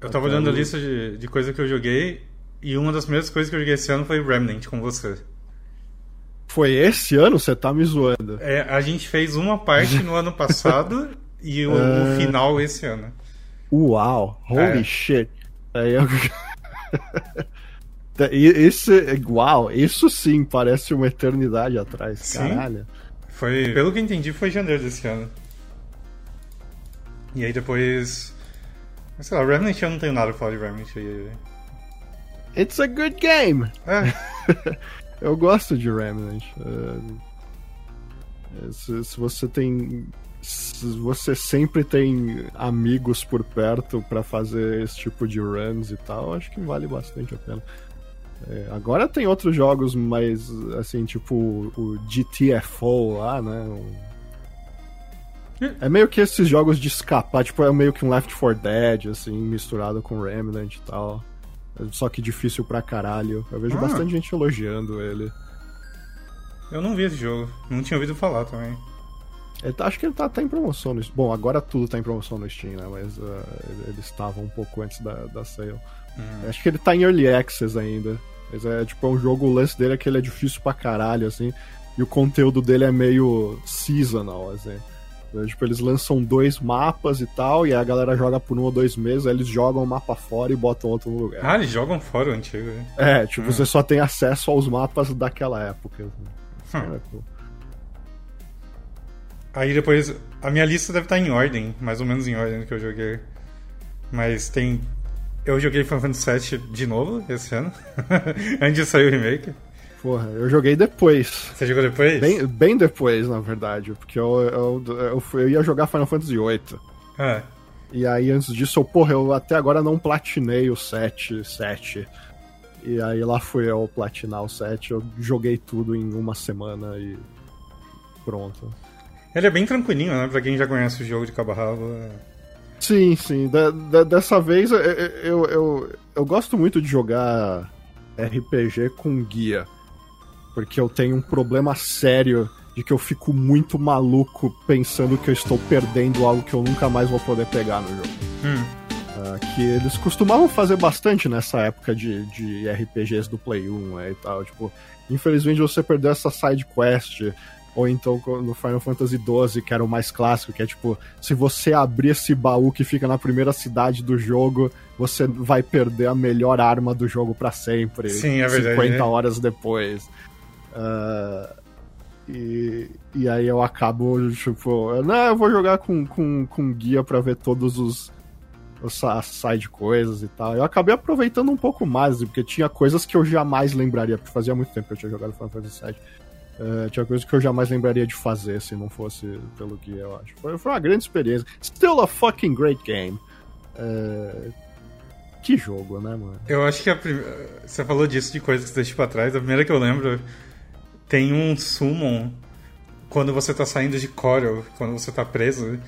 Eu tava olhando a lista de, de coisas que eu joguei e uma das primeiras coisas que eu joguei esse ano foi Remnant com você. Foi esse ano? Você tá me zoando. É, a gente fez uma parte no ano passado e o, o, final esse ano. Uau, holy é. shit. Aí eu... Isso, uau, isso sim parece uma eternidade atrás, sim. caralho. Foi, pelo que entendi, foi janeiro desse ano. E aí depois. Sei lá, Remnant eu não tenho nada pra falar de Remnant. It's a good game! É. eu gosto de Remnant. Uh, se, se, você tem. Se você sempre tem amigos por perto para fazer esse tipo de runs e tal, acho que vale bastante a pena. É, agora tem outros jogos mais, assim, tipo o GTFO lá, né? É meio que esses jogos de escapar, tipo, é meio que um Left 4 Dead, assim, misturado com Remnant e tal. Só que difícil pra caralho. Eu vejo ah. bastante gente elogiando ele. Eu não vi esse jogo, não tinha ouvido falar também. Tá, acho que ele tá, tá em promoção no Bom, agora tudo tá em promoção no Steam, né? Mas uh, ele estava um pouco antes da, da sale. Hum. Acho que ele tá em Early Access ainda. Mas é tipo, é um jogo, o lance dele é que ele é difícil pra caralho, assim. E o conteúdo dele é meio seasonal, assim. Então, tipo, eles lançam dois mapas e tal, e a galera joga por um ou dois meses, aí eles jogam o mapa fora e botam outro lugar. Ah, eles jogam fora o antigo, né? É, tipo, hum. você só tem acesso aos mapas daquela época. Assim. Hum. É, Aí depois, a minha lista deve estar em ordem, mais ou menos em ordem do que eu joguei. Mas tem eu joguei Final Fantasy VII de novo esse ano, antes de sair o remake. Porra, eu joguei depois. Você jogou depois? Bem, bem depois, na verdade, porque eu, eu, eu, eu ia jogar Final Fantasy VIII. Ah. E aí, antes disso, eu, porra, eu até agora não platinei o 7, 7. E aí lá fui eu platinar o 7, eu joguei tudo em uma semana e pronto. Ele é bem tranquilinho, né? Pra quem já conhece o jogo de cabo rabo. É... Sim, sim. Da, da, dessa vez eu, eu, eu, eu, gosto muito de jogar RPG com guia. Porque eu tenho um problema sério de que eu fico muito maluco pensando que eu estou perdendo algo que eu nunca mais vou poder pegar no jogo. Hum. Uh, que eles costumavam fazer bastante nessa época de, de RPGs do Play 1 né, e tal. Tipo, infelizmente você perdeu essa side quest ou então no Final Fantasy XII, que era o mais clássico, que é tipo, se você abrir esse baú que fica na primeira cidade do jogo, você vai perder a melhor arma do jogo para sempre. Sim, é verdade. 50 né? horas depois. Uh, e, e aí eu acabo, tipo, não, eu vou jogar com, com, com guia para ver todos os as side coisas e tal. Eu acabei aproveitando um pouco mais, porque tinha coisas que eu jamais lembraria, porque fazia muito tempo que eu tinha jogado Final Fantasy VII. Uh, tinha coisa que eu jamais lembraria de fazer se não fosse pelo que eu acho. Foi, foi uma grande experiência. Still a fucking great game. Uh, que jogo, né, mano? Eu acho que a prim... você falou disso de coisas que você deixa pra trás. A primeira que eu lembro tem um summon quando você tá saindo de Coral, quando você tá preso.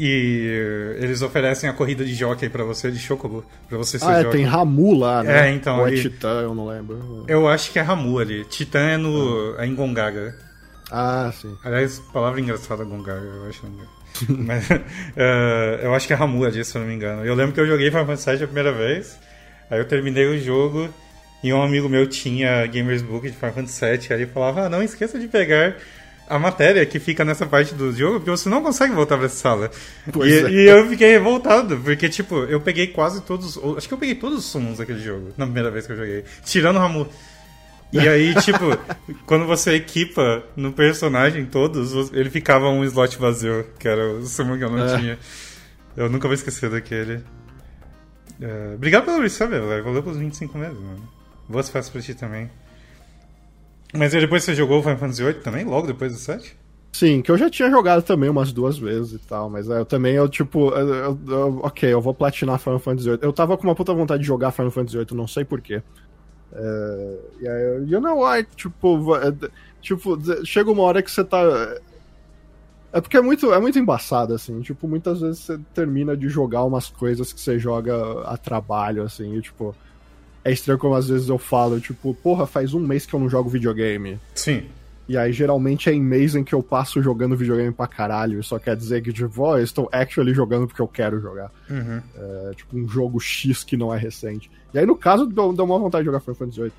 E eles oferecem a corrida de jockey para você, de Chocobo, pra você ser Ah, é, tem Ramu lá, né? É, então. Ou é Titã, eu não lembro. Eu acho que é Ramu ali. Titã é no. Ah. é em Gongaga. Ah, sim. Aliás, palavra engraçada, Gongaga, eu acho. Mas uh, eu acho que é Ramu ali, se eu não me engano. Eu lembro que eu joguei Final Fantasy VII a primeira vez, aí eu terminei o jogo e um amigo meu tinha Gamers Book de Final Fantasy VII, aí ele falava, ah, não esqueça de pegar a matéria que fica nessa parte do jogo, porque você não consegue voltar pra essa sala. E, é. e, eu fiquei revoltado, porque, tipo, eu peguei quase todos. Acho que eu peguei todos os summons daquele jogo, na primeira vez que eu joguei. Tirando o Ramu. E aí, tipo, quando você equipa no personagem todos, ele ficava um slot vazio, que era o summon que eu não é. tinha. Eu nunca vou esquecer daquele. É, obrigado pelo resub, velho. Valeu pelos 25 meses, mano. Boas festas pra ti também. Mas depois você jogou o Final Fantasy VIII também, logo depois do 7? Sim, que eu já tinha jogado também umas duas vezes e tal, mas é, eu também, eu tipo, eu, eu, eu, ok, eu vou platinar Final Fantasy VIII. Eu tava com uma puta vontade de jogar Final Fantasy VIII, não sei porquê. É, e aí, eu, you know what, tipo, é, tipo, chega uma hora que você tá... É porque é muito, é muito embaçado, assim, tipo, muitas vezes você termina de jogar umas coisas que você joga a trabalho, assim, e tipo é estranho como às vezes eu falo, tipo, porra, faz um mês que eu não jogo videogame. Sim. E aí, geralmente, é em mês em que eu passo jogando videogame pra caralho. Isso só quer dizer que, tipo, ó, eu estou actually jogando porque eu quero jogar. Uhum. É, tipo, um jogo X que não é recente. E aí, no caso, deu, deu uma vontade de jogar Final Fantasy VIII.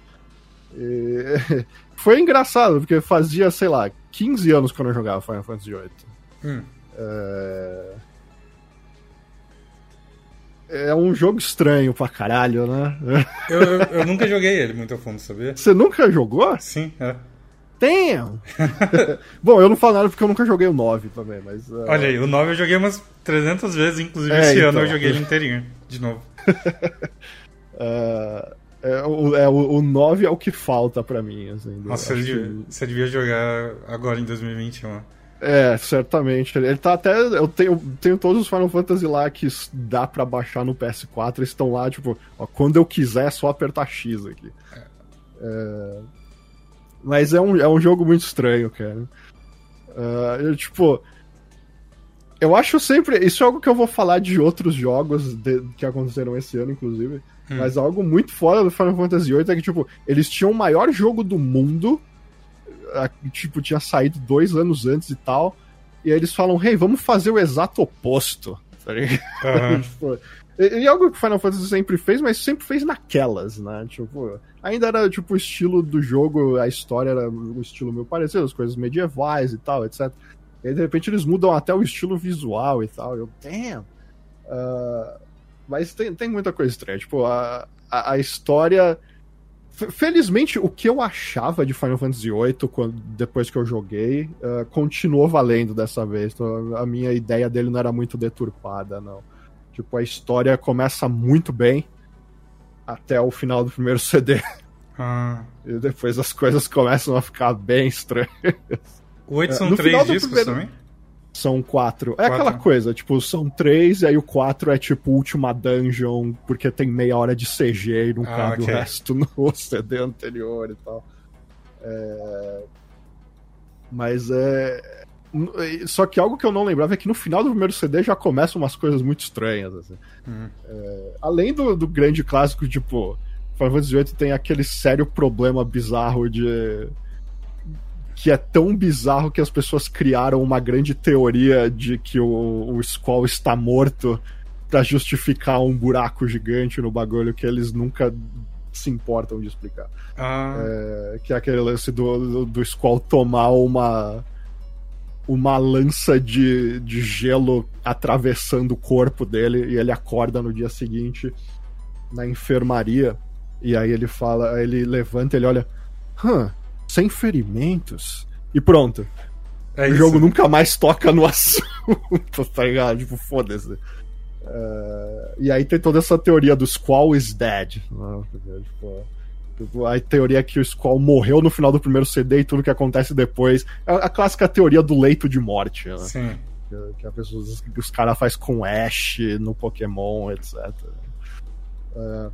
E... Foi engraçado, porque fazia, sei lá, 15 anos que eu não jogava Final Fantasy VIII. Hum. É... É um jogo estranho pra caralho, né? Eu, eu, eu nunca joguei ele muito a fundo, sabia? Você nunca jogou? Sim, é. Damn! Bom, eu não falo nada porque eu nunca joguei o 9 também, mas. uh, Olha aí, o 9 eu joguei umas 300 vezes, inclusive É, esse ano então. eu joguei ele inteirinho, de novo. uh, é, o, é, o, o 9 é o que falta pra mim, assim. Nossa, você devia, você devia jogar agora em 2021. É, certamente. Ele tá até. Eu tenho, tenho todos os Final Fantasy lá que dá pra baixar no PS4, eles estão lá, tipo, ó, quando eu quiser é só apertar X aqui. É, Mas é um, é um jogo muito estranho, cara. Ah, eu, tipo. Eu acho sempre. Isso é algo que eu vou falar de outros jogos de- que aconteceram esse ano, inclusive. Hum. Mas algo muito foda do Final Fantasy VIII é que, tipo, eles tinham o maior jogo do mundo. Tipo, tinha saído dois anos antes e tal. E aí eles falam, hey, vamos fazer o exato oposto. Tá. Tipo, e, e algo que o Final Fantasy sempre fez, mas sempre fez naquelas, né? Tipo, ainda era tipo o estilo do jogo, a história era um estilo meio parecido, as coisas medievais e tal, etc. E aí, de repente, eles mudam até o estilo visual e tal. Eu, damn! Ah, mas tem, tem muita coisa estranha. Tipo, a, a, a história. Felizmente, o que eu achava de Final Fantasy VIII quando, depois que eu joguei ah, continuou valendo dessa vez. Então, a minha ideia dele não era muito deturpada, não. Tipo, a história começa muito bem até o final do primeiro CD. Ah. E depois as coisas começam a ficar bem estranhas. O 8 É, são no três discos primeiro- também? São quatro. É Quatro. aquela coisa, tipo, são três, e aí o quatro é tipo última dungeon, porque tem meia hora de CG e não Ah, cabe ok. o resto no CD anterior e tal. É... Mas é. Só que algo que eu não lembrava é que no final do primeiro CD já começam umas coisas muito estranhas. Assim. Hum. Além do, do grande clássico, tipo, Final Fantasy VIII tem aquele sério problema bizarro de. Que é tão bizarro que as pessoas criaram uma grande teoria de que o, o Squall está morto pra justificar um buraco gigante no bagulho que eles nunca se importam de explicar. Ah, É, que é aquele lance do, do, do Squall tomar uma uma lança de, de gelo atravessando o corpo dele e ele acorda no dia seguinte na enfermaria e aí ele fala, ele levanta, ele olha, hã, sem ferimentos e pronto. é o isso. jogo nunca mais toca no assunto, tá ligado? Tipo, foda-se. É, e aí tem toda essa teoria do Squall is dead. né? Tipo, tipo, a teoria é que o Squall morreu no final do primeiro CD e tudo que acontece depois. É a clássica teoria do leito de morte, né? Sim. Que, que a pessoa, os caras faz com Ash no Pokémon, etc. É,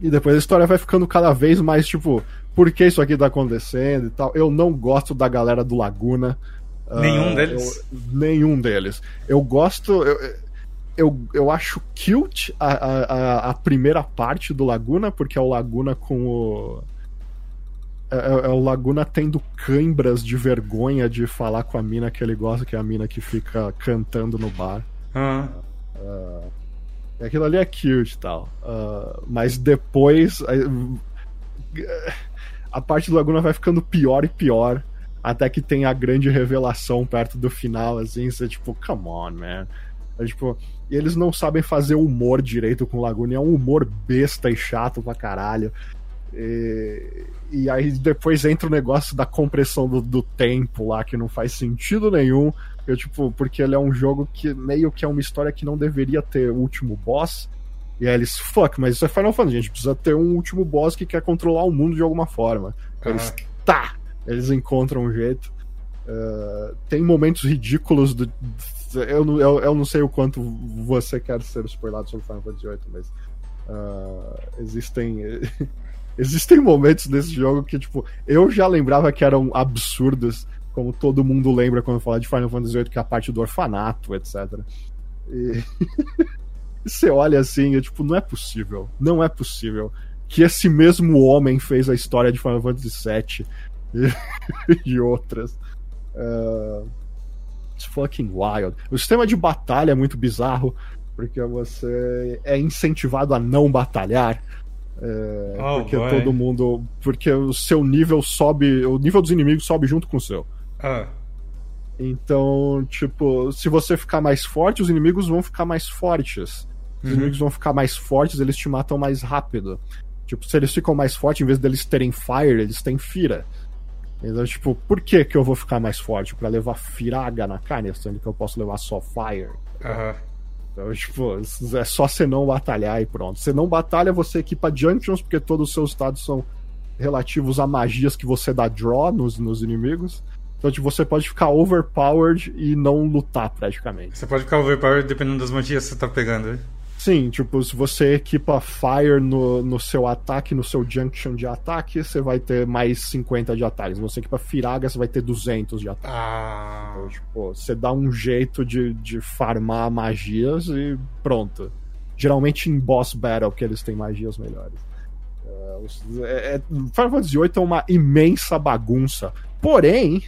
e depois a história vai ficando cada vez mais tipo, por que isso aqui tá acontecendo e tal. Eu não gosto da galera do Laguna. Nenhum Ah, deles? eu- nenhum deles. Eu gosto. Eu, eu, eu acho cute a, a, a- primeira parte do Laguna, porque é o Laguna com o. É, é- é o Laguna tendo câimbras de vergonha de falar com a mina que ele gosta, que é a mina que fica cantando no bar. Ah, Aquilo ali é cute e tal. Ah, mas depois. A, a parte do Laguna vai ficando pior e pior. Até que tem a grande revelação perto do final, assim. Você, tipo, come on, man. É, tipo, e eles não sabem fazer humor direito com o Laguna. É um humor besta e chato pra caralho. E, e aí depois entra o negócio da compressão do, do tempo lá, que não faz sentido nenhum. Eu, tipo, porque ele é um jogo que meio que é uma história que não deveria ter último boss. E aí eles, fuck, mas isso é Final Fantasy, a gente precisa ter um último boss que quer controlar o mundo de alguma forma. Eles, tá! Eles encontram um jeito. Uh, tem momentos ridículos do. Eu, não- eu, eu não sei o quanto você quer ser spoilado sobre Final Fantasy VIII, mas. uh, existem. existem momentos nesse jogo que, tipo, eu já lembrava que eram absurdos, como todo mundo lembra quando fala de Final Fantasy VIII, que é a parte do orfanato, etc. E você olha assim, é tipo, não é possível, não é possível que esse mesmo homem fez a história de Final Fantasy VII e, e outras. Uh, it's fucking wild. O sistema de batalha é muito bizarro, porque você é incentivado a não batalhar. É, oh, porque boy. todo mundo. Porque o seu nível sobe. O nível dos inimigos sobe junto com o seu. Ah. Então, tipo, se você ficar mais forte, os inimigos vão ficar mais fortes. Os uhum. inimigos vão ficar mais fortes, eles te matam mais rápido. Tipo, se eles ficam mais fortes, em vez deles terem fire, eles têm fira. Então, tipo, por que que eu vou ficar mais forte? para levar firaga na carne, sendo que eu posso levar só fire? Uhum. Então, tipo, é só você não batalhar e pronto. Você não batalha, você equipa junctions, porque todos os seus estados são relativos a magias que você dá draw nos, nos inimigos. Então, tipo, você pode ficar overpowered e não lutar praticamente. Você pode ficar overpowered dependendo das magias que você tá pegando, hein? Sim, tipo, se você equipa Fire no, no seu ataque, no seu Junction de ataque, você vai ter mais 50 de ataque. Se você equipa Firaga, você vai ter 200 de ataque. Ah. Então, tipo, você dá um jeito de, de farmar magias e pronto. Geralmente em Boss Battle, que eles têm magias melhores. É, é, é Final Fantasy VIII é uma imensa bagunça. Porém,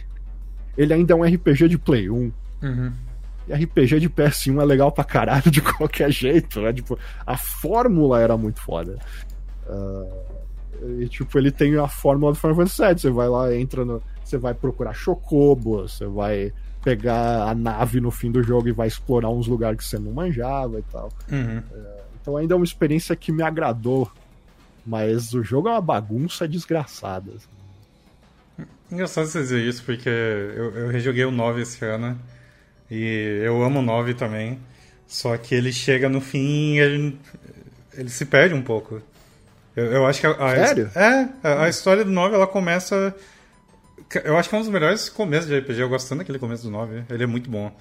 ele ainda é um RPG de Play 1. Uhum. E RPG de PS1 é legal pra caralho de qualquer jeito, né? Tipo, a fórmula era muito foda. Uh, e, tipo, ele tem a fórmula do Final Fantasy VII. Você vai lá, entra no. Você vai procurar Chocobo, você vai pegar a nave no fim do jogo e vai explorar uns lugares que você não manjava e tal. Uhum. Uh, então ainda é uma experiência que me agradou. Mas o jogo é uma bagunça desgraçada. Assim. Engraçado você dizer isso, porque eu, eu rejoguei o 9 esse ano. E eu amo o 9 também. Só que ele chega no fim e ele, ele se perde um pouco. Eu, eu acho que a, a Sério? É, a, a, história do 9 ela começa. Eu acho que é um dos melhores começos de RPG. Eu gosto tanto daquele começo do 9. Ele é muito bom.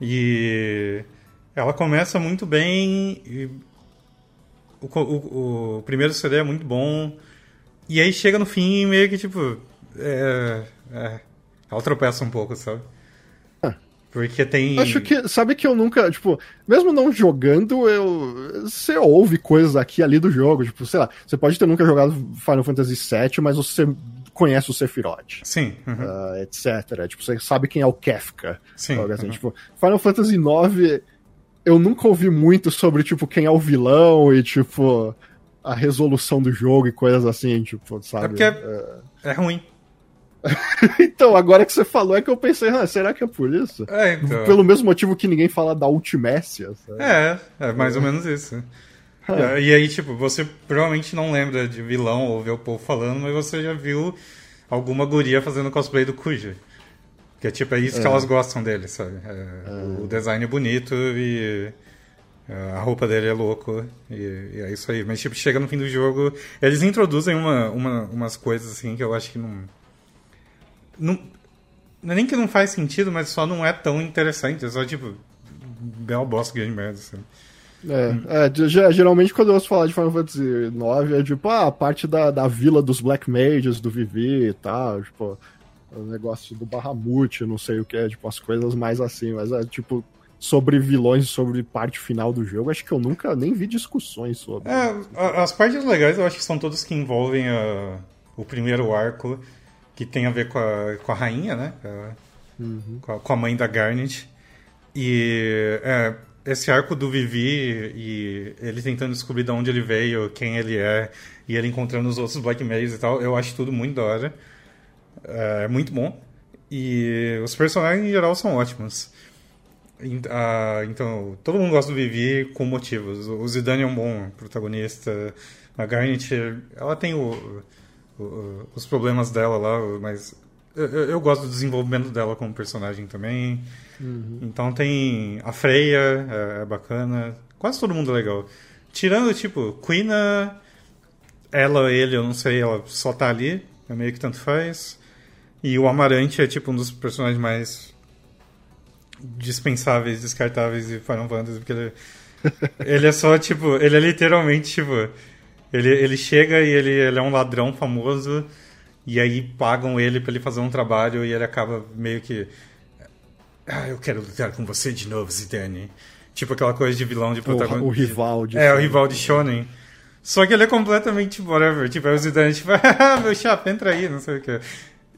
E ela começa muito bem. E o, o, o primeiro CD é muito bom. E aí chega no fim meio que tipo. É, é, ela tropeça um pouco, sabe? Porque tem. Acho que. Sabe que eu nunca. Tipo, mesmo não jogando, eu. Você ouve coisas aqui ali do jogo. Tipo, sei lá, você pode ter nunca jogado Final Fantasy VII, mas você conhece o Sephiroth. Sim. Uhum. Uh, etc. Tipo, você sabe quem é o Kefka. Sim. Assim. Uhum. Tipo, Final Fantasy IX, eu nunca ouvi muito sobre, tipo, quem é o vilão e, tipo, a resolução do jogo e coisas assim, tipo, sabe? É porque é, é ruim. então, agora que você falou é que eu pensei, ah, será que é por isso? É, então. Pelo mesmo motivo que ninguém fala da Ultimécia. É, é mais ou menos isso. É. E aí, tipo, você provavelmente não lembra de vilão ou ver o povo falando, mas você já viu alguma guria fazendo cosplay do Kuja. Que é tipo, é isso é. que elas gostam dele, sabe? É, é. o design é bonito e é, a roupa dele é louco e, e, é isso aí. Mas, tipo, chega no fim do jogo, eles introduzem uma, uma, umas coisas assim que eu acho que não não, é nem que não faz sentido, mas só não é tão interessante. É só tipo. Bela bosta grande merda, assim. É, é, geralmente quando eu ouço falar de Final Fantasy IX é tipo, ah, a parte da, da vila dos Black Mages, do Vivi e tal, tipo, o negócio do Bahamut, não sei o que, é, tipo, as coisas mais assim, mas é tipo, sobre vilões, sobre parte final do jogo, acho que eu nunca nem vi discussões sobre. É, as partes legais eu acho que são todas que envolvem a, o primeiro arco que tem a ver com a, com a rainha, né? Uhum. Com, a, com, a, mãe da Garnet. E é, esse arco do Vivi e ele tentando descobrir de onde ele veio, quem ele é, e ele encontrando os outros Black Mails e tal, eu acho tudo muito da hora. É muito bom. E os personagens em geral são ótimos. Então, todo mundo gosta do Vivi com motivos. O Zidane é um bom protagonista. A Garnet, ela tem o os problemas dela lá, mas eu, eu, gosto do desenvolvimento dela como personagem também. Uhum. Então tem a Freya, é, é, bacana. Quase todo mundo é legal. Tirando, tipo, Quina, ela, ele, eu não sei, ela só tá ali, é meio que tanto faz. E o Amarante é, tipo, um dos personagens mais dispensáveis, descartáveis de Final Fantasy, porque ele, ele é só, tipo, ele é literalmente, tipo, ele, ele chega e ele, ele é um ladrão famoso, e aí pagam ele para ele fazer um trabalho e ele acaba meio que. Ah, eu quero lutar com você de novo, Zidane. Tipo aquela coisa de vilão de protagonista. O, o rival de É, Shonen. o rival de Shonen. Só que ele é completamente whatever. Tipo, é o Zidane, tipo, ah, meu chapa, entra aí, não sei o que.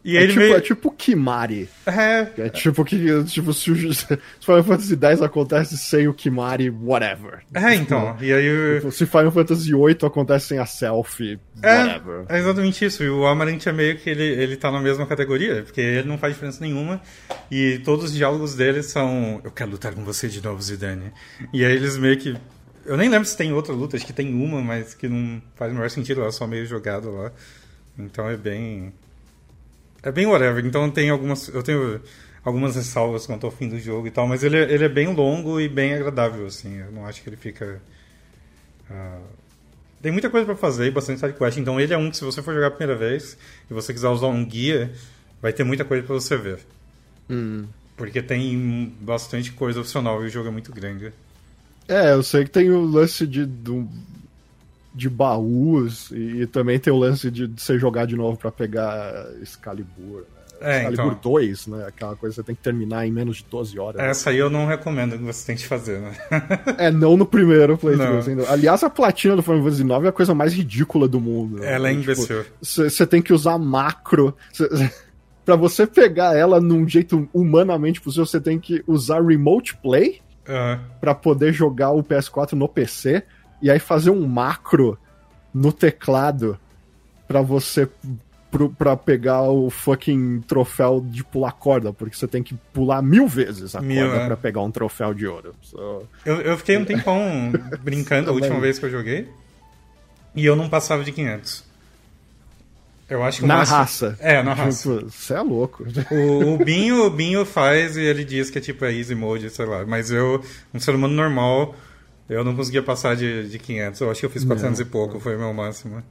E é, ele tipo, meio... é tipo Kimari. É, É tipo que tipo, se o se Final Fantasy X acontece sem o Kimari, whatever. é então. E aí. Tipo, se Final Fantasy VIII acontece sem a selfie, whatever. É, é exatamente isso. E o Amarant é meio que ele, ele tá na mesma categoria, porque ele não faz diferença nenhuma. E todos os diálogos dele são: Eu quero lutar com você de novo, Zidane. E aí eles meio que. Eu nem lembro se tem outra luta, acho que tem uma, mas que não faz o menor sentido, ela é só meio jogada lá. Então é bem. É bem whatever. Então tem algumas. Eu tenho algumas ressalvas quanto ao fim do jogo e tal, mas ele, é- ele é bem longo e bem agradável, assim. Eu não acho que ele fica. ah, Tem muita coisa pra fazer e bastante sidequest. Então ele é um que se você for jogar a primeira vez e você quiser usar um guia, vai ter muita coisa pra você ver. Hum. Porque tem bastante coisa opcional e o jogo é muito grande. É, eu sei que tem o lance de, do- de baús e, também tem o lance de, de você jogar de novo pra pegar Excalibur. né? É, Excalibur então. 2, né? Aquela coisa que você tem que terminar em menos de 12 horas. né? Essa aí eu não recomendo que você tente fazer, né? É, não no primeiro playthrough. Assim, Aliás, a platina do Final Fantasy IX é a coisa mais ridícula do mundo. né? Ela é Tipo, imbecil. Você tem que usar macro. Cê, pra você pegar ela num jeito humanamente possível, você tem que usar Remote Play Ah, pra poder jogar o PS4 no PC e aí fazer um macro no teclado pra você pro, pra pegar o fucking troféu de pular corda, porque você tem que pular mil vezes a Mil, corda é. pra pegar um troféu de ouro. So, eu, eu fiquei um tempão brincando a última vez que eu joguei e eu não passava de 500. Eu acho que na máximo- raça. É, na raça. Tipo, Você é louco. O, o Binho, o Binho faz e ele diz que é tipo é easy mode, sei lá. Mas eu, um ser humano normal, eu não conseguia passar de, de 500. Eu acho que eu fiz 400 e pouco, foi o meu máximo.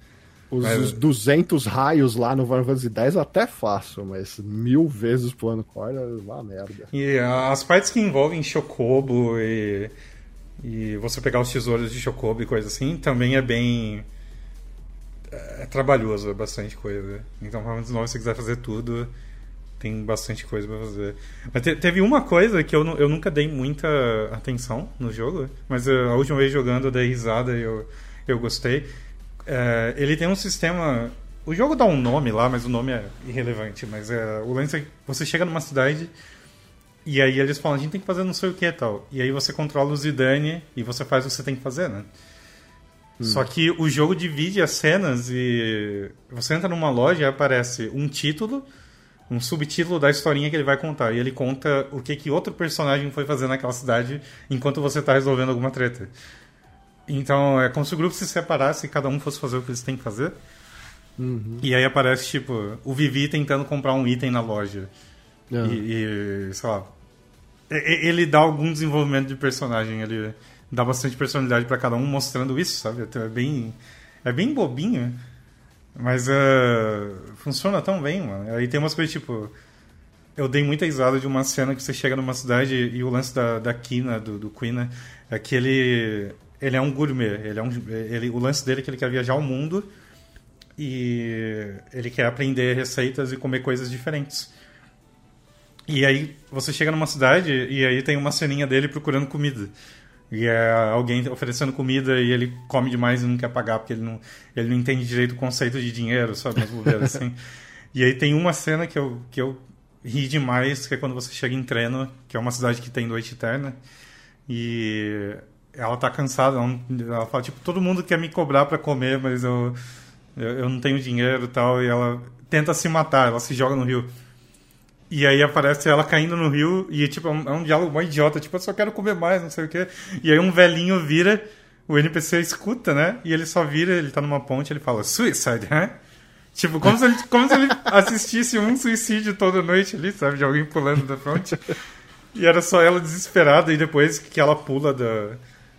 Os, Mas- os 200 raios lá no Final Fantasy X eu até faço, mas mil vezes pulando corda é uma merda. E as partes que envolvem Chocobo e, e você pegar os tesouros de Chocobo e coisa assim, também é bem. É trabalhoso, é bastante coisa. Então, Fantasy IX, se você quiser fazer tudo, tem bastante coisa pra fazer. Mas te- teve uma coisa que eu, eu nunca dei muita atenção no jogo, mas a última vez jogando eu dei risada e eu, eu gostei. É, ele tem um sistema. O jogo dá um nome lá, mas o nome é irrelevante. Mas é, o lance é que você chega numa cidade e aí eles falam, a gente tem que fazer não sei o que e tal. E aí você controla o Zidane e você faz o que você tem que fazer, né? Só que o jogo divide as cenas e você entra numa loja e aparece um título, um subtítulo da historinha que ele vai contar. E ele conta o que, que outro personagem foi fazer naquela cidade enquanto você está resolvendo alguma treta. Então é como se o grupo se separasse e cada um fosse fazer o que eles têm que fazer. E aí aparece, tipo, o Vivi tentando comprar um item na loja. Ah. E, e, sei lá. Ele dá algum desenvolvimento de personagem, ele dá bastante personalidade pra cada um mostrando isso, sabe? Então é bem. É bem bobinho. Mas eh, funciona tão bem, mano. Aí tem umas coisas tipo. Eu dei muita risada de uma cena que você chega numa cidade e o lance da, da Kina, do, do Queen, é que ele. Ele é um gourmet. Ele é um, ele, o lance dele é que ele quer viajar ao mundo e ele quer aprender receitas e comer coisas diferentes. E aí você chega numa cidade e aí tem uma ceninha dele procurando comida. E é alguém oferecendo comida e ele come demais e não quer pagar porque ele não, ele não entende direito o conceito de dinheiro, sabe? Umas bobeiras assim. E aí tem uma cena que eu, que eu ri demais, que é quando você chega em Treno, que é uma cidade que tem noite eterna. E ela tá cansada, ela, ela fala, tipo, todo mundo quer me cobrar pra comer, mas eu, eu, eu não tenho dinheiro e tal. E ela tenta se matar, ela se joga no rio. E aí aparece ela caindo no rio e, tipo, é um, é um diálogo mó idiota. Tipo, eu só quero comer mais, não sei o quê. E aí um velhinho vira, o NPC escuta, né? E ele só vira, ele tá numa ponte, ele fala, suicide, huh? Tipo, como se, ele, como se ele assistisse um suicídio toda noite ali, sabe? De alguém pulando da ponte. E era só ela desesperada, e depois que ela pula da,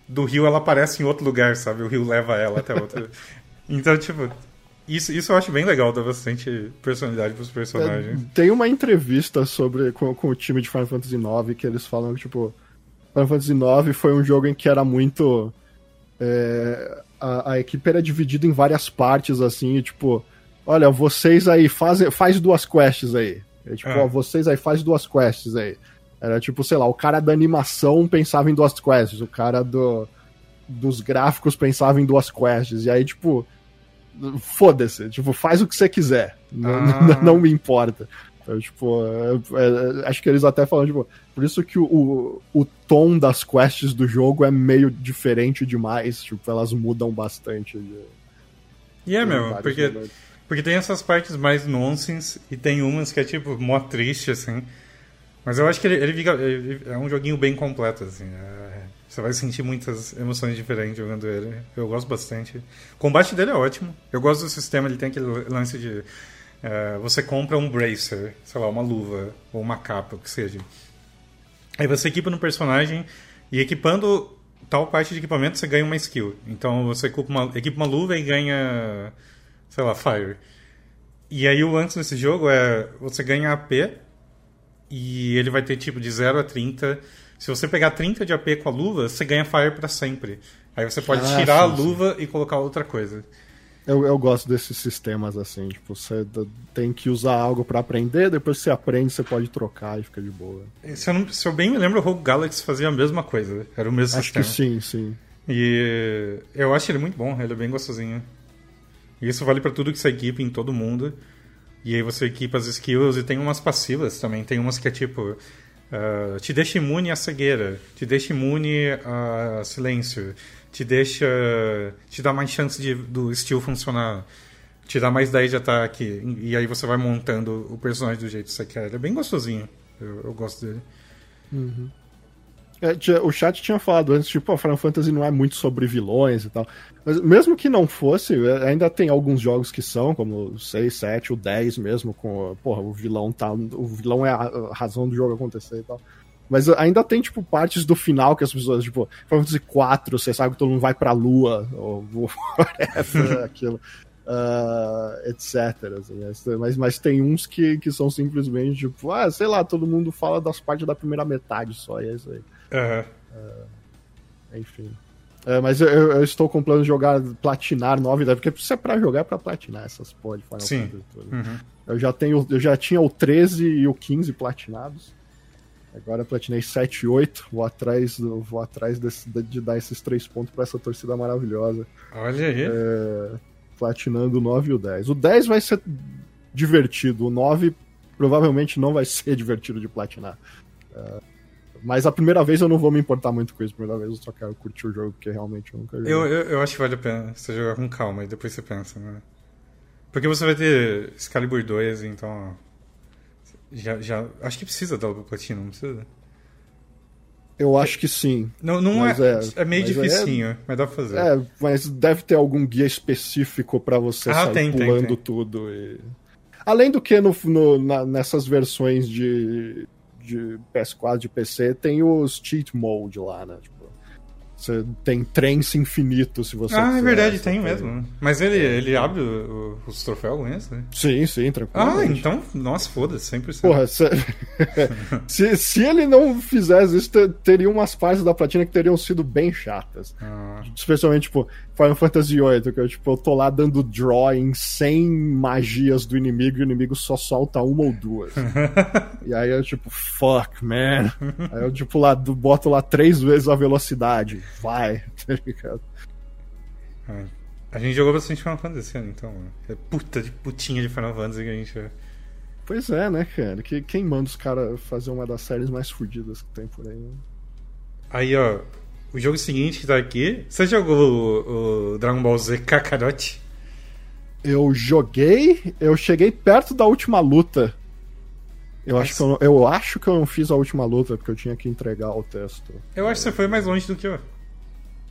do rio, ela aparece em outro lugar, sabe? O rio leva ela até outro. Então, tipo, isso, isso eu acho bem legal, dá bastante personalidade pros personagens. É, tem uma entrevista sobre com, com o time de Final Fantasy IX que eles falam que, tipo, Final Fantasy IX foi um jogo em que era muito. é, a, a equipe era dividida em várias partes, assim, e, tipo, olha, vocês aí fazem, faz duas quests aí. É, tipo, Ah. ó, vocês aí faz duas quests aí. Era tipo, sei lá, o cara da animação pensava em duas quests, o cara do, dos gráficos pensava em duas quests. E aí, tipo, foda-se, tipo, faz o que você quiser. Não, Ah. não me importa. Então, tipo, é- é- acho que eles até falam, tipo, por isso que o, o, o tom das quests do jogo é meio diferente demais. Tipo, elas mudam bastante. de- E é mesmo, porque, momentos. porque tem essas partes mais nonsense e tem umas que é tipo mó triste, assim. Mas eu acho que ele, ele fica- ele- é um joguinho bem completo, assim. é- você vai sentir muitas emoções diferentes jogando ele. Eu gosto bastante. O combate dele é ótimo. Eu gosto do sistema, ele tem aquele lance de. é, você compra um bracer, sei lá, uma luva ou uma capa, o que seja. Aí você equipa no personagem e equipando tal parte de equipamento você ganha uma skill. Então você equipa uma, equipa uma luva e ganha, sei lá, fire. E aí o lance desse jogo é você ganha AP e ele vai ter tipo de 0 a 30. Se você pegar 30 de AP com a luva, você ganha fire pra sempre. Aí você pode Ah, tirar sim, a sim. luva e colocar outra coisa. Eu, eu gosto desses sistemas assim, tipo, você tem que usar algo pra aprender, depois você aprende, você pode trocar e fica de boa. Se eu, não- se eu bem me lembro, o Rogue Galaxy fazia a mesma coisa. Era o mesmo Acho sistema. que sim, sim. E eu acho ele muito bom, ele é bem gostosinho. E isso vale pra tudo que você equipa em todo mundo. E aí você equipa as skills e tem umas passivas também. Tem umas que é tipo. Ah, te deixa imune à cegueira, te deixa imune a silêncio, te deixa. te dá mais chance de, do estilo funcionar, te dá mais 10 de ataque. E aí você vai montando o personagem do jeito que você quer. Ele é bem gostosinho. Eu, eu gosto dele. Tinha- o chat tinha falado antes, tipo, o Final Fantasy não é muito sobre vilões e tal. Mas mesmo que não fosse, é, ainda tem alguns jogos que são, como o 6, 7, o 10 mesmo, com. Porra, o vilão tá. O vilão é a a razão do jogo acontecer e tal. Mas ainda tem, tipo, partes do final que as pessoas, tipo, Final Fantasy 4, você sabe que todo mundo vai pra lua, ou ou whatever, aquilo. ah, etc. assim, mas- mas, mas tem uns que, que são simplesmente, tipo, ah, sei lá, todo mundo fala das partes da primeira metade só, e é isso aí. Aham. Enfim. É, mas eu, eu- estou com plano de jogar, platinar 9 porque se é pra jogar, é pra platinar essas porra de Final Sim. Uhum. Eu já tenho, eu já tinha o 13 e o 15 platinados. Agora eu platinei 7 e 8. Vou atrás, vou atrás desse- de, dar esses três pontos pra essa torcida maravilhosa. Olha aí. É, platinando o 9 e o 10. O 10 vai ser divertido, o 9 provavelmente não vai ser divertido de platinar. É, mas a primeira vez eu não vou me importar muito com isso. A primeira vez eu só quero curtir o jogo, porque realmente eu nunca joguei. Eu, eu, eu acho que vale a pena você jogar com calma e depois você pensa, né? Porque você vai ter Excalibur 2, então. Já, já, acho que precisa da Double Platinum, não precisa? Eu acho que sim. Não, não é, é- é. meio é- dificinho, mas dá pra fazer. É, mas deve ter algum guia específico pra você Ah, sair tem, tem, pulando tem. tudo. E... Além do que no, no- na- nessas versões de, de PS4, de PC, tem os cheat mode lá, né? Você tem trens infinito se você ah, é quiser, verdade, você tem mesmo. Mas ele, ele abre o- o- os troféus com isso? né? Sim, sim, tranquilo. Ah, então, nossa, foda-se, 100%. Porra, se... se, se ele não fizesse isso, te- teria umas partes da platina que teriam sido bem chatas. Ah, Especialmente, tipo, Final Fantasy VIII, que eu, tipo, eu tô lá dando draw em 100 magias do inimigo e o inimigo só solta uma ou duas. e aí eu, tipo, fuck, man. Aí eu, tipo, lá, boto lá três vezes a velocidade. Vai, tá ligado? ah. A gente jogou bastante Final Fantasy esse ano, então. É puta de putinha de Final Fantasy que a gente. Pois é, né, cara? Que, quem manda os caras fazer uma das séries mais fodidas que tem por aí? né? Aí, ó, o jogo seguinte que tá aqui. Você jogou o, o Dragon Ball Z Kakarot? Eu joguei, eu cheguei perto da última luta. Eu acho, que eu, não- eu acho que eu não fiz a última luta, porque eu tinha que entregar o texto. Eu acho que você foi mais longe do que eu.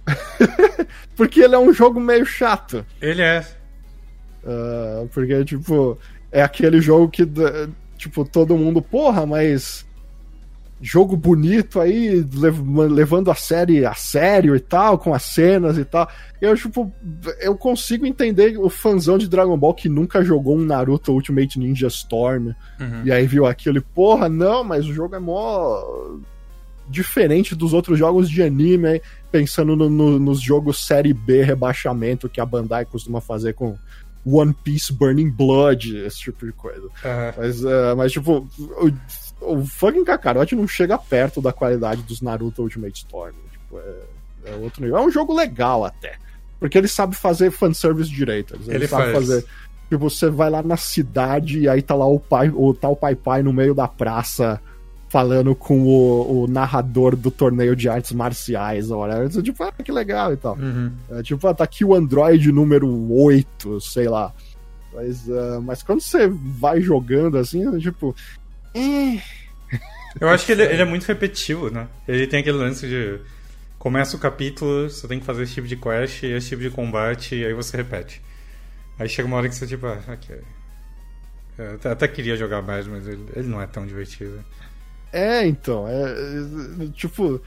Porque ele é um jogo meio chato. Ele é. Ah, porque, tipo, é aquele jogo que, tipo, todo mundo, porra, mas. Jogo bonito aí, lev- levando a série a sério e tal, com as cenas e tal. Eu, tipo, eu consigo entender o fãzão de Dragon Ball que nunca jogou um Naruto Ultimate Ninja Storm. Uhum. E aí viu aquilo e, porra, não, mas o jogo é mó diferente dos outros jogos de anime, aí, pensando no- no- nos jogos série B rebaixamento que a Bandai costuma fazer com One Piece Burning Blood, esse tipo de coisa. Ah, Mas, é, mas tipo, o, o fucking Kakarot não chega perto da qualidade dos Naruto Ultimate Storm. Tipo, é, é outro nível. É um jogo legal até. Porque ele sabe fazer fanservice direito. Ele, Ele sabe faz. fazer. Tipo, você vai lá na cidade e aí tá lá o pai, o tal pai pai no meio da praça falando com o, o narrador do torneio de artes marciais, olha. Tipo, ah, que legal e tal. Uhum. É, tipo, ah, tá aqui o Android número 8, sei lá. Mas, ah, mas quando você vai jogando assim, é tipo. eh, Eu acho que ele, ele é muito repetitivo, né? Ele tem aquele lance de. Começa o capítulo, você tem que fazer esse tipo de quest, esse tipo de combate, e aí você repete. Aí chega uma hora que você, tipo, ah, ok. Eu até, até queria jogar mais, mas ele, ele não é tão divertido. É, então, é, é, tipo.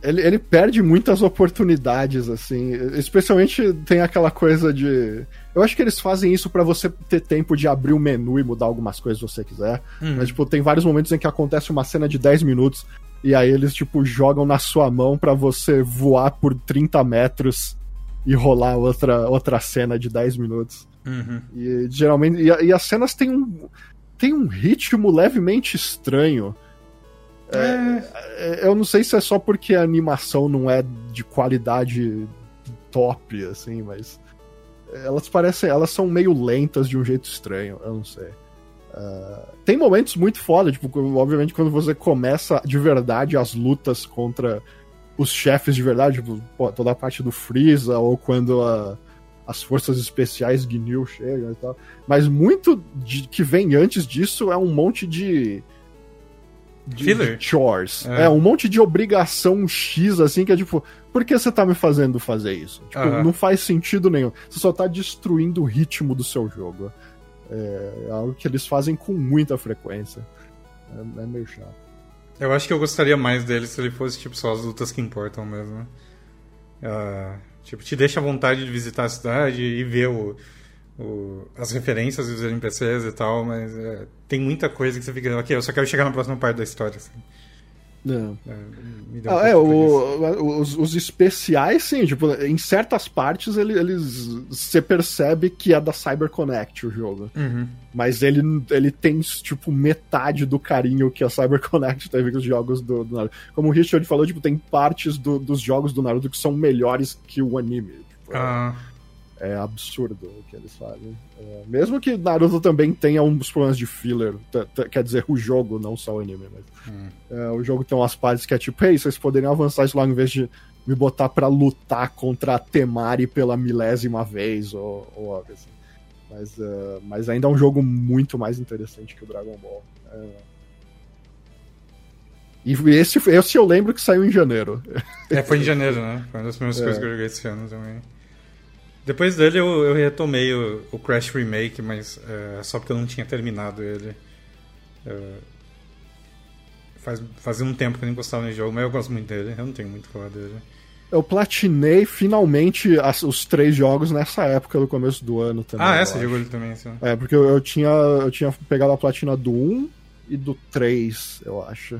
Ele, ele perde muitas oportunidades, assim. Especialmente tem aquela coisa de. Eu acho que eles fazem isso pra você ter tempo de abrir o menu e mudar algumas coisas se você quiser. Uhum. Mas, tipo, tem vários momentos em que acontece uma cena de 10 minutos e aí eles, tipo, jogam na sua mão pra você voar por 30 metros e rolar outra, outra cena de 10 minutos. Uhum. E geralmente. E, e as cenas têm um. Tem um ritmo levemente estranho. É, eu não sei se é só porque a animação não é de qualidade top, assim, mas. Elas parecem. Elas são meio lentas de um jeito estranho, eu não sei. Ah, tem momentos muito foda, tipo, obviamente quando você começa de verdade as lutas contra os chefes de verdade, tipo, pô, toda a parte do Freeza, ou quando a- as forças especiais Gnil chegam e tal. Mas muito de- que vem antes disso é um monte de. de, Filler. de chores. É. É. um monte de obrigação X, assim, que é tipo, por que você tá me fazendo fazer isso? Tipo, não faz sentido nenhum. Você só tá destruindo o ritmo do seu jogo. É algo que eles fazem com muita frequência. É, é meio chato. Eu acho que eu gostaria mais dele se ele fosse, tipo, só as lutas que importam mesmo. Ah, tipo, te deixa à vontade de visitar a cidade e ver o, o- as referências dos NPCs e tal, mas é, tem muita coisa que você fica, ok, eu só quero chegar na próxima parte da história. Assim. É, me deu um Ah, é, o, os, os especiais, sim, tipo, em certas partes ele- eles. Você percebe que é da CyberConnect o jogo. Uhum. Mas ele, ele tem, tipo, metade do carinho que a CyberConnect teve com os jogos do, do Naruto. Como o Richard falou, tipo, tem partes do- dos jogos do Naruto que são melhores que o anime. Tipo, é- Ah, é absurdo o que eles fazem. É, mesmo que Naruto também tenha uns problemas de filler, quer dizer, o jogo, não só o anime, mas. Hum. É, o jogo tem umas partes que é tipo, ei, vocês poderiam avançar isso logo em vez de me botar pra lutar contra a Temari pela milésima vez, ou, ou algo assim. Mas, é, mas ainda é um jogo muito mais interessante que o Dragon Ball. É. E esse, esse eu lembro que saiu em janeiro. É, foi em janeiro, né? Foi uma das primeiras É. coisas que eu joguei esse ano também. Depois dele eu, eu retomei o, o Crash Remake, mas é, só porque eu não tinha terminado ele. É, faz, fazia um tempo que eu nem gostava do jogo, mas eu gosto muito dele. Eu não tenho muito falar dele. Eu platinei finalmente as- os três jogos nessa época, no começo do ano também. ah, essa jogou ele também, assim. É, porque eu, eu tinha, eu tinha pegado a platina do 1 e do 3, eu acho.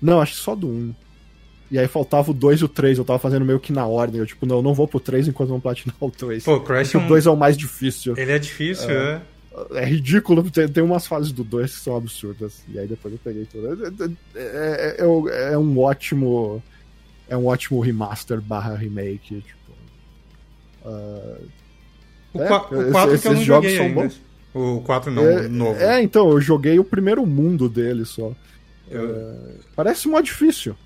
Não, acho que só do 1. E aí faltava o 2 e o 3, eu tava fazendo meio que na ordem. Eu, tipo, não, eu não vou pro 3 enquanto não platinar o 2. Pô, o Crash é um- o 2 é o mais difícil. Ele é difícil, é. É ridículo, tem, tem umas fases do 2 que são absurdas. E aí depois eu peguei tudo. É, é- é- é- é um ótimo. É um ótimo remaster barra remake, tipo. ah, O, É, 4 esse- que eu não jogos joguei são ainda. bons. O 4 não, é, o novo. é, então, eu joguei o primeiro mundo dele só. Eu- É, parece mó difícil.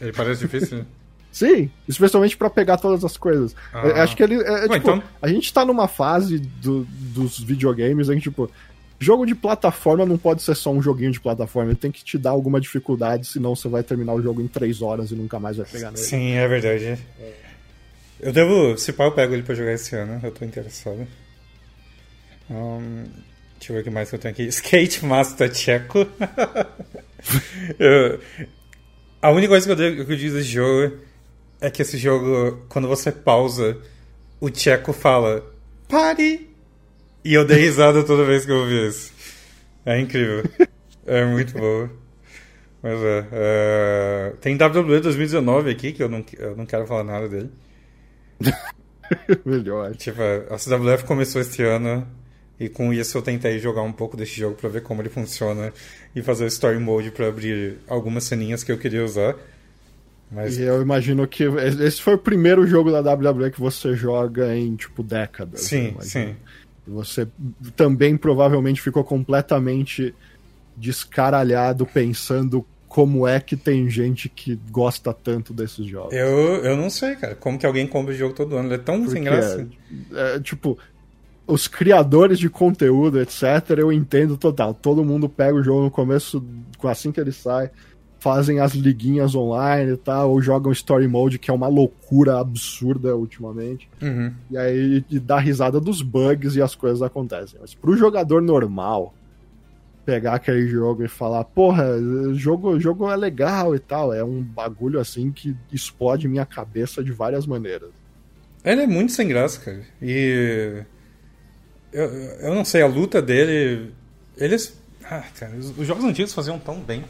Ele parece difícil? Sim, especialmente pra pegar todas as coisas. Ah. Eu Acho que ele. É, Ué, tipo, então- A gente tá numa fase do- dos videogames em que, tipo, jogo de plataforma não pode ser só um joguinho de plataforma. Ele tem que te dar alguma dificuldade, senão você vai terminar o jogo em três horas e nunca mais vai pegar nele. Sim, é verdade. Eu devo. Se pá, eu pego ele pra jogar esse ano. Eu tô interessado. Ahn, deixa eu ver o que mais que eu tenho aqui. Skate Master Checo. Eu- a única coisa que eu, devo- que eu digo desse jogo é que esse jogo, quando você pausa, o Checo fala Pare! E eu dei risada toda vez que eu ouvi isso. É incrível. É muito bom. Mas é, é, Tem WWE 2019 aqui, que eu não, eu não quero falar nada dele. Melhor. Tipo, a CWF começou este ano e com isso eu tentei jogar um pouco desse jogo pra ver como ele funciona e fazer o story mode pra abrir algumas ceninhas que eu queria usar. Mas... E eu imagino que esse foi o primeiro jogo da WWE que você joga em, tipo, décadas. Sim, sim. Você também provavelmente ficou completamente descaralhado pensando como é que tem gente que gosta tanto desses jogos. Eu, eu não sei, cara. Como que alguém compra o jogo todo ano? Ele é tão Porque sem graça. É, é, tipo, os criadores de conteúdo, etc., eu entendo total. Todo mundo pega o jogo no começo, assim que ele sai, fazem as liguinhas online e tal, ou jogam Story Mode, que é uma loucura absurda ultimamente. Uhum. E aí e dá risada dos bugs e as coisas acontecem. Mas pro jogador normal pegar aquele jogo e falar, porra, jogo, jogo é legal e tal, é um bagulho assim que explode minha cabeça de várias maneiras. Ele é muito sem graça, cara. E. Eu, eu não sei, a luta dele. Eles. Ah, cara, os, os jogos antigos faziam tão bem.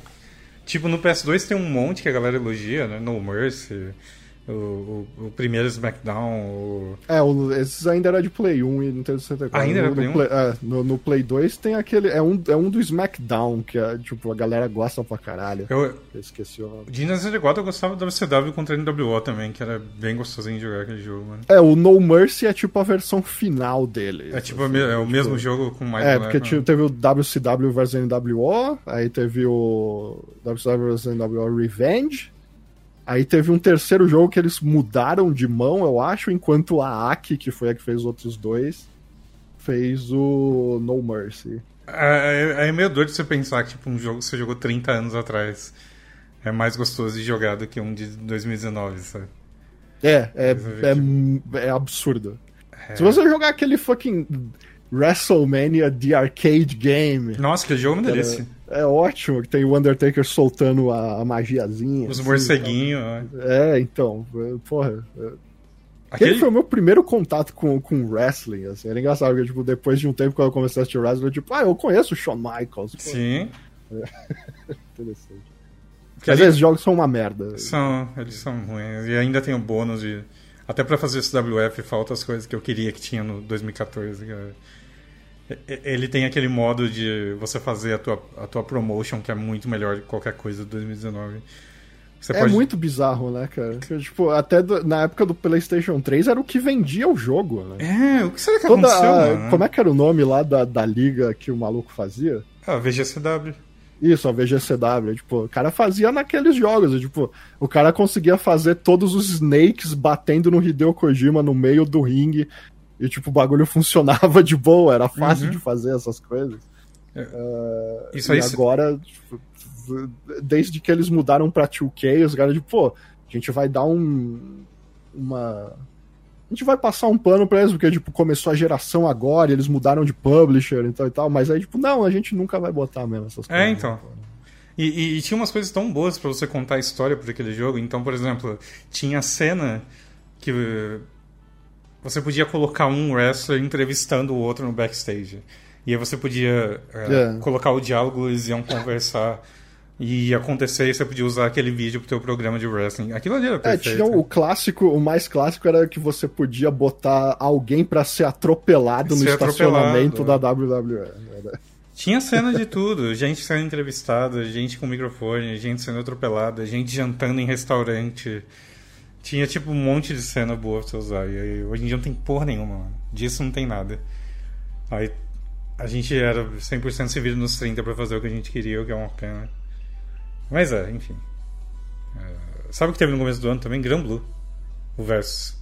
Tipo, no PS2 tem um monte que a galera elogia, né? No Mercy, o, o, o, primeiro SmackDown. O... É, o, esses ainda era de Play 1 e Nintendo 64. Ainda no, era Play 1? Play, é, no, no, Play 2 tem aquele. É um, é um do SmackDown, que é, tipo, a galera gosta pra caralho. Eu, eu esqueci o nome. De Nintendo 64 eu gostava do WCW contra NWO também, que era bem gostosinho de jogar aquele jogo, mano. É, o No Mercy é tipo a versão final dele. É tipo, assim, é o tipo, mesmo jogo com mais. É, porque tipo, teve o WCW vs NWO, aí teve o WCW vs NWO Revenge. Aí teve um terceiro jogo que eles mudaram de mão, eu acho, enquanto a Aki, que foi a que fez os outros dois, fez o No Mercy. É, é, é meio doido você pensar que tipo, um jogo que você jogou 30 anos atrás é mais gostoso de jogar do que um de 2019, sabe? É, é, é, é absurdo. É. Se você jogar aquele fucking WrestleMania The Arcade Game. Nossa, que jogo é uma delícia. É ótimo, que tem o Undertaker soltando a, a magiazinha. Os assim, morceguinhos. É, então, é, porra. É. Aquele... Aquele foi o meu primeiro contato com, com wrestling, assim. Era engraçado, porque, tipo, depois de um tempo, quando eu comecei a assistir wrestling, eu, tipo, ah, eu conheço o Shawn Michaels. Pô. Sim. É. Interessante. Porque às vezes jogos são uma merda. São, eles são ruins. E ainda tem o bônus de... Até pra fazer esse WF, falta as coisas que eu queria que tinha no 2014, cara. Ele tem aquele modo de você fazer a tua, a tua promotion que é muito melhor que qualquer coisa do 2019. Você é pode... muito bizarro, né, cara? Tipo, até do, na época do PlayStation 3 era o que vendia o jogo, né? É, o que será que Toda aconteceu, a, mano? Como é que era o nome lá da, da liga que o maluco fazia? Ah, VGCW. Isso, a VGCW. Tipo, o cara fazia naqueles jogos. Tipo, o cara conseguia fazer todos os Snakes batendo no Hideo Kojima no meio do ringue e, tipo, o bagulho funcionava de boa, era fácil uhum. de fazer essas coisas. É. Uh, Isso e aí agora, tipo, desde que eles mudaram pra 2K, os caras, tipo, pô, a gente vai dar um. Uma. A gente vai passar um pano pra eles, porque, tipo, começou a geração agora, e eles mudaram de publisher e tal e tal, mas aí, tipo, não, a gente nunca vai botar mesmo essas é, coisas. É, então. E, e, e, tinha umas coisas tão boas para você contar a história por aquele jogo. Então, por exemplo, tinha a cena que você podia colocar um wrestler entrevistando o outro no backstage. E aí você podia é, colocar o diálogo, eles iam conversar e ia acontecer e você podia usar aquele vídeo pro teu programa de wrestling. Aquilo ali era perfeito. É, tinha o clássico, o mais clássico era que você podia botar alguém para ser atropelado ser no estacionamento atropelado. da WWE. Era... Tinha cena de tudo, gente sendo entrevistada, gente com microfone, gente sendo atropelada, gente jantando em restaurante. Tinha, tipo, um monte de cena boa pra você usar. E aí, hoje em dia não tem porra nenhuma, mano. Disso não tem nada. Aí a gente era 100% se vira nos 30 pra fazer o que a gente queria, o que é uma pena. Mas é, enfim. É... Sabe o que teve no começo do ano também? Gran Blue. O Versus.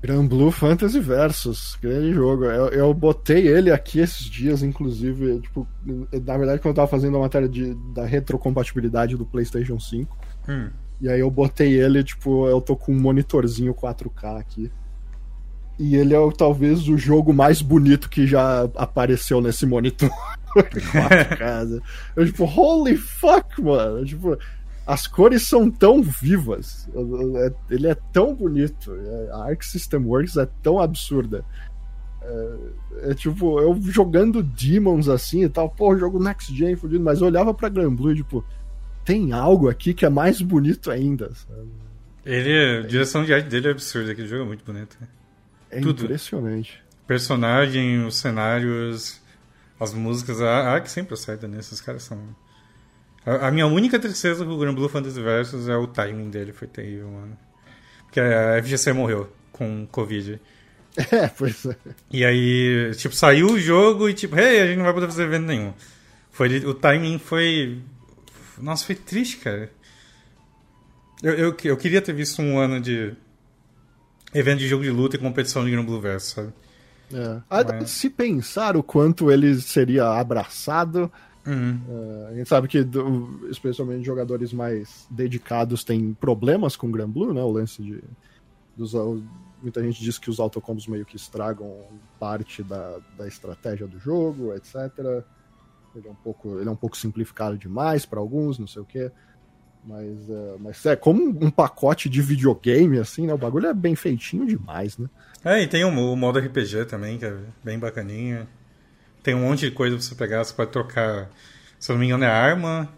Gran Blue Fantasy Versus. Grande jogo. Eu, eu botei ele aqui esses dias, inclusive. Tipo, na verdade, quando eu tava fazendo a matéria de, da retrocompatibilidade do PlayStation 5. Hum. E aí eu botei ele, tipo, eu tô com um monitorzinho 4K aqui. E ele é talvez o jogo mais bonito que já apareceu nesse monitor 4K. eu, tipo, holy fuck, mano. Tipo, as cores são tão vivas. É, ele é tão bonito. É, a Arc System Works é tão absurda. É, é, tipo, eu jogando Demons assim e tal, pô, jogo Next Gen fudido, mas eu olhava pra Gran Blue e tipo, tem algo aqui que é mais bonito ainda. Sabe? Ele, a direção de arte dele é absurda, aquele jogo é muito bonito. É Tudo. impressionante. Personagem, os cenários, as músicas, a arte sempre acerta nisso, os caras são. A, a minha única tristeza com o Grand Blue Fantasy Versus é o timing dele, foi terrível, mano. Porque a FGC morreu com Covid. É, pois é. E aí, tipo, saiu o jogo e tipo, hey, a gente não vai poder fazer evento nenhum. Foi, o timing foi. Nossa, foi triste, cara. Eu, eu, eu queria ter visto um ano de evento de jogo de luta e competição de Grand Blue Versus, sabe? É. Mas... Se pensar o quanto ele seria abraçado, uhum. uh, a gente sabe que, do, especialmente jogadores mais dedicados, têm problemas com o Grand Blue, né? O lance de. Dos, muita gente diz que os autocombos meio que estragam parte da, da estratégia do jogo, etc. Ele é um pouco, ele é um pouco simplificado demais para alguns, não sei o quê. Mas, é, mas é como um pacote de videogame, assim, né? O bagulho é bem feitinho demais, né? É, e tem o, o modo RPG também, que é bem bacaninha. Tem um monte de coisa pra você pegar, você pode trocar, se eu não me engano, é a arma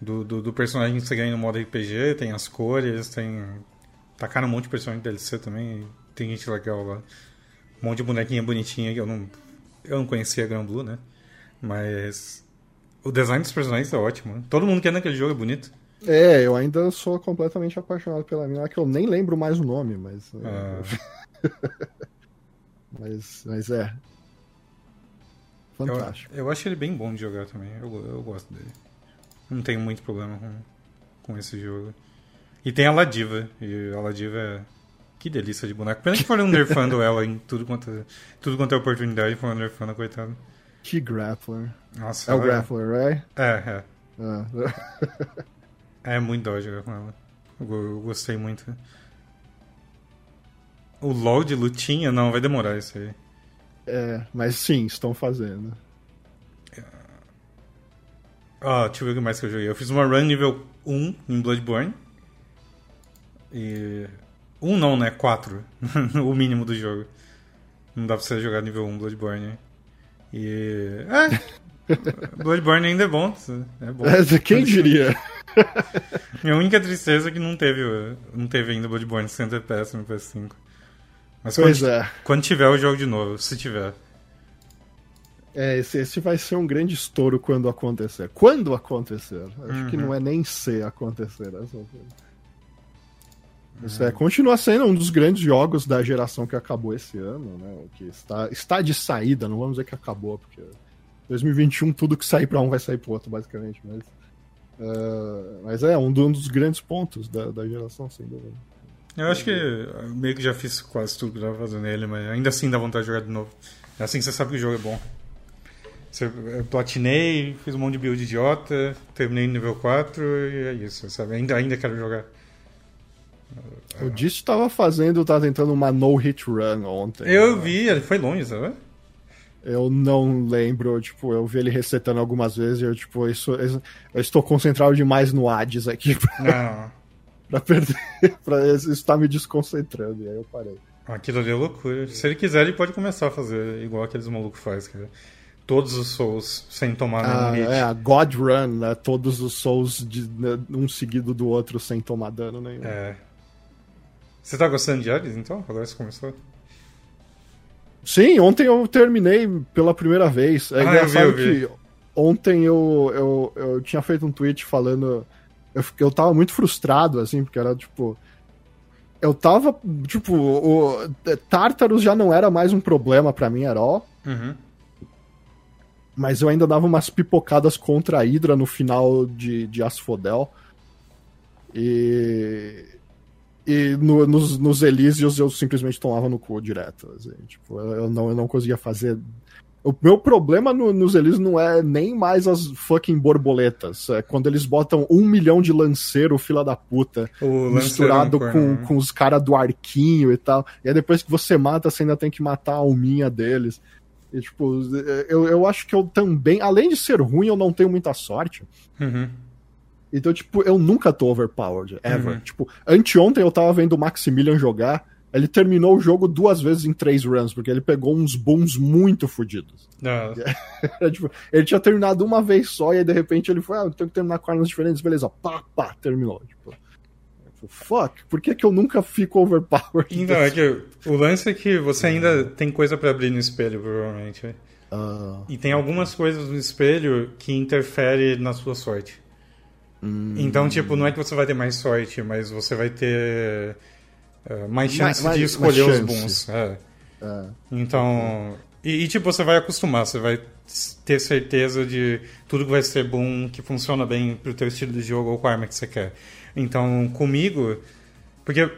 do, do, do personagem que você ganha no modo RPG, tem as cores, tem. Tacaram um monte de personagem DLC também, tem gente legal lá. Um monte de bonequinha bonitinha que eu não. Eu não conhecia a Grand Blue, né? Mas. O design dos personagens é ótimo. Todo mundo que é naquele jogo é bonito. É, eu ainda sou completamente apaixonado pela mina, que eu nem lembro mais o nome, mas. Ah. mas, mas é. Fantástico. Eu, eu, acho ele bem bom de jogar também. Eu, eu gosto dele. Não tenho muito problema com, com esse jogo. E tem a Ladiva. E a Ladiva é. Que delícia de boneco. Pena que foram nerfando ela em tudo quanto, é, tudo quanto é oportunidade, foram nerfando, coitado. Que grappler. Nossa, é o grappler, right? É, é. Ah. é muito dó jogar com ela. Eu, eu gostei muito. O LoL de lutinha, não, vai demorar isso aí. É, mas sim, estão fazendo. Ah, deixa eu ver o que mais que eu joguei. Eu fiz uma run nível 1 em Bloodborne. E. 1 não, né? 4. o mínimo do jogo. Não dá pra você jogar nível 1 Bloodborne. E. É. Bloodborne ainda é bom. É bom. Quem diria? Minha única tristeza é que não teve, não teve ainda Bloodborne 60 FPS no PS5. Mas pois quando, é. quando tiver o jogo de novo, se tiver. É, esse, esse vai ser um grande estouro quando acontecer. Quando acontecer. Acho uhum. que não é nem se acontecer. Essa Isso é, continua sendo um dos grandes jogos da geração que acabou esse ano, né? Que está, está de saída, não vamos dizer que acabou, porque 2021 tudo que sair para um vai sair pro outro, basicamente. Mas, uh, mas é um, dos grandes pontos da, da geração, sem dúvida. Eu acho que meio que já fiz quase tudo que dava pra fazer nele, mas ainda assim dá vontade de jogar de novo. É assim que você sabe que o jogo é bom. Eu platinei, fiz um monte de build idiota, terminei no nível 4 e é isso, sabe? Ainda, ainda quero jogar. O Dist estava fazendo, tava tentando uma no-hit run ontem. Eu né? vi, ele foi longe, sabe? Eu não lembro, tipo, eu vi ele resetando algumas vezes e eu, tipo, isso, eu estou concentrado demais no Hades aqui. Não pra perder. pra isso tá me desconcentrando. E aí eu parei. Aquilo ali é loucura. Se ele quiser, ele pode começar a fazer igual aqueles malucos fazem, cara. Todos os Souls sem tomar ah, nenhum hit. É, a God Run, né? Todos os Souls de, né, um seguido do outro sem tomar dano nenhum. É. Você tá gostando de Hades, então? Agora você começou? Sim, ontem eu terminei pela primeira vez. É ah, engraçado eu vi, eu vi. que ontem eu, eu, eu tinha feito um tweet falando eu, eu tava muito frustrado, assim, porque era tipo. Eu tava. Tipo, o Tartarus já não era mais um problema para mim, era ó. Uhum. Mas eu ainda dava umas pipocadas contra a Hydra no final de, de Asphodel. E. E no, nos, nos Elísios eu simplesmente tomava no cu direto. Assim, tipo, eu não, eu não conseguia fazer o meu problema no, nos Elis não é nem mais as fucking borboletas. É quando eles botam um milhão de lanceiro, fila da puta, o misturado com, né? com os caras do arquinho e tal. E aí depois que você mata, você ainda tem que matar a alminha deles. E, tipo, eu, eu acho que eu também, além de ser ruim, eu não tenho muita sorte. Uhum. Então, tipo, eu nunca tô overpowered, ever. Uhum. Tipo, anteontem eu tava vendo o Maximilian jogar. Ele terminou o jogo duas vezes em três runs, porque ele pegou uns booms muito fodidos. Ah. tipo, ele tinha terminado uma vez só, e aí de repente ele foi, ah, eu tenho que terminar com armas diferentes, beleza, pá, pá, terminou. Tipo, fuck, por que, que eu nunca fico overpowered? Então, é que o lance é que você ainda tem coisa para abrir no espelho, provavelmente. Uh, e tem algumas coisas no espelho que interferem na sua sorte. Hum. Então, tipo, não é que você vai ter mais sorte, mas você vai ter uh, mais chance mais, de escolher os bons. É. É. Então. E, e, tipo, você vai acostumar, você vai ter certeza de tudo que vai ser bom, que funciona bem pro teu estilo de jogo ou com a arma que você quer. Então, comigo. Porque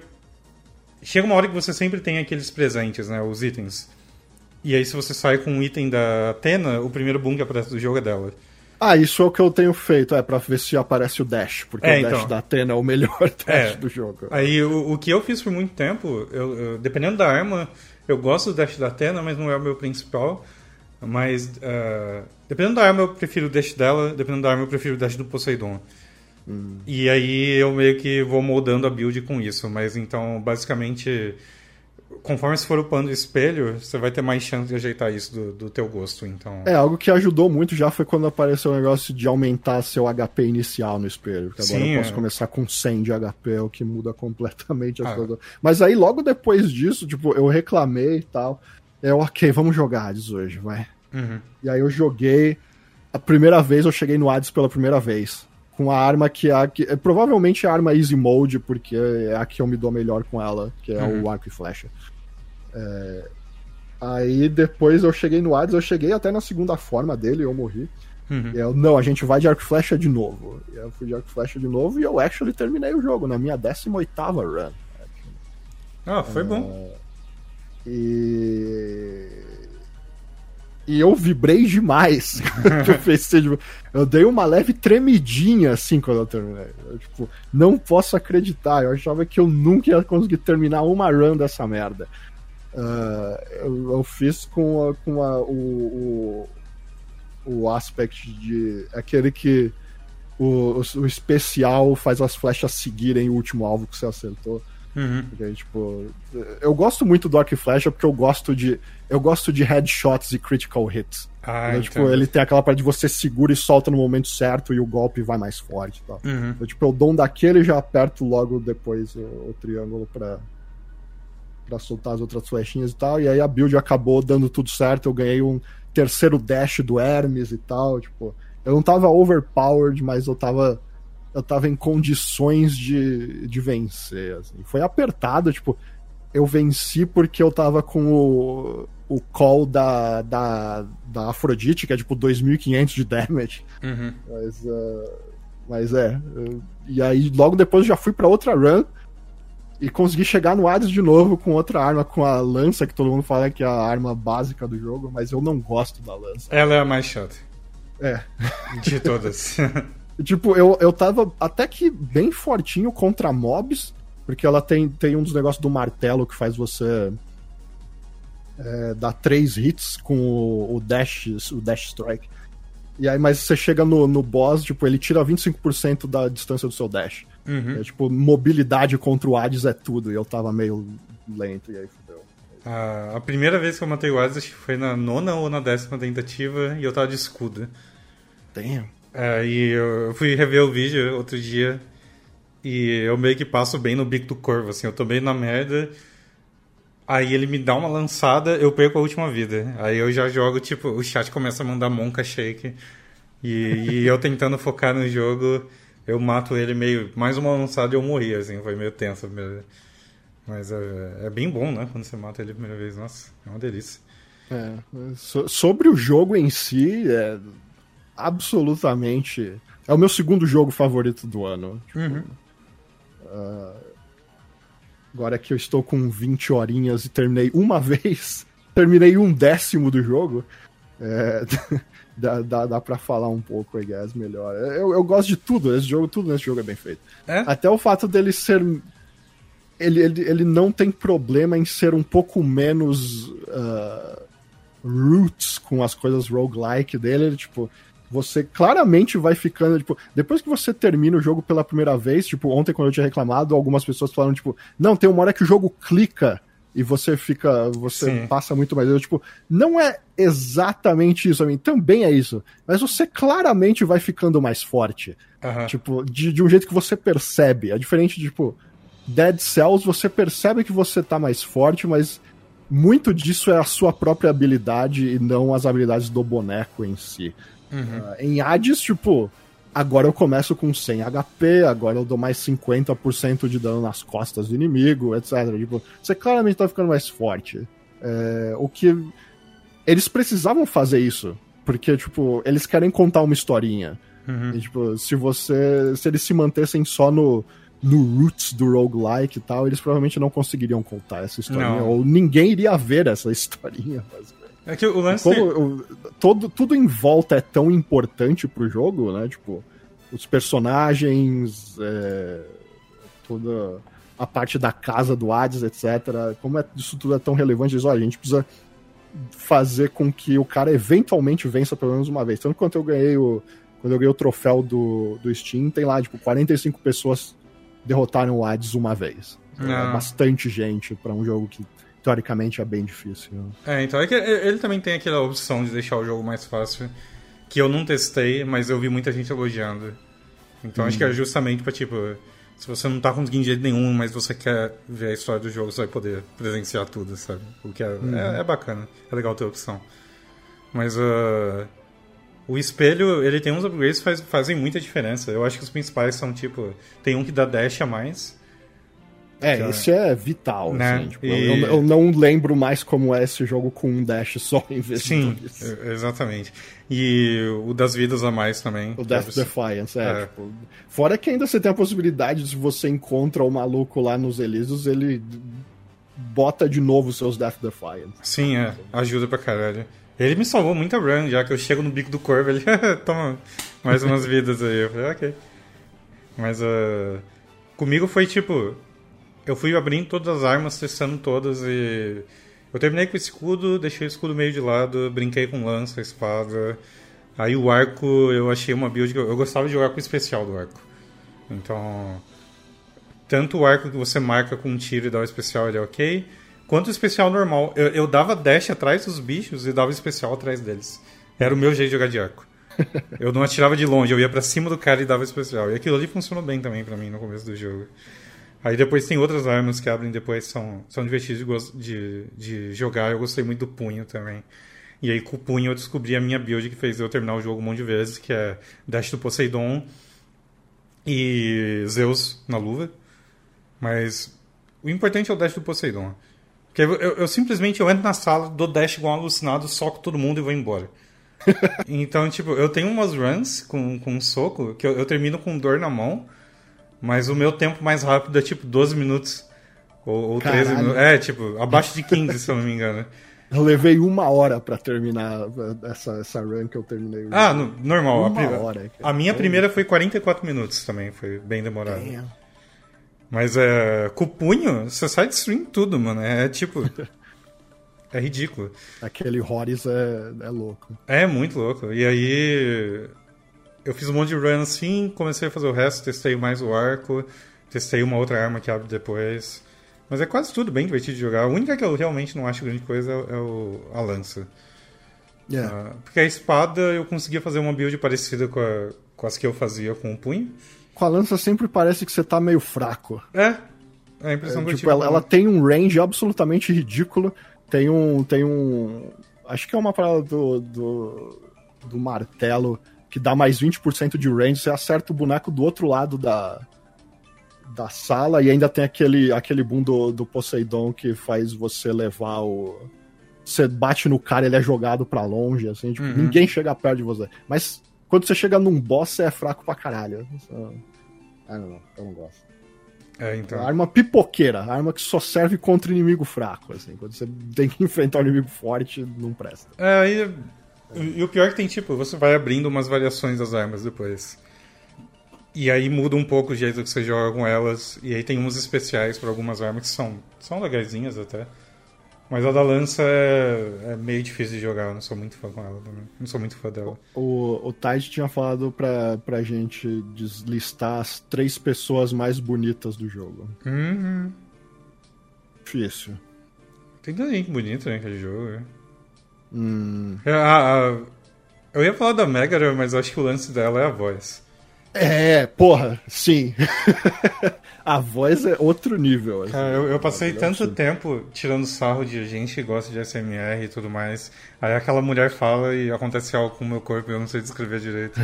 chega uma hora que você sempre tem aqueles presentes, né? Os itens. E aí, se você sai com um item da Atena, o primeiro boom que aparece do jogo é dela. Ah, isso é o que eu tenho feito, é pra ver se aparece o Dash, porque é, o Dash então. da Atena é o melhor Dash é. do jogo. Aí, o, o, que eu fiz por muito tempo, eu, eu, dependendo da arma, eu gosto do Dash da Atena, mas não é o meu principal. Mas, uh, dependendo da arma, eu prefiro o Dash dela, dependendo da arma, eu prefiro o Dash do Poseidon. Hum. E aí eu meio que vou moldando a build com isso. Mas então, basicamente, conforme você for upando o espelho, você vai ter mais chance de ajeitar isso do, do teu gosto. Então... É, algo que ajudou muito já foi quando apareceu o negócio de aumentar seu HP inicial no espelho. Porque agora Sim, eu posso é. começar com 100 de HP, o que muda completamente as ah. coisas. Mas aí, logo depois disso, tipo, eu reclamei e tal. É, ok, vamos jogar Hades hoje, vai. Uhum. E aí eu joguei. A primeira vez eu cheguei no Hades pela primeira vez com a arma que é, a, que é provavelmente a arma Easy Mode, porque é a que eu me dou melhor com ela, que é uhum. o arco e flecha. É, aí depois eu cheguei no Hades, eu cheguei até na segunda forma dele, eu morri. Uhum. Eu, não, a gente vai de arco e flecha de novo. Eu fui de arco e flecha de novo e eu actually terminei o jogo na minha 18 run. Ah, foi é, bom. E e eu vibrei demais. eu, eu dei uma leve tremidinha assim quando eu terminei. Eu, tipo, não posso acreditar. Eu achava que eu nunca ia conseguir terminar uma run dessa merda. Uh, eu, eu, fiz com, a, com a, o, o, o aspect de. aquele que o, o especial faz as flechas seguirem o último alvo que você acertou. Uhum. Porque, tipo, eu gosto muito do Arc Flash porque eu gosto de eu gosto de headshots e critical hits. Ah, então, tipo, ele tem aquela parte de você segura e solta no momento certo e o golpe vai mais forte? Uhum. Então, tipo, eu dou um daquele e já aperto logo depois o, o triângulo para para soltar as outras flechinhas e tal. E aí a build acabou dando tudo certo. Eu ganhei um terceiro dash do Hermes e tal, tipo, eu não tava overpowered, mas eu tava eu tava em condições de, de vencer. Assim. Foi apertado, tipo, eu venci porque eu tava com o, o call da, da, da Afrodite, que é tipo 2500 de damage. Uhum. Mas, uh, mas é. e aí logo depois eu já fui para outra run e consegui chegar no Hades de novo com outra arma, com a lança, que todo mundo fala que é a arma básica do jogo, mas eu não gosto da lança. Ela é a mais chata. É. De todas. Tipo, eu, eu tava até que bem fortinho contra mobs, porque ela tem, tem um dos negócios do martelo que faz você é, dar três hits com o, o, dash, o dash strike. E aí, mas você chega no, no boss, tipo, ele tira 25% da distância do seu dash. Uhum. É, tipo, mobilidade contra o Hades é tudo, e eu tava meio lento, e aí fudeu. a primeira vez que eu matei o Hades acho que foi na nona ou na décima tentativa, e eu tava de escudo. Damn. É, e eu fui rever o vídeo outro dia e eu meio que passo bem no bico do corvo, assim, eu tô bem na merda. Aí ele me dá uma lançada, eu perco a última vida. Aí eu já jogo, tipo, o chat começa a mandar monka shake. E, e eu tentando focar no jogo, eu mato ele meio. Mais uma lançada e eu morri, assim, foi meio tenso. Mas é, é, bem bom, né? Quando você mata ele a primeira vez. Nossa, é uma delícia. É, so, sobre o jogo em si, é, absolutamente. É o meu segundo jogo favorito do ano. Tipo, uhum. uh, agora que eu estou com 20 horinhas e terminei uma vez, terminei um décimo do jogo. É, dá, dá, dá pra falar um pouco, I guess, melhor. Eu, eu gosto de tudo, esse jogo, tudo nesse jogo é bem feito. É? Até o fato dele ser. Ele, ele, ele não tem problema em ser um pouco menos uh, roots com as coisas roguelike dele. Ele, tipo, você claramente vai ficando, tipo, depois que você termina o jogo pela primeira vez, tipo, ontem quando eu tinha reclamado, algumas pessoas falaram, tipo, não, tem uma hora que o jogo clica e você fica, você Sim. passa muito mais. Eu, tipo, não é exatamente isso, a mim também é isso, mas você claramente vai ficando mais forte. Uhum. Tipo, de, de um jeito que você percebe. É diferente de, tipo, Dead Cells, você percebe que você tá mais forte, mas muito disso é a sua própria habilidade e não as habilidades do boneco em si. Uhum. Uh, em Hades, tipo, agora eu começo com 100 HP, agora eu dou mais 50% de dano nas costas do inimigo, etc. Tipo, você claramente tá ficando mais forte. É, o que. Eles precisavam fazer isso, porque, tipo, eles querem contar uma historinha. Uhum. E, tipo, se você. Se eles se mantessem só no, no roots do roguelike e tal, eles provavelmente não conseguiriam contar essa historinha. Não. Ou ninguém iria ver essa historinha, basicamente. É que o lance. Como, todo, tudo em volta é tão importante pro jogo, né? Tipo, os personagens, é, toda a parte da casa do Hades, etc. Como é, isso tudo é tão relevante, eles, olha, a gente precisa fazer com que o cara eventualmente vença pelo menos uma vez. Tanto quanto eu ganhei o. Quando eu ganhei o troféu do, do Steam, tem lá, tipo, 45 pessoas derrotaram o Hades uma vez. É bastante gente para um jogo que teoricamente é bem difícil. É, então é que ele também tem aquela opção de deixar o jogo mais fácil, que eu não testei, mas eu vi muita gente elogiando. Então hum. acho que é uhum. justamente pra, tipo, se você não tá conseguindo de jeito nenhum, mas você quer ver a história do jogo, você vai poder presenciar tudo, sabe? O que é, hum. é, é, bacana, é legal ter opção. Mas uh, o espelho, ele tem uns upgrades que faz, fazem muita diferença. Eu acho que os principais são, tipo, tem um que dá dash a mais, é, já... esse é vital, né? assim, tipo, e... eu, eu, não lembro mais como é esse jogo com um dash só em vez Sim, exatamente. E o das vidas a mais também. O Death Defiance, é, é. Tipo, fora que ainda você tem a possibilidade de se você encontra o maluco lá nos Elísios, ele bota de novo seus Death Defiance. Sim, é. Ajuda pra caralho. Ele me salvou muita run, já que eu chego no bico do corvo, ele toma mais umas vidas aí. Eu falei, ok. Mas uh, comigo foi tipo, eu fui abrindo todas as armas, testando todas e. Eu terminei com o escudo, deixei o escudo meio de lado, brinquei com lança, espada. Aí o arco, eu achei uma build que eu, eu gostava de jogar com o especial do arco. Então. Tanto o arco que você marca com um tiro e dá o especial, ele é ok. Quanto o especial normal. Eu, eu dava dash atrás dos bichos e dava especial atrás deles. Era o meu jeito de jogar de arco. Eu não atirava de longe, eu ia para cima do cara e dava especial. E aquilo ali funcionou bem também para mim no começo do jogo. Aí depois tem outras armas que abrem depois, são, são divertidas de, de, de jogar. Eu gostei muito do punho também. E aí com o punho eu descobri a minha build que fez eu terminar o jogo um monte de vezes, que é Dash do Poseidon e Zeus na luva. Mas o importante é o Dash do Poseidon. Porque eu, eu, eu simplesmente eu entro na sala, dou Dash igual um alucinado, soco todo mundo e vou embora. então, tipo, eu tenho umas runs com, com um soco que eu, eu termino com dor na mão mas o meu tempo mais rápido é tipo 12 minutos. Ou, ou 13 minutos. É, tipo, abaixo de 15, se eu não me engano. Eu levei uma hora para terminar essa, essa run que eu terminei. Ah, no, normal. Uma a, hora. A minha é. primeira foi 44 minutos também, foi bem demorado. Damn. Mas é, com o punho, você sai destruindo tudo, mano. É, é tipo. é ridículo. Aquele Horus é, é louco. É muito louco. E aí eu fiz um monte de run assim, comecei a fazer o resto, testei mais o arco, testei uma outra arma que abre depois. Mas é quase tudo bem divertido de jogar. A única que eu realmente não acho grande coisa é, o, a lança. Yeah. Uh, porque a espada eu conseguia fazer uma build parecida com, a, com as que eu fazia com o punho. Com a lança sempre parece que você tá meio fraco. É. É a impressão é, que tipo, eu tive. Ela, ela tem um range absolutamente ridículo. Tem um. Tem um. Acho que é uma parada do, do, do martelo que dá mais 20% de range, você acerta o boneco do outro lado da, da sala e ainda tem aquele, aquele boom do, do Poseidon que faz você levar o. Você bate no cara, ele é jogado para longe, assim, tipo, uhum. ninguém chega perto de você. Mas quando você chega num boss, você é fraco pra caralho. Ah, não, eu não gosto. É, então. Arma pipoqueira, arma que só serve contra inimigo fraco, assim. Quando você tem que enfrentar um inimigo forte, não presta. É, aí e, o pior é que tem, tipo, você vai abrindo umas variações das armas depois. E aí muda um pouco o jeito que você joga com elas. E aí tem uns especiais para algumas armas que são, são legaisinhas até. Mas a da lança é, é, meio difícil de jogar, eu não sou muito fã com ela também. Não sou muito fã dela. O, o Tide tinha falado pra, pra gente deslistar as três pessoas mais bonitas do jogo. Uhum. Difícil. Tem tanta gente bonita naquele jogo, né? Hum. É, eu ia falar da Megara, mas eu acho que o lance dela é a voz. É, porra, sim. a voz é outro nível. Assim. Cara, eu, eu, passei tanto tempo tirando sarro de gente que gosta de SMR e tudo mais. Aí aquela mulher fala e acontece algo com o meu corpo e eu não sei descrever direito.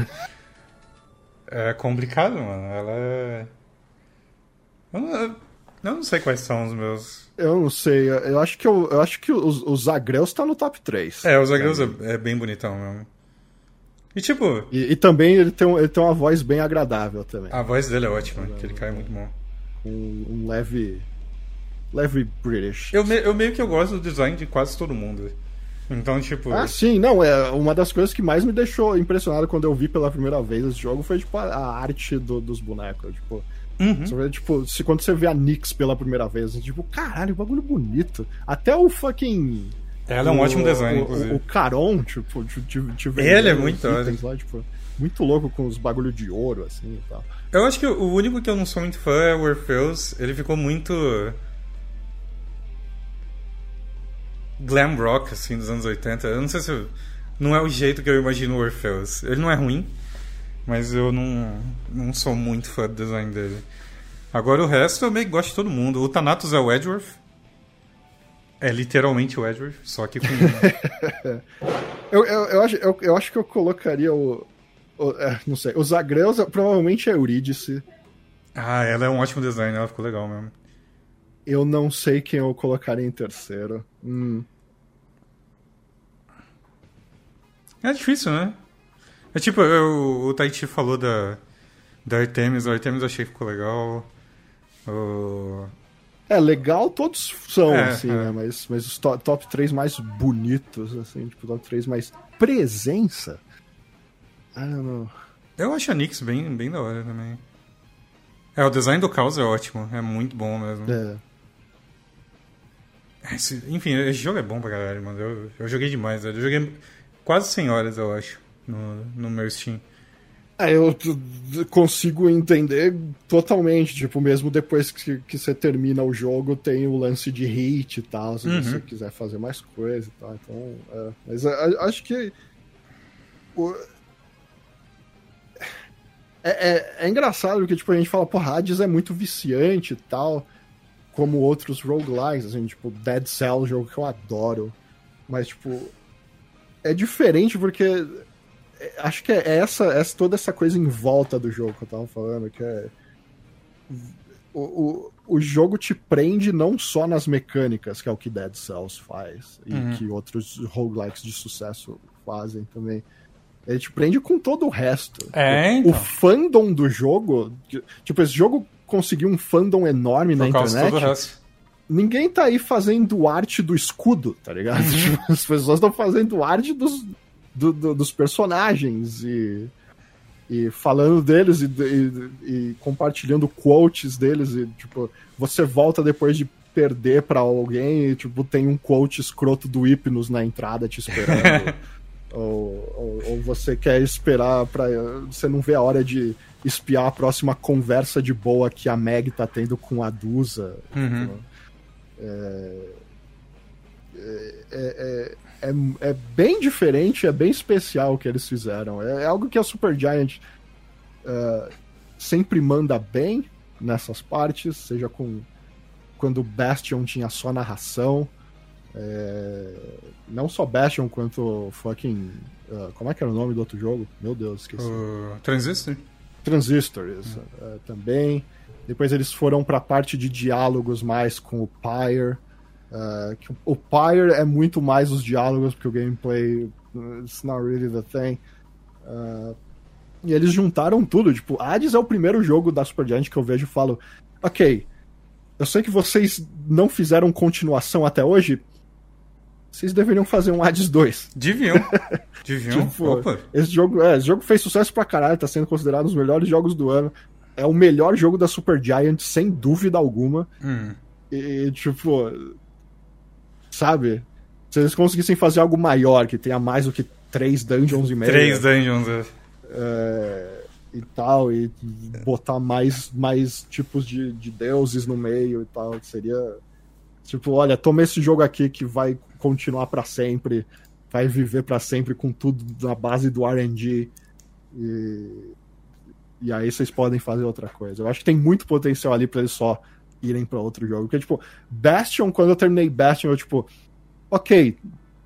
é complicado, mano. Ela é. Eu não, eu não sei quais são os meus. Eu não sei. Eu acho que, eu, eu acho que os, os Zagreus tá no top 3. É, os Zagreus é, é bem bonitão mesmo. E tipo. E, e, também ele tem, ele tem uma voz bem agradável também. A voz dele é ótima, que ele cai muito bom. Um, um leve. Leve British. Eu, me, eu meio que eu gosto do design de quase todo mundo. Então, tipo. Ah, sim, não. É uma das coisas que mais me deixou impressionado quando eu vi pela primeira vez esse jogo foi, tipo, a, a arte do, dos bonecos. Tipo. Uhum. Você vê, tipo, se, quando você vê a Nyx pela primeira vez, é tipo, caralho, bagulho bonito. Até o fucking ela é um ótimo design, o, inclusive. O, o Caron, tipo, tive Ele é muito lá, tipo, muito louco com os bagulho de ouro, assim e tal. Eu acho que o único que eu não sou muito fã é o Orpheus. Ele ficou muito. glam rock, assim, dos anos 80. Eu não sei se. Não é o jeito que eu imagino o Orpheus. Ele não é ruim, mas eu não, não sou muito fã do design dele. Agora o resto eu meio que gosto de todo mundo. O Thanatos é o Edgeworth. É literalmente o Edward, só que com. eu, eu, eu, acho, eu, eu acho que eu colocaria o. o é, não sei. Os Agreus provavelmente é Eurídice. Ah, ela é um ótimo design, ela ficou legal mesmo. Eu não sei quem eu colocaria em terceiro. Hum. É difícil, né? É tipo, eu, o Tahiti falou da, da Artemis, a Artemis eu achei que ficou legal. O... É, legal todos são, é, assim, é. né? Mas, mas os top, top 3 mais bonitos, assim, tipo, top 3 mais presença. I don't know. Eu acho a Nix bem, bem da hora também. É, o design do caos é ótimo, é muito bom mesmo. É. Esse, enfim, esse jogo é bom pra caralho, mano. Eu, eu joguei demais, velho. Eu joguei quase 100 horas, eu acho, no, no meu Steam. É, eu consigo entender totalmente, tipo, mesmo depois que, que você termina o jogo, tem o lance de hit e tal, se uhum. você quiser fazer mais coisa e tal. Então, é. Mas acho que. O... É, é, é, engraçado porque, tipo, a gente fala, porra, Hades é muito viciante e tal, como outros roguelikes, assim, tipo, Dead Cell, jogo que eu adoro. Mas, tipo, é diferente porque acho que é essa, essa toda essa coisa em volta do jogo que eu tava falando, que é o, o, o jogo te prende não só nas mecânicas, que é o que Dead Cells faz, e uhum. que outros roguelikes de sucesso fazem também. Ele te prende com todo o resto. É, então. O fandom do jogo. Tipo, esse jogo conseguiu um fandom enorme Por na internet. Ninguém tá aí fazendo arte do escudo, tá ligado? Uhum. As pessoas estão fazendo arte dos, do, do, dos personagens e, e falando deles e, e, e, compartilhando quotes deles e tipo você volta depois de perder para alguém e tipo tem um quote escroto do Hypnos na entrada te esperando. Ou, ou, ou, você quer esperar para você não vê a hora de espiar a próxima conversa de boa que a Meg tá tendo com a Dusa. Uhum. tipo, é, é, é, é, é bem diferente, é bem especial o que eles fizeram. É, é algo que a Super Giant uh, sempre manda bem nessas partes, seja com quando o Bastion tinha só narração. É, não só Bastion, quanto fucking. Uh, como é que era o nome do outro jogo? Meu Deus, esqueci. Uh, Transistor? Transistor, isso. Uhum. Uh, também. Depois eles foram para a parte de diálogos mais com o Pyre. Uh, o Pyre é muito mais os diálogos, porque o gameplay it's not really the thing. Uh, e eles juntaram tudo. Tipo, Hades é o primeiro jogo da Supergiant que eu vejo e falo: Ok, eu sei que vocês não fizeram continuação até hoje. Vocês deveriam fazer um Hades 2. Deviam. Deviam. tipo. Esse jogo, é, esse jogo fez sucesso pra caralho, tá sendo considerado um dos melhores jogos do ano. É o melhor jogo da Supergiant, sem dúvida alguma. Hum. E, tipo, sabe? Se eles conseguissem fazer algo maior, que tenha mais do que três dungeons e meio. Três dungeons, é. é. e tal, e botar mais, mais tipos de, de deuses no meio e tal, seria. Tipo, olha, toma esse jogo aqui que vai continuar para sempre, vai viver para sempre com tudo na base do RNG. E, E aí vocês podem fazer outra coisa. Eu acho que tem muito potencial ali para eles só irem para outro jogo. Porque, tipo, Bastion, quando eu terminei Bastion, eu, tipo, ok,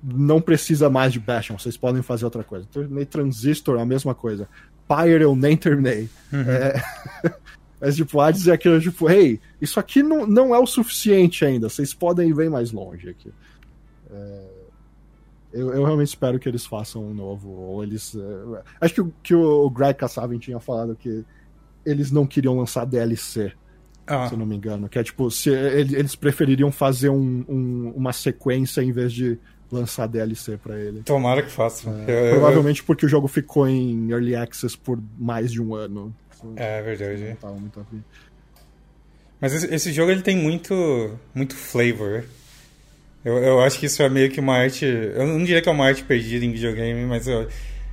não precisa mais de Bastion, vocês podem fazer outra coisa. Terminei Transistor, a mesma coisa. Pyre eu nem terminei. Uhum. É... Mas, tipo, Hades é aquilo, tipo, hey, isso aqui não, não é o suficiente ainda, vocês podem ir bem mais longe aqui. É... Eu, eu, realmente espero que eles façam um novo, ou eles... É... Acho que, que o Greg Kassavin tinha falado que eles não queriam lançar DLC, ah. se eu não me engano. Que é, tipo, se, eles prefeririam fazer um, um, uma sequência em vez de lançar DLC para ele. Tomara que faça. É, eu, provavelmente eu... porque o jogo ficou em Early Access por mais de um ano. É verdade. Mas esse, esse, jogo ele tem muito, muito flavor. Eu, eu acho que isso é meio que uma arte. Eu não diria que é uma arte perdida em videogame, mas eu,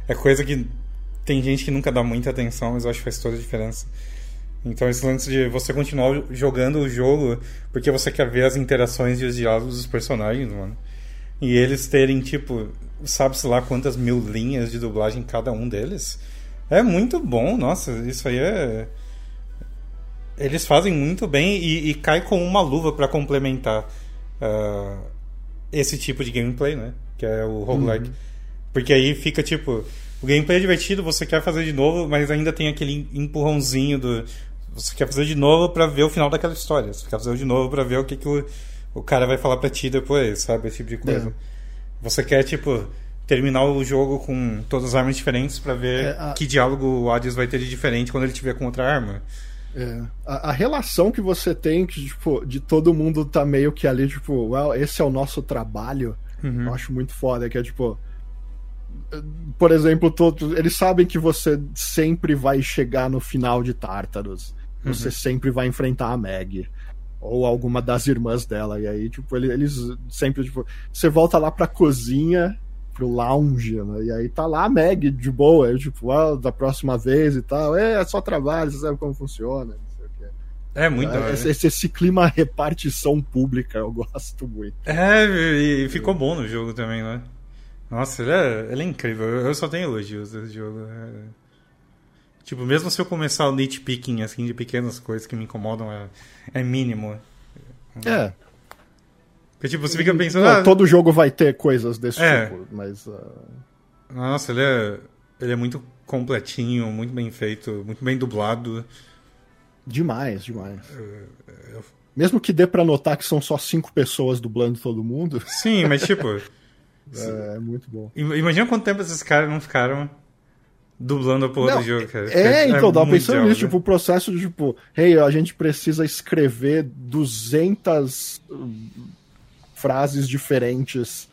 é coisa que tem gente que nunca dá muita atenção, mas eu acho que faz toda a diferença. Então esse lance de você continuar jogando o jogo porque você quer ver as interações e os diálogos dos personagens, mano. E eles terem, tipo, sabe-se lá quantas mil linhas de dublagem cada um deles. É muito bom, nossa, isso aí é. Eles fazem muito bem e, e cai com uma luva para complementar uh, esse tipo de gameplay, né? Que é o roguelike. Uhum. Porque aí fica tipo. O gameplay é divertido, você quer fazer de novo, mas ainda tem aquele empurrãozinho do. Você quer fazer de novo para ver o final daquela história. Você quer fazer de novo para ver o que, que o, o cara vai falar pra ti depois, sabe? Esse tipo de coisa. É. Você quer, tipo, terminar o jogo com todas as armas diferentes para ver é, a... que diálogo o Hades vai ter de diferente quando ele tiver com outra arma. É. A, a, relação que você tem que, tipo, de todo mundo tá meio que ali, tipo, well, esse é o nosso trabalho, uhum. eu acho muito foda, que é tipo. Por exemplo, todos, eles sabem que você sempre vai chegar no final de Tártaros. Você uhum. sempre vai enfrentar a Meg ou alguma das irmãs dela. E aí, tipo, eles, sempre, tipo, você volta lá pra cozinha, pro lounge, né? E aí tá lá a Meg de boa, eu, tipo, ah, da próxima vez e tal. É, é só trabalho, você sabe como funciona. É muito. É, esse, esse, esse, clima repartição pública eu gosto muito. É, e ficou bom no jogo também, né? Nossa, ele é, ele é incrível. Eu só tenho elogios desse jogo. É... Tipo, mesmo se eu começar o nitpicking, assim, de pequenas coisas que me incomodam, é, é mínimo. É. Porque, tipo, você fica pensando... Não, ah, todo jogo vai ter coisas desse é. tipo, mas... Uh... Nossa, ele é, ele é muito completinho, muito bem feito, muito bem dublado. Demais, demais. Eu... Mesmo que dê pra notar que são só cinco pessoas dublando todo mundo. Sim, mas tipo... é, é muito bom. Imagina quanto tempo esses caras não ficaram dublando a porra do jogo, cara. É, é então, é tava pensando nisso, né? tipo, o processo de, tipo, hey, a gente precisa escrever 200 hum, frases diferentes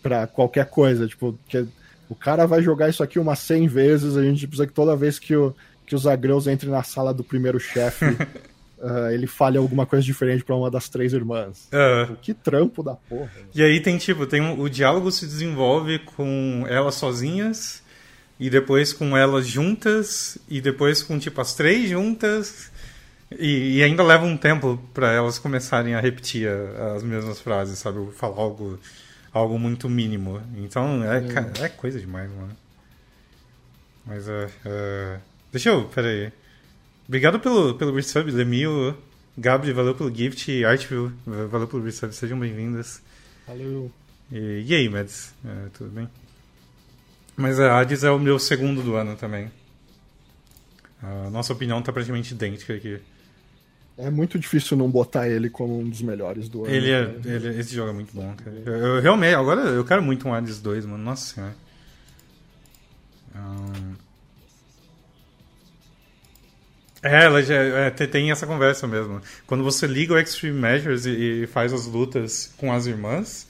para qualquer coisa, tipo, que o cara vai jogar isso aqui umas 100 vezes, a gente precisa que toda vez que, o, que os agreus entrem na sala do primeiro chefe, uh, ele fale alguma coisa diferente para uma das três irmãs. Uh. Que trampo da porra. E aí tem, tipo, tem um, o diálogo se desenvolve com elas sozinhas e depois com elas juntas, e depois com tipo as três juntas, e, e ainda leva um tempo para elas começarem a repetir a, as mesmas frases, sabe? Falar algo, algo muito mínimo. Então é, é. é coisa demais, mano. Mas uh, uh, deixa eu. Pera aí. Obrigado pelo, pelo resub, Lemil. Gabri, valeu pelo gift. Artville, valeu pelo resub. Sejam bem-vindas. Valeu. E, e aí, Mads? Uh, tudo bem? Mas a Hades é o meu segundo do ano também. A nossa opinião está praticamente idêntica aqui. É muito difícil não botar ele como um dos melhores do ano. Ele é, né? ele, esse jogo é muito bom, cara. Eu, eu, realmente, agora eu quero muito um Hades 2, mano. Nossa senhora. Um... É, ela já é, tem essa conversa mesmo. Quando você liga o Extreme Measures e, e faz as lutas com as irmãs,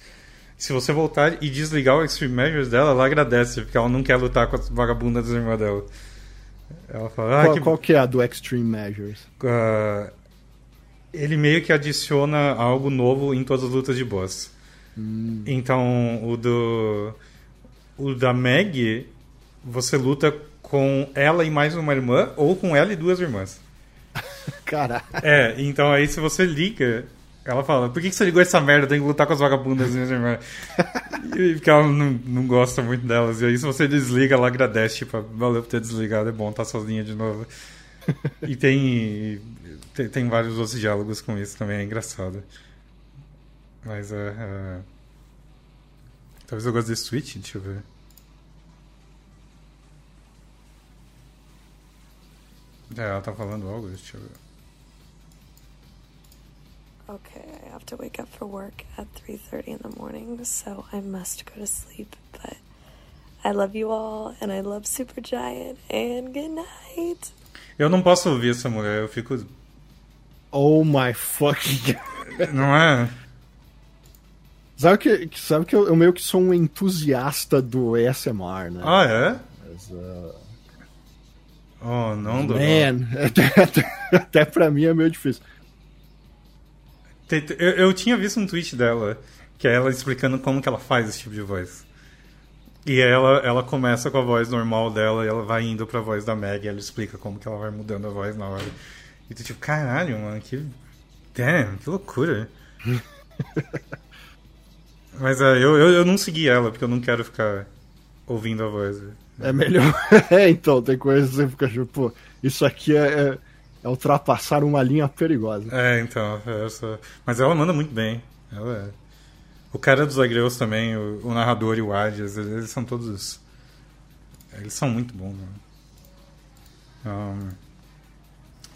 se você voltar e desligar o Extreme Measures dela, ela agradece, porque ela não quer lutar com as vagabundas das irmãs dela. Ela fala, ah, qual, que... qual que é a do Extreme Measures? Uh, ele meio que adiciona algo novo em todas as lutas de boss. Hum. Então, o do. O da Meg, você luta com ela e mais uma irmã, ou com ela e duas irmãs. Caralho. É, então aí se você liga Ela fala, por que, você ligou essa merda? Tem que lutar com as vagabundas, minhas irmãs. e, porque ela não, não gosta muito delas. E aí, se você desliga, ela agradece. Tipo, valeu por ter desligado, é bom estar tá sozinha de novo. e tem, tem, tem, vários outros diálogos com isso também, é engraçado. Mas é. é... Talvez eu goste de Switch, deixa eu ver. É, ela tá falando algo, deixa eu ver. Okay, I have to wake up for work at 3:30 in the morning, so I must go to sleep, but I love you all and I love Supergiant and good night. Eu não posso ouvir essa mulher, eu fico Oh my fucking Não é? Sabe que, sabe que eu, eu meio que sou um entusiasta do ASMR, né? Ah, é? Mas, uh... Oh, não, Man, até, até, até pra mim é meio difícil. Eu, eu tinha visto um tweet dela, que é ela explicando como que ela faz esse tipo de voz. E ela, ela começa com a voz normal dela e ela vai indo pra voz da Meg e ela explica como que ela vai mudando a voz na hora. E tu tipo, caralho, mano, que. Damn, que loucura. Mas é, eu, eu, eu não segui ela, porque eu não quero ficar ouvindo a voz. É melhor. é, então, tem coisas que você fica tipo, pô, isso aqui é, é é ultrapassar uma linha perigosa. É, então. É essa... Mas ela manda muito bem. Ela é... O cara dos Agreus também, o, o, narrador e o Adias, eles, eles, são todos. Eles são muito bons, mano. Um...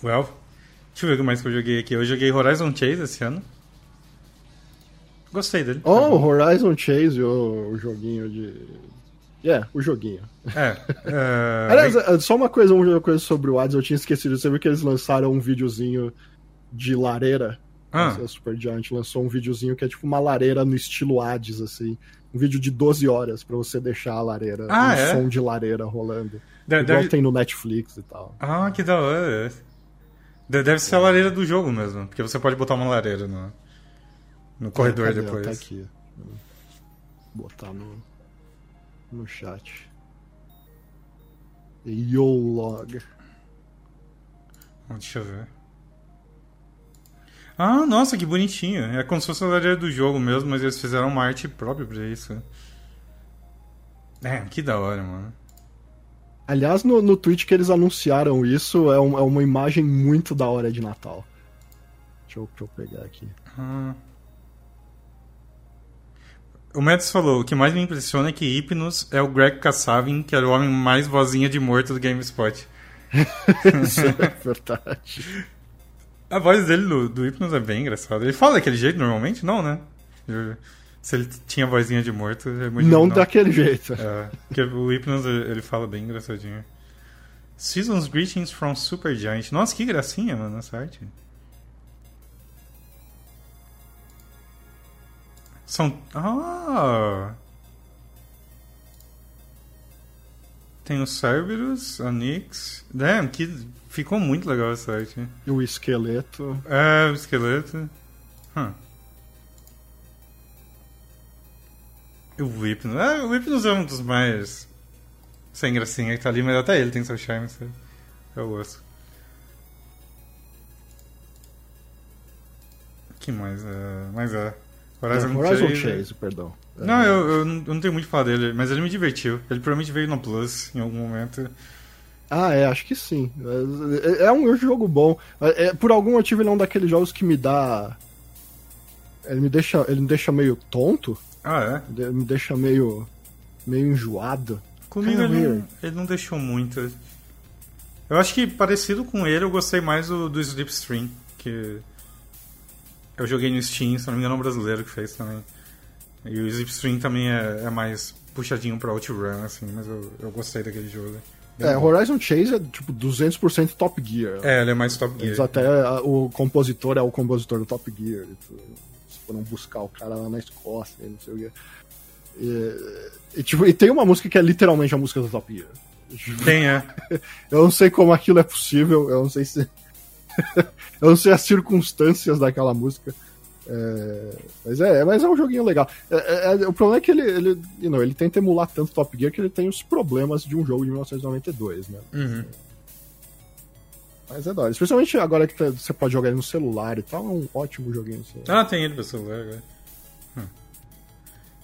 Well, deixa eu ver o que mais que eu joguei aqui. Eu joguei Horizon Chase esse ano. Gostei dele. Oh, é Horizon Chase, o, o joguinho de é, o joguinho. É. Uh... Aliás, é, só uma coisa, uma coisa sobre o Hades, eu tinha esquecido. Você viu que eles lançaram um videozinho de lareira? Ah. A Super Giant lançou um videozinho que é tipo uma lareira no estilo Hades, assim. Um vídeo de 12 horas para você deixar a lareira, ah, um é? som de lareira rolando. Deve, Igual deve... tem no Netflix e tal. Ah, que da hora. Deve ser a lareira do jogo mesmo, porque você pode botar uma lareira no, no corredor é, depois. Tá aqui. Vou botar no no chat. YoLog. Deixa eu ver. Ah, nossa, que bonitinho. É como se fosse a lareira do jogo mesmo, mas eles fizeram uma arte própria pra isso. É, que da hora, mano. Aliás, no, no tweet que eles anunciaram isso, é, um, é uma imagem muito da hora de Natal. Deixa eu, deixa eu pegar aqui. Ah. O Mads falou, o que mais me impressiona é que Hypnos é o Greg Kassavin, que era o homem mais vozinha de morto do GameSpot. Isso é verdade. A voz dele do, do Hypnos é bem engraçada. Ele fala daquele jeito normalmente? Não, né? Se ele tinha vozinha de morto, eu não, não daquele jeito. É, porque o Hypnos ele fala bem engraçadinho. Season's Greetings from Super Giant. Nossa, que gracinha, mano, essa arte. São. Ah! Tem o Cerberus, a Nyx. Damn, que ficou muito legal essa arte. O esqueleto. É, o esqueleto. Huh. O Hypnos. É, o Hypnos é um dos mais. Sem gracinha que tá ali, mas até ele tem seu charme. Eu gosto. que mais? É... Mas é. Horizon, é, Horizon Chase, Chase perdão. Não, eu, eu, não, eu, não tenho muito falar dele, mas ele me divertiu. Ele provavelmente veio no Plus em algum momento. Ah, é, acho que sim. É, é um jogo bom. É, é, por algum motivo ele é um daqueles jogos que me dá. Ele me deixa, ele me deixa meio tonto. Ah, é? Ele me deixa meio. meio enjoado. Comigo ele não, ele não, deixou muito. Eu acho que parecido com ele, eu gostei mais do, do Slipstream, que eu joguei no Steam, se não me engano, é um brasileiro que fez também. E o Zipstream também é, é mais puxadinho pra Outrun, assim, mas eu, eu gostei daquele jogo. É, Horizon Chase é tipo 200% Top Gear. É, ele é mais Top Gear. Eles até o compositor é o compositor do Top Gear. Eles foram buscar o cara lá na Escócia, não sei o quê. E, e, tipo, e tem uma música que é literalmente a música do Top Gear. Tem, é. eu não sei como aquilo é possível, eu não sei se eu não sei as circunstâncias daquela música. É, mas, é, mas é um joguinho legal. É, é, é, o problema é que ele, ele, you know, ele tenta emular tanto Top Gear que ele tem os problemas de um jogo de 1992, né? Uhum. Mas é da hora. Especialmente agora que tá- você pode jogar ele no celular e tal, é um ótimo joguinho. celular. Ah, tem ele pro celular agora. Hum.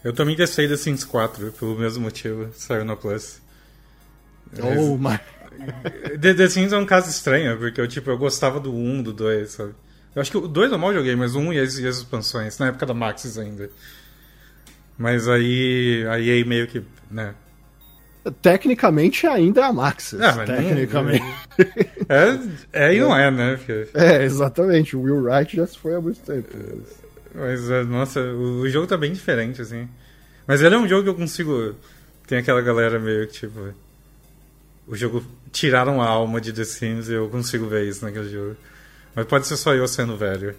Eu também testei The Sims 4, pelo mesmo motivo, saiu no Plus. Oh, my... The, The Sims é um caso estranho, porque eu, tipo, eu gostava do 1, do 2, sabe? Eu acho que o 2 eu mal joguei, mas o 1 e as, e as expansões, na época da Maxis ainda. Mas aí a EA meio que, né... Tecnicamente ainda é a Maxis. Ah, não- Tecnicamente. É, é e não é, né? Porque- É, exatamente. O Will Wright já se foi há muito tempo. Mas, é, nossa, o, o jogo tá bem diferente, assim. Mas ele é um jogo que eu consigo... Tem aquela galera meio que, tipo... O jogo... Tiraram a alma de The Sims e eu consigo ver isso naquele jogo. Mas pode ser só eu sendo velho.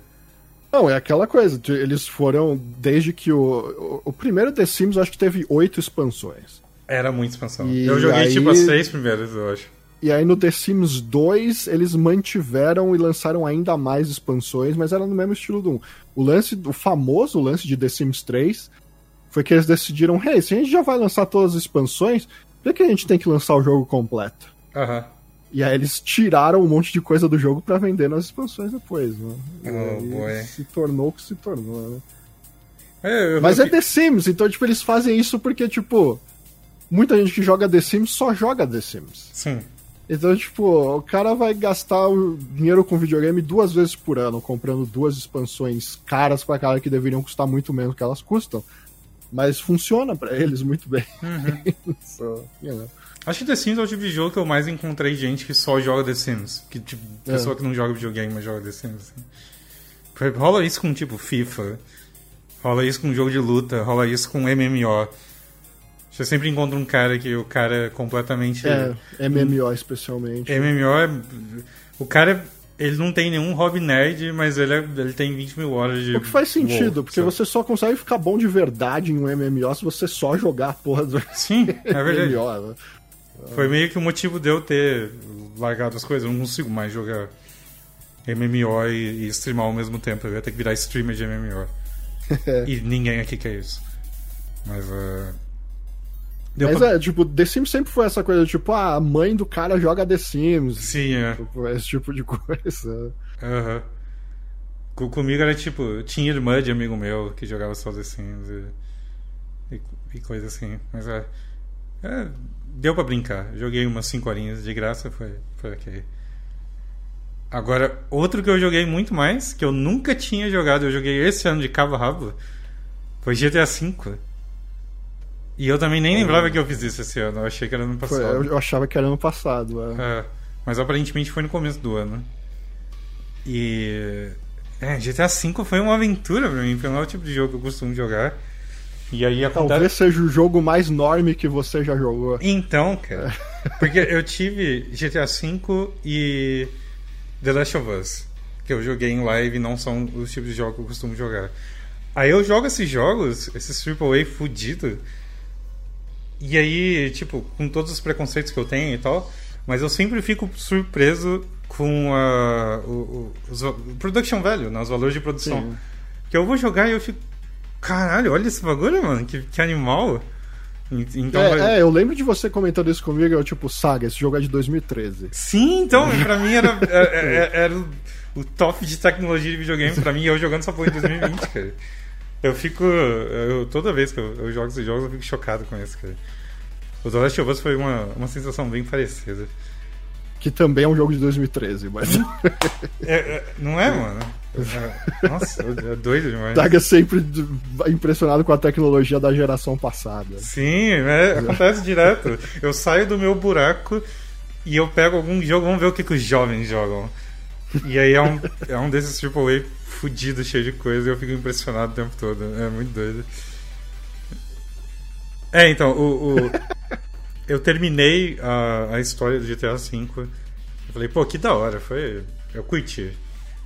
Não, é aquela coisa. de- Eles foram. Desde que o. O, o primeiro The Sims, eu acho que teve oito expansões. Era muita expansão. E eu joguei, aí- tipo, as seis primeiras, eu acho. E aí no The Sims 2, eles mantiveram e lançaram ainda mais expansões, mas era no mesmo estilo do 1. O lance, o famoso lance de The Sims 3 foi que eles decidiram, hey, se a gente já vai lançar todas as expansões, por que a gente tem que lançar o jogo completo? Aham. E aí eles tiraram um monte de coisa do jogo pra vender nas expansões depois, né? Oh, se tornou o que se tornou, né? É, eu- Mas é The Sims, então, tipo, eles fazem isso porque, tipo, muita gente que joga The Sims só joga The Sims. Sim. Então, tipo, o cara vai gastar o dinheiro com videogame duas vezes por ano, comprando duas expansões caras pra cara que deveriam custar muito menos que elas custam. Mas funciona pra eles muito bem. So, you know. Acho que The Sims é o tipo de jogo que eu mais encontrei gente que só joga The Sims. Que, tipo, É. pessoa que não joga videogame, mas joga The Sims. Assim. Rola isso com, tipo, FIFA. Rola isso com jogo de luta. Rola isso com MMO. Você sempre encontra um cara que o cara é completamente... É, MMO especialmente. MMO é... O cara, ele não tem nenhum hobby nerd, mas ele, é- ele tem 20 mil horas de... O que faz sentido, WoW, porque sabe? você só consegue ficar bom de verdade em um MMO se você só jogar a porra do Sim, é verdade. MMO, né? Foi meio que o motivo de eu ter largado as coisas. Eu não consigo mais jogar MMO e, e streamar ao mesmo tempo. Eu ia ter que virar streamer de MMO. e ninguém aqui quer isso. Mas. Uh... Deu Mas pra- é, tipo, The Sims sempre foi essa coisa, tipo, ah, a mãe do cara joga The Sims. Sim, é. Tipo, esse tipo de coisa. Aham. Co- Comigo era tipo, tinha irmã de amigo meu que jogava só The Sims e, e, e coisa assim. Mas é, é, Deu pra brincar. Joguei umas 5 horinhas de graça, foi, foi ok. Agora, outro que eu joguei muito mais, que eu nunca tinha jogado, eu joguei esse ano de cabo a rabo, foi GTA V. E eu também nem lembrava que eu fiz isso esse ano, eu achei que era no Foi, passado. eu, eu achava que era ano passado. é. É, mas aparentemente foi no começo do ano. E. É, GTA V foi uma aventura pra mim, porque não é o tipo de jogo que eu costumo jogar. E aí Talvez acontece. seja o jogo mais norme que você já jogou. Então, cara. Porque eu tive GTA V e The Last of Us, que eu joguei em live e não são os tipos de jogos que eu costumo jogar. Aí eu jogo esses jogos, esses AAA fudido, e aí, tipo, com todos os preconceitos que eu tenho e tal, mas eu sempre fico surpreso com a, o, o, os- o production value, né, os valores de produção. Sim. Que eu vou jogar e eu fico, caralho, olha esse bagulho, mano, que, que animal. Então, vai- É, é, eu lembro de você comentando isso comigo, eu tipo, Saga, esse jogo é de 2013. Sim, então, pra mim era, era, era- era o, o top de tecnologia de videogame pra mim, eu jogando essa porra em 2020, cara. Eu fico. Eu, toda vez que eu, eu jogo esses jogos, eu fico chocado com isso, cara. O The Last of Us foi uma, uma sensação bem parecida. Que também é um jogo de 2013, mas. É, é, não é, mano? É, nossa, é doido demais. Saga sempre impressionado com a tecnologia da geração passada. Sim, é, acontece direto. Eu saio do meu buraco e eu pego algum jogo, vamos ver o que, que os jovens jogam. E aí é um, é um desses AAA fudido, cheio de coisa, e eu fico impressionado o tempo todo. É muito doido. É, então, o, o- eu terminei a, a história do GTA V. Eu falei, pô, que da hora, foi. Eu curti.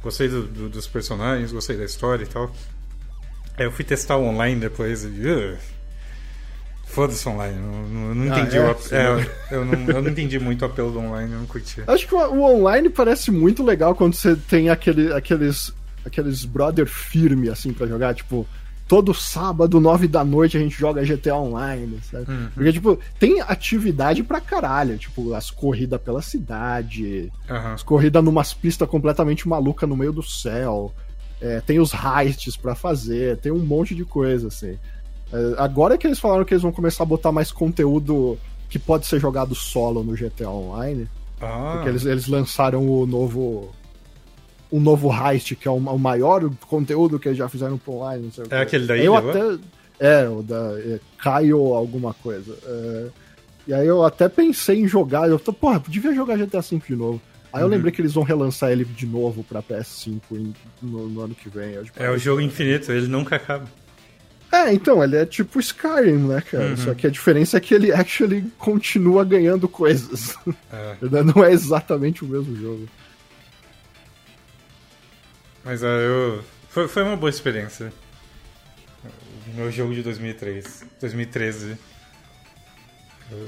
Gostei do- do- dos personagens, gostei da história e tal. Aí eu fui testar o online depois e. "Ugh, Foda-se online, não, não, Ah, entendi é? o ap- Sim. é, eu, não, eu não entendi muito o apelo do online, eu não curti. Acho que o, o online parece muito legal quando você tem aquele, aqueles, aqueles brother firme, assim, pra jogar. Tipo, todo sábado, nove da noite, a gente joga GTA Online, sabe? Uhum. Porque, tipo, tem atividade pra caralho. Tipo, as corridas pela cidade, Aham. as corridas numas pistas completamente malucas no meio do céu. É, tem os heists pra fazer, tem um monte de coisa, assim. É, agora que eles falaram que eles vão começar a botar mais conteúdo que pode ser jogado solo no GTA Online, Ah, porque eles, eles lançaram o novo. O novo heist, que é o, o maior conteúdo que eles já fizeram pro online. Não sei o É aquele da Eu até. É, o da. É, Caio alguma coisa. É, e aí eu até pensei em jogar. Eu tô, porra, devia jogar GTA V de novo. Aí eu Uhum. lembrei que eles vão relançar ele de novo pra PS5 em- no, no ano que vem. Eu, tipo, É o jogo infinito, ele nunca acaba. É, então, ele é tipo Skyrim, né, cara? Uhum. Só que a diferença é que ele actually continua ganhando coisas. É, não é exatamente o mesmo jogo. Mas é, eu. Foi, foi uma boa experiência. O meu jogo de 2003. 2013. Eu,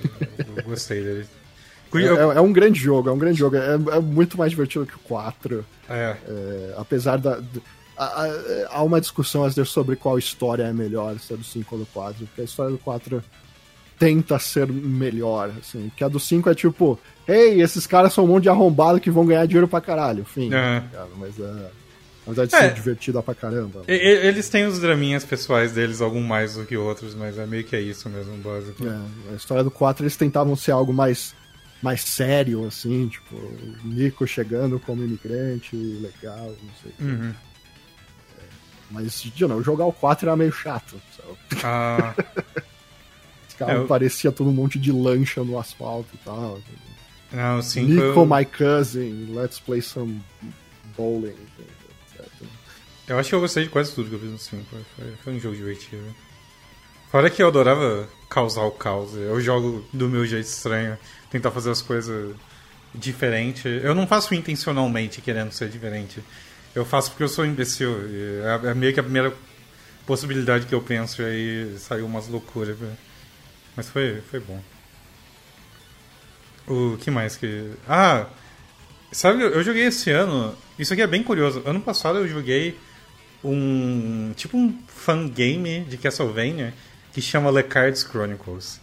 eu gostei dele. É, é- é um grande jogo, é um grande jogo. É, é muito mais divertido que o 4. é, É, apesar da. há- uma discussão às vezes sobre qual história é melhor, se é do 5 ou do 4, porque a história do 4 tenta ser melhor, assim, porque a do 5 é tipo, ei, esses caras são um monte de arrombado que vão ganhar dinheiro pra caralho, fim. É. cara, mas é. Apesar de É. ser divertida pra caramba. E- Eles têm os draminhas pessoais deles, algum mais do que outros, mas é meio que é isso mesmo, básico. É, a história do 4 eles tentavam ser algo mais, mais sério, assim, tipo, Nico chegando como imigrante, legal, não sei. o. Uhum. Mas, de novo, jogar o 4 era meio chato. Sabe? Ah, Os caras É, eu- parecia todo um monte de lancha no asfalto e tal. não, o 5. Nico, my cousin, let's play some bowling. etc. Eu acho que eu gostei de quase tudo que eu fiz no 5. Foi, foi um jogo divertido. Fora que eu adorava causar o caos. Eu jogo do meu jeito estranho, tentar fazer as coisas diferentes. Eu não faço intencionalmente querendo ser diferente. Eu faço porque eu sou imbecil. E É, é meio que a primeira possibilidade que eu penso e aí saiu umas loucuras. Mas foi, foi bom. O que mais que. Ah! Sabe, eu joguei esse ano. Isso aqui é bem curioso. Ano passado eu joguei um. Tipo um fan game de Castlevania que chama Le Cards Chronicles.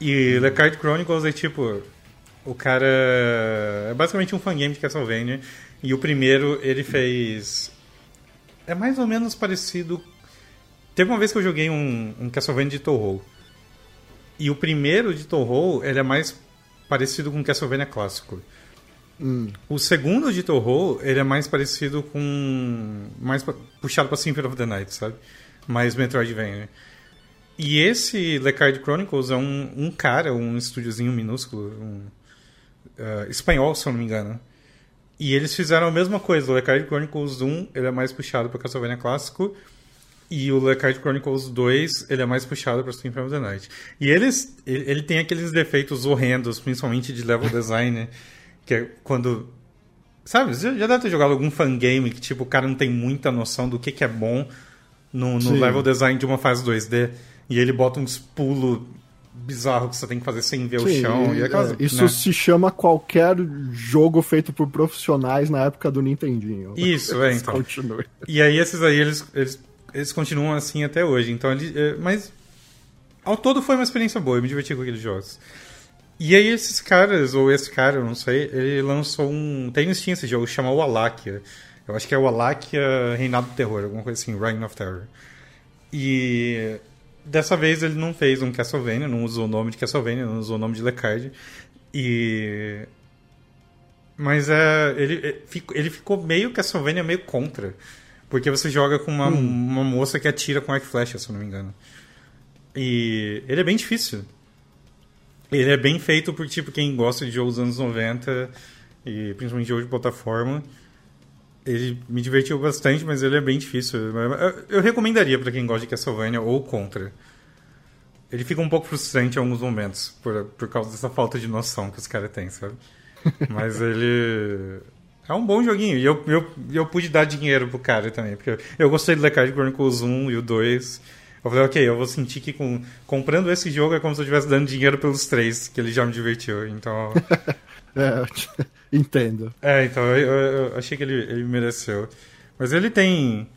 E Le Card Chronicles é tipo. O cara. É basicamente um fan game de Castlevania. E o primeiro ele fez. É mais ou menos parecido. Teve uma vez que eu joguei um, um Castlevania de Toho. E o primeiro de Toho ele é mais parecido com Castlevania clássico. Hum, O segundo de Toho, ele é mais parecido com. mais puxado pra Symphony of the Night, sabe? Mais Metroidvania. E esse Le Card Chronicles é um, um cara, um estúdiozinho minúsculo, um, ah, espanhol, se eu não me engano. E eles fizeram a mesma coisa. O Le Card Chronicles 1 ele é mais puxado para Castlevania clássico. E o Le Card Chronicles 2 ele é mais puxado para Symphony of the Night. E eles, ele, ele tem aqueles defeitos horrendos, principalmente de level design, que é quando. Sabe, você já deve ter jogado algum fangame que tipo, o cara não tem muita noção do que, que é bom no, no level design de uma fase 2D. E ele bota uns pulos bizarros que você tem que fazer sem ver o sim, chão. E é, aquelas, isso né? se chama qualquer jogo feito por profissionais na época do Nintendinho. Isso, é, então. Continue. E aí esses aí, eles, eles, eles continuam assim até hoje. Então, ele, é, mas ao todo foi uma experiência boa, eu me diverti com aqueles jogos. E aí esses caras, ou esse cara, eu não sei, ele lançou um... Tem no Steam esse jogo, chama o Alakia. Eu acho que é o Alakia Reinado do Terror, alguma coisa assim, Reign of Terror. E dessa vez ele não fez um Castlevania, não usou o nome de Castlevania, não usou o nome de Lecard. E... Mas é, ele, é, ele ficou meio Castlevania, meio contra. Porque você joga com uma, uma moça que atira com arco e flecha, se eu não me engano. E ele é bem difícil. Ele é bem feito por tipo quem gosta de jogos dos anos 90 e principalmente jogos de plataforma. Ele me divertiu bastante, mas ele é bem difícil. Eu, eu recomendaria para quem gosta de Castlevania ou contra. Ele fica um pouco frustrante em alguns momentos por, por causa dessa falta de noção que os caras têm, sabe? Mas ele é um bom joguinho. E eu, eu, eu pude dar dinheiro pro cara também. Porque eu, eu gostei do The Card Chronicles 1 e o 2. Eu falei, ok, eu vou sentir que com, comprando esse jogo é como se eu estivesse dando dinheiro pelos três, que ele já me divertiu. Então. É, entendo. é, então eu, eu- achei que ele, ele mereceu. Mas ele tem.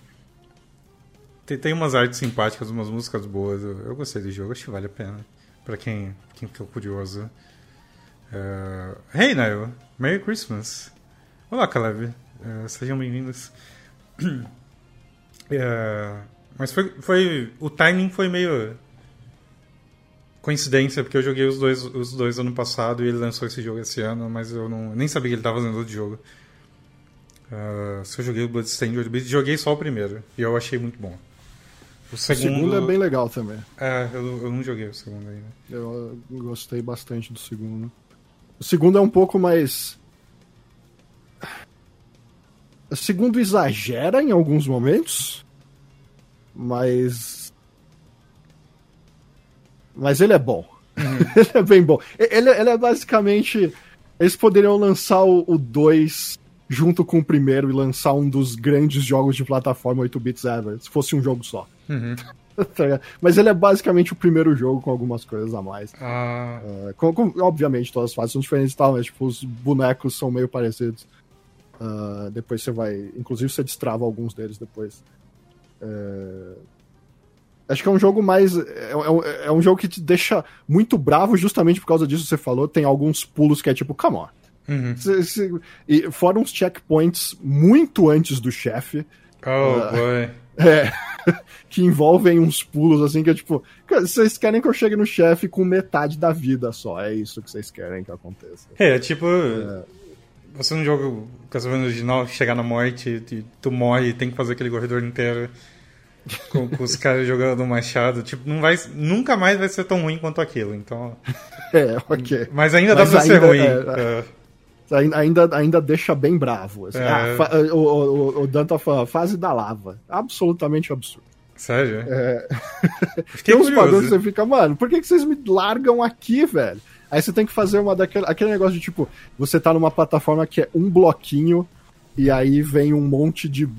tem, tem umas artes simpáticas, umas músicas boas. Eu, eu gostei do jogo, acho que vale a pena. Pra quem, quem ficou curioso. Uh, hey, Nail! Merry Christmas! Olá, Caleb! Uh, sejam bem-vindos. uh, mas foi, foi. O timing foi meio. Coincidência, porque eu joguei os dois, os dois ano passado e ele lançou esse jogo esse ano, mas eu não, nem sabia que ele estava fazendo outro jogo. Uh, se eu joguei o Bloodstained joguei só o primeiro. E eu achei muito bom. O segundo, o segundo é bem legal também. É, eu, eu não joguei o segundo ainda. Eu gostei bastante do segundo. O segundo é um pouco mais. O segundo exagera em alguns momentos, mas. Mas ele é bom. Uhum. ele é bem bom. Ele, ele, é basicamente. Eles poderiam lançar o 2 junto com o primeiro e lançar um dos grandes jogos de plataforma 8 bits ever, se fosse um jogo só. Uhum. Tá Mas ele é basicamente o primeiro jogo com algumas coisas a mais. Ah. Uh, com, com, obviamente, todas as fases são diferentes e tal, mas tipo, os bonecos são meio parecidos. Uh, depois você vai. Inclusive você destrava alguns deles depois. Uh, acho que é um jogo mais. É, é, é, um jogo que te deixa muito bravo justamente por causa disso que você falou. Tem alguns pulos que é tipo, come on. Uhum. e fora uns checkpoints muito antes do chefe. Oh, uh, boy. É. que envolvem uns pulos assim que é tipo, vocês querem que eu chegue no chefe com metade da vida só. É isso que vocês querem que aconteça. É, é tipo. É. Você não joga o Castlevania original, chegar na morte, e tu morre e tem que fazer aquele corredor inteiro com, com os caras jogando machado. Tipo, não vai, nunca mais vai ser tão ruim quanto aquilo. Então. É, ok. Mas ainda Mas dá pra ainda, ser ruim. É, é. Ainda, ainda deixa bem bravo. Assim. É. Ah, o, o, o Danta fase da lava. Absolutamente absurdo. Sério? É. Tem uns bagulhos que você fica, mano, por que, que vocês me largam aqui, velho? Aí você tem que fazer uma daquele aquele negócio de tipo, você tá numa plataforma que é um bloquinho e aí vem um monte de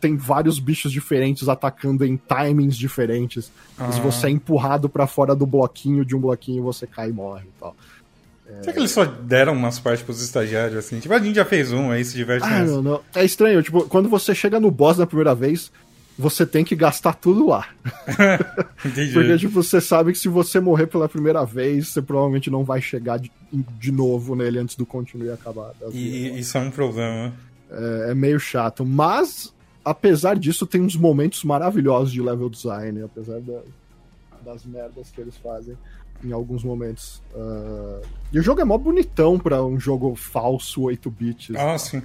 tem vários bichos diferentes atacando em timings diferentes. Ah. Se você é empurrado para fora do bloquinho de um bloquinho, você cai e morre e tal. É... Será que eles só deram umas partes pros estagiários, assim? Tipo, a gente já fez um, aí se diverte ah, não, não. É estranho, tipo, quando você chega no boss na primeira vez, você tem que gastar tudo lá. Entendi. Porque, tipo, você sabe que se você morrer pela primeira vez, você provavelmente não vai chegar de, de novo nele antes do continue acabar. E isso é um problema. É, é, meio chato. Mas, apesar disso, tem uns momentos maravilhosos de level design, apesar da, das merdas que eles fazem em alguns momentos. Uh... E o jogo é mó bonitão pra um jogo falso 8 bits. Ah, sim.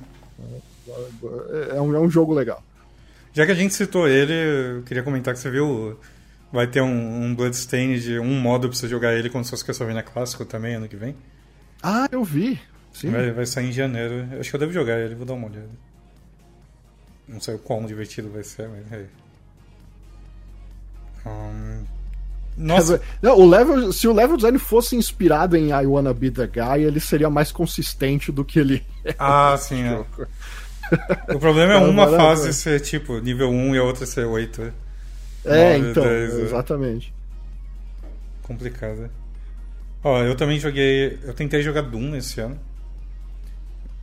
É, é, um, é um jogo legal. Já que a gente citou ele, eu queria comentar que você viu. Vai ter um, um Bloodstained, um modo pra você jogar ele como se fosse Castlevania clássico também ano que vem. Ah, eu vi. Sim. Vai, vai sair em janeiro. Eu acho que eu devo jogar ele, vou dar uma olhada. Não sei o quão divertido vai ser, mas. É. Um, nossa. Não, o level, se o level design fosse inspirado em I Wanna Be the Guy, ele seria mais consistente do que ele é. Ah, sim, é. O problema é uma fase ser tipo nível 1 e a outra ser 8. É, 9, então, 10, é. exatamente. Complicado. Ó, eu também joguei. Eu tentei jogar Doom esse ano.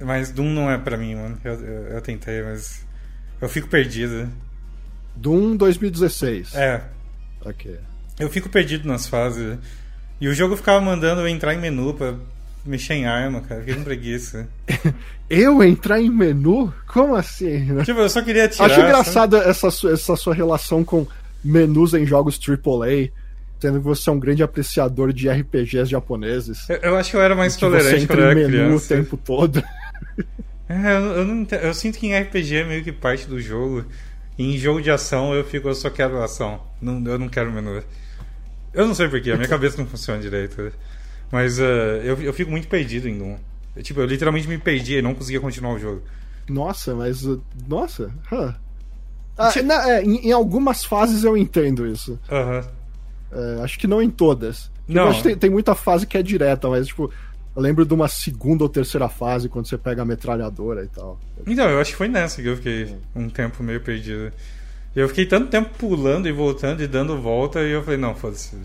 Mas Doom não é pra mim, mano. Eu, eu, eu tentei, mas. Eu fico perdido. Doom 2016. É. Ok. Eu fico perdido nas fases. E o jogo ficava mandando eu entrar em menu pra mexer em arma, cara. Fiquei com preguiça. eu entrar em menu? Como assim? Tipo, eu só queria tirar. Acho engraçado essa, sua, essa sua relação com menus em jogos AAA. Tendo que você é um grande apreciador de RPGs japoneses. Eu, eu acho que eu era mais tolerante quando eu era menu criança. o tempo todo. É, eu, eu, não, eu sinto que em RPG é meio que parte do jogo. E em jogo de ação eu fico, eu só quero ação. Não, eu não quero menu. Eu não sei porquê, a minha cabeça não funciona direito. Mas uh, eu, eu fico muito perdido em Doom. Eu, tipo, eu literalmente me perdi e não conseguia continuar o jogo. Nossa, mas. Uh, nossa. Huh. Ah, na, é, em, em, algumas fases eu entendo isso. Uhum. É, acho que não em todas. Tipo, não. acho que tem, tem, muita fase que é direta, mas, tipo, eu lembro de uma segunda ou terceira fase quando você pega a metralhadora e tal. Então, eu acho que foi nessa que eu fiquei um tempo meio perdido. Eu fiquei tanto tempo pulando e voltando e dando volta e eu falei, não, foda-se.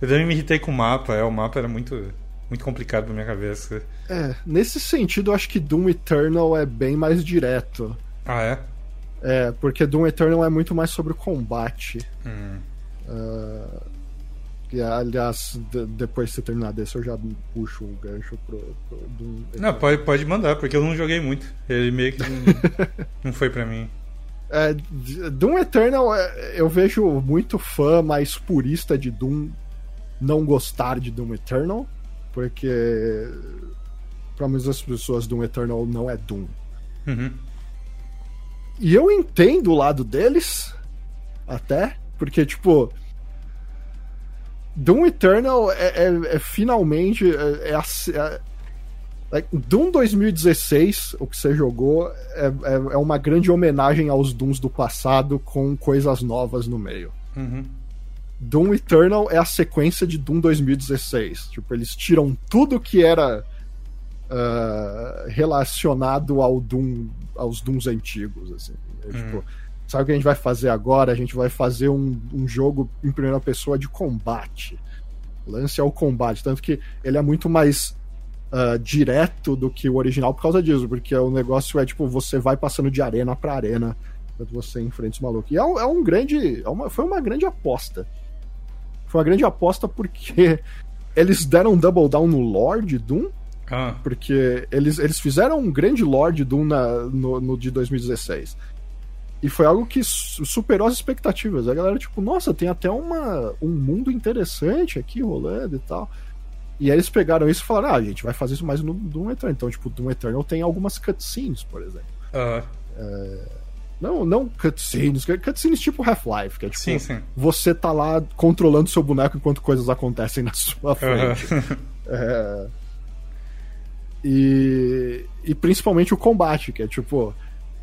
Eu também me irritei com o mapa, é, o mapa era muito, muito complicado pra minha cabeça. É, nesse sentido eu acho que Doom Eternal é bem mais direto. Ah, é? É, porque Doom Eternal é muito mais sobre o combate. Hum. Uh, e, aliás, de, depois de você terminar desse, eu já puxo o gancho pro, pro Doom Não, pode, pode mandar, porque eu não joguei muito. Ele meio que não, não foi pra mim. É, Doom Eternal, é, eu vejo muito fã mais purista de Doom não gostar de Doom Eternal, porque para muitas pessoas Doom Eternal não é Doom. Uhum. E eu entendo o lado deles, até, porque, tipo, Doom Eternal é, é, é finalmente. É, é, é Doom 2016, o que você jogou, é, é, é, uma grande homenagem aos Dooms do passado com coisas novas no meio. Uhum. Doom Eternal é a sequência de Doom 2016. Tipo, eles tiram tudo que era uh, relacionado ao Doom, aos Dooms antigos. Assim. É, tipo, uhum. sabe o que a gente vai fazer agora? A gente vai fazer um, um jogo em primeira pessoa de combate. O lance é o combate, tanto que ele é muito mais uh, direto do que o original por causa disso, porque o negócio é tipo, você vai passando de arena para arena quando você enfrenta os malucos. E é um, é um grande. É uma, foi uma grande aposta. Foi uma grande aposta porque eles deram um double down no Lord Doom. Ah. Porque eles, eles fizeram um grande Lord Doom na, no, no de 2016. E foi algo que superou as expectativas. A galera, tipo, nossa, tem até uma, um mundo interessante aqui rolando e tal. E aí eles pegaram isso e falaram, ah, a gente vai fazer isso mais no Doom Eternal. Então, tipo, Doom Eternal tem algumas cutscenes, por exemplo. Uh. É... Não, não cutscenes, cutscenes tipo Half-Life, que é tipo, sim, sim. você tá lá controlando seu boneco enquanto coisas acontecem na sua frente. Uh -huh. é... e, e principalmente o combate, que é tipo,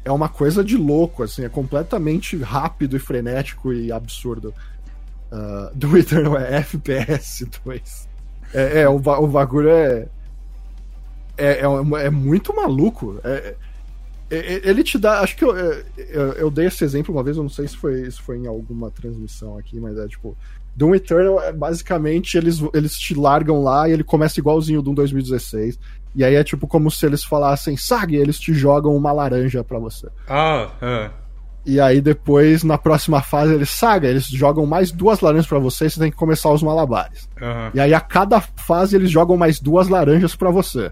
é uma coisa de louco, assim, é completamente rápido e frenético e absurdo. Uh, do Eternal é FPS 2. É, é o, o bagulho é, é, é, é muito maluco. É, é, é, ele te dá. Acho que eu, é, eu, eu, dei esse exemplo uma vez, eu não sei se foi, se foi em alguma transmissão aqui, mas é tipo. Doom Eternal, é, basicamente, eles, eles te largam lá e ele começa igualzinho o Doom 2016. E aí é tipo como se eles falassem, Sag, eles te jogam uma laranja para você. Ah, é. E aí depois, na próxima fase, eles, Saga, eles jogam mais duas laranjas para você e você tem que começar os malabares. Uhum. E aí a cada fase eles jogam mais duas laranjas para você.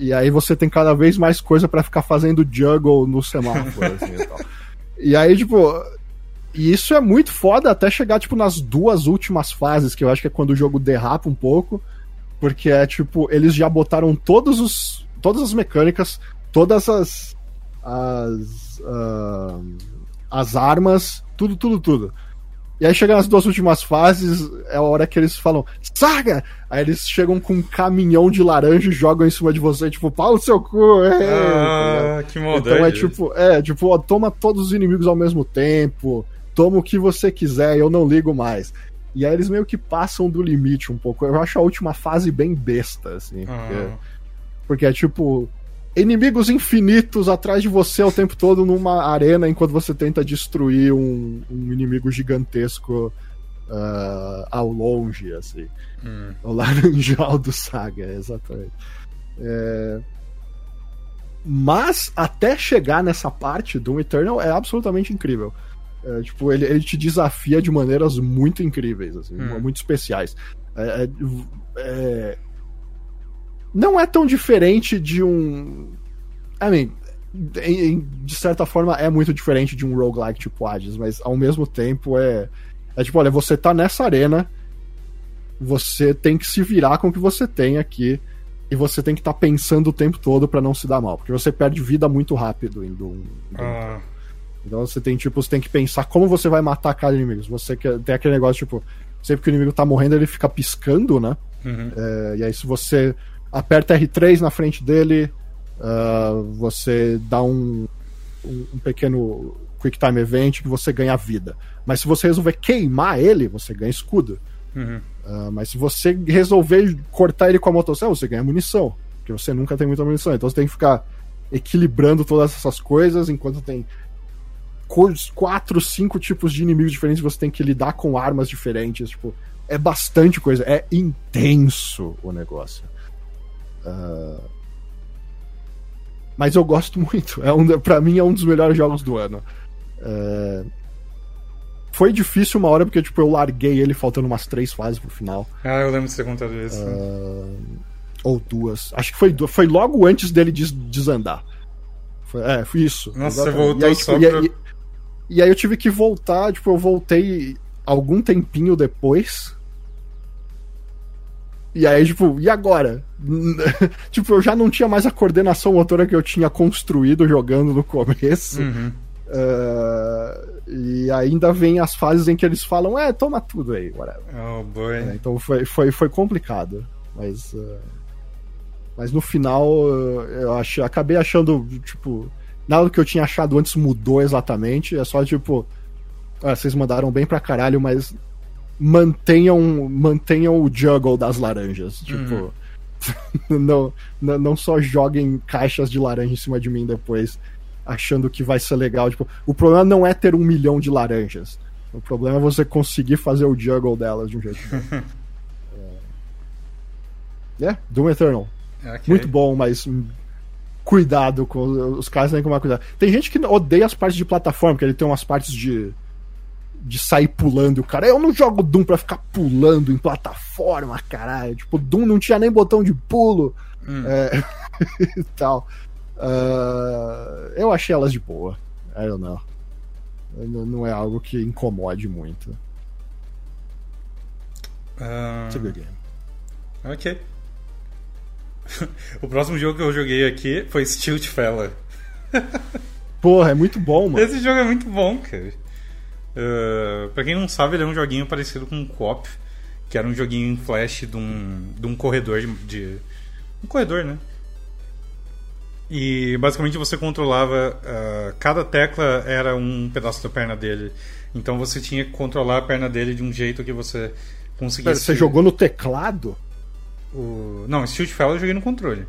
E aí você tem cada vez mais coisa para ficar fazendo juggle no semáforo, assim, e, tal. e aí, tipo. E isso é muito foda até chegar, tipo, nas duas últimas fases, que eu acho que é quando o jogo derrapa um pouco. Porque é tipo, eles já botaram todos os. todas as mecânicas, todas as. as. Uh, as armas, tudo, tudo, tudo. E aí chega nas duas últimas fases, é a hora que eles falam, Saga! Aí eles chegam com um caminhão de laranja e jogam em cima de você, tipo, pau no seu cu! É, ah, que maldade. Então é tipo, é, tipo, ó, toma todos os inimigos ao mesmo tempo, toma o que você quiser, eu não ligo mais. E aí eles meio que passam do limite um pouco. Eu acho a última fase bem besta, assim. Ah. Porque, porque é tipo, inimigos infinitos atrás de você o tempo todo numa arena enquanto você tenta destruir um, um inimigo gigantesco uh, ao longe, assim. Hum. O laranjal do Saga, exatamente. É... Mas até chegar nessa parte do Eternal é absolutamente incrível. É, tipo, ele, ele te desafia de maneiras muito incríveis, assim, hum. muito especiais. É, é, é não é tão diferente de um. I mean, de certa forma é muito diferente de um roguelike tipo Hades, mas ao mesmo tempo é. É tipo, olha, você tá nessa arena, você tem que se virar com o que você tem aqui, e você tem que estar tá pensando o tempo todo para não se dar mal, porque você perde vida muito rápido em Doom. Ah. Então você tem, tipo, você tem que pensar como você vai matar cada inimigo. Você quer, tem aquele negócio, tipo, sempre que o inimigo tá morrendo, ele fica piscando, né? Uhum. É, e aí, se você aperta R3 na frente dele, uh, você dá um, um, um, pequeno Quick Time Event que você ganha vida. Mas se você resolver queimar ele, você ganha escudo. Uhum. Uh, mas se você resolver cortar ele com a motosserra, você ganha munição. Porque você nunca tem muita munição. Então você tem que ficar equilibrando todas essas coisas enquanto tem quatro, cinco tipos de inimigos diferentes você tem que lidar com armas diferentes. Tipo, é bastante coisa. É intenso o negócio. Uh... Mas eu gosto muito. É um, pra mim é um dos melhores jogos do ano. É... Foi difícil uma hora porque tipo, eu larguei ele faltando umas três fases pro final. Ah, eu lembro de você contado isso. Uh... Ou duas. Acho que foi, foi logo antes dele des desandar. Foi, é, foi isso. Nossa, exatamente. você voltou aí, tipo, só e, pra... e, e aí eu tive que voltar, tipo, eu voltei algum tempinho depois. E aí, tipo, e agora? tipo, eu já não tinha mais a coordenação motora que eu tinha construído jogando no começo. Uhum. Uh, e ainda vem as fases em que eles falam, é, toma tudo aí, whatever. Oh, boy. É, então foi, foi, foi complicado. Mas. Uh, mas no final uh, eu achei, acabei achando, tipo. Nada que eu tinha achado antes mudou exatamente. É só tipo. Ah, vocês mandaram bem pra caralho, mas mantenham, mantenham o juggle das laranjas. Tipo. Uhum. não, não, só joguem caixas de laranja em cima de mim depois achando que vai ser legal. Tipo, o problema não é ter um milhão de laranjas. O problema é você conseguir fazer o juggle delas de um jeito. é. é, Doom Eternal. Okay. Muito bom, mas cuidado com os caras têm que tomar cuidado. Tem gente que odeia as partes de plataforma, porque ele tem umas partes de de sair pulando. E o cara, eu não jogo Doom pra ficar pulando em plataforma, caralho. Tipo, Doom não tinha nem botão de pulo hum. é, e tal. Uh, eu achei elas de boa. I don't know. Não é algo que incomode muito. Um... It's a good game. Ok. o próximo jogo que eu joguei aqui foi Stilt Fella. Porra, é muito bom, mano. Esse jogo é muito bom, cara. Uh, pra quem não sabe, ele é um joguinho parecido com o Coop, que era um joguinho em flash de um, de um corredor de, de um corredor, né? E basicamente você controlava. Uh, cada tecla era um pedaço da perna dele. Então você tinha que controlar a perna dele de um jeito que você conseguisse. Você jogou no teclado? O... Não, Stilt Fell eu joguei no controle.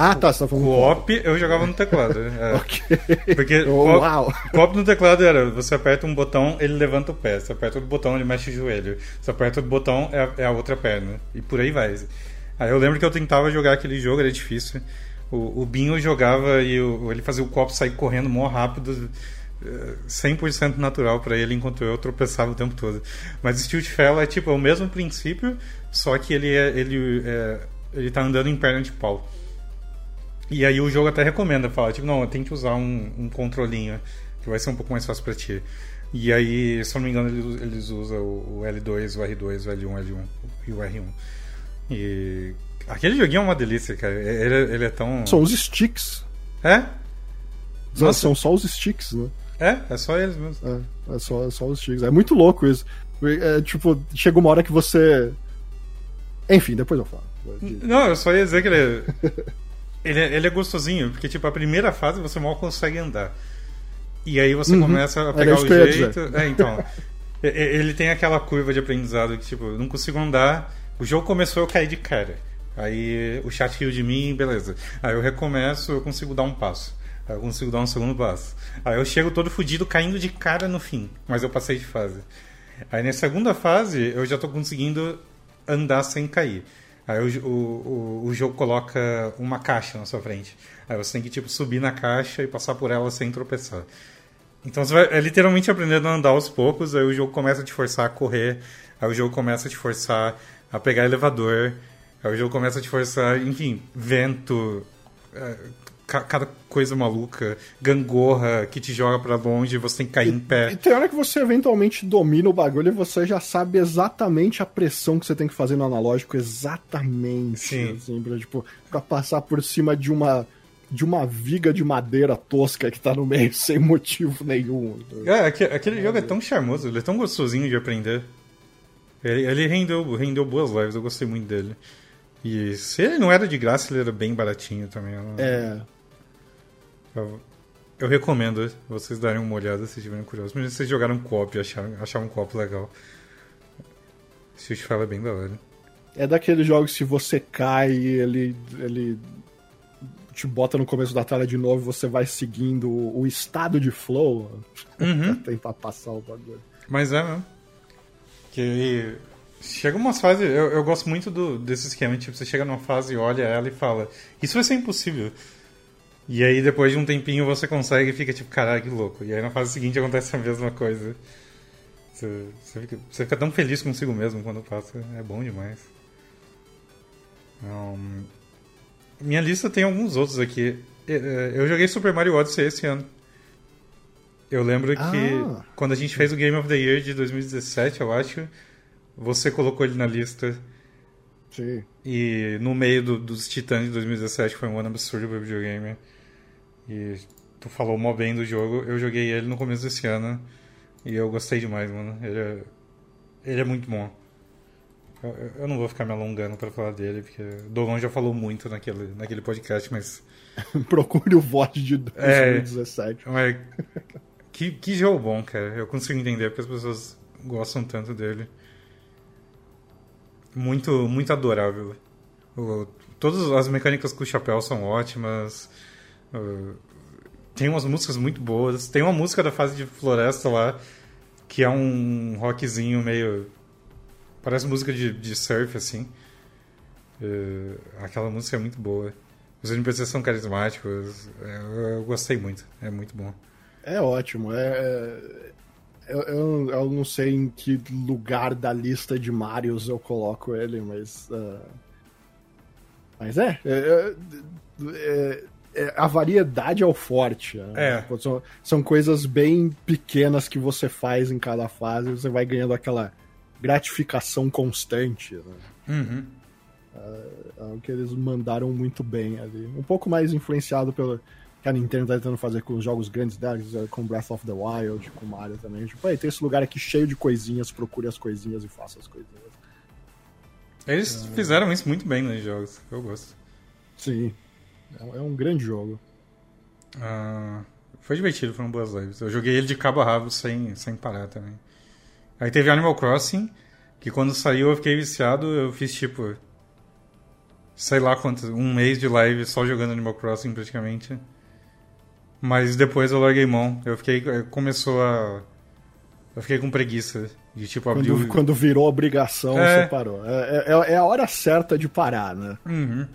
Ah, tá, você tá falando. Co-op eu jogava no teclado. É. ok. Porque oh, co-op no teclado era: você aperta um botão, ele levanta o pé. Você aperta outro botão, ele mexe o joelho. Você aperta outro botão, é a, é a outra perna. E por aí vai. Aí eu lembro que eu tentava jogar aquele jogo, era difícil. O, o Binho jogava e o, ele fazia o copo sair correndo mó rápido, 100% eh, natural para ele, enquanto eu tropeçava o tempo todo. Mas Stilt Fell é tipo é o mesmo princípio, só que ele é, ele é, ele tá andando em perna de pau. E aí o jogo até recomenda, fala, tipo, não, tente usar um, um controlinho, que vai ser um pouco mais fácil para ti. E aí, se eu não me engano, eles, eles usam o, o L2, o R2, o L1, o L1 e o R1. E Aquele joguinho é uma delícia, cara. Ele, ele é tão. São os sticks. É? São só os sticks, né? É, é só eles mesmo. É, é só, é só os sticks. É muito louco isso. É, tipo, chega uma hora que você. Enfim, depois eu falo. Não, eu só ia dizer que ele é... ele, é, ele é gostosinho, porque, tipo, a primeira fase você mal consegue andar. E aí você uhum. começa a pegar o jeito. É, então. ele tem aquela curva de aprendizado que, tipo, eu não consigo andar. O jogo começou eu cair de cara. Aí o chat riu de mim, beleza. Aí eu recomeço, eu consigo dar um passo. Aí eu consigo dar um segundo passo. Aí eu chego todo fodido, caindo de cara no fim. Mas eu passei de fase. Aí na segunda fase, eu já estou conseguindo andar sem cair. Aí o, o, o, jogo coloca uma caixa na sua frente. Aí você tem que tipo subir na caixa e passar por ela sem tropeçar. Então você vai é, literalmente aprendendo a andar aos poucos. Aí o jogo começa a te forçar a correr. Aí o jogo começa a te forçar a pegar elevador. Aí o jogo começa a te forçar, enfim, vento, é, cada coisa maluca, gangorra que te joga para longe e você tem que cair e, em pé. E tem hora que você eventualmente domina o bagulho e você já sabe exatamente a pressão que você tem que fazer no analógico, exatamente. Sim. Assim, pra, tipo, pra passar por cima de uma de uma viga de madeira tosca que tá no meio sem motivo nenhum. É, aquele, jogo é tão charmoso, ele é tão gostosinho de aprender. Ele, ele rendeu, rendeu boas lives, eu gostei muito dele. E se ele não era de graça, ele era bem baratinho também. Eu É. Eu, eu, recomendo vocês darem uma olhada se estiverem curiosos. Mas vocês jogaram um copo e acharam, acharam um copo legal. Street Fighter é bem da hora. É daqueles jogos que você cai ele ele te bota no começo da tela de novo e você vai seguindo o estado de flow uhum. pra tentar passar o bagulho. Mas é mesmo. Que Chega umas fases. Eu, eu gosto muito do, desse esquema. Tipo, você chega numa fase, olha ela e fala: Isso vai ser impossível. E aí depois de um tempinho você consegue e fica tipo, caralho, que louco. E aí na fase seguinte acontece a mesma coisa. Você, você, fica, você fica tão feliz consigo mesmo quando passa. É bom demais. Um, minha lista tem alguns outros aqui. Eu joguei Super Mario Odyssey esse ano. Eu lembro que Ah. quando a gente fez o Game of the Year de 2017, eu acho, você colocou ele na lista. Sim. E no meio do- dos Titãs de 2017 foi um ano absurdo pro videogame. E tu falou mó bem do jogo. Eu joguei ele no começo desse ano. E eu gostei demais, mano. Ele é, ele é muito bom. Eu, eu- não vou ficar me alongando pra falar dele, porque o Dogon já falou muito naquele, naquele podcast, mas. Procure o VOD de É. 2017. mas que, que jogo bom, cara. Eu consigo entender porque as pessoas gostam tanto dele. Muito, muito adorável. O- todas as mecânicas com o chapéu são ótimas. Uh, tem umas músicas muito boas. Tem uma música da fase de floresta lá que é um rockzinho meio. Parece música de, de surf, assim. Uh, aquela música é muito boa. Os NPCs são carismáticos. É, Eu, eu gostei muito. É muito bom. É ótimo. É, é- eu, eu, eu não sei em que lugar da lista de Marios eu coloco ele, mas. ah, mas é. é, é- é- a variedade é o forte. né? É. São, são coisas bem pequenas que você faz em cada fase você vai ganhando aquela gratificação constante. Né? Uhum. É o que eles mandaram muito bem ali. Um pouco mais influenciado pelo que a Nintendo tá tentando fazer com os jogos grandes dela, com Breath of the Wild, com Mario também. Tipo, aí tem esse lugar aqui cheio de coisinhas, procure as coisinhas e faça as coisinhas. Eles fizeram isso muito bem nos jogos. Eu gosto. Sim. É um- é um grande jogo. Ah, foi divertido, foram boas lives. Eu joguei ele de cabo a rabo sem, sem parar também. Aí teve Animal Crossing, que quando saiu eu fiquei viciado, eu fiz tipo. Sei lá quanto, um mês de live só jogando Animal Crossing praticamente. Mas depois eu larguei mão. Eu fiquei. Começou a. Eu fiquei com preguiça de tipo abrir Quando, o. quando virou obrigação, É. você parou. É, é- é a hora certa de parar, né? Uhum.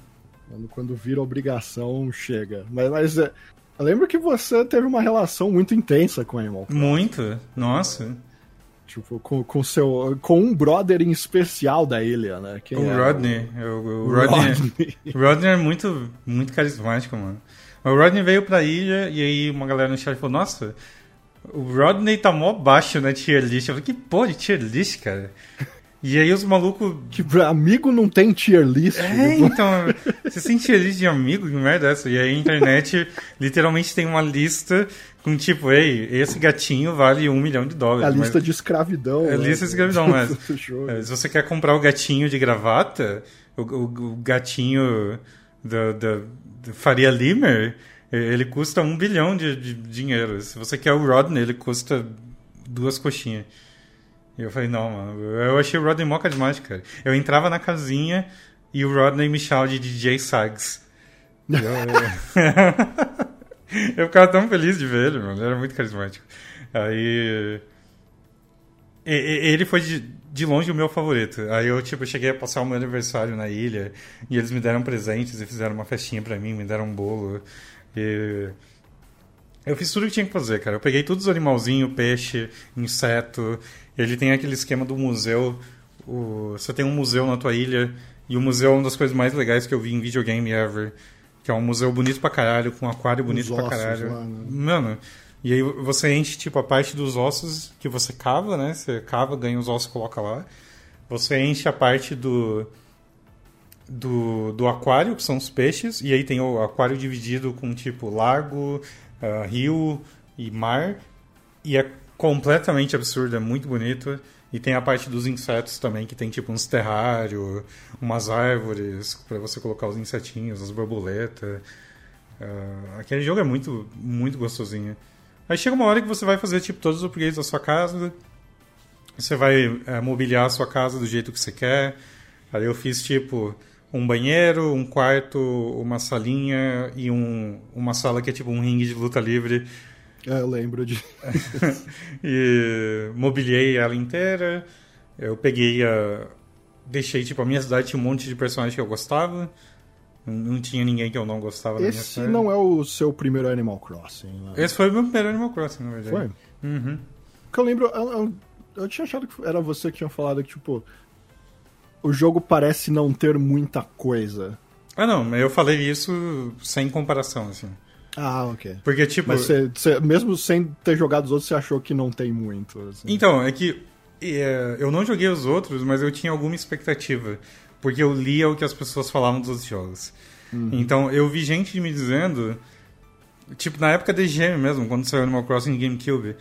Quando, quando vira obrigação, chega. Mas, mas é, eu lembro que você teve uma relação muito intensa com Animal Crossing. Muito. Nossa. Tipo, com, com, seu, com um brother em especial da ilha, né? Quem O é? Rodney. O, o O Rodney. Rodney. Rodney é muito, muito carismático, mano. O Rodney veio pra ilha e aí uma galera no chat falou, nossa, o Rodney tá mó baixo na tier list. Eu falei, que porra de tier list, cara? E aí os malucos... Tipo, amigo não tem tier list. É, Tipo, então, você tem tier list de amigo? Que merda é essa? E aí a internet literalmente tem uma lista com tipo, ei, esse gatinho vale um milhão de dólares. a mas- lista de escravidão. É né? lista de escravidão, mas é, se você quer comprar o gatinho de gravata, o, o- o gatinho da, da, da Faria Limer, eh, ele custa um bilhão de, de dinheiro. Se você quer o Rodney, ele custa duas coxinhas. E eu falei, não, mano, eu achei o Rodney mó carismático, cara. Eu entrava na casinha e o Rodney me chamava de DJ Sags. E Eu, eu ficava tão feliz de ver ele, mano. Ele era muito carismático. Aí. Ele foi de, de longe o meu favorito. Aí eu, tipo, cheguei a passar o meu aniversário na ilha e eles me deram presentes e fizeram uma festinha pra mim, me deram um bolo. E. Eu fiz tudo o que tinha que fazer, cara. Eu peguei todos os animalzinhos, peixe, inseto. Ele tem aquele esquema do museu. O... Você tem um museu na tua ilha. E o museu é uma das coisas mais legais que eu vi em videogame ever. Que é um museu bonito pra caralho, com um aquário bonito Os pra caralho. lá, né? Mano, e aí você enche, tipo, a parte dos ossos que você cava, né? Você cava, ganha os ossos, coloca lá. Você enche a parte do, do, do aquário, que são os peixes. E aí tem o aquário dividido com, tipo, lago, ah, rio e mar. E é completamente absurdo, é muito bonito. E tem a parte dos insetos também, que tem tipo uns terrários, umas árvores para você colocar os insetinhos, as borboletas. Ah, aquele jogo é muito, muito gostosinho. Aí chega uma hora que você vai fazer tipo todos os upgrades da sua casa. Você vai eh, mobiliar a sua casa do jeito que você quer. Aí eu fiz tipo um banheiro, um quarto, uma salinha e um, uma sala que é tipo um ringue de luta livre É, eu lembro de. e mobiliei ela inteira. Eu peguei a. Deixei, tipo, a minha cidade tinha um monte de personagens que eu gostava. Não, tinha ninguém que eu não gostava da minha Esse série. não é o seu primeiro Animal Crossing, né? Esse foi o meu primeiro Animal Crossing, na verdade. Foi? Uhum. Porque eu lembro, eu, eu, eu tinha achado que era você que tinha falado que, tipo, o jogo parece não ter muita coisa. Ah, não, eu falei isso sem comparação, assim. Ah, ok. Porque, tipo. Mas você, você- mesmo sem ter jogado os outros, você achou que não tem muito. assim. Então, é que é, eu não joguei os outros, mas eu tinha alguma expectativa. Porque eu lia o que as pessoas falavam dos outros jogos. Então, eu vi gente me dizendo, tipo, na época da IGM mesmo, quando saiu Animal Crossing GameCube,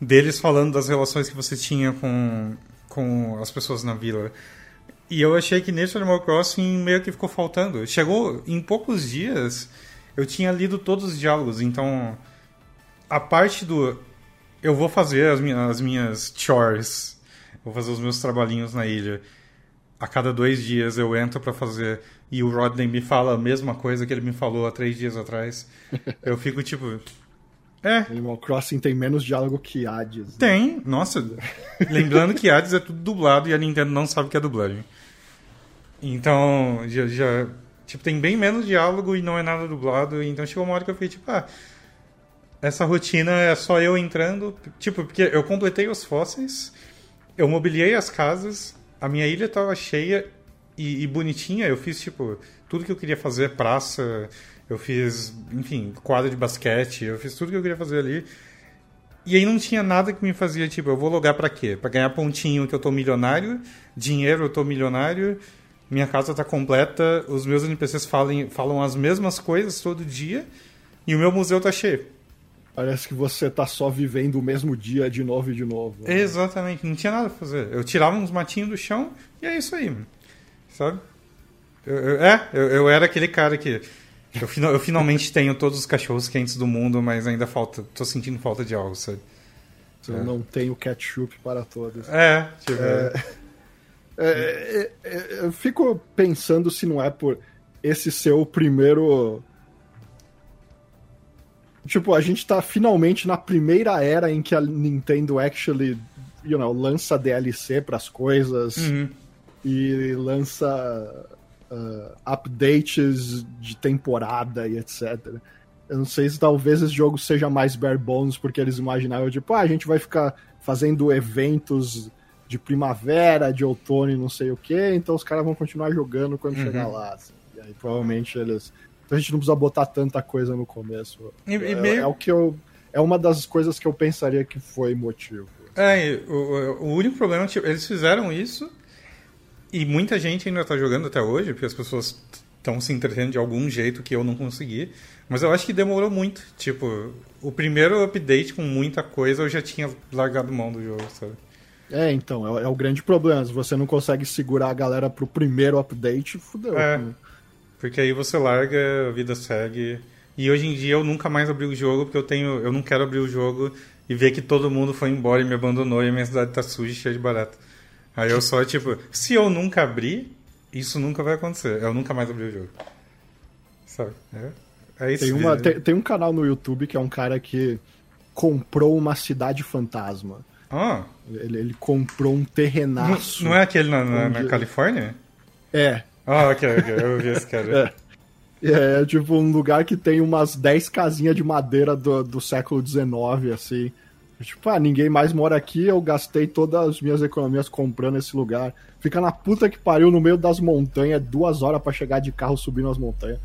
deles falando das relações que você tinha com, com as pessoas na vila. E eu achei que nesse Animal Crossing meio que ficou faltando. Chegou em poucos dias, eu tinha lido todos os diálogos, então a parte do eu vou fazer as minhas, as minhas chores, vou fazer os meus trabalhinhos na ilha. A cada dois dias eu entro pra fazer e o Rodney me fala a mesma coisa que ele me falou há três dias atrás. Eu fico tipo, é, Animal Crossing tem menos diálogo que Hades. né? tem, nossa. Lembrando que Hades é tudo dublado e a Nintendo não sabe o que é dublagem. Então, já, já- tipo, tem bem menos diálogo e não é nada dublado. Então chegou uma hora que eu fiquei tipo, ah, essa rotina é só eu entrando. Tipo, porque eu completei os fósseis, eu mobiliei as casas, a minha ilha tava cheia e, e bonitinha. Eu fiz, tipo, tudo que eu queria fazer, praça, eu fiz, enfim, quadra de basquete, eu fiz tudo que eu queria fazer ali. E aí não tinha nada que me fazia, tipo, eu vou logar pra quê? Pra ganhar pontinho que eu tô milionário, dinheiro eu tô milionário, minha casa tá completa, os meus NPCs falam, falam as mesmas coisas todo dia e o meu museu tá cheio. Parece que você tá só vivendo o mesmo dia de novo e de novo. né? Exatamente, não tinha nada pra fazer. Eu tirava uns matinhos do chão e é isso aí, mano. sabe? Eu- eu- é, eu, eu era aquele cara que. Eu, fina- eu finalmente tenho todos os cachorros quentes do mundo, mas ainda falta. tô sentindo falta de algo, sabe? Eu não tenho ketchup para todos. É, tipo. É, é, é, eu fico pensando se não é por esse ser o primeiro. Tipo, a gente tá finalmente na primeira era em que a Nintendo actually, you know, lança DLC pras coisas Uhum. e lança uh, updates de temporada e etc. Eu não sei se talvez esse jogo seja mais bare bones, porque eles imaginavam, tipo, ah, a gente vai ficar fazendo eventos de primavera, de outono e não sei o que, então os caras vão continuar jogando quando Uhum. chegar lá. assim. E aí provavelmente eles. Então a gente não precisa botar tanta coisa no começo. E- e é, meio- é o que eu. É uma das coisas que eu pensaria que foi motivo. É, e o, o- único problema, tipo, eles fizeram isso e muita gente ainda tá jogando até hoje, porque as pessoas estão se entretendo de algum jeito que eu não consegui. Mas eu acho que demorou muito. Tipo, o primeiro update com muita coisa eu já tinha largado mão do jogo, sabe? É, então, é, é o grande problema. Se você não consegue segurar a galera pro primeiro update, fudeu. É. Porque aí você larga, a vida segue. E hoje em dia eu nunca mais abri o jogo, porque eu tenho. Eu não quero abrir o jogo e ver que todo mundo foi embora e me abandonou e a minha cidade tá suja e cheia de barata. Aí eu só, tipo, se eu nunca abrir, isso nunca vai acontecer. Eu nunca mais abri o jogo. Sabe? É, é isso. Tem, uma, vida. tem, tem um canal no YouTube que é um cara que comprou uma cidade fantasma. Ah, Ele, ele comprou um não, terrenaço. não é aquele na, na, na Califórnia? É. Ah, ok, ok. Eu vi esse cara. É, é tipo um lugar que tem umas 10 casinhas de madeira do, do século XIX, assim. Tipo, ah, ninguém mais mora aqui, eu gastei todas as minhas economias comprando esse lugar. Fica na puta que pariu no meio das montanhas, duas horas pra chegar de carro subindo as montanhas.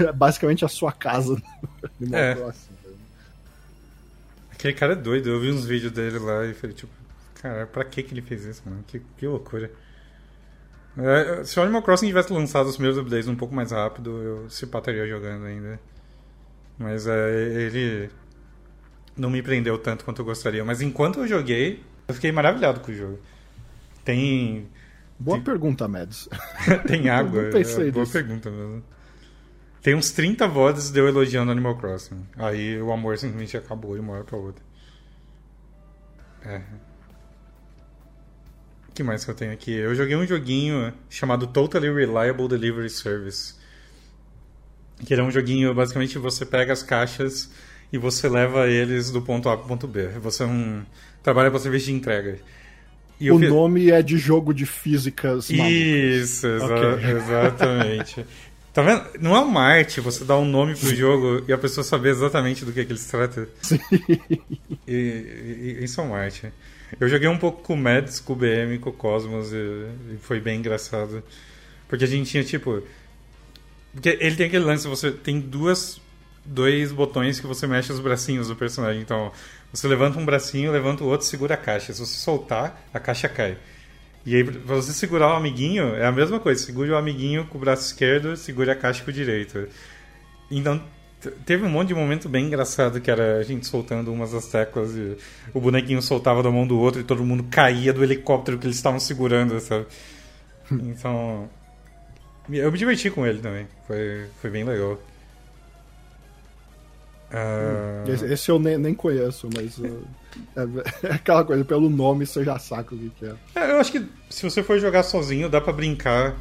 É, basicamente a sua casa. no É. Crossing. Aquele cara é doido, eu vi uns vídeos dele lá e falei, tipo, cara, pra que que ele fez isso, mano? Que, que loucura. É, se o Animal Crossing tivesse lançado os primeiros updates um pouco mais rápido, eu se pá, estaria jogando ainda. Mas é, ele não me prendeu tanto quanto eu gostaria. Mas enquanto eu joguei, eu fiquei maravilhado com o jogo. Tem, Boa Sim. pergunta, Mads. tem água. não pensei é, boa pergunta mesmo. Tem uns 30 VODs de eu elogiando Animal Crossing. Aí o amor simplesmente acabou de uma hora pra outra. É. O que mais que eu tenho aqui? Eu joguei um joguinho chamado Totally Reliable Delivery Service. Que é um joguinho, basicamente, você pega as caixas e você leva eles do ponto A pro ponto B. Você é um, trabalha para serviço de entrega. E o nome é de jogo de físicas malucas. Isso, exa- Ok. exatamente. Tá vendo? Não é uma arte você dar um nome pro jogo e a pessoa saber exatamente do que, que ele se trata. Sim. E, e- e isso é uma arte. Eu joguei um pouco com o Mads, com o BM, com o Cosmos e, e foi bem engraçado. Porque a gente tinha tipo. Porque ele tem aquele lance, você tem duas. Dois botões que você mexe os bracinhos do personagem. Então, você levanta um bracinho, levanta o outro, segura a caixa. Se você soltar, a caixa cai. E aí, pra você segurar o amiguinho, é a mesma coisa. Segure o amiguinho com o braço esquerdo, segure a caixa com o direito. Então, teve um monte de momento bem engraçado que era a gente soltando umas das teclas e o bonequinho soltava da mão do outro e todo mundo caía do helicóptero que eles estavam segurando, sabe? Então, eu me diverti com ele também. Foi, foi bem legal. Ah, Esse, esse eu nem, nem conheço, mas uh, é, é aquela coisa, pelo nome você já saca o que, que é. É, eu acho que se você for jogar sozinho, dá pra brincar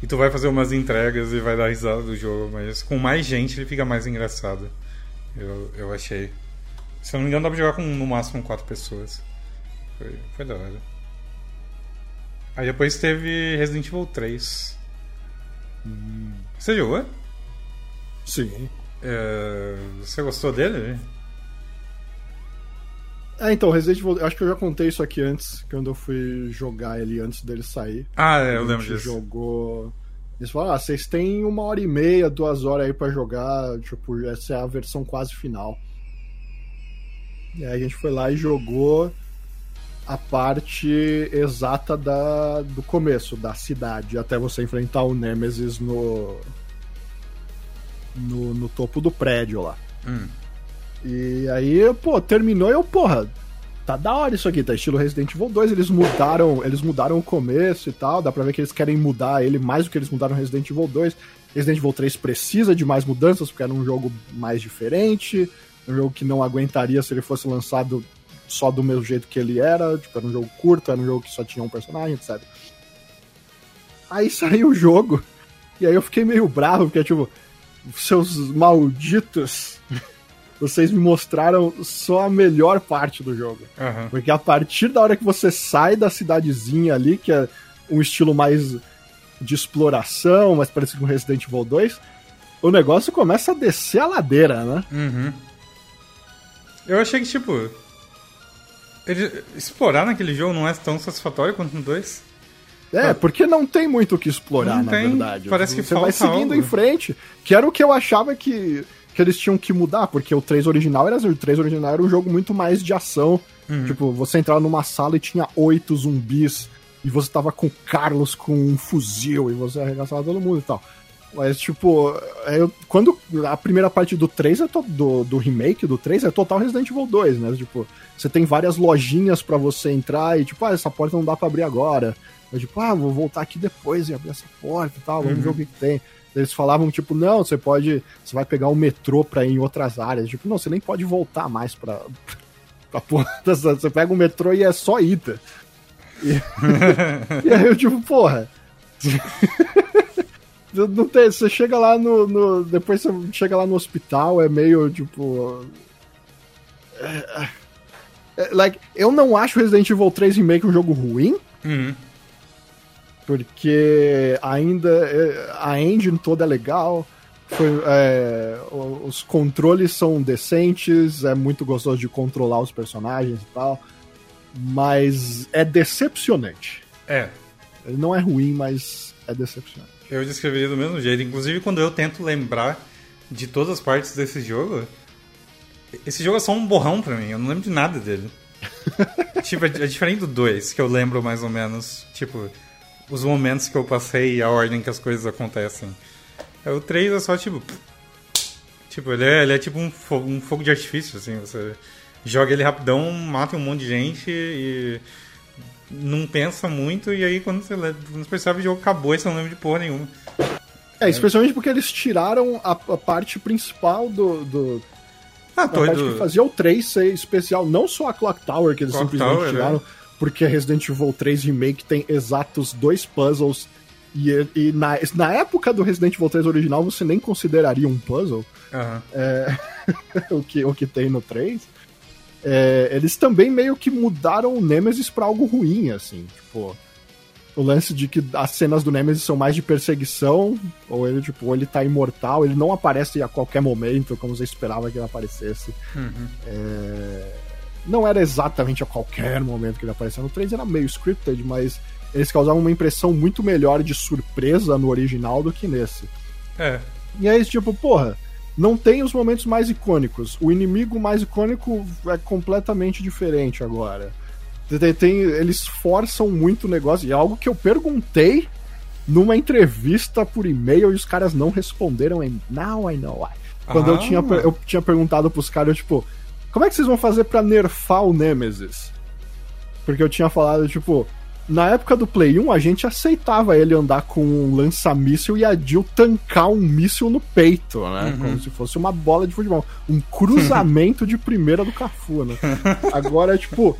e tu vai fazer umas entregas e vai dar risada do jogo, mas com mais gente ele fica mais engraçado. Eu, eu achei. Se eu não me engano, dá pra jogar com no máximo quatro pessoas. Foi, foi da hora. Aí depois teve Resident Evil 3. Você jogou? Sim. É, você gostou dele? É, então, Resident Evil, acho que eu já contei isso aqui antes, quando eu fui jogar ele antes dele sair. Ah, é, eu a lembro gente disso. jogou. Eles falaram, ah, vocês têm uma hora e meia, duas horas aí pra jogar, tipo, essa é a versão quase final. E aí a gente foi lá e jogou a parte exata da, do começo, da cidade, até você enfrentar o Nemesis no, no, no topo do prédio lá. Hum. E aí, pô, terminou e eu, porra, tá da hora isso aqui, tá estilo Resident Evil 2, eles mudaram, eles mudaram o começo e tal, dá pra ver que eles querem mudar ele mais do que eles mudaram Resident Evil 2. Resident Evil 3 precisa de mais mudanças, porque era um jogo mais diferente, um jogo que não aguentaria se ele fosse lançado só do mesmo jeito que ele era, tipo, era um jogo curto, era um jogo que só tinha um personagem, etc. Aí saiu o jogo, e aí eu fiquei meio bravo, porque, tipo, seus malditos, vocês me mostraram só a melhor parte do jogo. Aham. Porque a partir da hora que você sai da cidadezinha ali, que é um estilo mais de exploração, mais parecido com Resident Evil 2, o negócio começa a descer a ladeira, né? Uhum. Eu achei que, tipo. ele- explorar naquele jogo não é tão satisfatório quanto no 2. É, porque não tem muito o que explorar, Não na tem, verdade. parece que Você vai seguindo algo. em frente, que era o que eu achava que, que eles tinham que mudar, porque o 3 original era o 3 original era um jogo muito mais de ação. Uhum. Tipo, você entrava numa sala e tinha oito zumbis, e você tava com o Carlos com um fuzil, e você arregaçava todo mundo e tal. Mas, tipo, é, eu- quando a primeira parte do 3 é do, do remake do 3 é total Resident Evil 2, né? Tipo, você tem várias lojinhas pra você entrar e, tipo, ah, essa porta não dá pra abrir agora. Eu, tipo, ah, vou voltar aqui depois e abrir essa porta e tal, vamos Uhum. ver o que, que tem. Eles falavam, tipo, não, você pode. Você vai pegar o metrô pra ir em outras áreas. Tipo, não, você nem pode voltar mais pra. pra porra. Você pega o metrô e é só ida. E, e aí eu, tipo, porra. Não tem, você chega lá no, no- Depois você chega lá no hospital, é meio tipo. é- é- like, eu não acho Resident Evil 3 Remake um jogo ruim, Uhum. Porque ainda é, a engine toda é legal. foi, é, os controles são decentes, é muito gostoso de controlar os personagens e tal. Mas é decepcionante. É, Ele não é ruim, mas é decepcionante. eu descreveria do mesmo jeito. Inclusive, quando eu tento lembrar de todas as partes desse jogo, esse jogo é só um borrão pra mim. Eu não lembro de nada dele. tipo, é, é diferente do 2, que eu lembro mais ou menos. Tipo, os momentos que eu passei e a ordem que as coisas acontecem. É, O 3 é só tipo. Tipo, ele é, ele é tipo um fogo, um fogo de artifício, assim. Você joga ele rapidão, mata um monte de gente e não pensa muito, e aí quando você, quando você percebe o jogo acabou e você não lembra de porra nenhuma. É, especialmente porque eles tiraram a, a parte principal do, do, Ah, a parte que fazia o 3 ser especial, não só a Clock Tower, que eles Clock simplesmente Tower, tiraram, né? Porque Resident Evil 3 Remake tem exatos dois puzzles, e, e na, na época do Resident Evil 3 original você nem consideraria um puzzle, Aham. é, o, que, o que tem no 3. é, eles também meio que mudaram o Nemesis pra algo ruim, assim. Tipo, o lance de que as cenas do Nemesis são mais de perseguição, ou ele, tipo, ou ele tá imortal, ele não aparece a qualquer momento, como você esperava que ele aparecesse. Uhum. É, Não era exatamente a qualquer momento que ele aparecia no 3, era meio scripted, mas eles causavam uma impressão muito melhor de surpresa no original do que nesse. É. E aí, tipo, porra, não tem os momentos mais icônicos. O inimigo mais icônico é completamente diferente agora. Tem, tem- eles forçam muito o negócio, e é algo que eu perguntei numa entrevista por e-mail e os caras não responderam em Now I Know Why. Quando eu, Ah. tinha, per- eu tinha perguntado pros caras, eu, tipo, como é que vocês vão fazer pra nerfar o Nemesis? Porque eu tinha falado, tipo, na época do Play 1, a gente aceitava ele andar com um lança-míssil e a Jill tancar um míssil no peito, né? Como se fosse uma bola de futebol. Um cruzamento de primeira do Cafu, né? Agora, tipo,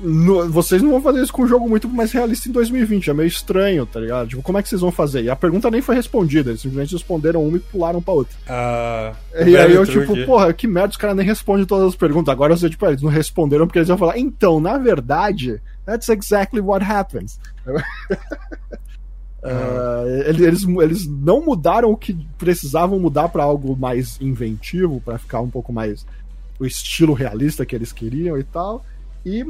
no- vocês não vão fazer isso com um jogo muito mais realista em 2020. É meio estranho, tá ligado? Tipo, como é que vocês vão fazer? E a pergunta nem foi respondida, eles simplesmente responderam uma e pularam pra outra. Ah, E aí eu, truque. tipo, porra, que merda, os caras nem respondem todas as perguntas. Agora você, tipo, eles não responderam porque eles iam falar, então, na verdade, that's exactly what happens. Ele- eles, eles não mudaram o que precisavam mudar pra algo mais inventivo, pra ficar um pouco mais o estilo realista que eles queriam e tal. E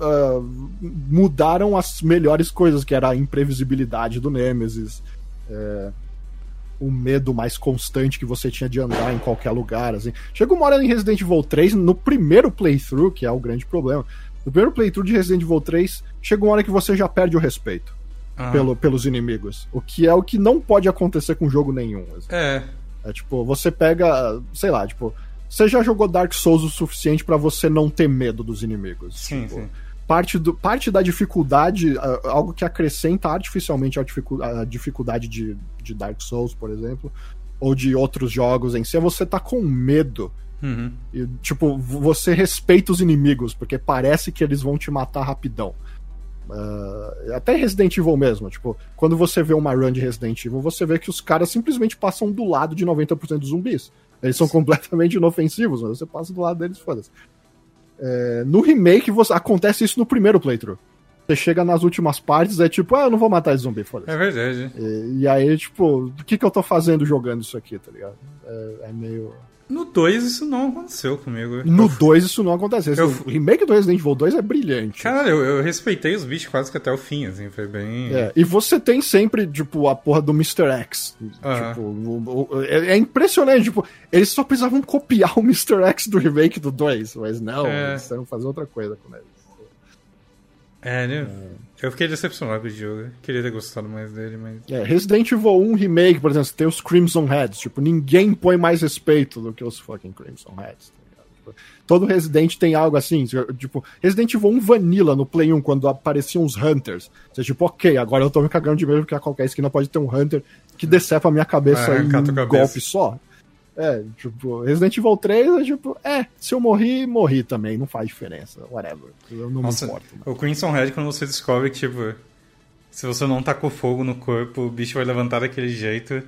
ah, mudaram as melhores coisas, que era a imprevisibilidade do Nemesis, é, o medo mais constante que você tinha de andar em qualquer lugar. Assim. Chega uma hora em Resident Evil 3, no primeiro playthrough, que é o grande problema. No primeiro playthrough de Resident Evil 3, chega uma hora que você já perde o respeito Ah. pelo, pelos inimigos. O que é o que não pode acontecer com jogo nenhum. É. É tipo, você pega, sei lá, tipo, você já jogou Dark Souls o suficiente pra você não ter medo dos inimigos. Sim, Tipo, sim. Parte, do, parte da dificuldade, algo que acrescenta artificialmente a dificuldade de, de Dark Souls, por exemplo, ou de outros jogos em si, é você tá com medo. Uhum. E, tipo, você respeita os inimigos, porque parece que eles vão te matar rapidão. Ah, até Resident Evil mesmo, tipo, quando você vê uma run de Resident Evil, você vê que os caras simplesmente passam do lado de 90% dos zumbis. Eles são completamente inofensivos, mas você passa do lado deles, foda-se. É, no remake, você, acontece isso no primeiro playthrough. Você chega nas últimas partes, é tipo, ah, eu não vou matar esse zumbi, foda-se. É verdade. E, e aí, tipo, o que, que eu tô fazendo jogando isso aqui, tá ligado? É, é meio. No 2 isso não aconteceu comigo. No Eu- 2 isso não acontece. Esse- eu- O remake do Resident Evil 2 é brilhante. Cara, eu, eu respeitei os bichos quase que até o fim, assim, foi bem. É, e você tem sempre, tipo, a porra do Mr. X. Aham. Tipo, o- o- é, é impressionante, tipo, eles só precisavam copiar o Mr. X do remake do 2, mas não, É. eles precisaram fazer outra coisa com ele. É, né? Eu fiquei decepcionado com o jogo. Queria ter gostado mais dele, mas. É, Resident Evil 1 Remake, por exemplo, você tem os Crimson Heads. Tipo, ninguém põe mais respeito do que os fucking Crimson Heads. tá ligado? Tipo, todo Resident tem algo assim. Tipo, Resident Evil 1 Vanilla no Play 1, quando apareciam os Hunters. Você, tipo, ok, agora eu tô me cagando de medo porque a qualquer esquina pode ter um Hunter que decepa a minha cabeça Vai em um cabeça. golpe só. É, tipo, Resident Evil 3 é tipo, é, se eu morri, morri também, não faz diferença, whatever. Eu não Nossa, me importo. o Crimson Red, quando você descobre que, tipo, se você não tacou fogo no corpo, o bicho vai levantar daquele jeito,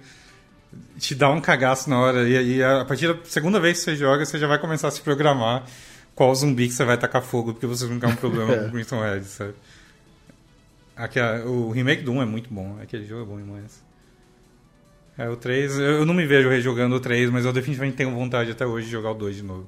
te dá um cagaço na hora. E aí, a partir da segunda vez que você joga, você já vai começar a se programar qual zumbi que você vai tacar fogo, porque você não quer um problema com o Crimson Red, sabe? Aqui, o remake do 1 é muito bom, aquele jogo é bom demais. É, o 3, eu não me vejo rejogando o 3, mas eu definitivamente tenho vontade até hoje de jogar o 2 de novo.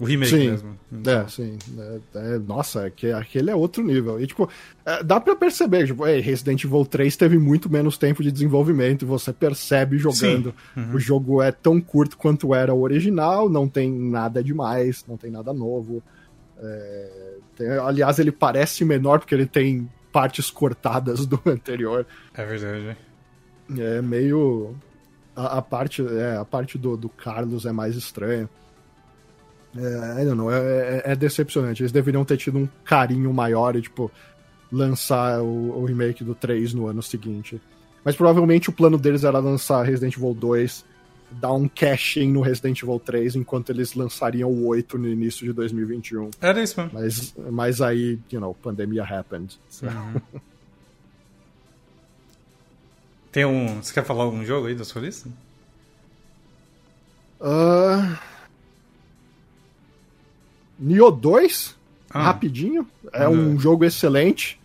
O remake Sim. mesmo. É, sim. É, é, nossa, é que aquele é outro nível. E, tipo, é, dá pra perceber, tipo, Resident Evil 3 teve muito menos tempo de desenvolvimento você percebe jogando. Uhum. O jogo é tão curto quanto era o original, não tem nada demais, não tem nada novo. É, tem- aliás, ele parece menor porque ele tem partes cortadas do anterior. É verdade. É meio. A, a parte, é, a parte do, do Carlos é mais estranha. É, I don't know, é, é- é decepcionante. Eles deveriam ter tido um carinho maior e, tipo, lançar o, o remake do 3 no ano seguinte. Mas provavelmente o plano deles era lançar Resident Evil 2, dar um cash-in no Resident Evil 3, enquanto eles lançariam o 8 no início de 2021. Era isso mesmo. Mas, mas aí, you know, pandemia happened. So, Tem um. Você quer falar algum jogo aí da sua lista? Ah, Nioh 2, Ah. rapidinho. É Manda um jogo excelente.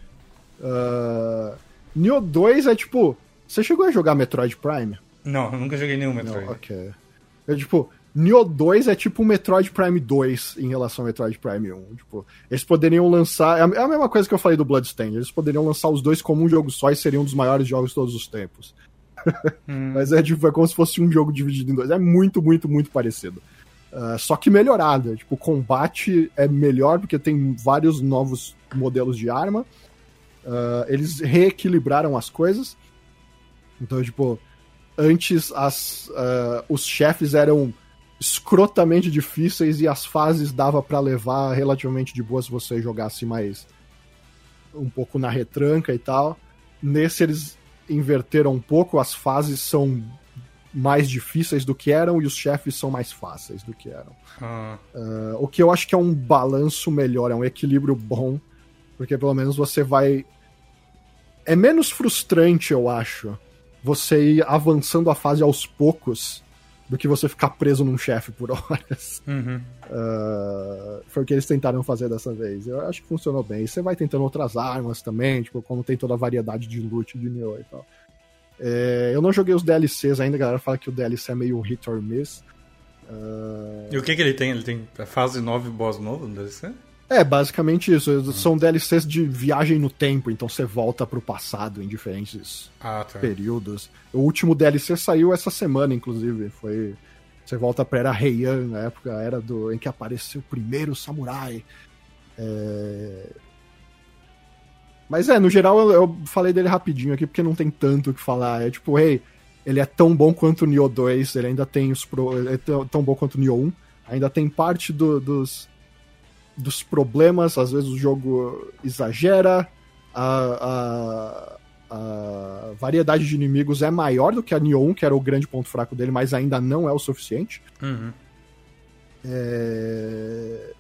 Uh, Nioh 2 é tipo. Você chegou a jogar Metroid Prime? Não, eu nunca joguei nenhum Metroid. Não, ok. É tipo. Nioh 2 é tipo o Metroid Prime 2 em relação ao Metroid Prime 1. Tipo, eles poderiam lançar. É a é a mesma coisa que eu falei do Bloodstained. Eles poderiam lançar os dois como um jogo só e seriam um dos maiores jogos de todos os tempos. Hum. Mas é, tipo, é como se fosse um jogo dividido em dois. É muito, muito, muito parecido. Ah, só que melhorado. Tipo, o combate é melhor porque tem vários novos modelos de arma. Ah, eles reequilibraram as coisas. Então, tipo, antes as, ah, os chefes eram escrotamente difíceis e as fases dava pra levar relativamente de boa se você jogasse mais um pouco na retranca e tal. Nesse eles inverteram um pouco, as fases são mais difíceis do que eram e os chefes são mais fáceis do que eram. Ah, Uh, o que eu acho que é um balanço melhor, é um equilíbrio bom, porque pelo menos você vai. É menos frustrante, eu acho, você ir avançando a fase aos poucos do que você ficar preso num chefe por horas. uhum. Uh, foi o que eles tentaram fazer dessa vez. Eu acho que funcionou bem. E você vai tentando outras armas também, tipo, como tem toda a variedade de loot de Nioh e tal. É, eu não joguei os DLCs ainda, a galera fala que o DLC é meio hit or miss. Uh, E o que que ele tem? Ele tem a fase 9 boss novo no DLC? É, basicamente isso. São DLCs de viagem no tempo, então você volta pro passado em diferentes Ah, tá. períodos. O último DLC saiu essa semana, inclusive. Foi. Você volta pra Era Heian, na época era do, em que apareceu o primeiro samurai. É... Mas é, no geral eu, eu falei dele rapidinho aqui porque não tem tanto o que falar. É tipo, hey, ele é tão bom quanto o Nioh 2, ele ainda tem os pro... é tão, tão bom quanto o Nioh 1, ainda tem parte do- dos, dos problemas, às vezes o jogo exagera, a, a, a variedade de inimigos é maior do que a Nioh 1, que era o grande ponto fraco dele, mas ainda não é o suficiente. Uhum. É...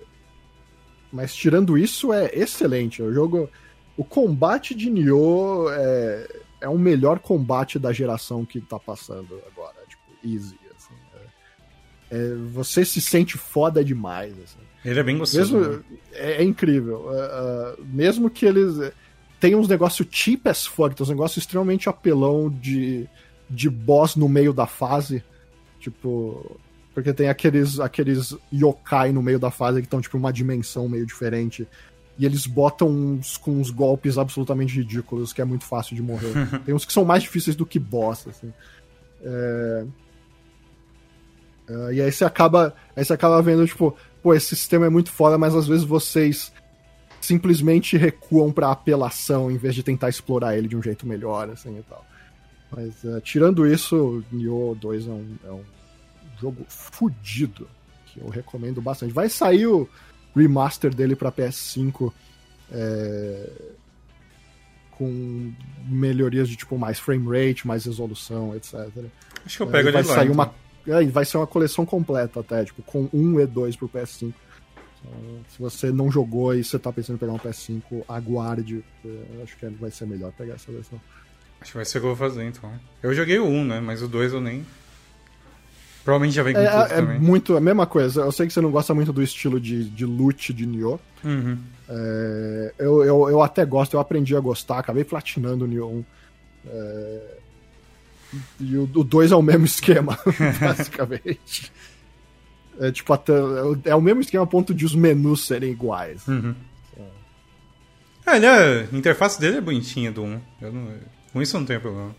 Mas tirando isso, é excelente. O jogo. O combate de Nioh é, é o melhor combate da geração que tá passando agora. Tipo, easy. Assim, é... É, você se sente foda demais. Assim. Ele é bem gostoso. Mesmo, né? é, é incrível. É, é, mesmo que eles. Tem uns negócios cheap as fuck, uns negócios extremamente apelão de, de boss no meio da fase. Tipo. Porque tem aqueles, aqueles yokai no meio da fase que estão, tipo, uma dimensão meio diferente. E eles botam uns com uns golpes absolutamente ridículos, que é muito fácil de morrer. tem uns que são mais difíceis do que boss, assim. É... É, e aí você acaba. Aí você acaba vendo, tipo, pô, esse sistema é muito foda, mas às vezes vocês simplesmente recuam pra apelação em vez de tentar explorar ele de um jeito melhor, assim e tal. Mas é, tirando isso, Nioh 2 é um, é um jogo fudido que eu recomendo bastante. Vai sair o remaster dele pra PS5 é, com melhorias de tipo mais frame rate, mais resolução, etc. Acho que eu pego É, vai ele lá. sair então. uma vai ser uma coleção completa até, tipo, com um e dois pro PS5. Então, se você não jogou e você tá pensando em pegar um PS5, aguarde. Acho que vai ser melhor pegar essa versão. Acho que vai ser o que eu vou fazer, então. Eu joguei o 1, né? Mas o 2 eu nem... Provavelmente já vem com É, tudo é também. muito a mesma coisa. Eu sei que você não gosta muito do estilo de, de loot de Nioh. Uhum. É, eu, eu, eu até gosto, eu aprendi a gostar, acabei platinando o Nioh 1. É, e o 2 é o mesmo esquema, basicamente. É tipo, até, é o mesmo esquema a ponto de os menus serem iguais. Uhum. Ah, ele é... a interface dele é bonitinha do 1. Eu não... Com isso eu não tenho problema.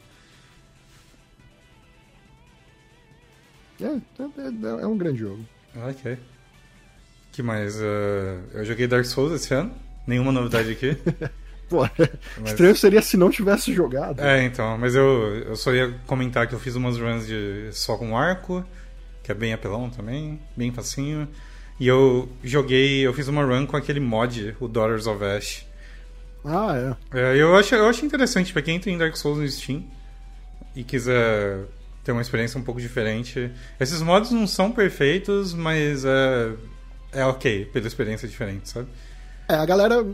É, é, é- é um grande jogo. Ok. que mais? Uh, eu joguei Dark Souls esse ano. Nenhuma novidade aqui. Pô, Mas- estranho seria se não tivesse jogado. É, então, mas eu, eu só ia comentar que eu fiz umas runs de só com arco, que é bem apelão também, bem facinho. E eu joguei, eu fiz uma run com aquele mod, o Daughters of Ash. Ah, é. É, eu, acho, eu acho interessante pra quem tem Dark Souls no Steam e quiser ter uma experiência um pouco diferente. Esses mods não são perfeitos, mas é, é ok pela experiência diferente, sabe? É, a galera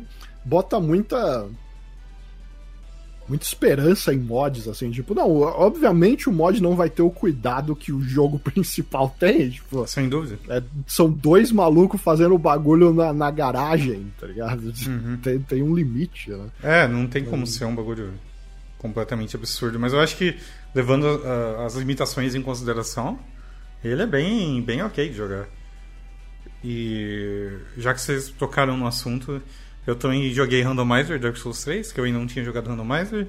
bota muita. muita esperança em mods, assim, tipo, não, obviamente o mod não vai ter o cuidado que o jogo principal tem, tipo. Sem dúvida. É, são dois malucos fazendo o bagulho na, na garagem, tá ligado? Uhum. Tem, tem um limite, né? É, não tem como ser um bagulho completamente absurdo, mas eu acho que, levando uh, as limitações em consideração, ele é bem, bem ok de jogar. E já que vocês tocaram no assunto, eu também joguei Randomizer Dark Souls 3, que eu ainda não tinha jogado Randomizer.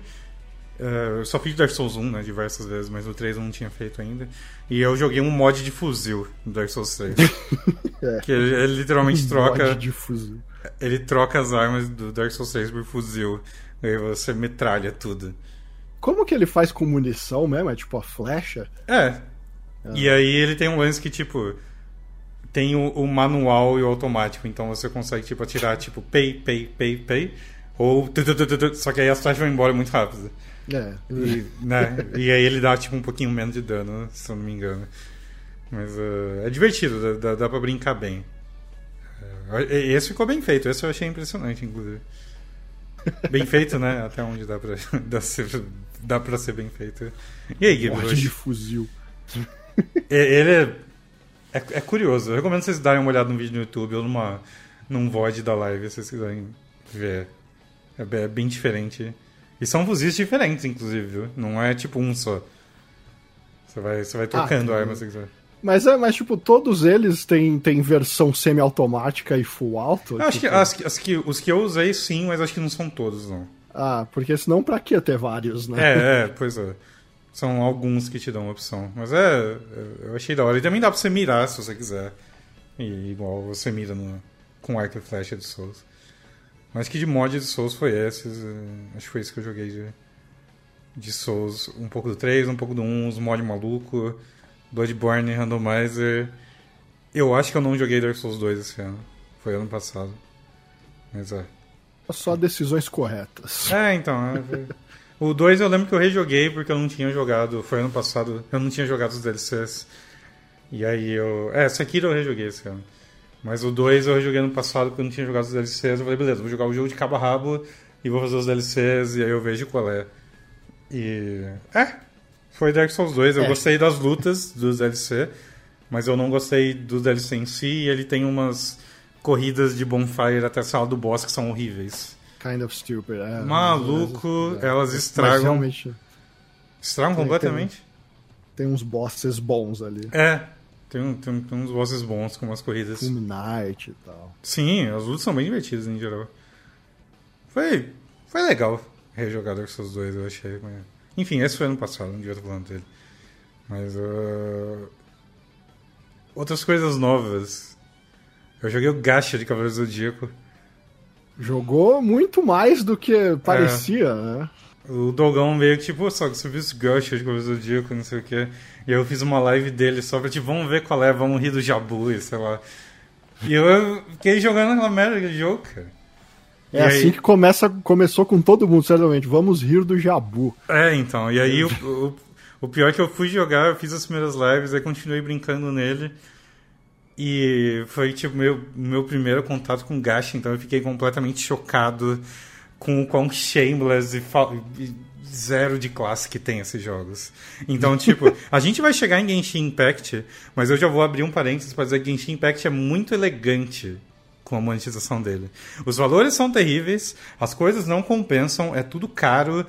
Uh, eu só fiz Dark Souls 1 né, diversas vezes, mas o 3 eu não tinha feito ainda. E eu joguei um mod de fuzil no Dark Souls 3. é. Que ele, ele literalmente um troca. Mod de fuzil. Ele troca as armas do Dark Souls 3 por fuzil. E aí você metralha tudo. Como que ele faz com munição mesmo? É tipo a flecha? É. Ah. E aí ele tem um lance que, tipo tem o, o, manual e o automático. Então você consegue, tipo, atirar, tipo, pay, pay, pay, pay. Ou. Só que aí as flechas vão embora muito rápido. É. E, né? e aí ele dá, tipo, um pouquinho menos de dano, se eu não me engano. Mas uh, é divertido, dá, dá pra brincar bem. Uh, esse ficou bem feito, esse eu achei impressionante, inclusive. Bem feito, né? Até onde dá pra, dá, ser, dá pra ser bem feito. E aí, Guilherme? de fuzil. Ele é é, é, curioso. Eu recomendo vocês darem uma olhada no vídeo no YouTube ou numa, num VOD da live, se vocês quiserem ver. É, é bem diferente. E são fuzis diferentes, inclusive, viu? Não é tipo um só. Você vai, você vai trocando ah, a arma se quiser. Mas é, mas tipo, todos eles têm, têm versão semi-automática e full auto? Acho tipo... que, as, as que os que eu usei sim, mas acho que não são todos, não. Ah, porque senão pra que ter vários, né? É, é, pois é. São alguns que te dão opção. Mas é. Eu achei da hora. E também dá pra você mirar se você quiser. E igual você mira no, com arco e flecha de Souls. Mas que de mod de Souls foi esse. É, acho que foi esse que eu joguei de, de Souls. Um pouco do 3, um pouco do 1, os mod maluco. Bloodborne, Randomizer. Eu acho que eu não joguei Dark Souls 2 esse ano. Foi ano passado. Mas é. Só decisões corretas. É, então. É, O 2 eu lembro que eu rejoguei porque eu não tinha jogado. Foi ano passado, eu não tinha jogado os DLCs. E aí eu. É, Sekiro eu rejoguei esse ano. Mas o 2 eu rejoguei ano passado porque eu não tinha jogado os DLCs. Eu falei, beleza, vou jogar o jogo de cabo a rabo e vou fazer os DLCs e aí eu vejo qual é. E. É, foi Dark Souls 2. Eu é. gostei das lutas dos DLC, mas eu não gostei do DLC em si. E ele tem umas corridas de bonfire até a sala do boss que são horríveis. Kind of Stupid. É, Maluco, é, elas estragam. Estragam tem, completamente? Tem, tem, uns bosses bons ali. É, tem, tem, tem uns bosses bons com umas corridas. Full Night e tal. Sim, as lutas são bem divertidas em geral. Foi, foi legal rejogar Dark Souls 2, eu achei. Enfim, esse foi ano passado, não devia estar falando dele. Mas. Uh... Outras coisas novas. Eu joguei o Gacha de Cavaleiro Zodíaco. Jogou muito mais do que parecia, é. né? O Dogão meio que, tipo, só que você viu esse Gush de Coisa do Dico, não sei o quê. E eu fiz uma live dele só pra, tipo, vamos ver qual é, vamos rir do Jabu e sei lá. E eu fiquei jogando aquela merda de jogo, cara. É e assim aí... que começa, começou com todo mundo, certamente. Vamos rir do Jabu. É, então. E aí o, o, o pior é que eu fui jogar, eu fiz as primeiras lives, aí continuei brincando nele. E foi tipo meu, meu primeiro contato com Gacha, então eu fiquei completamente chocado com o quão shameless e, e zero de classe que tem esses jogos. Então, tipo, a gente vai chegar em Genshin Impact, mas eu já vou abrir um parênteses para dizer que Genshin Impact é muito elegante com a monetização dele. Os valores são terríveis, as coisas não compensam, é tudo caro,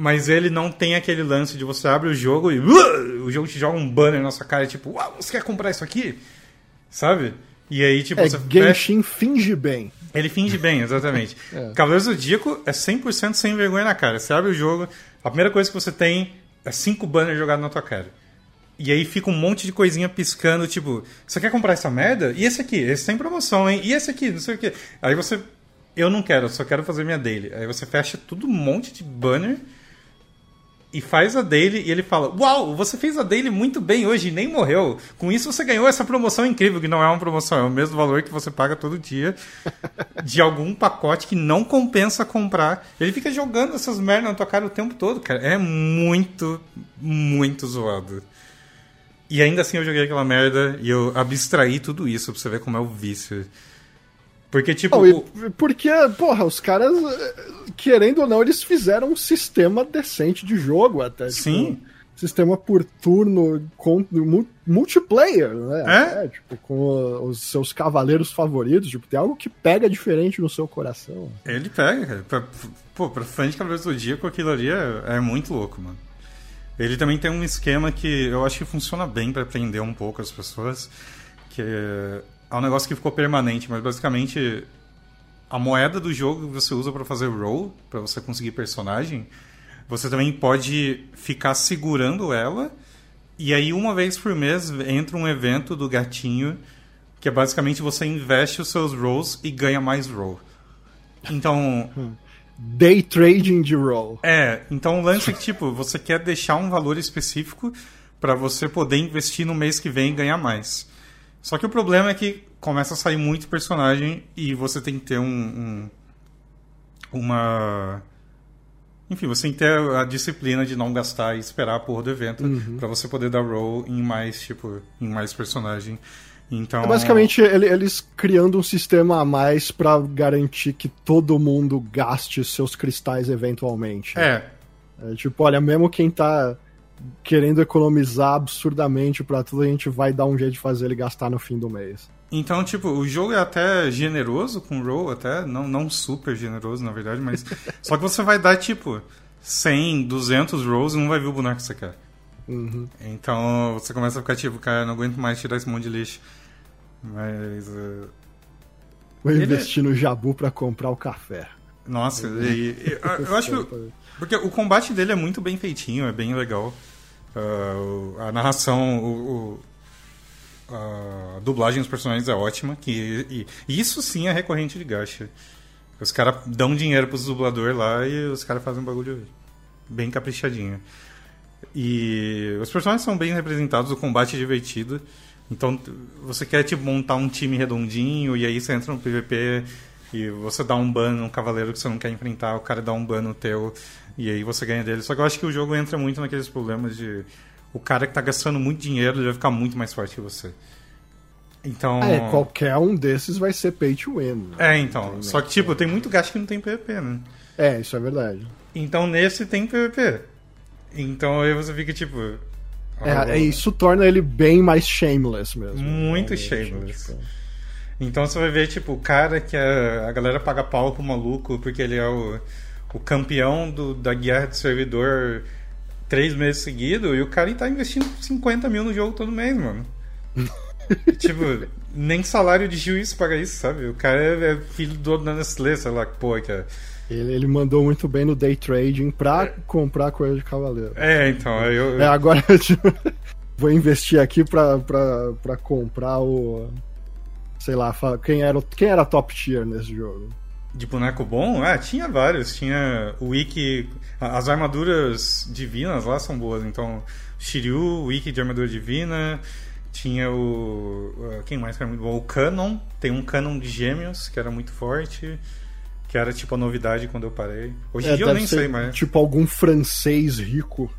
mas ele não tem aquele lance de você abre o jogo e uh, o jogo te joga um banner na sua cara, tipo, uau, você quer comprar isso aqui? Sabe? E aí, tipo, é, você Genshin fecha... finge bem. Ele finge bem, exatamente. é. Cavaleiro Zodíaco é 100% sem vergonha na cara. Você abre o jogo, a primeira coisa que você tem é cinco banners jogados na tua cara. E aí fica um monte de coisinha piscando, tipo, você quer comprar essa merda? E esse aqui? Esse tem promoção, hein? E esse aqui? Não sei o quê. Aí você. Eu não quero, eu só quero fazer minha daily. Aí você fecha tudo um monte de banner e faz a dele e ele fala: Uau, você fez a dele muito bem hoje e nem morreu. Com isso você ganhou essa promoção incrível, que não é uma promoção, é o mesmo valor que você paga todo dia de algum pacote que não compensa comprar. Ele fica jogando essas merdas na tua cara o tempo todo, cara. É muito, muito zoado. E ainda assim eu joguei aquela merda e eu abstraí tudo isso pra você ver como é o vício. Porque, tipo. Não, porque, porra, os caras, eh, querendo ou não, eles fizeram um sistema decente de jogo até. Tipo, Sim. sistema por turno com multiplayer, né? É? é? tipo, com os seus cavaleiros favoritos. Tipo, tem algo que pega diferente no seu coração. Ele pega, cara. Pra, pô, pra fã de Cavaleiros do Zodíaco, aquilo ali é, é muito louco, mano. Ele também tem um esquema que eu acho que funciona bem para prender um pouco as pessoas, que é, é um negócio que ficou permanente, mas basicamente a moeda do jogo que você usa para fazer roll, para você conseguir personagem, você também pode ficar segurando ela e aí uma vez por mês entra um evento do gatinho que é basicamente você investe os seus rolls e ganha mais roll. Então, Day trading de roll. é, então o lance é que, tipo, você quer deixar um valor específico para você poder investir no mês que vem e ganhar mais. Só que o problema é que começa a sair muito personagem e você tem que ter um. um- uma. Enfim, você tem que ter a disciplina de não gastar e esperar a porra do evento pra você poder dar roll em mais, tipo, em mais personagem. Então. É basicamente ele- eles criando um sistema a mais pra garantir que todo mundo gaste seus cristais eventualmente. É, É, tipo, olha, mesmo quem tá querendo economizar absurdamente pra tudo, a gente vai dar um jeito de fazer ele gastar no fim do mês. Então, tipo, o jogo é até generoso com roll, até, não, não super generoso, na verdade, mas. só que você vai dar, tipo, 100, 200 rolls e não vai ver o boneco que você quer. Uhum. Então você começa a ficar tipo, cara, não aguento mais tirar esse monte de lixo. Mas. eh, Vou Ele- investir no Jabu pra comprar o café. nossa, e- e- eu, eu acho que. Porque o combate dele é muito bem feitinho, é bem legal. O- a narração, o, o- a dublagem dos personagens é ótima. Que, e, e isso sim é recorrente de gacha. Os caras dão dinheiro pros dubladores lá e os caras fazem um bagulho bem caprichadinho. E os personagens são bem representados, o combate é divertido. Então você quer tipo, montar um time redondinho e aí você entra no PVP e você dá um ban no cavaleiro que você não quer enfrentar, o cara dá um ban no teu e aí você ganha dele. Só que eu acho que o jogo entra muito naqueles problemas de o cara que tá gastando muito dinheiro ele vai ficar muito mais forte que você. Então. Ah, é, qualquer um desses vai ser pay to win. né? É, então. Só que, tipo, tem muito gasto que não tem PVP, né? É, isso é verdade. Então nesse tem PVP. Então aí você fica tipo. É, é, isso torna ele bem mais shameless mesmo. Muito Realmente, shameless. Então você vai ver, tipo, o cara que é, a galera paga pau pro maluco porque ele é o, o campeão do, da guerra de servidor três meses seguidos e o cara tá investindo 50 mil no jogo todo mês, mano. tipo, nem salário de juiz paga isso, sabe? O cara é, é filho do dono da Nestlé, sei lá que porra que é. Ele, ele mandou muito bem no day trading pra comprar coisa de cavaleiro. É, então, aí eu. É, agora tipo, vou investir aqui pra, pra, pra comprar o. Sei lá, quem era, quem era top tier nesse jogo? De boneco bom? Ah, tinha vários. Tinha o Wiki. As armaduras divinas lá são boas. Então, Shiryu, o Wiki de armadura divina. Tinha o. Quem mais que era muito bom? O Canon. Tem um Canon de gêmeos que era muito forte. Que era tipo a novidade quando eu parei. Hoje em É, dia eu nem sei mais. Tipo algum francês rico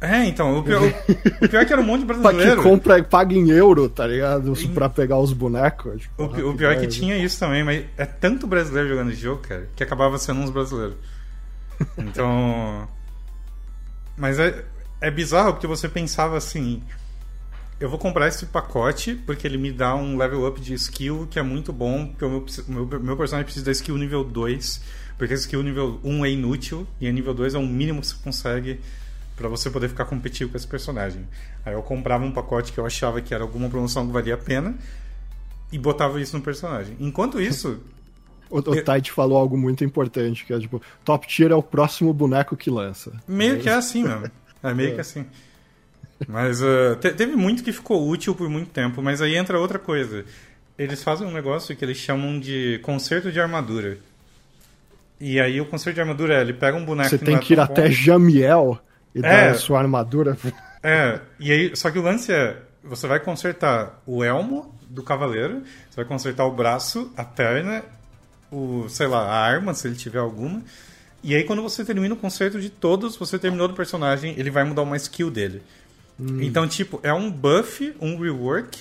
É, então. O pior, o pior é que era um monte de pra que brasileiro. compra, paga em euro, tá ligado? Pra pegar os bonecos. Tipo, O, pi- o pior é que tinha isso também, mas é tanto brasileiro jogando esse jogo, cara, que acabava sendo uns brasileiros. Então. Mas é, é bizarro porque você pensava assim: eu vou comprar esse pacote porque ele me dá um level up de skill que é muito bom, porque o meu, meu, meu personagem precisa da skill nível 2, porque a skill nível 1 é inútil e a nível 2 é o mínimo que você consegue pra você poder ficar competitivo com esse personagem. Aí eu comprava um pacote que eu achava que era alguma promoção que valia a pena e botava isso no personagem. Enquanto isso, O, o Tite falou algo muito importante, que é tipo, top tier é o próximo boneco que lança. meio que é assim mesmo. É meio que assim. Mas uh, te- teve muito que ficou útil por muito tempo, mas aí entra outra coisa. Eles fazem um negócio que eles chamam de conserto de armadura. E aí o conserto de armadura é, ele pega um boneco Você que tem é que ir até. Jamiel e É. dar a sua armadura. É, e aí, só que o lance é, você vai consertar o elmo do cavaleiro, você vai consertar o braço, a perna, o, sei lá, a arma, se ele tiver alguma. E aí quando você termina o conserto de todos, você terminou do personagem, ele vai mudar uma skill dele. Então, tipo, é um buff, um rework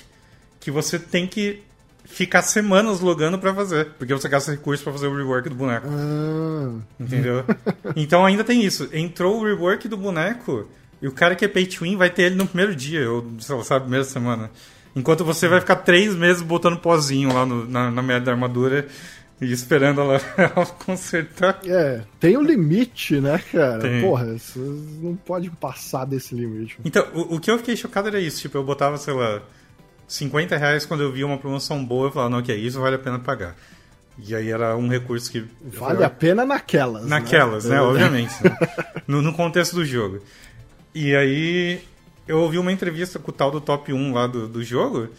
que você tem que ficar semanas logando pra fazer. Porque você gasta recursos pra fazer o rework do boneco. Ah, Entendeu? então ainda tem isso. Entrou o rework do boneco e o cara que é pay to win vai ter ele no primeiro dia, ou sei lá, sabe, primeira semana. Enquanto você vai ficar três meses botando pozinho lá no- na, na merda da armadura e esperando ela, ela consertar. é, tem um limite, né, cara? Tem. Porra, não podem passar desse limite. Então, o, o que eu fiquei chocado era isso. Tipo, eu botava, sei lá, 50 reais quando eu via uma promoção boa, eu falava, não, ok, isso vale a pena pagar. E aí era um recurso que. Vale a pena naquelas. Naquelas, né? É. Obviamente. né? No, no contexto do jogo. E aí eu ouvi uma entrevista com o tal do top 1 lá do, do jogo.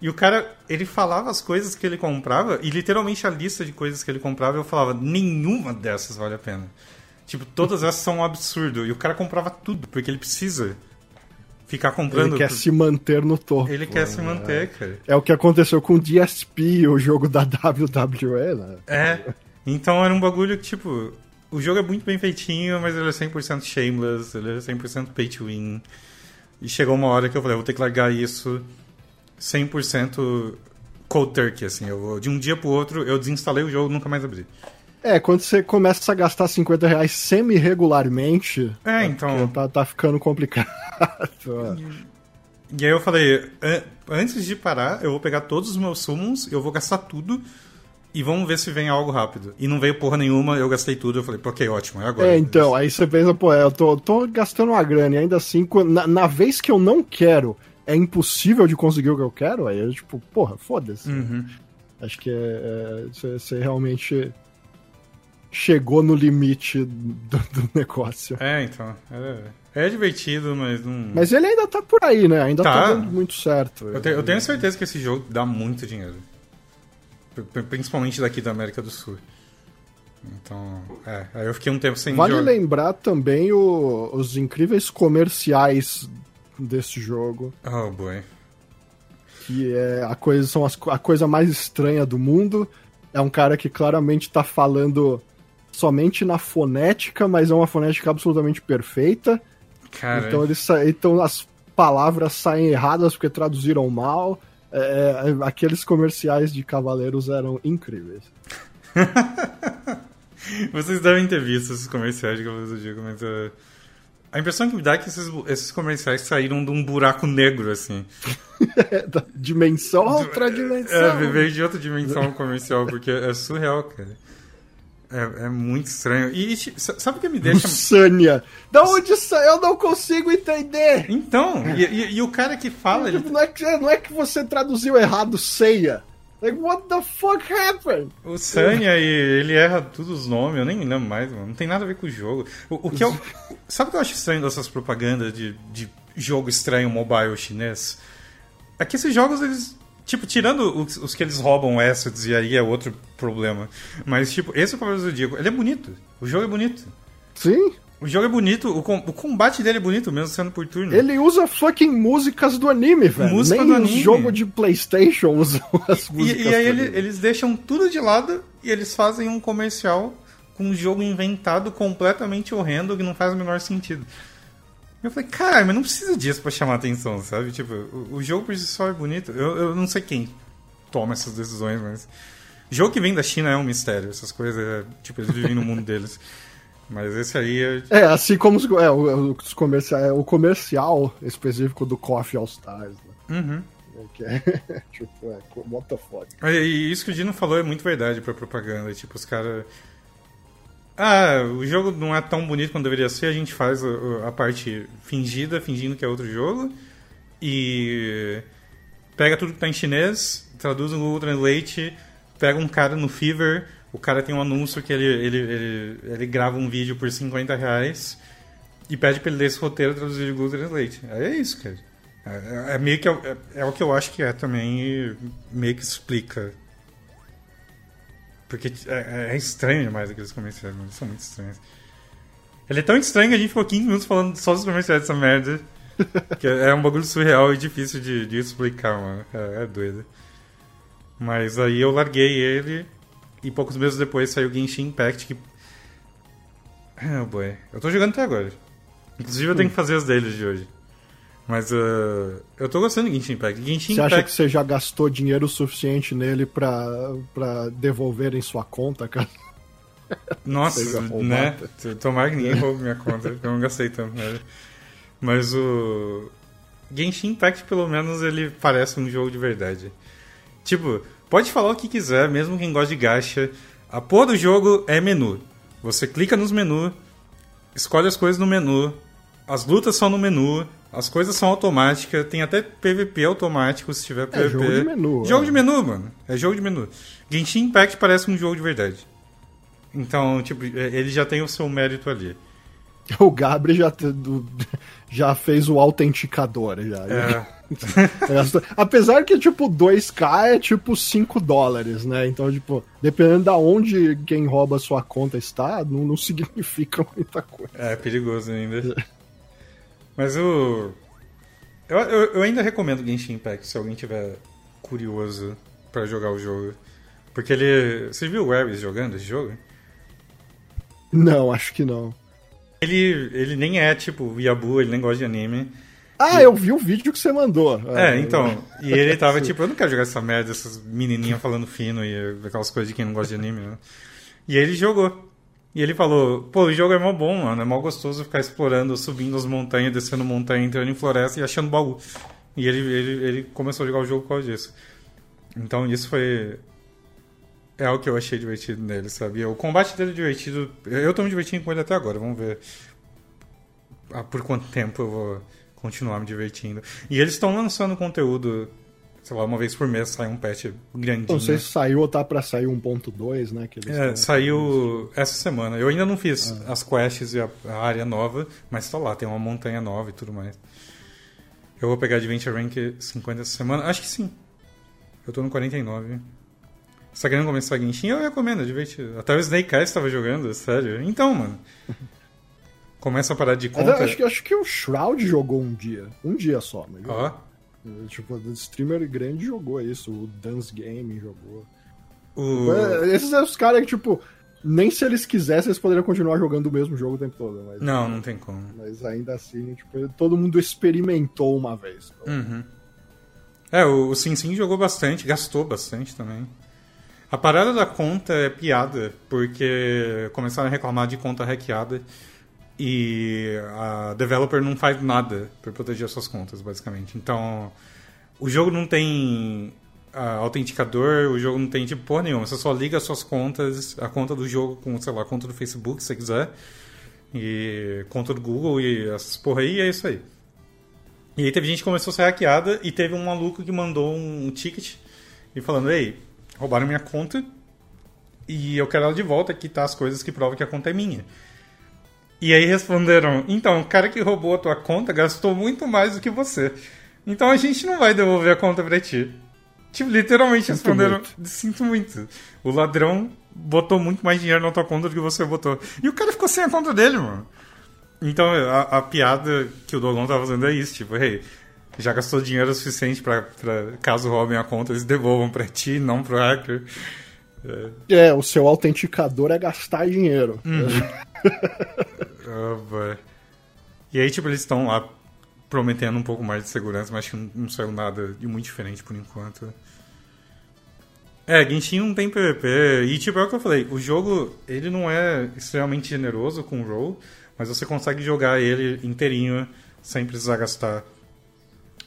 E o cara, ele falava as coisas que ele comprava, e literalmente a lista de coisas que ele comprava, eu falava, nenhuma dessas vale a pena. Tipo, todas essas são um absurdo. E o cara comprava tudo, porque ele precisa ficar comprando. Ele quer se manter no topo. Ele quer se manter, cara. É o que aconteceu com o DSP, o jogo da WWE, né? É. Então era um bagulho que, tipo, o jogo é muito bem feitinho, mas ele é 100% shameless, ele é 100% pay to win. E chegou uma hora que eu falei, eu vou ter que largar isso 100% cold turkey, assim. Eu, de um dia pro outro, eu desinstalei o jogo e nunca mais abri. É, quando você começa a gastar 50 reais semi-regularmente, É, então... tá, tá ficando complicado. E aí eu falei, "An- antes de parar, eu vou pegar todos os meus summons, eu vou gastar tudo... E vamos ver se vem algo rápido. E não veio porra nenhuma, eu gastei tudo. Eu falei, ok, ótimo, é agora. É, então, aí você pensa, pô, é, eu tô, tô gastando uma grana e ainda assim, na, na vez que eu não quero, é impossível de conseguir o que eu quero, aí eu, tipo, porra, foda-se. Uhum. Acho que é, é, você realmente chegou no limite do, do negócio. É, então. É, é divertido, mas não. Mas ele ainda tá por aí, né? Ainda tá, Tá. dando muito certo. Eu, te- eu tenho certeza que esse jogo dá muito dinheiro. Principalmente daqui da América do Sul. Então, é. Aí eu fiquei um tempo sem Vale jogar. lembrar também o- os incríveis comerciais desse jogo, Oh, boy. que é a coisa, são as a coisa mais estranha do mundo. É um cara que claramente tá falando somente na fonética, mas é uma fonética absolutamente perfeita. Cara, Então, eles sa- então as palavras saem erradas porque traduziram mal. É, é, aqueles comerciais de Cavaleiros eram incríveis. vocês devem ter visto esses comerciais de Cavaleiros do Zodíaco, mas uh, a impressão que me dá é que esses, esses comerciais saíram de um buraco negro, assim. É, da dimensão, outra dimensão. É, veio de outra dimensão comercial, porque é surreal, cara. É, é muito estranho. E, sabe o que me deixa. Sânia. Da onde sai? Eu não consigo entender. Então, e, e- e o cara que fala, ele não, é que, não é que você traduziu errado ceia. Like, what the fuck happened? O Sanya, ele erra todos os nomes, eu nem lembro mais, mano. Não tem nada a ver com o jogo. O, o que eu, sabe o que eu acho estranho dessas propagandas de, de jogo estranho mobile chinês? É que esses jogos, eles. Tipo, tirando os, os que eles roubam assets, e aí é outro problema. Mas, tipo, esse é o Cavaleiro do Zodíaco, ele é bonito. O jogo é bonito. Sim. O jogo é bonito, o, com- o combate dele é bonito, mesmo sendo por turno. Ele usa fucking músicas do anime, velho. Música Nem do anime. jogos de Playstation usam as E, músicas e aí do ele- eles deixam tudo de lado e eles fazem um comercial com um jogo inventado completamente horrendo que não faz o menor sentido. Eu falei, cara, mas não precisa disso pra chamar atenção, sabe? Tipo, o, o jogo por si só é bonito. Eu, eu não sei quem toma essas decisões, mas. Jogo que vem da China é um mistério. Essas coisas, é, tipo, eles vivem no mundo deles. Mas esse aí é. É, assim como os, é, o- os comerciais, o comercial específico do Coffee All Stars, né? Uhum. É, que é, tipo, é, what the fuck. E e isso que o Dino falou é muito verdade pra propaganda. Tipo, os caras. Ah, o jogo não é tão bonito quanto deveria ser, a gente faz a, a parte fingida, fingindo que é outro jogo. E. Pega tudo que tá em chinês, traduz no Google Translate, pega um cara no Fever, o cara tem um anúncio que ele, ele, ele, ele grava um vídeo por 50 reais e pede pra ele ler esse roteiro traduzir de Google Translate. É isso, cara. É, é meio que é, é o que eu acho que é também meio que explica. Porque é, é estranho demais aqueles comerciais, mano. Eles são muito estranhos. Ele é tão estranho que a gente ficou 15 minutos falando só dos comerciais dessa merda. que é é um bagulho surreal e difícil de, de explicar, mano. É, é doido. Mas aí eu larguei ele e poucos meses depois saiu o Genshin Impact que. Ah, boy. Eu tô jogando até agora. Inclusive eu tenho que fazer as deles de hoje. Mas uh, eu tô gostando de Genshin Impact. Genshin Você Impact... acha que você já gastou dinheiro suficiente nele pra, pra devolver em sua conta, cara? Nossa, né? Tomara que ninguém roube minha conta, eu não gastei tanto nele. Mas o. Genshin Impact, pelo menos, ele parece um jogo de verdade. Tipo, pode falar o que quiser, mesmo quem gosta de gacha. A porra do jogo é menu. Você clica nos menus, escolhe as coisas no menu, as lutas são no menu, as coisas são automáticas, tem até PVP automático se tiver PVP. É jogo de menu. Jogo é. de menu, mano. É jogo de menu. Genshin Impact parece um jogo de verdade. Então, tipo, ele já tem o seu mérito ali. O Gabri já, já fez o autenticador. Já. É, Apesar que, tipo, 2K é tipo 5 dólares, né? Então, tipo, dependendo da onde quem rouba a sua conta está, não, não significa muita coisa. é perigoso ainda. Mas o. Eu, eu, eu ainda recomendo Genshin Impact se alguém tiver curioso pra jogar o jogo. Porque ele. Você viu o Ares jogando esse jogo? Não, acho que não. Ele, ele nem é tipo Yabu, ele nem gosta de anime. Ah, eu vi o vídeo que você mandou. É, então. E ele tava tipo, eu não quero jogar essa merda, essas menininhas falando fino e aquelas coisas de quem não gosta de anime, né? E ele jogou. E ele falou, pô, o jogo é mó bom, mano. É mó gostoso ficar explorando, subindo as montanhas, descendo montanha, entrando em floresta e achando baú. E ele, ele, ele começou a jogar o jogo por causa disso. Então isso foi. É o que eu achei divertido nele, sabia? O combate dele é divertido. Eu tô me divertindo com ele até agora, vamos ver por quanto tempo eu vou continuar me divertindo. E eles estão lançando conteúdo, sei lá, uma vez por mês sai um patch grandinho. Não sei se saiu ou tá pra sair 1.2, né? Que É, saiu essa semana. Eu ainda não fiz as quests e a, a área nova, mas tá lá, tem uma montanha nova e tudo mais. Eu vou pegar Adventure Rank 50 essa semana? Acho que sim. Eu tô no 49. Você tá querendo começar Genshin? Eu recomendo, é divertido. Até o Snake Eyes tava jogando, sério. Então, mano. Começa a parar de conta. acho, que, acho que o Shroud jogou um dia. Um dia só, mas. Ó, Tipo, o streamer grande jogou isso, o Dance Game jogou. É, Esses são os caras que, tipo, nem se eles quisessem, eles poderiam continuar jogando o mesmo jogo o tempo todo. Mas, Não, não tem como. mas ainda assim, tipo, todo mundo experimentou uma vez. Uhum. É, o, o Sim Sim jogou bastante, gastou bastante também. A parada da conta é piada, porque começaram a reclamar de conta hackeada e a developer não faz nada para proteger as suas contas, basicamente. Então, o jogo não tem ah, autenticador, o jogo não tem tipo porra nenhuma. Você só liga as suas contas, a conta do jogo com, sei lá, a conta do Facebook, se você quiser, e conta do Google e essas porra aí, e é isso aí. E aí teve gente que começou a ser hackeada e teve um maluco que mandou um, ticket e falando, ei, roubaram minha conta e eu quero ela de volta, aqui tá as coisas que provam que a conta é minha. E aí responderam, então, o cara que roubou a tua conta gastou muito mais do que você. Então a gente não vai devolver a conta pra ti. Tipo, literalmente Sinto responderam, muito. sinto muito. O ladrão botou muito mais dinheiro na tua conta do que você botou. E o cara ficou sem a conta dele, mano. Então, a, a piada que o Dogon tá fazendo é isso, tipo, hey, já gastou dinheiro suficiente pra, pra caso roubem a conta, eles devolvam pra ti, não pro hacker. É, o seu autenticador é gastar dinheiro. Oh. E aí, tipo, eles estão lá prometendo um pouco mais de segurança, mas que não, não saiu nada de muito diferente por enquanto. É, Genshin não tem PVP. E, tipo, é o que eu falei, o jogo, ele não é extremamente generoso com o roll, mas você consegue jogar ele inteirinho sem precisar gastar.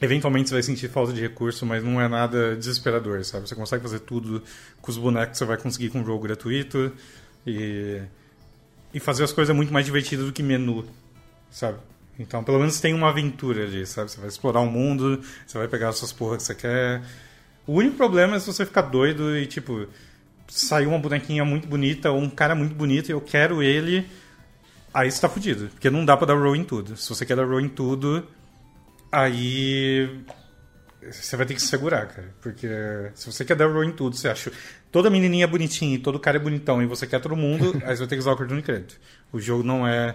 Eventualmente você vai sentir falta de recurso, mas não é nada desesperador, sabe? Você consegue fazer tudo com os bonecos que você vai conseguir com o jogo gratuito e, e fazer as coisas muito mais divertidas do que menu, sabe? Então, pelo menos tem uma aventura ali, sabe? Você vai explorar o mundo, você vai pegar as suas porras que você quer. O único problema é se você ficar doido e, tipo, saiu uma bonequinha muito bonita ou um cara muito bonito e eu quero ele, aí você tá fudido. Porque não dá pra dar roll em tudo. Se você quer dar roll em tudo, aí você vai ter que se segurar, cara. Porque se você quer dar roll em tudo, você acha toda menininha é bonitinha e todo cara é bonitão e você quer todo mundo, aí você vai ter que usar o cartão de crédito. O jogo não é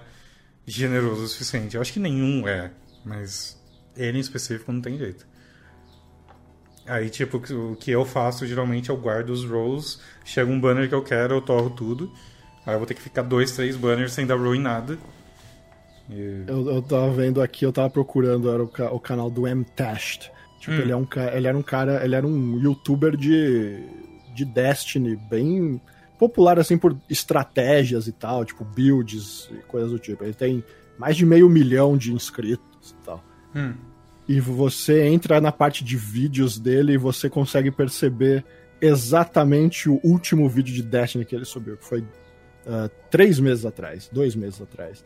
generoso o suficiente. Eu acho que nenhum é, mas ele em específico não tem jeito. Aí, tipo, o que eu faço geralmente eu guardo os rolls, chega um banner que eu quero, eu torro tudo. Aí eu vou ter que ficar dois, três banners sem dar roll em nada. E... Eu, eu tava vendo aqui, eu tava procurando, era o, ca- o canal do M-Test. Tipo, Hum. ele, é um, ele era um cara, ele era um youtuber de, de Destiny, bem popular assim por estratégias e tal, tipo builds e coisas do tipo. Ele tem mais de meio milhão de inscritos e tal. Hum. E você entra na parte de vídeos dele e você consegue perceber exatamente o último vídeo de Destiny que ele subiu, que foi ah, três meses atrás, dois meses atrás.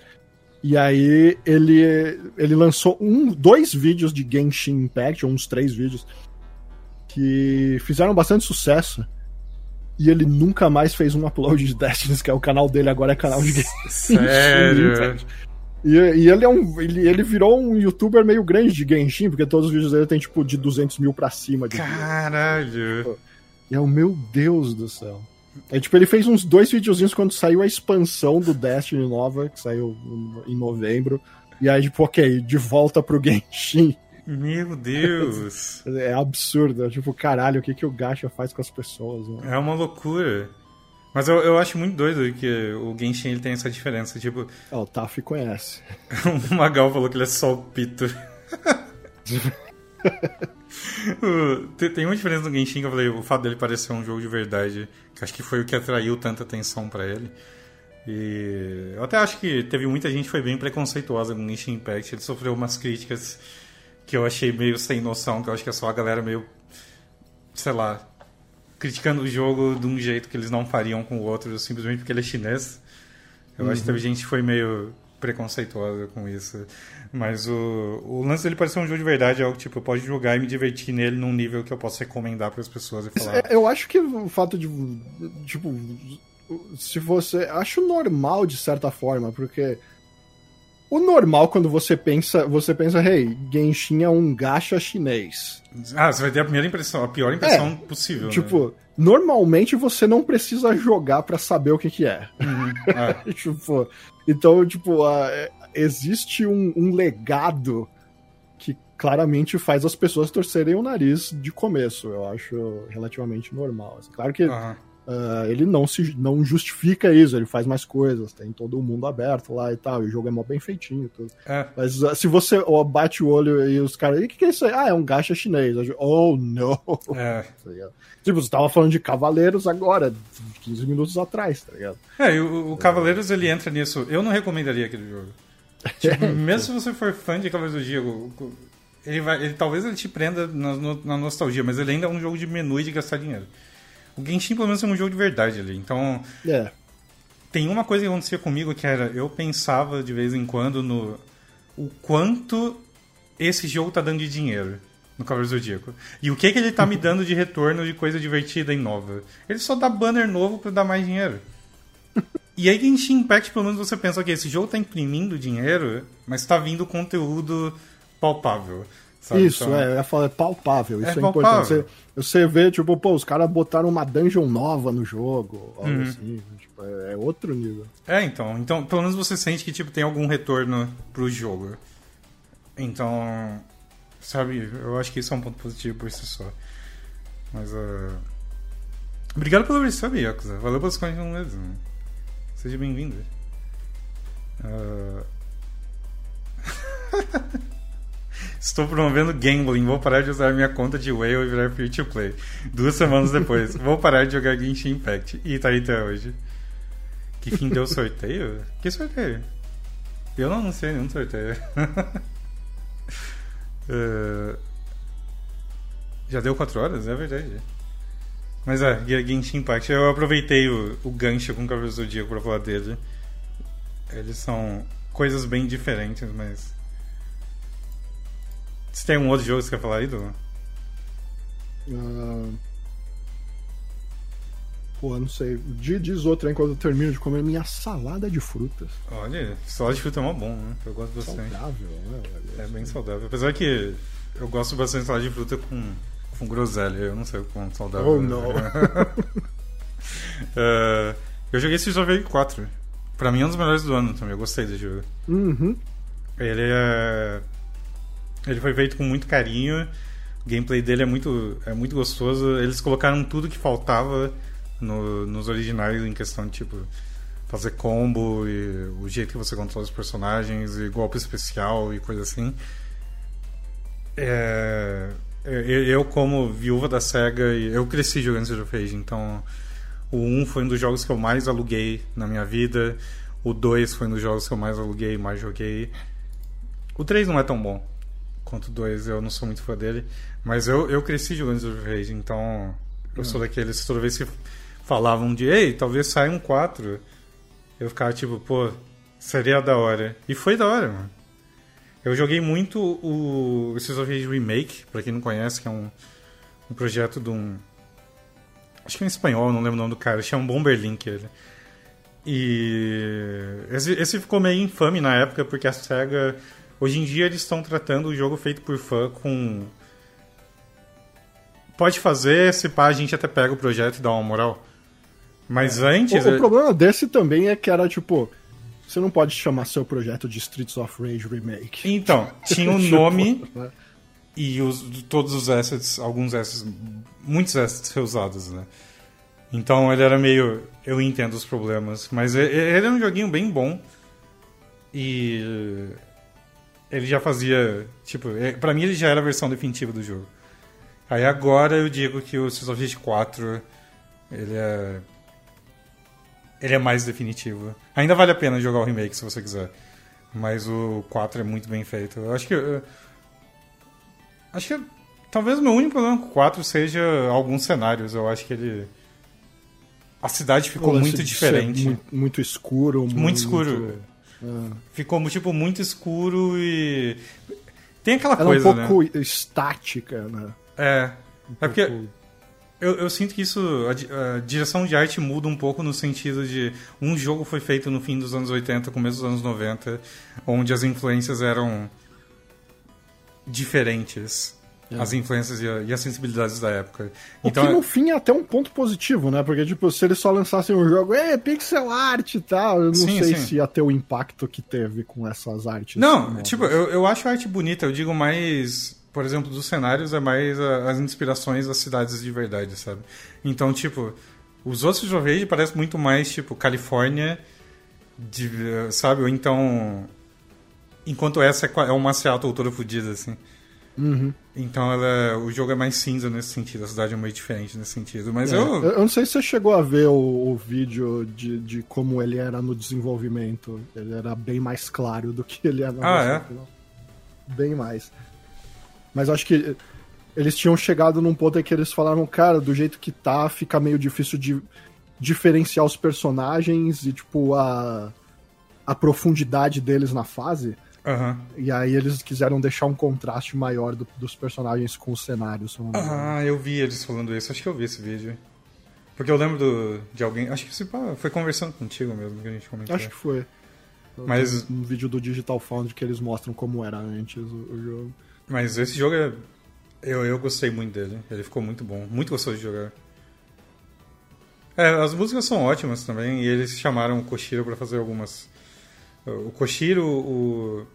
E aí ele, ele lançou um, dois vídeos de Genshin Impact, ou uns três vídeos, que fizeram bastante sucesso. E ele nunca mais fez um upload de Destiny, que é o canal dele agora é canal de Genshin? Impact. E, e ele é um. Ele, ele virou um youtuber meio grande de Genshin, porque todos os vídeos dele tem tipo de 200 mil pra cima. De. Caralho. E é o meu Deus do céu. É tipo, ele fez uns dois videozinhos quando saiu a expansão do Destiny nova, que saiu em novembro. E aí, tipo, ok, de volta pro Genshin. Meu Deus. É absurdo. É tipo, caralho, o que, que o Gacha faz com as pessoas? Né? É uma loucura. Mas eu, eu acho muito doido que o Genshin ele tem essa diferença. Tipo, Ah, o Taf conhece. o Magal falou que ele é só o pito. Tem- uma diferença no Genshin que eu falei, o fato dele parecer um jogo de verdade, que acho que foi o que atraiu tanta atenção pra ele. E eu até acho que teve muita gente que foi bem preconceituosa com o Genshin Impact. Ele sofreu umas críticas que eu achei meio sem noção, que eu acho que é só a galera meio, sei lá, criticando o jogo de um jeito que eles não fariam com o outro, simplesmente porque ele é chinês. Eu acho que teve gente que foi meio preconceituosa com isso. Mas o, o lance dele parecer um jogo de verdade é algo que tipo, eu posso jogar e me divertir nele num nível que eu posso recomendar para as pessoas e falar. É, Eu acho que o fato de. Tipo, se você. Acho normal de certa forma, porque. O normal quando você pensa. Você pensa, hey, Genshin é um gacha chinês. Ah, você vai ter a primeira impressão, a pior impressão possível. né? Normalmente você não precisa jogar pra saber o que, que é. Uhum. Ah, tipo, então, tipo, é- existe um, um legado que claramente faz as pessoas torcerem o nariz de começo. Eu acho relativamente normal. assim. Claro que aham. Ah, ele não se não justifica isso, ele faz mais coisas, tem todo o mundo aberto lá e tal, e o jogo é mó bem feitinho e tudo. É. Mas ah, se você ó, bate o olho e os caras, o que, que é isso aí? Ah, é um gacha chinês. Oh, não. É. Tá? Tipo, você tava falando de Cavaleiros agora, 15 minutos atrás, tá ligado? É, e o, o Cavaleiros ele entra nisso. Eu não recomendaria aquele jogo. Tipo, mesmo se você for fã de Cavaleiros do Zodíaco, ele vai, ele, talvez ele te prenda na, na nostalgia, mas ele ainda é um jogo de menu e de gastar dinheiro. O Genshin pelo menos é um jogo de verdade ali. Então, É. tem uma coisa que acontecia comigo que era, eu pensava de vez em quando no o quanto esse jogo tá dando de dinheiro no Cavaleiro Zodíaco. E o que que ele tá me dando de retorno de coisa divertida e nova. Ele só dá banner novo pra dar mais dinheiro. E aí Genshin Impact, pelo menos você pensa que esse jogo tá imprimindo dinheiro, mas tá vindo conteúdo palpável. Sabe? Isso, Então, é, eu é palpável, isso É é, importante. Você, você vê, tipo, pô, os caras botaram uma dungeon nova no jogo, algo Uhum. assim, tipo, é, é outro nível. É, então. Então, pelo menos você sente que tipo, tem algum retorno pro jogo. Então, sabe, eu acho que isso é um ponto positivo por si só. Mas, uh... Obrigado pelo resub, Yakuza. Valeu pelos 41 meses. né? Seja bem-vindo. Uh... Estou promovendo gambling. Vou parar de usar minha conta de Whale e virar free to play. Duas semanas depois, vou parar de jogar Genshin Impact. E tá aí até hoje. Que fim deu o sorteio? Que sorteio? Eu não anunciei nenhum sorteio. Eh, Já deu 4 horas? É verdade. Mas é, Genshin Impact. Eu aproveitei o, o gancho com o Cavaleiro do Zodíaco pra falar dele. Eles são coisas bem diferentes, mas. Você tem um outro jogo que você quer falar aí, Du? Ah, Pô, não sei. Di- Diz outro aí enquanto eu termino de comer minha salada de frutas. Olha, salada de fruta é mó bom, né? Eu gosto bastante. Saudável, né? É bem saudável. Apesar que eu gosto bastante de salada de fruta com, com groselha. Eu não sei o quão saudável. Oh, não. Eh, eu joguei of Rage 4. Pra mim é um dos melhores do ano também. Eu gostei do jogo. Uhum. Ele é. Ele foi feito com muito carinho. O gameplay dele é muito, é muito gostoso. Eles colocaram tudo que faltava no- nos originais em questão de tipo fazer combo e o jeito que você controla os personagens e golpe especial e coisa assim. É, eu, como viúva da SEGA, eu cresci jogando Street of então o 1 foi um dos jogos que eu mais aluguei na minha vida, o 2 foi um dos jogos que eu mais aluguei e mais joguei. O 3 não é tão bom quanto 2, eu não sou muito fã dele, mas eu, eu cresci jogando Street of Rage, então eu sou daqueles, toda vez que falavam de, ei, talvez saia um 4, eu ficava tipo, pô, seria da hora. E foi da hora, mano. Eu joguei muito o Streets of Rage Remake, pra quem não conhece, que é um, um projeto de um. Acho que é em espanhol, não lembro o nome do cara, chama Bomberlink ele. E esse, esse ficou meio infame na época, porque a SEGA. Hoje em dia eles estão tratando o jogo feito por fã com. Pode fazer, se pá, a gente até pega o projeto e dá uma moral. Mas é. antes. O, o problema desse também é que era tipo você não pode chamar seu projeto de Streets of Rage Remake. Então, tinha um tipo, nome né? e os, todos os assets, alguns assets, muitos assets reusados, né? Então ele era meio. Eu entendo os problemas, mas ele é um joguinho bem bom. E. Ele já fazia. Tipo, é, pra mim ele já era a versão definitiva do jogo. Aí agora eu digo que o Streets of Rage 4. Ele é ele é mais definitivo. Ainda vale a pena jogar o remake se você quiser. Mas o 4 é muito bem feito. Eu acho que. Eu, acho que talvez o meu único problema com o 4 seja alguns cenários. Eu acho que ele. A cidade ficou muito diferente. Muito, muito, escuro. Muito, muito escuro. Ficou tipo muito escuro e. Tem aquela Ela coisa. É um pouco né? estática, né? É. Um é porque eu, eu, sinto que isso, a, a, direção de arte muda um pouco no sentido de um jogo foi feito no fim dos anos 80, começo dos anos 90, onde as influências eram diferentes. É. As influências e, a, e, as sensibilidades da época. O então, que no fim é até um ponto positivo, né? Porque, tipo, se eles só lançassem um jogo, é pixel art e tal, eu não sim, sei sim. se ia ter o impacto que teve com essas artes. Não, tipo, eu, eu acho a arte bonita, eu digo mais por exemplo, dos cenários é mais as inspirações das cidades de verdade, sabe? Então, tipo, os outros Jovage parecem muito mais, tipo, Califórnia, de, sabe? Ou então. Enquanto essa é, é uma Seattle toda fodida, assim. Uhum. Então ela, o jogo é mais cinza nesse sentido, a cidade é meio diferente nesse sentido. Mas é, eu... eu. não sei se você chegou a ver o, o, vídeo de, de como ele era no desenvolvimento. Ele era bem mais claro do que ele é no Ah, é? Bem mais. Mas acho que eles tinham chegado num ponto em que eles falaram, cara, do jeito que tá, fica meio difícil de diferenciar os personagens e, tipo, a, a profundidade deles na fase. Uhum. E aí eles quiseram deixar um contraste maior do, dos personagens com os cenários. Ah, eu vi eles falando isso. Acho que eu vi esse vídeo. Porque eu lembro do, de alguém. Acho que foi conversando contigo mesmo que a gente comentou. Acho que foi. Mas... Um vídeo do Digital Foundry que eles mostram como era antes o, o jogo. Mas esse jogo é... eu, eu gostei muito dele. Ele ficou muito bom. Muito gostoso de jogar. É, as músicas são ótimas também. E eles chamaram o Koshiro para fazer algumas. O Koshiro, o.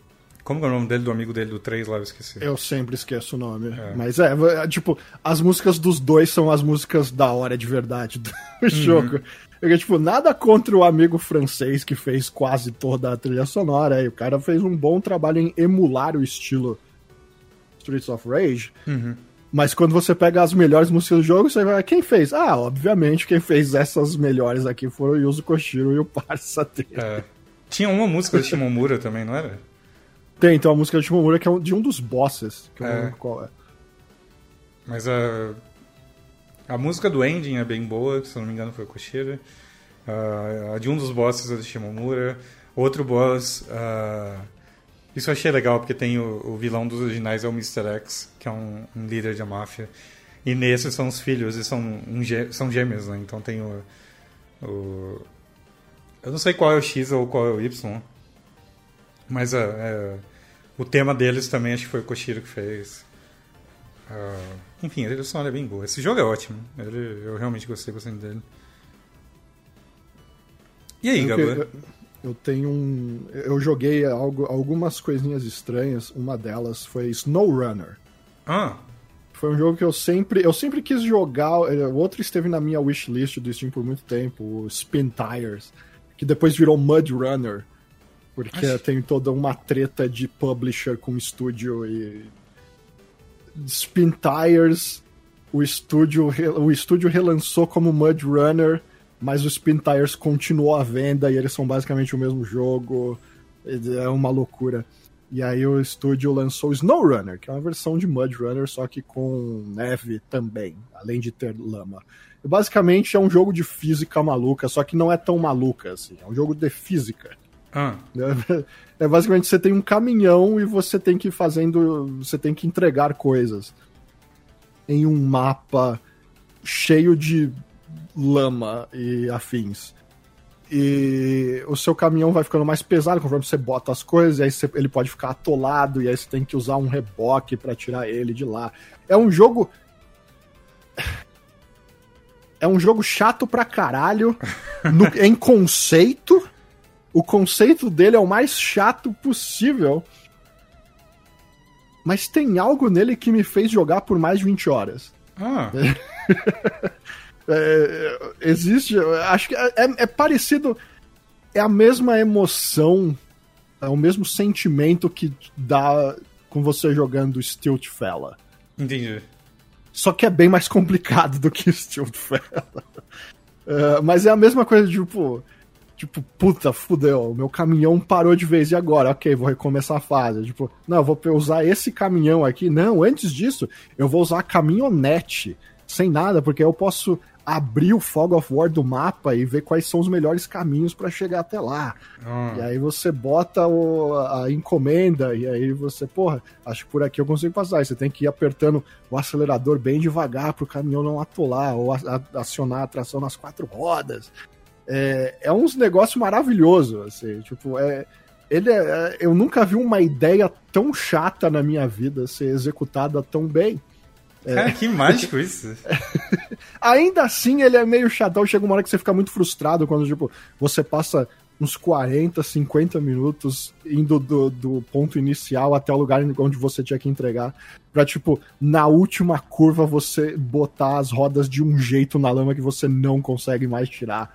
Como é o nome dele, do amigo dele do 3 lá? Eu esqueci. Eu sempre esqueço o nome. É. Mas é, é, tipo, as músicas dos dois são as músicas da hora de verdade do uhum. jogo. Porque, tipo, nada contra o amigo francês que fez quase toda a trilha sonora. E o cara fez um bom trabalho em emular o estilo Streets of Rage. Uhum. Mas quando você pega as melhores músicas do jogo, você vai. Quem fez? Ah, obviamente, quem fez essas melhores aqui foram o Yuzo Koshiro e o parça dele. É. Tinha uma música do Shimomura também, não era? Tem, então a música do Shimomura que é de um dos bosses, que eu é. não lembro qual é. Mas a. A música do ending é bem boa, se eu não me engano foi o Koshiro. Uh, a de um dos bosses é do Shimomura. Outro boss. Uh, isso eu achei legal, porque tem o, o, vilão dos originais é o Mr. X, que é um, um líder da máfia. E nesses são os filhos, e são, um, são gêmeos, né? Então tem o, o, Eu não sei qual é o X ou qual é o Y. Mas é, é o tema deles também acho que foi o Koshiro que fez. Uh, enfim, a trilha sonora é bem boa. Esse jogo é ótimo. Ele, eu realmente gostei bastante dele. E aí, Gabo? Eu tenho um. Eu joguei algo, algumas coisinhas estranhas. Uma delas foi SnowRunner. Ah. Foi um jogo que eu sempre. Eu sempre quis jogar. O outro esteve na minha wishlist do Steam por muito tempo, o Spin Tires. que depois virou Mud Runner, porque tem toda uma treta de publisher com estúdio e Spin Tires, o estúdio, o estúdio relançou como Mud Runner, mas o Spin Tires continuou à venda e eles são basicamente o mesmo jogo. É uma loucura. E aí o estúdio lançou o Snow Runner, que é uma versão de Mud Runner, só que com neve também, além de ter lama. E basicamente é um jogo de física maluca, só que não é tão maluca assim. É um jogo de física. Ah, É basicamente você tem um caminhão e você tem que ir fazendo. Você tem que entregar coisas em um mapa cheio de lama e afins. E o seu caminhão vai ficando mais pesado conforme você bota as coisas, e aí você- ele pode ficar atolado, e aí você tem que usar um reboque pra tirar ele de lá. É um jogo. É um jogo chato pra caralho no- em conceito. O conceito dele é o mais chato possível. Mas tem algo nele que me fez jogar por mais de 20 horas. ah, É, existe. Acho que é, é- é parecido. É a mesma emoção, é o mesmo sentimento que dá com você jogando Stilt Fella. entendi. Só que é bem mais complicado do que Stilt Fella. É, mas é a mesma coisa, tipo. Tipo, puta, fudeu, meu caminhão parou de vez, e agora? Ok, vou recomeçar a fase. Tipo, não, eu vou usar esse caminhão aqui. Não, antes disso, eu vou usar a caminhonete, sem nada, porque eu posso abrir o Fog of War do mapa e ver quais são os melhores caminhos pra chegar até lá. Ah, E aí você bota o- a encomenda e aí você, porra, acho que por aqui eu consigo passar. E você tem que ir apertando o acelerador bem devagar pro caminhão não atolar ou a- a- acionar a tração nas quatro rodas. É, é uns negócio maravilhoso, assim, tipo, é, ele é, é- eu nunca vi uma ideia tão chata na minha vida ser executada tão bem. Cara, que mágico isso. Ainda assim, ele é meio chatão. Chega uma hora que você fica muito frustrado quando, tipo, você passa uns 40, 50 minutos indo do, do ponto inicial até o lugar onde você tinha que entregar. Pra, tipo, na última curva você botar as rodas de um jeito na lama que você não consegue mais tirar.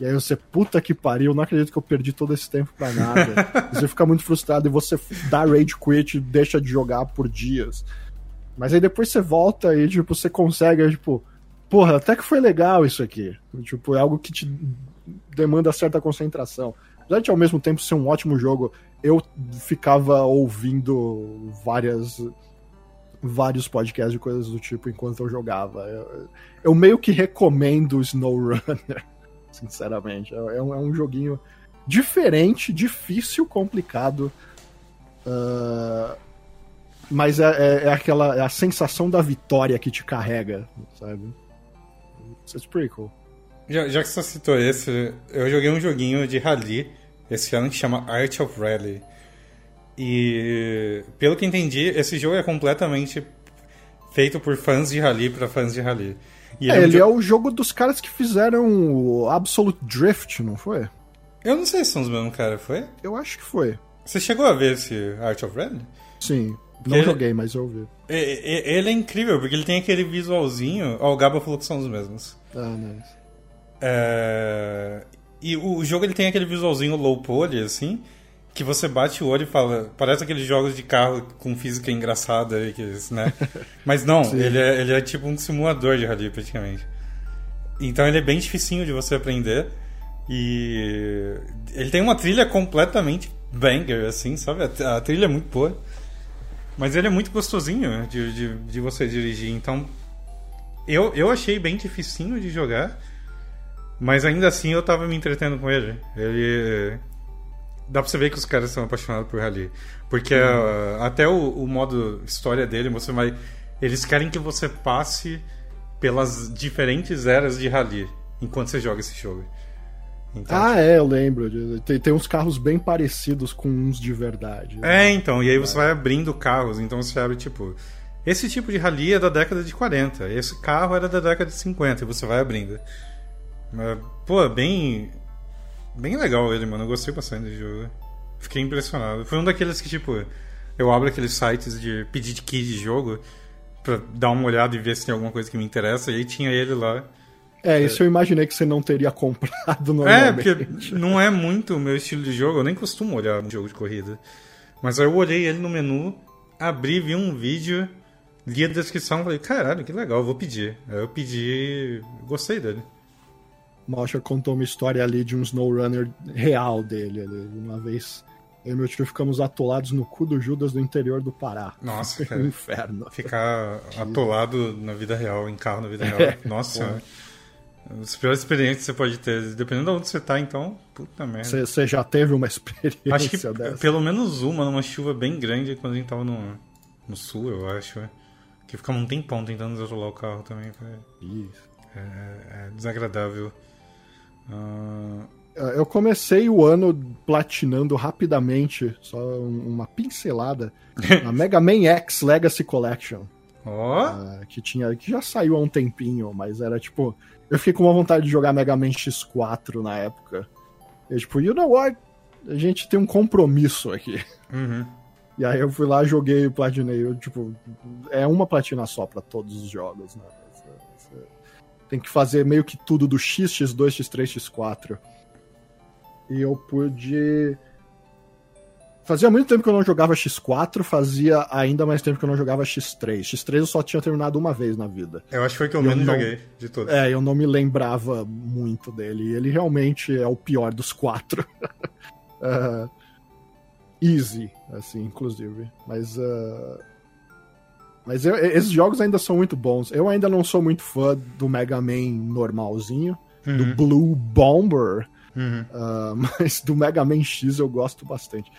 E aí você, puta que pariu, não acredito que eu perdi todo esse tempo pra nada. você fica muito frustrado e você dá rage quit e deixa de jogar por dias. Mas aí depois você volta e, tipo, você consegue, tipo, porra, até que foi legal isso aqui. Tipo, é algo que te demanda certa concentração. Apesar de ao mesmo tempo ser um ótimo jogo, eu ficava ouvindo várias vários podcasts de coisas do tipo enquanto eu jogava. Eu, eu meio que recomendo o SnowRunner, sinceramente. É, é um, é um joguinho diferente, difícil, complicado. ah, mas é, é, é aquela é a sensação da vitória que te carrega, sabe? It's pretty cool. Já, já que você citou esse, eu joguei um joguinho de rally esse ano que chama Art of Rally. E pelo que entendi, esse jogo é completamente feito por fãs de rally para fãs de rally. E É, ele jo- é o jogo dos caras que fizeram o Absolute Drift, não foi? Eu não sei se são os mesmos caras, foi? Eu acho que foi. Você chegou a ver esse Art of Rally? Sim. Não Ele- joguei, mas eu vi. Ele é incrível, porque ele tem aquele visualzinho. Ó, o Gaba falou que são os mesmos. Ah, nice. É, E o o jogo ele tem aquele visualzinho low poly, assim, que você bate o olho e fala. Parece aqueles jogos de carro com física engraçada, aí, que, né? Mas não, ele é, ele é tipo um simulador de rally, praticamente. Então ele é bem dificinho de você aprender. E ele tem uma trilha completamente banger, assim, sabe? A, a trilha é muito boa. Mas ele é muito gostosinho de, de, de você dirigir. Então, eu, eu achei bem dificinho de jogar. Mas ainda assim eu tava me entretendo com ele. Ele. Dá pra você ver que os caras são apaixonados por rally. Porque ah, até o, o modo história dele, você vai. Eles querem que você passe pelas diferentes eras de rally enquanto você joga esse jogo. Então, Ah, é, eu lembro. Tem, tem uns carros bem parecidos com uns de verdade. É, então, e aí você vai abrindo carros, então você abre tipo. Esse tipo de rally é da década de 40, esse carro era da década de 50, e você vai abrindo. Pô, bem. Bem legal ele, mano. Eu gostei bastante do jogo. Fiquei impressionado. Foi um daqueles que, tipo, eu abro aqueles sites de pedir de key de jogo pra dar uma olhada e ver se tem alguma coisa que me interessa, e aí tinha ele lá. É, isso eu imaginei que você não teria comprado É, normalmente. porque não é muito o meu estilo de jogo, eu nem costumo olhar um jogo de corrida. Mas aí eu olhei ele no menu, abri, vi um vídeo, li a descrição e falei, caralho, que legal, vou pedir. Aí eu pedi gostei dele. Malcha contou uma história ali de um SnowRunner real dele. ali. Uma vez, eu e meu tio ficamos atolados no cu do Judas do interior do Pará. Nossa, cara. um inferno. Ficar atolado na vida real, em carro na vida real. É, Nossa senhora. As piores experiências que você pode ter, dependendo de onde você tá, então, puta merda. Você já teve uma experiência Acho que dessa? pelo menos uma, numa chuva bem grande, quando a gente tava no, no sul, eu acho. é. Que ficamos um tempão tentando desolar o carro também. foi- Isso. É, é desagradável. Ah, Eu comecei o ano platinando rapidamente, só um- uma pincelada, a Mega Man X Legacy Collection. Ó, Ah, que tinha que já saiu há um tempinho, mas era tipo, eu fiquei com uma vontade de jogar Mega Man X4 na época. Eu tipo, you know what? A gente tem um compromisso aqui. uhum. E aí eu fui lá, joguei e platinei. Eu, tipo, é uma platina só pra todos os jogos, né? Tem que fazer meio que tudo do X, X2, X3, X4. E eu pude. Fazia muito tempo que eu não jogava X4, fazia ainda mais tempo que eu não jogava X3. X3 eu só tinha terminado uma vez na vida. Eu acho que foi que eu menos não- joguei de todos. É, eu não me lembrava muito dele. E ele realmente é o pior dos quatro. Ah, easy, assim, inclusive. Mas. ah, mas eu- esses jogos ainda são muito bons. Eu ainda não sou muito fã do Mega Man normalzinho, do Uhum, Blue Bomber, uhum. ah, mas do Mega Man X eu gosto bastante.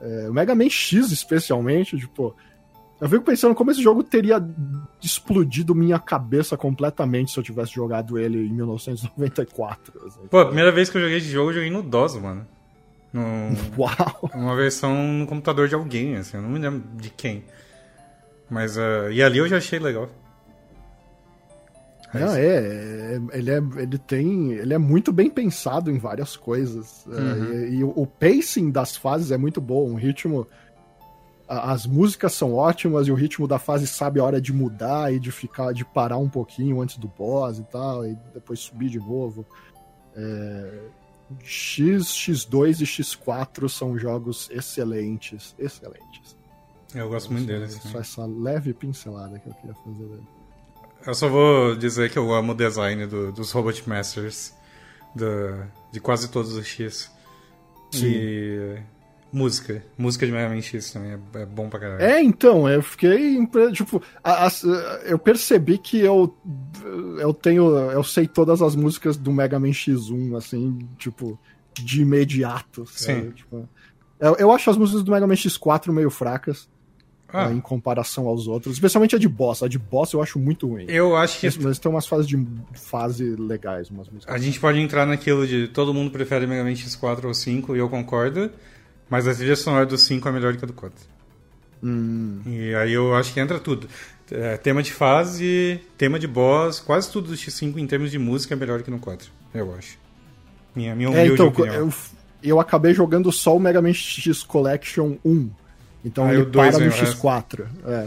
É, o Mega Man X, especialmente, tipo. Eu fico pensando como esse jogo teria explodido minha cabeça completamente se eu tivesse jogado ele em 1994. assim. Pô, a primeira vez que eu joguei esse jogo, eu joguei no DOS, mano. No, Uau! uma versão no computador de alguém, assim, eu não me lembro de quem. Mas, ah, e ali eu já achei legal. Não, é, é, ele é, ele tem, ele é muito bem pensado em várias coisas. É, Uhum. e, e o, o pacing das fases é muito bom, o ritmo, a- as músicas são ótimas e o ritmo da fase sabe a hora de mudar e de ficar, de parar um pouquinho antes do boss e tal, e depois subir de novo. É, X, X2 e X4 são jogos excelentes, excelentes. Eu gosto muito dele, assim. Só essa leve pincelada que eu queria fazer dele. Eu só vou dizer que eu amo o design do- dos Robot Masters da- de quase todos os X. Sim. E música. Música de Mega Man X também é, é bom pra caralho. É, então, eu fiquei. Tipo, a- as- eu percebi que eu. Eu tenho. Eu sei todas as músicas do Mega Man X1, assim, tipo, de imediato. sabe? Sim. Tipo, eu, eu acho as músicas do Mega Man X4 meio fracas Ah, né, em comparação aos outros. Especialmente a de boss. A de boss eu acho muito ruim. eu acho que Mas, tem umas fases de fase legais, umas músicas. a gente pode entrar naquilo de todo mundo prefere Mega Man X4 ou 5, e eu concordo. Mas a trilha sonora do 5 é melhor que a do 4. Hum, E aí eu acho que entra tudo. É, tema de fase, tema de boss, quase tudo do X5 em termos de música é melhor que no 4, eu acho. Minha, minha É, humilde então, opinião. eu, eu acabei jogando só o Mega Man X Collection 1. Então Ah, ele para no o resto. X4. É.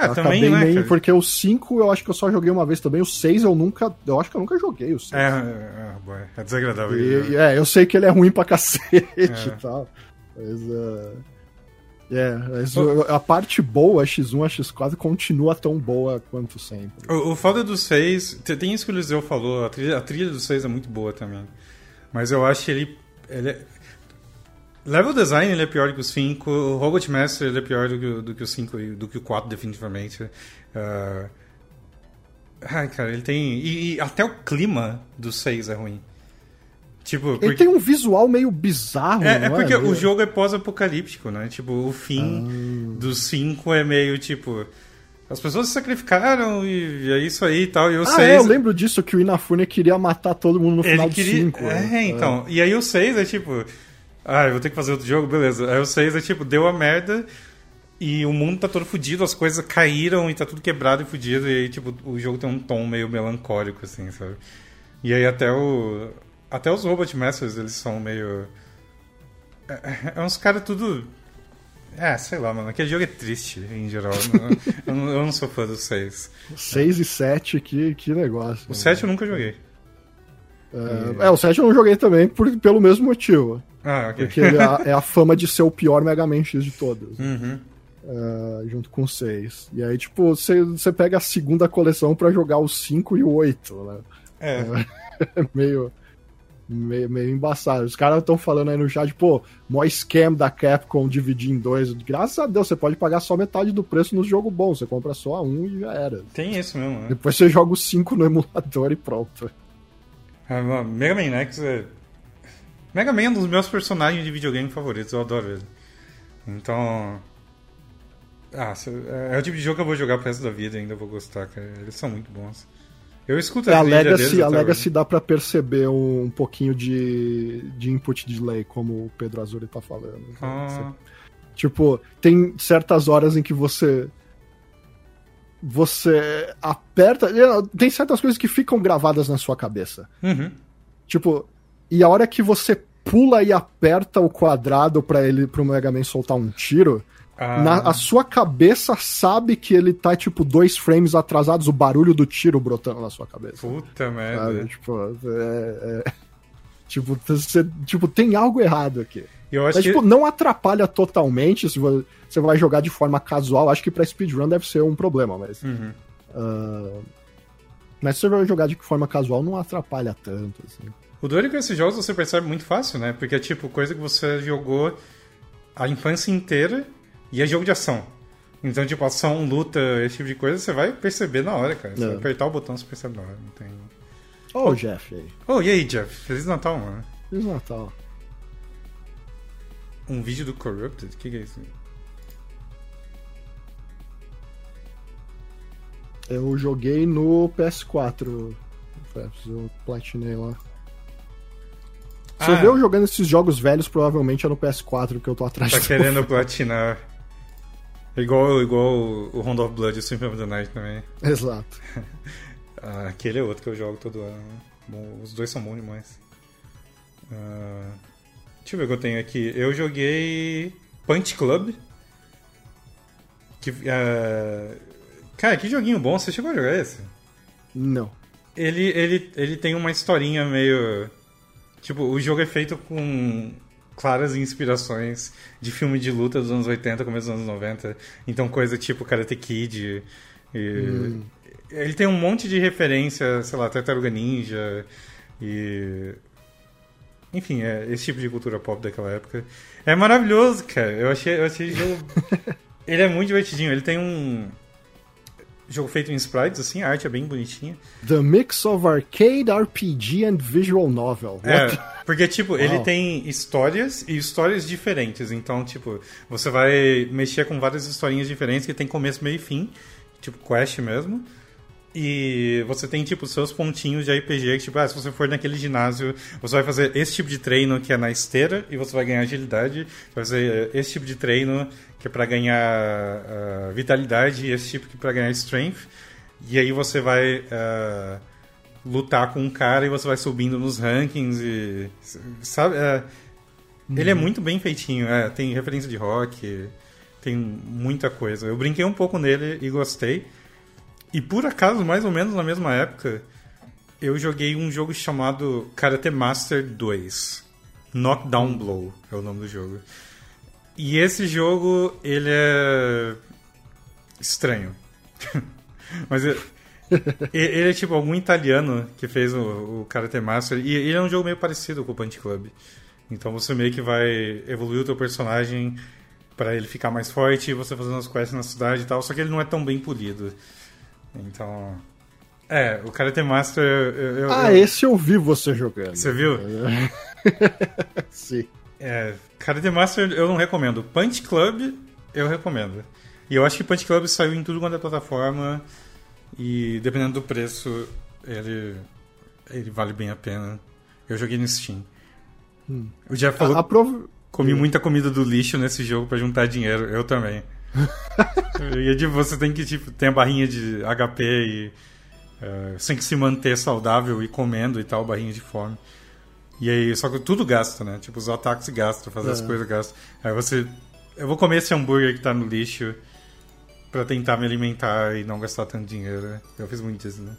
É, eu também, acabei né, cara? porque o 5 eu acho que eu só joguei uma vez também. O 6 eu nunca. Eu acho que eu nunca joguei o 6. É, é, é, é desagradável. E- é, eu sei que ele é ruim pra cacete É. e tal. Mas. uh, é, mas o- a parte boa, a X1, a X4, continua tão boa quanto sempre. O, o foda do 6, te- tem isso que o Eliseu falou, a trilha, a trilha do 6 é muito boa também. Mas eu acho que ele. ele é- Level design ele é pior que o 5, o Robot Master ele é pior do que, o- do que o 5 e do que o 4, definitivamente. Ah, Ai, cara, ele tem. E, e até o clima do 6 é ruim. Tipo, Ele porque- tem um visual meio bizarro, É, é não porque Meio- o jogo é pós-apocalíptico, né? Tipo, o fim do 5 é meio tipo. As pessoas se sacrificaram e é isso aí e tal. E o Ah, 6. é, eu lembro disso, que o Inafune queria matar todo mundo no ele final do queria. 5. é, então. E aí o 6 é tipo. Ah, eu vou ter que fazer outro jogo, beleza. Aí o 6 é tipo, deu a merda e o mundo tá todo fudido, as coisas caíram e tá tudo quebrado e fudido. E aí, tipo, o jogo tem um tom meio melancólico, assim, sabe? E aí até o. Até os Robot Masters, eles são meio. É, é uns caras tudo. É, sei lá, mano. Aquele jogo é triste, em geral. eu, não, eu não sou fã do 6. 6 e 7, que, que negócio. O 7 eu nunca joguei. É, é, o 7 eu não joguei também por, pelo mesmo motivo. Ah, ok. Porque ele é, é a fama de ser o pior Mega Man X de todos. Uhum. Uh, junto com o 6. E aí, tipo, você pega a segunda coleção para jogar o 5 e o 8, né? É. é meio, meio, meio embaçado. Os caras estão falando aí no chat, pô, mó scam da Capcom dividir em dois. Graças a Deus, você pode pagar só metade do preço no jogo bom. Você compra só um e já era. Tem isso mesmo, né? Depois você joga o 5 no emulador e pronto. Ah, Mega Man X é. Mega Man é um dos meus personagens de videogame favoritos, eu adoro ele. Então. Ah, é, é o tipo de jogo que eu vou jogar pro resto da vida ainda vou gostar, cara. Eles são muito bons. Eu escuto é, a Legacy, a Legacy dá para perceber um, um, pouquinho de, de input delay, como o Pedro Azuri tá falando. Ah. Você, tipo, tem certas horas em que você você aperta. Tem certas coisas que ficam gravadas na sua cabeça. Uhum. Tipo, e a hora que você pula e aperta o quadrado para ele pro Mega Man soltar um tiro, ah. na, a sua cabeça sabe que ele tá, tipo, dois frames atrasados, o barulho do tiro brotando na sua cabeça. Puta merda. Tipo, é, é, tipo, você, tipo, tem algo errado aqui. Eu acho Mas, que... tipo, não atrapalha totalmente se você vai jogar de forma casual. Acho que pra speedrun deve ser um problema, mas. Uhum. Uh... Mas se você vai jogar de forma casual, não atrapalha tanto, assim. O doido é que esses jogos você percebe muito fácil, né? Porque é tipo coisa que você jogou a infância inteira e é jogo de ação. Então, tipo, ação, luta, esse tipo de coisa, você vai perceber na hora, cara. Você vai apertar o botão, você percebe na hora. Não tem... Ô, oh, Jeff aí. Oh, e aí, Jeff? Feliz Natal, mano. Feliz Natal. Um vídeo do Corrupted? O que, que é isso? Eu joguei no PS4. Eu platinei lá. Se ah, eu ver eu jogando esses jogos velhos, provavelmente é no PS4 que eu tô atrás Tá querendo platinar. Igual, igual o Round of Blood e o Symphony of the Night também. Exato. ah, aquele é outro que eu jogo todo ano. Bom, os dois são bons demais. Uh, deixa eu ver o que eu tenho aqui. Eu joguei Punch Club. Que, uh, cara, que joguinho bom. Você chegou a jogar esse? Não. Ele, ele, ele tem uma historinha meio Tipo, o jogo é feito com claras inspirações de filme de luta dos anos 80, começo dos anos 90. Então, coisa tipo Karate Kid. E... Hum. Ele tem um monte de referência, sei lá, Tartaruga Ninja e. Enfim, é esse tipo de cultura pop daquela época. É maravilhoso, cara. Eu achei, eu achei o jogo. ele é muito divertidinho. Ele tem um jogo feito em sprites, assim, a arte é bem bonitinha. The mix of arcade, RPG and visual novel. É, What? É, porque, tipo, wow. ele tem histórias e histórias diferentes. Então, tipo, você vai mexer com várias historinhas diferentes que tem começo, meio e fim. Tipo, quest mesmo. E você tem, tipo, seus pontinhos de RPG, que, tipo, ah, se você for naquele ginásio, você vai fazer esse tipo de treino que é na esteira e você vai ganhar agilidade. Vai fazer esse tipo de treino que é para ganhar uh, vitalidade e esse tipo que é para ganhar strength. E aí você vai uh, lutar com um cara e você vai subindo nos rankings e... Sabe? Uh, uhum. Ele é uhum. muito bem feitinho. É, tem referência de rock, tem muita coisa. Eu brinquei um pouco nele e gostei. E por acaso, mais ou menos na mesma época, eu joguei um jogo chamado Karate Master 2. Knockdown Blow é o nome do jogo. E esse jogo, ele é estranho. Mas ele, ele é tipo algum italiano que fez o, o Karate Master. E ele é um jogo meio parecido com o Punch Club. Então você meio que vai evoluir o teu personagem para ele ficar mais forte, e você fazendo as quests na cidade e tal, só que ele não é tão bem polido. Então. É, o Karate Master. Eu, eu, ah, eu... esse eu vi você jogando. Você viu? Sim. É, Karate Master eu não recomendo. Punch Club eu recomendo. E eu acho que Punch Club saiu em tudo quanto é plataforma. E dependendo do preço, ele, ele vale bem a pena. Eu joguei no Steam. Hum. O Jeff falou. A, a prov... Comi muita comida do lixo nesse jogo para juntar dinheiro. Eu também. e tipo, você tem que, tipo, tem a barrinha de HP e. Uh, você tem que se manter saudável e comendo e tal, barrinha de fome. E aí, só que tudo gasta, né? Tipo, os ataques gastam, fazer é. as coisas gastam. Aí você eu vou comer esse hambúrguer que tá no lixo pra tentar me alimentar e não gastar tanto dinheiro. Eu fiz muito isso, né?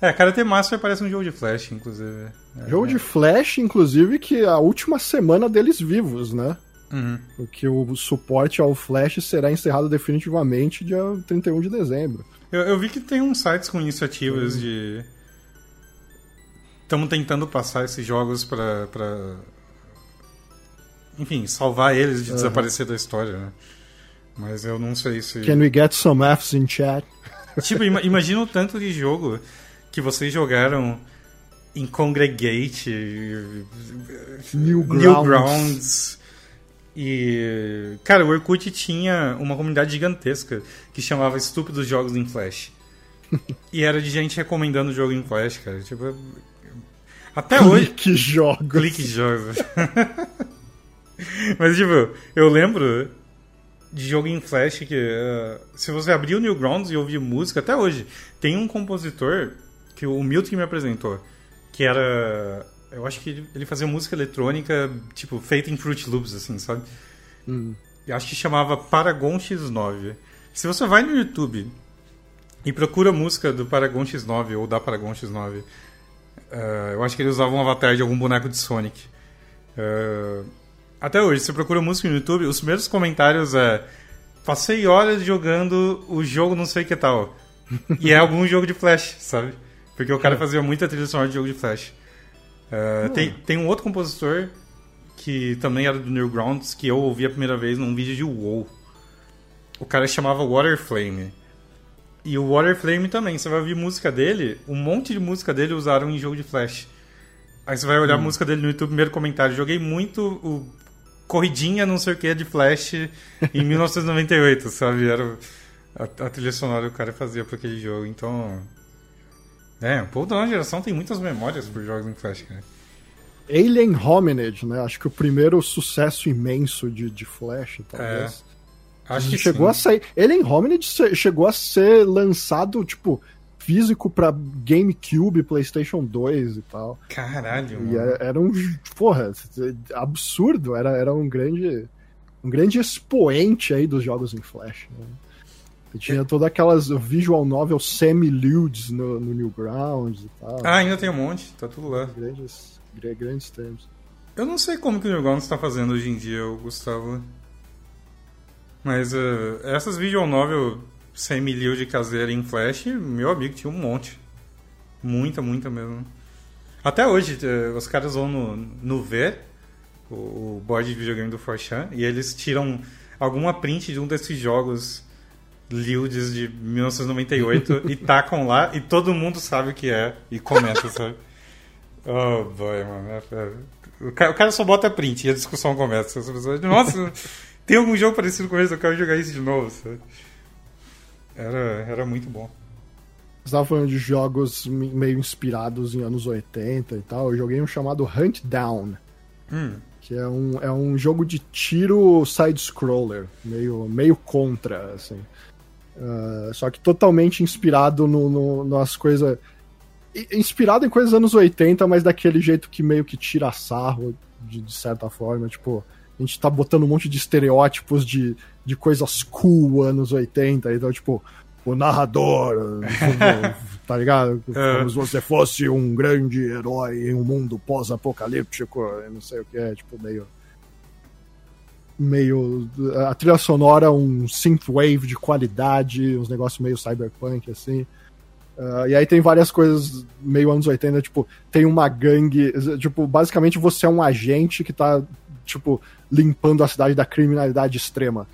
É, Karate Master parece um jogo de Flash, inclusive. É, jogo é. de Flash, inclusive, que é a última semana deles vivos, né? Uhum. Porque o suporte ao Flash será encerrado definitivamente dia 31 de dezembro. Eu, eu vi que tem uns sites com iniciativas uhum. de. Estamos tentando passar esses jogos pra, pra. Enfim, salvar eles de uhum. desaparecer da história, né? Mas eu não sei se. Can we get some Fs in chat? Tipo, imagina o tanto de jogo que vocês jogaram em Congregate, Newgrounds. Newgrounds. E. Cara, o Orkut tinha uma comunidade gigantesca que chamava Estúpidos Jogos em Flash. e era de gente recomendando o jogo em Flash, cara. Tipo. Até Clique hoje. Clique jogos. Clique jogos. Mas, tipo, eu lembro de jogo em Flash que. Uh, se você abrir o Newgrounds e ouvir música, até hoje, tem um compositor que o Milton me apresentou, que era. Eu acho que ele fazia música eletrônica, tipo, feita em Fruit Loops, assim, sabe? Hum. Eu acho que chamava Paragon X9. Se você vai no YouTube e procura música do Paragon X9 ou da Paragon X9, uh, eu acho que ele usava um avatar de algum boneco de Sonic. Uh, até hoje, você procura música no YouTube, os primeiros comentários é passei horas jogando o jogo não sei que tal. e é algum jogo de Flash, sabe? Porque o cara fazia muita trilha sonora de jogo de Flash. Uh, hum. tem, tem um outro compositor que também era do Newgrounds, que eu ouvi a primeira vez num vídeo de WoW. O cara chamava Waterflame. E o Waterflame também, você vai ouvir música dele, um monte de música dele usaram em jogo de Flash. Aí você vai olhar hum. a música dele no YouTube, primeiro comentário. Joguei muito o Corridinha não sei o que de Flash em 1998, sabe? Era a, a trilha sonora que o cara fazia para aquele jogo. Então, é, o povo da nova geração tem muitas memórias por jogos em Flash, cara. Alien Hominid, né? Acho que o primeiro sucesso imenso de, de Flash, talvez. É, acho que chegou sim. a sair. Alien Hominid chegou a ser lançado, tipo, físico pra GameCube, PlayStation 2 e tal. Caralho, E mano. era, era um. Porra, absurdo. Era, era um grande. Um grande expoente aí dos jogos em Flash. Né? E tinha todas aquelas visual novel semi-ludes no, no Newgrounds e tal. Ah, ainda tem um monte, tá tudo lá. Grandes, grandes termos. Eu não sei como que o Newgrounds está fazendo hoje em dia, o Gustavo. Mas uh, essas visual novel semi de caseira em Flash, meu amigo tinha um monte. Muita, muita mesmo. Até hoje, uh, os caras vão no, no V, o, o board de videogame do Forchan, e eles tiram alguma print de um desses jogos Liudes de 1998 e tacam lá e todo mundo sabe o que é e comenta, sabe? Oh, boy, mano. É, é. O cara, o cara só bota print e a discussão começa. Nossa, tem algum jogo parecido com esse? Eu quero jogar isso de novo, sabe? Era, era muito bom. Você estava falando de jogos meio inspirados em anos 80 e tal. Eu joguei um chamado Hunt Down. Hum. Que é um, é um jogo de tiro side-scroller. Meio, meio contra, assim. Uh, só que totalmente inspirado no, no, nas coisas. Inspirado em coisas dos anos 80, mas daquele jeito que meio que tira sarro, de, de, certa forma. Tipo, a gente tá botando um monte de estereótipos de, de coisas cool anos 80. Então, tipo, o narrador, tá ligado? Como se você fosse um grande herói em um mundo pós-apocalíptico, não sei o que é, tipo, meio meio. A trilha sonora, um synthwave de qualidade, uns negócios meio cyberpunk, assim. Uh, e aí tem várias coisas meio anos 80, tipo, tem uma gangue. Tipo, basicamente você é um agente que tá, tipo, limpando a cidade da criminalidade extrema.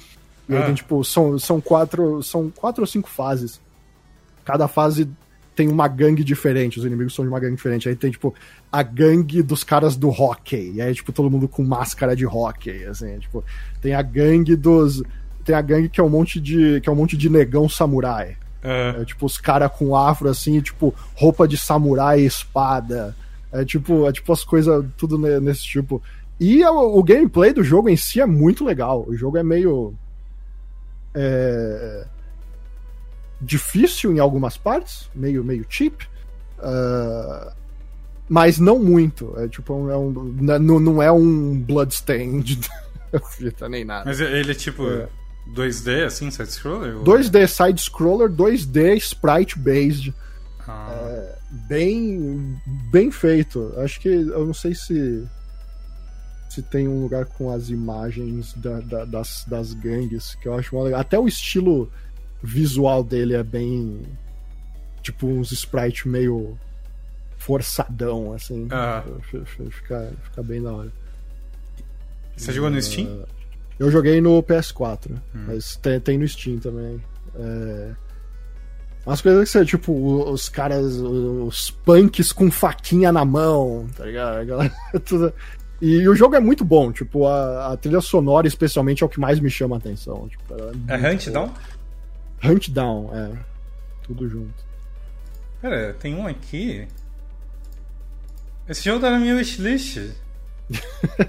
E aí Ah. tem, tipo, são, são quatro. São quatro ou cinco fases. Cada fase tem uma gangue diferente, os inimigos são de uma gangue diferente. Aí tem, tipo, a gangue dos caras do hockey. E aí, tipo, todo mundo com máscara de hockey, assim, tipo, tem a gangue dos. Tem a gangue que é um monte de. que é um monte de negão samurai. É, É, tipo, os caras com afro, assim, tipo, roupa de samurai e espada. É tipo, é tipo as coisas tudo ne- nesse tipo. E o, o gameplay do jogo em si é muito legal. O jogo é meio. É, difícil em algumas partes, meio, meio cheap. ah, mas não muito. É tipo, é um, não, não é um Bloodstained fita nem nada. Mas ele é tipo É. 2D, assim, side-scroller? ou- 2D side-scroller, 2D sprite-based. Ah, bem bem feito. Acho que eu não sei se se tem um lugar com as imagens da- da- das, das gangues que eu acho mó legal. Até o estilo visual dele é bem tipo uns sprites meio forçadão assim. Ah. Fica, fica bem da hora. Você jogou no Steam? Eu joguei no PS4, Hum. mas tem, tem no Steam também. É... Umas coisas que você, tipo, os caras, os punks com faquinha na mão, tá ligado? A galera- tudo- E o jogo é muito bom, tipo, a, a trilha sonora, especialmente, é o que mais me chama a atenção. Tipo, É muito Hunt. Down? Hunt Down, é. Tudo junto. Pera, tem um aqui. Esse jogo tá na minha wishlist.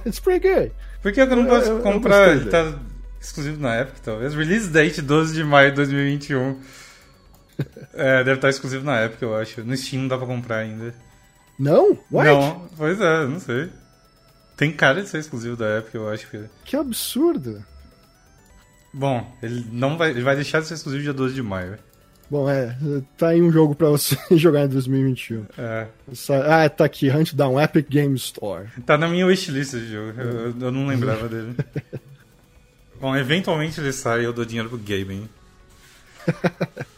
It's pretty good. Por que eu não Eu- posso eu- eu comprar? Ele tá exclusivo na Epic, talvez. Release date 12 de maio de 2021. é, deve estar exclusivo na Epic, eu acho. No Steam não dá pra comprar ainda. Não? What? Não, pois é, não sei. Tem cara de ser exclusivo da Epic, eu acho que. Que absurdo. Bom, ele não vai. Ele vai deixar de ser exclusivo dia 12 de maio. Bom, é, tá aí um jogo pra você jogar em 2021. É. Essa- Ah, tá aqui, Hunt Down, Epic Game Store. Tá na minha wishlist esse jogo. Eu, eu não lembrava dele. Bom, eventualmente ele sai e eu dou dinheiro pro Gaben.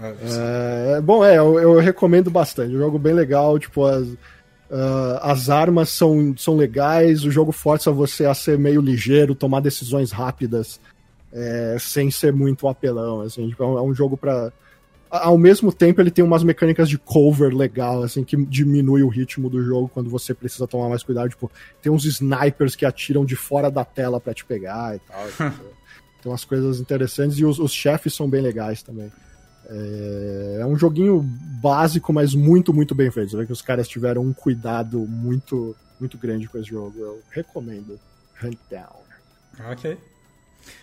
É, bom, é, eu, eu recomendo bastante. Um jogo bem legal, tipo, as, ah, as armas são, são legais, o jogo força você a ser meio ligeiro, tomar decisões rápidas, é, sem ser muito apelão, assim, tipo, é um, é jogo pra... a- Ao mesmo tempo, ele tem umas mecânicas de cover legal, assim, que diminui o ritmo do jogo quando você precisa tomar mais cuidado. Tipo, tem uns snipers que atiram de fora da tela pra te pegar e tal. tem umas coisas interessantes e os, os chefes são bem legais também. É, é um joguinho básico, mas muito, muito bem feito. Você vê que os caras tiveram um cuidado muito, muito grande com esse jogo. Eu recomendo. Hunt Down. Ok.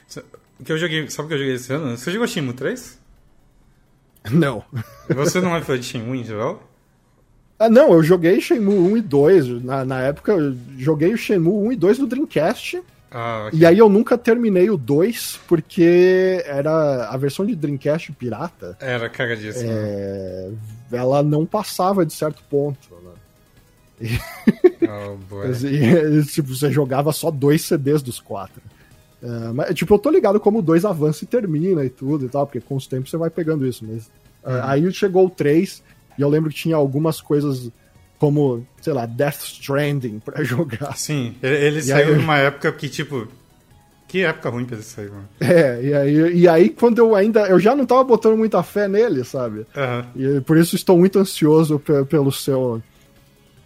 So- O que eu joguei, sabe o que eu joguei esse ano? Você jogou Shenmue 3? Não. Você não é fã de Shenmue em geral? Ah, não, eu joguei Shenmue 1 e 2. Na, na época, eu joguei o Shenmue 1 e 2 no Dreamcast. Ah, ok. E aí eu nunca terminei o 2, porque era a versão de Dreamcast pirata. Era cagadíssimo. é, ela não passava de certo ponto. Né? Oh, boy. E, tipo, você jogava só dois CDs dos quatro. É, mas, tipo, eu tô ligado como o 2 avança e termina e tudo e tal, porque com os tempos você vai pegando isso. Mas é, aí chegou o 3, e eu lembro que tinha algumas coisas como, sei lá, Death Stranding pra jogar. Sim, ele, E saiu aí- numa época que, tipo. Que época ruim pra ele sair, mano. É, e aí, e aí quando eu ainda. Eu já não tava botando muita fé nele, sabe? Aham. E por isso estou muito ansioso pe- pelo seu.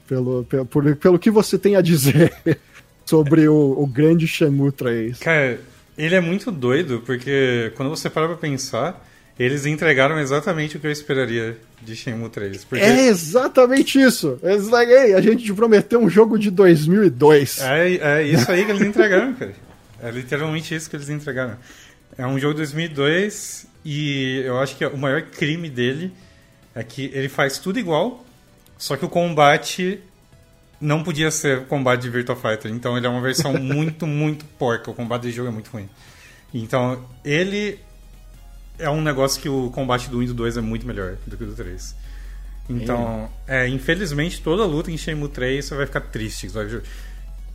Pelo, pelo, pelo que você tem a dizer sobre o, o grande Shenmue 3. Cara, ele é muito doido, porque quando você para pra pensar, eles entregaram exatamente o que eu esperaria de Shenmue 3. Porque É exatamente isso. Hey, a gente te prometeu um jogo de 2002. é, é isso aí que eles entregaram, cara. É literalmente isso que eles entregaram. É um jogo de 2002 e eu acho que o maior crime dele é que ele faz tudo igual, só que o combate não podia ser combate de Virtua Fighter. Então ele é uma versão muito, muito porca. O combate do jogo é muito ruim. Então ele é um negócio que o combate do 1 e do 2 é muito melhor do que o do 3. Então, é, infelizmente, toda luta em Shenmue 3 você vai ficar triste. vai-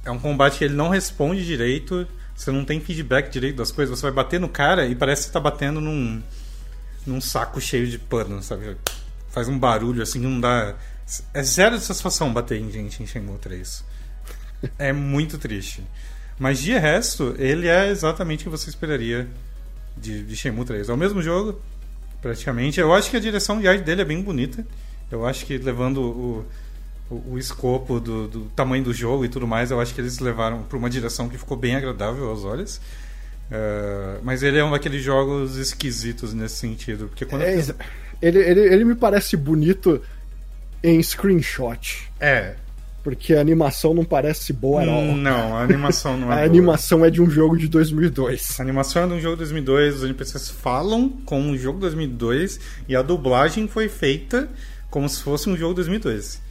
É um combate que ele não responde direito, você não tem feedback direito das coisas, você vai bater no cara e parece que você tá batendo num, num saco cheio de pano, sabe? Faz um barulho assim que não dá. É zero de satisfação bater em gente em Shenmue 3. É muito triste. Mas de resto, ele é exatamente o que você esperaria de, de Shenmue 3. É o mesmo jogo, praticamente. Eu acho que a direção de arte dele é bem bonita. Eu acho que levando o, o, o escopo do, do tamanho do jogo e tudo mais, eu acho que eles levaram para uma direção que ficou bem agradável aos olhos. Eh, mas ele é um daqueles jogos esquisitos nesse sentido. Porque quando. É, exa- ele, ele, ele me parece bonito em screenshot. É. Porque a animação não parece boa at all. Não, a animação não é. a boa. animação é de um jogo de 2002. A animação é de um jogo de 2002, os NPCs falam como um jogo de 2002 e a dublagem foi feita como se fosse um jogo de 2002.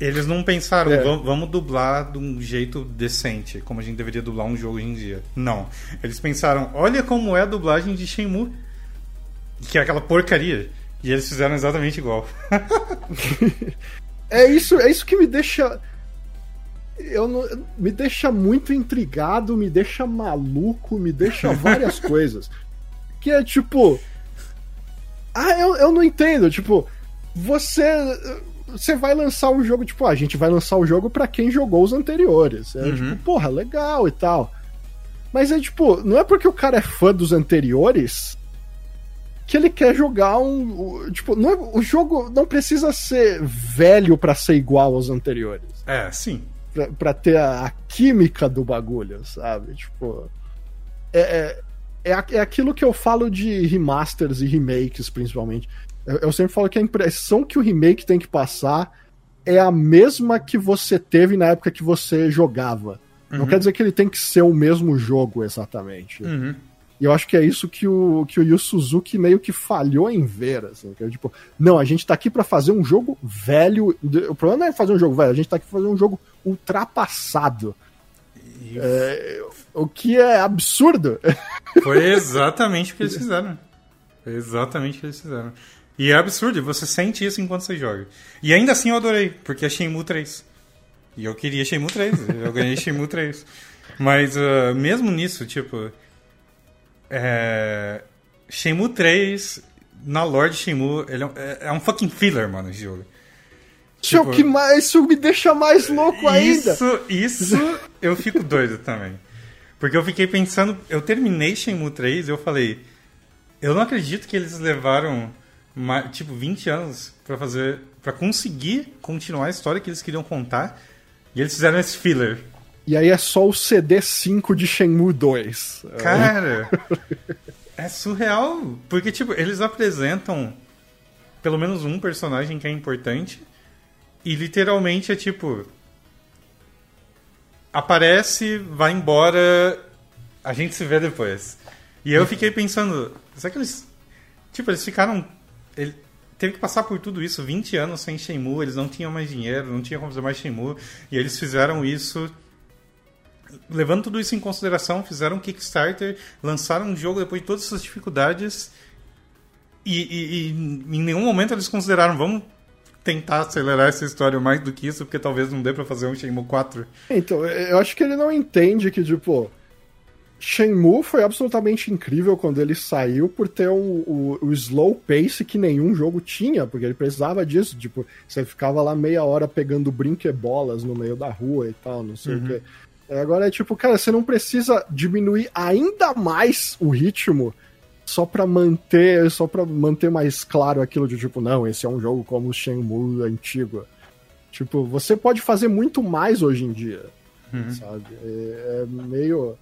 Eles não pensaram, É. "Vam- vamos dublar de um jeito decente, como a gente deveria dublar um jogo hoje em dia. Não. Eles pensaram, olha como é a dublagem de Shenmue, que é aquela porcaria. E eles fizeram exatamente igual. É isso, é isso que me deixa. Eu não, me deixa muito intrigado, me deixa maluco, me deixa várias coisas. Que é tipo. Ah, eu, eu não entendo. Tipo, você. Você vai lançar um jogo, tipo, ah, a gente vai lançar o jogo pra quem jogou os anteriores. É tipo, porra, legal e tal. Mas é tipo, não é porque o cara é fã dos anteriores que ele quer jogar um. Tipo, não é- o jogo não precisa ser velho pra ser igual aos anteriores. É, sim. Pra, pra ter a, a química do bagulho, sabe? Tipo. É, é, é, é aquilo que eu falo de remasters e remakes, principalmente. Eu, eu sempre falo que a impressão que o remake tem que passar é a mesma que você teve na época que você jogava. Não quer dizer que ele tem que ser o mesmo jogo exatamente. Uhum. E eu acho que é isso que o, que o Yu Suzuki meio que falhou em ver, assim. Que é tipo, não, a gente tá aqui pra fazer um jogo velho. O problema não é fazer um jogo velho, a gente tá aqui pra fazer um jogo ultrapassado. É, o que é absurdo. foi exatamente o que eles fizeram. Foi exatamente o que eles fizeram. E é absurdo, você sente isso enquanto você joga. E ainda assim eu adorei, porque é Shenmue 3. E eu queria Shenmue 3, eu ganhei Shenmue 3. Mas ah, mesmo nisso, tipo. É... Shenmue 3, na lore de Shenmue, ele é, um- é- é um fucking filler, mano, esse jogo. Isso, é o Tipo, que mais, isso me deixa mais louco ainda. Isso, isso eu fico doido também. Porque eu fiquei pensando, eu terminei Shenmue 3 e eu falei, eu não acredito que eles levaram tipo 20 anos pra fazer para conseguir continuar a história que eles queriam contar e eles fizeram esse filler. E aí é só o CD5 de Shenmue 2. Cara, é surreal, porque tipo, eles apresentam pelo menos um personagem que é importante e literalmente é tipo aparece, vai embora, a gente se vê depois. E eu fiquei pensando, será que eles tipo, eles ficaram ele teve que passar por tudo isso, 20 anos sem Shenmue, eles não tinham mais dinheiro, não tinham como fazer mais Shenmue, e eles fizeram isso levando tudo isso em consideração, fizeram um Kickstarter, lançaram um jogo depois de todas essas dificuldades e, e- e em nenhum momento eles consideraram vamos tentar acelerar essa história mais do que isso, porque talvez não dê pra fazer um Shenmue 4. Então, eu acho que ele não entende que, tipo, Shenmue foi absolutamente incrível quando ele saiu por ter um- o, o slow pace que nenhum jogo tinha, porque ele precisava disso. Tipo, você ficava lá meia hora pegando brinquebolas no meio da rua e tal, não sei o quê. Agora é tipo, cara, você não precisa diminuir ainda mais o ritmo só pra manter, só para manter mais claro aquilo de tipo, não, esse é um jogo como o Shenmue antigo. Tipo, você pode fazer muito mais hoje em dia, sabe? É, é meio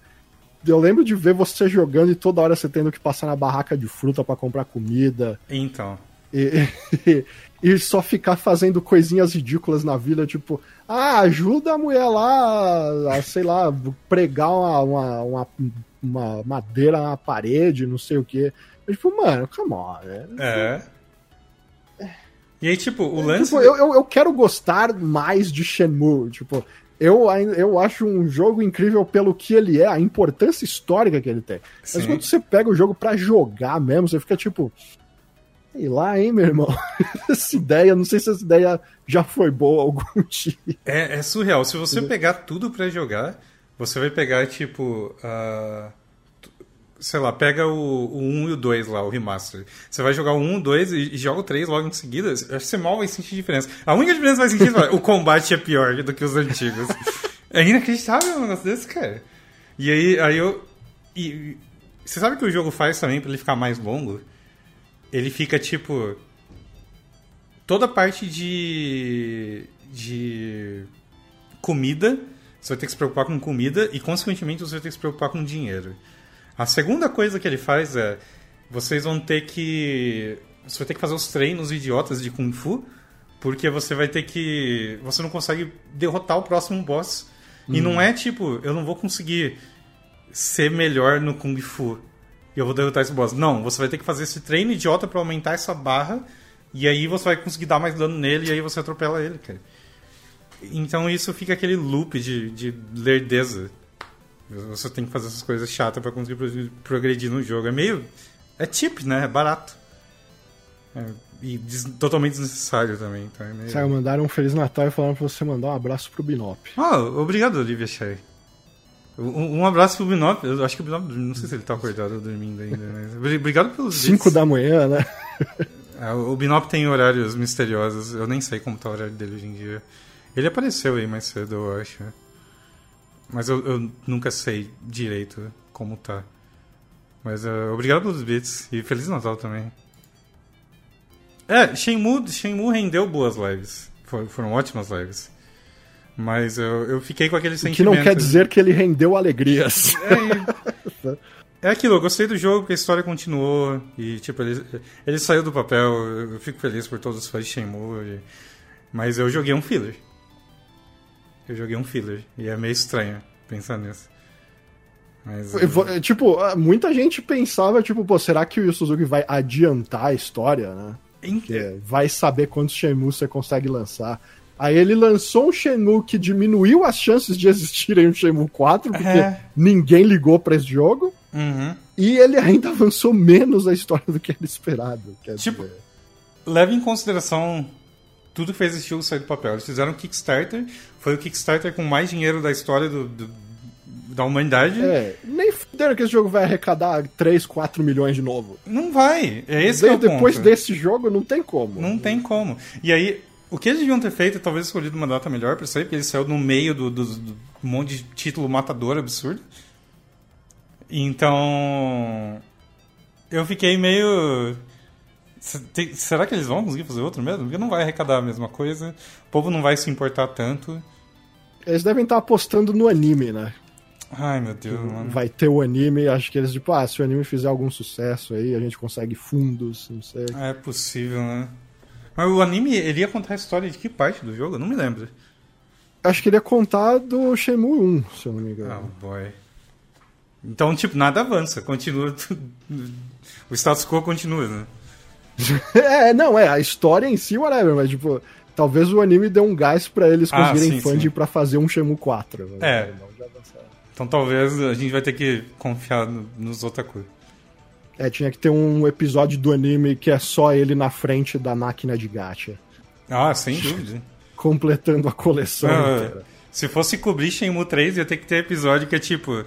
eu lembro de ver você jogando e toda hora você tendo que passar na barraca de fruta pra comprar comida Então, e, e, e só ficar fazendo coisinhas ridículas na vida, tipo, ah, ajuda a mulher lá, a, sei lá, pregar uma, uma, uma, uma madeira na parede, não sei o quê. Eu, tipo, mano, come on, né? é. E aí, tipo, o lance. Tipo, eu, eu, quero gostar mais de Shenmue, tipo, eu, eu acho um jogo incrível pelo que ele é, a importância histórica que ele tem. Mas Sim. quando você pega o jogo pra jogar mesmo, você fica tipo. Sei lá, hein, meu irmão? essa ideia, não sei se essa ideia já foi boa algum dia. É, é surreal. Se você pegar tudo pra jogar, você vai pegar, tipo. tu- sei lá, pega o, o 1 e o 2 lá, o remaster. Você vai jogar o 1, o 2 e, e joga o 3 logo em seguida. acho que Você mal vai sentir diferença. A única diferença que vai sentir é o combate é pior do que os antigos. É inacreditável um negócio desse, cara. E aí, aí eu. E, você sabe o que o jogo faz também pra ele ficar mais longo? Ele fica tipo toda a parte de, de comida, você vai ter que se preocupar com comida e, consequentemente, você vai ter que se preocupar com dinheiro. A segunda coisa que ele faz é vocês vão ter que você vai ter que fazer os treinos idiotas de kung fu, porque você vai ter que você não consegue derrotar o próximo boss. E não é tipo, eu não vou conseguir ser melhor no kung fu eu vou derrotar esse boss. Não, você vai ter que fazer esse treino idiota pra aumentar essa barra e aí você vai conseguir dar mais dano nele e aí você atropela ele, cara. Então isso fica aquele loop de, de lerdeza. Você tem que fazer essas coisas chatas pra conseguir pro- progredir no jogo. É meio. É cheap, né? É barato. É, e des- totalmente desnecessário também. Então é meio... Saiu, mandaram um Feliz Natal e falaram pra você mandar um abraço pro Binop. Ah, obrigado, Olivia Shea. Um, um abraço pro Binop. Eu acho que o Binop, não sei se ele tá acordado ou dormindo ainda. Mas... obri- Obrigado pelos 5 bits. da manhã, né? É, o Binop tem horários misteriosos. Eu nem sei como tá o horário dele hoje em dia. Ele apareceu aí mais cedo, eu acho. Mas eu, eu nunca sei direito como tá. Mas uh, obrigado pelos bits. E Feliz Natal também. É, Shenmue, Shenmue rendeu boas lives. For- foram ótimas lives. Mas eu, eu fiquei com aquele O sentimento. que não quer dizer que ele rendeu alegrias. É aquilo, eu gostei do jogo, porque a história continuou e, tipo, ele, ele saiu do papel. Eu fico feliz por todos os fãs de Shenmue. mas eu joguei um filler. Eu joguei um filler. E é meio estranho pensar nisso. Mas. Eu vou- Tipo, ah, muita gente pensava, tipo, pô, será que o Yu Suzuki vai adiantar a história, né? vai saber quantos Shenmue você consegue lançar. Aí ele lançou um Shenmue que diminuiu as chances de existirem um Shenmue 4, porque É. ninguém ligou pra esse jogo. Uhum. E ele ainda avançou menos a história do que era esperado. Tipo, dizer, Leve em consideração tudo que fez esse jogo sair do papel. Eles fizeram um Kickstarter. Foi o Kickstarter com mais dinheiro da história do, do- da humanidade. é, nem fuderam que esse jogo vai arrecadar 3, 4 milhões de novo. Não vai. É esse que De- é o depois ponto. desse jogo, não tem como. Não tem como. E aí, o que eles deviam ter feito é talvez escolhido uma data melhor pra sair, porque ele saiu no meio do, do, do monte de título matador absurdo. Então. Eu fiquei meio. Será que eles vão conseguir fazer outro mesmo? Porque não vai arrecadar a mesma coisa, o povo não vai se importar tanto. Eles devem estar apostando no anime, né? Ai meu Deus, mano. Vai ter o anime, acho que eles, tipo, ah, se o anime fizer algum sucesso aí, a gente consegue fundos, não sei. É possível, né? Mas o anime, ele ia contar a história de que parte do jogo? Eu não me lembro. Acho que ele ia contar do Shenmue 1, se eu não me engano. boy. Então, tipo, nada avança, continua. O status quo continua, né? É, não, é, a história em si, whatever, mas, tipo, talvez o anime dê um gás pra eles Ah, conseguirem sim, funding sim. pra fazer um Shenmue 4. né? É. Então talvez a gente vai ter que confiar no- nos otaku. É, tinha que ter um episódio do anime que é só ele na frente da máquina de gacha, Ah, sem dúvida. completando a coleção Ah, inteira. se fosse cobrir Shenmue 3, ia ter que ter episódio que é tipo: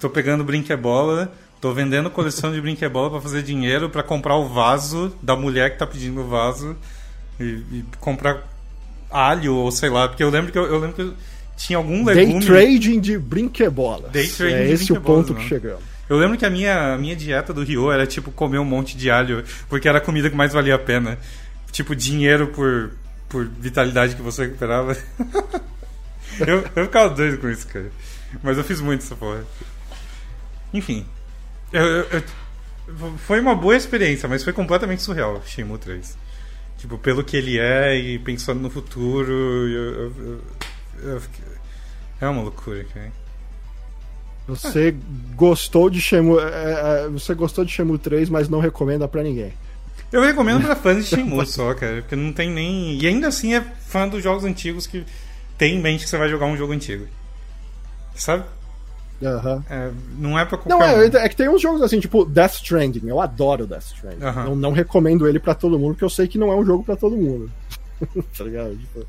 tô pegando brinquebola, tô vendendo coleção de brinquebola pra fazer dinheiro pra comprar o vaso da mulher que tá pedindo o vaso e, e comprar alho ou sei lá, porque eu lembro que eu, eu lembro que tinha algum Day legume. trading de brinquebolas. Day trading é de esse o ponto né? que chegamos. Eu lembro que a minha, a minha dieta do Rio era tipo comer um monte de alho, porque era a comida que mais valia a pena. Tipo, dinheiro por, por vitalidade que você recuperava. eu, eu ficava doido com isso, cara. Mas eu fiz muito essa porra. Enfim. Eu- eu- eu- foi uma boa experiência, mas foi completamente surreal, Shenmue 3. Tipo, pelo que ele é e pensando no futuro. eu- é uma loucura, cara. Você gostou de Shenmue, é, é, você gostou de Shenmue 3, mas não recomenda pra ninguém. Eu recomendo pra fãs de Shenmue só, cara, porque não tem nem. E ainda assim é fã dos jogos antigos que tem em mente que você vai jogar um jogo antigo. Sabe? Aham. É, não é pra Não, qualquer é, é que tem uns jogos assim, tipo Death Stranding. Eu adoro Death Stranding. Aham. Eu não recomendo ele pra todo mundo, porque eu sei que não é um jogo pra todo mundo. tá ligado? Tipo,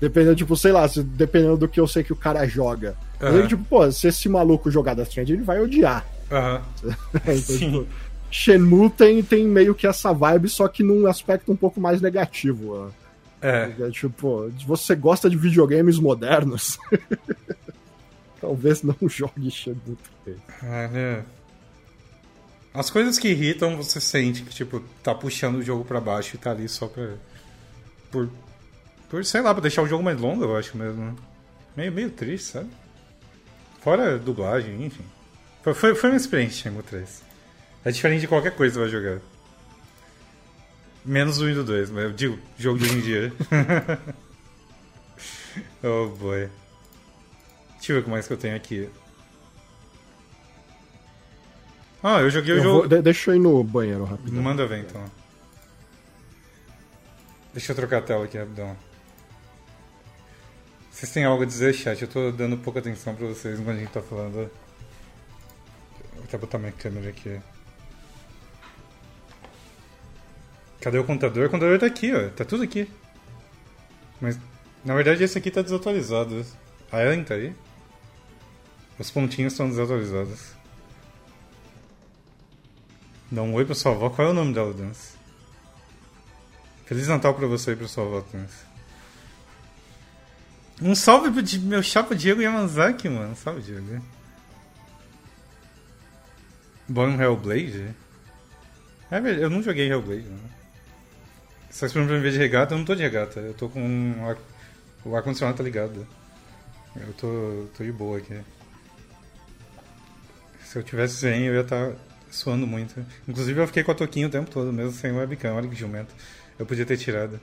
dependendo, tipo, sei lá, dependendo do que eu sei que o cara joga. Eu digo, tipo, pô, se esse maluco jogar Death Stranding, ele vai odiar. um. Aham. então, Sim. tipo, Shenmue tem, tem meio que essa vibe, só que num aspecto um pouco mais negativo. É. É, tipo, você gosta de videogames modernos, talvez não jogue Shenmue 3. Olha. As coisas que irritam, você sente que, tipo, tá puxando o jogo pra baixo e tá ali só pra. Por. Por, sei lá, pra deixar o jogo mais longo, eu acho mesmo. Meio, meio triste, sabe? Fora dublagem, enfim. Foi, foi, foi uma experiência Shenmue 3. É diferente de qualquer coisa que você vai jogar. Menos o 1 e do 2, mas eu digo, jogo de hoje em dia. oh boy. Deixa eu ver o que mais que eu tenho aqui. Ah, eu joguei o Eu jogo. vou- de- deixa eu ir no banheiro rapidão. Manda ver então. Deixa eu trocar a tela aqui rapidão. Vocês têm algo a dizer, chat? Eu tô dando pouca atenção pra vocês enquanto a gente tá falando. Vou até botar minha câmera aqui. Cadê o contador? O contador tá aqui, ó. Tá tudo aqui. Mas, na verdade, esse aqui tá desatualizado. A Ellen tá aí? Os pontinhos estão desatualizados. Dá um oi pra sua avó. Qual é o nome dela, Dance? Feliz Natal pra você e pra sua avó, Dance. Um salve pro meu chapa Diego Yamazaki, mano. Salve, Diego. Bom Hellblade? É verdade, eu não joguei Hellblade? Você tá esperando pra me ver de regata? Eu não tô de regata. Eu tô com um o ar-condicionado tá ligado. Eu tô, tô de boa aqui. Se eu tivesse zen, eu ia estar suando muito. Inclusive, eu fiquei com a toquinha o tempo todo, mesmo sem webcam. Olha que jumento. Eu podia ter tirado.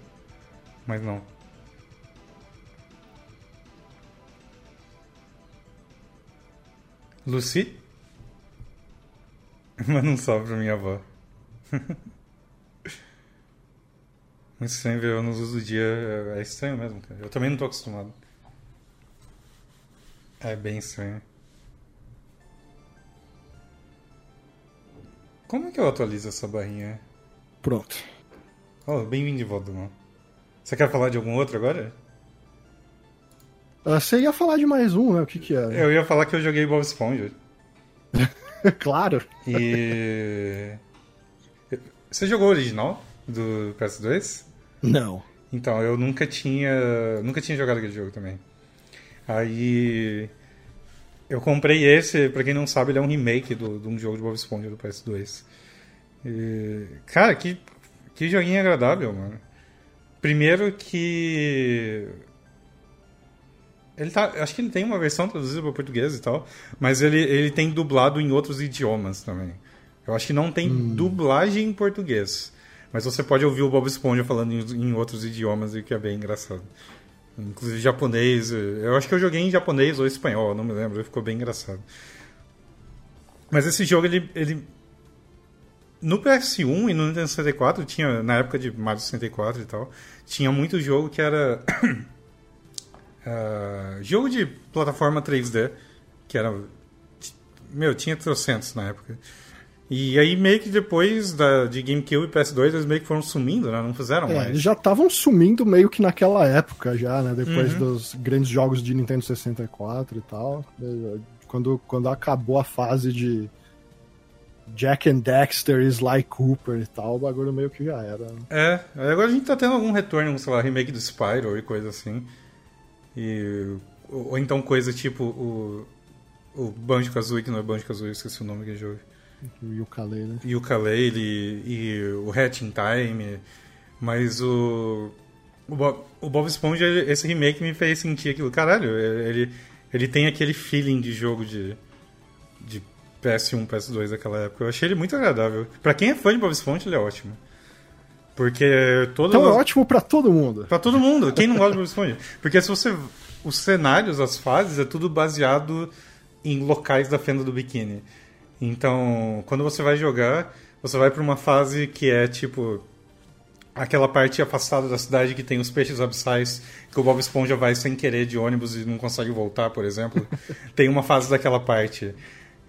Mas não. Lucy? Manda um salve pra minha avó. Muito estranho ver eu nos usos do dia. É estranho mesmo, cara. Eu também não tô acostumado. É bem estranho. Como é que eu atualizo essa barrinha? Pronto. Oh, bem-vindo de volta, mano. Você quer falar de algum outro agora? Ah, Você ia falar de mais um, né? O que que era? Eu ia falar que eu joguei Bob Esponja. claro. E. Você jogou o original do PS2? Não. Então, eu nunca tinha. Nunca tinha jogado aquele jogo também. Aí. Eu comprei esse, pra quem não sabe, ele é um remake do, de um jogo de Bob Esponja do PS2. E, cara, que, que joguinho agradável, mano. Primeiro que. Ele tá, acho que ele tem uma versão traduzida para português e tal, mas ele, ele tem dublado em outros idiomas também. Eu acho que não tem dublagem em português, mas você pode ouvir o Bob Esponja falando em, em outros idiomas, e que é bem engraçado. Inclusive japonês. Eu acho que eu joguei em japonês ou espanhol, não me lembro. Ficou bem engraçado. Mas esse jogo, ele. ele no PS1 e no Nintendo 64, tinha, na época de Mario 64 e tal, tinha muito jogo que era. ah, jogo de plataforma 3D, que era. Meu, tinha trocentos na época. E aí, meio que depois da, de GameCube e PS2, eles meio que foram sumindo, né? Não fizeram É, mais. eles já estavam sumindo meio que naquela época já, né? Depois Uhum. dos grandes jogos de Nintendo 64 e tal. Quando, quando acabou a fase de Jack and Dexter, Sly Cooper e tal, o bagulho meio que já era. né? É, agora a gente tá tendo algum retorno, sei lá, remake do Spyro e coisa assim. E, ou, ou então coisa tipo o, o Banjo-Kazooie, que não é Banjo-Kazooie, eu esqueci o nome daquele jogo. O Yooka-Laylee. né? E o Ukulele e o Hatch in Time. Mas o. O Bob, o Bob Esponja, esse remake me fez sentir aquilo. Caralho, ele, ele tem aquele feeling de jogo de, de PS1, PS2 daquela época. Eu achei ele muito agradável. Pra quem é fã de Bob Esponja, ele é ótimo. Porque todas Então é ótimo pra todo mundo. Pra todo mundo. Quem não gosta de Bob Esponja? Porque se você. Os cenários, as fases, é tudo baseado em locais da fenda do biquíni. Então, quando você vai jogar, você vai pra uma fase que é tipo. Aquela parte afastada da cidade que tem os peixes abissais, que o Bob Esponja vai sem querer de ônibus e não consegue voltar, por exemplo. tem uma fase daquela parte.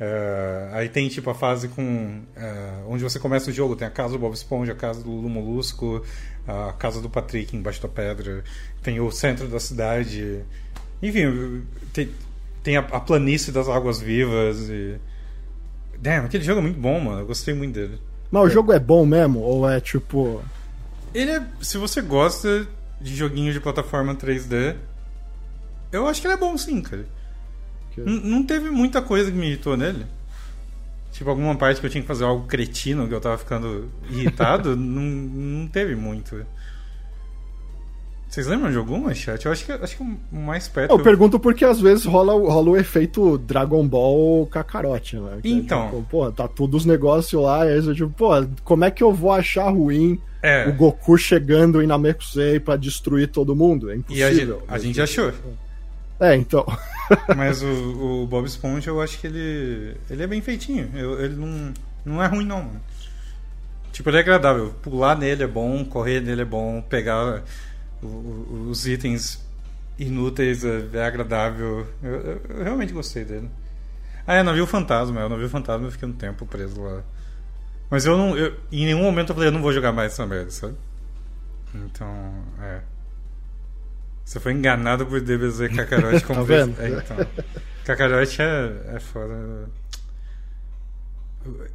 Eh, aí tem tipo a fase com. eh, onde você começa o jogo, tem a casa do Bob Esponja, a casa do Lulu Molusco, a casa do Patrick embaixo da pedra, tem o centro da cidade. Enfim, tem, tem a, a planície das águas vivas e. Damn, aquele jogo é muito bom, mano. Eu gostei muito dele. Mas o jogo é bom mesmo? Ou é tipo. Ele é. Se você gosta de joguinho de plataforma 3D, eu acho que ele é bom sim, cara. Que- N- Não teve muita coisa que me irritou nele. Tipo, alguma parte que eu tinha que fazer algo cretino, que eu tava ficando irritado, não, não teve muito. Vocês lembram de alguma, chat? Eu acho que, acho que o mais perto. Eu pergunto porque às vezes rola, o- rola o efeito Dragon Ball Kakarote, né? Que é Então. tipo, pô, tá todos os negócios lá, e aí você tipo, pô, como é que eu vou achar ruim É. o Goku chegando em Namekusei pra destruir todo mundo? É E a gente, impossível. a gente achou. É, então. Mas o, o Bob Esponja, eu acho que ele. Ele é bem feitinho. Eu- ele não, não é ruim, não. mano. Tipo, ele é agradável. Pular nele é bom, correr nele é bom, pegar o- o- os itens inúteis, é, é agradável. Eu, eu, eu, realmente gostei dele. Ah, é, Navio Fantasma. É, o Navio Fantasma eu fiquei um tempo preso lá. Mas eu não. Eu, em nenhum momento eu falei, eu não vou jogar mais essa merda, sabe? Então, é. Você foi enganado por DBZ Kakarote como tá vendo? É, então. Kakarote é, é foda.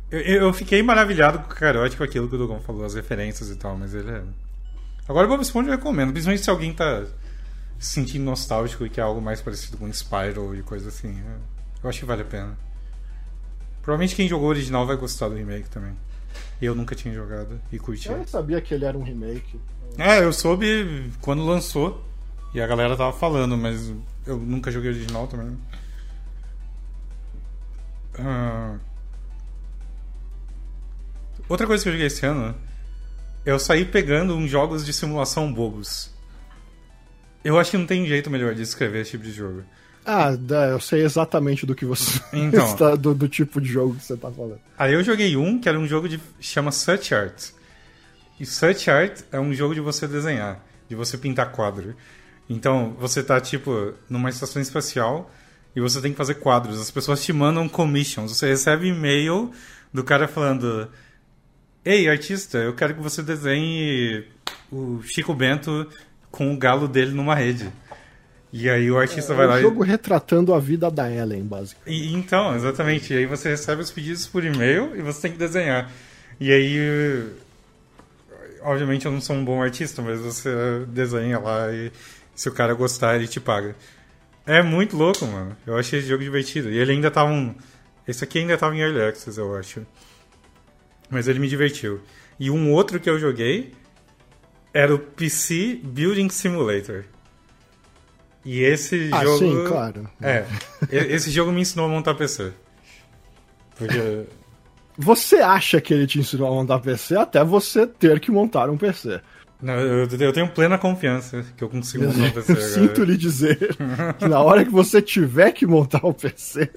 Eu, eu, fiquei maravilhado com o Kakarote, com aquilo que o Dogon falou, as referências e tal, mas ele é. Agora o Bob Esponja eu recomendo, principalmente se alguém tá se sentindo nostálgico e quer algo mais parecido com Spiral e coisa assim. É, eu acho que vale a pena. Provavelmente quem jogou o original vai gostar do remake também. Eu nunca tinha jogado e curti. Eu não sabia que ele era um remake. É, eu soube quando lançou e a galera tava falando, mas eu nunca joguei original também. Uh... Outra coisa que eu joguei esse ano, eu saí pegando uns jogos de simulação bobos. Eu acho que não tem jeito melhor de escrever esse tipo de jogo. Ah, eu sei exatamente do que você então, está, do, do, tipo de jogo que você está falando. Aí eu joguei um que era um jogo de chama Such Art. E Such Art é um jogo de você desenhar, de você pintar quadro. Então, você tá tipo numa estação espacial e você tem que fazer quadros. As pessoas te mandam commissions. Você recebe e-mail do cara falando: "Ei, artista, eu quero que você desenhe o Chico Bento com o galo dele numa rede". E aí o artista é, vai lá. É um jogo e... retratando a vida da Ellen, basicamente. E, então, exatamente. E aí você recebe os pedidos por e-mail e você tem que desenhar. E aí. Obviamente eu não sou um bom artista, mas você desenha lá e se o cara gostar, ele te paga. É muito louco, mano. Eu achei esse jogo divertido. E ele ainda tava um. Esse aqui ainda tava em Early Access, eu acho. Mas ele me divertiu. E um outro que eu joguei era o PC Building Simulator. E esse ah, jogo. Sim, claro. É. esse jogo me ensinou a montar PC. Porque. Você acha que ele te ensinou a montar PC até você ter que montar um PC. Não, eu, eu tenho plena confiança que eu consigo montar um PC. Eu sinto lhe dizer que na hora que você tiver que montar o um PC,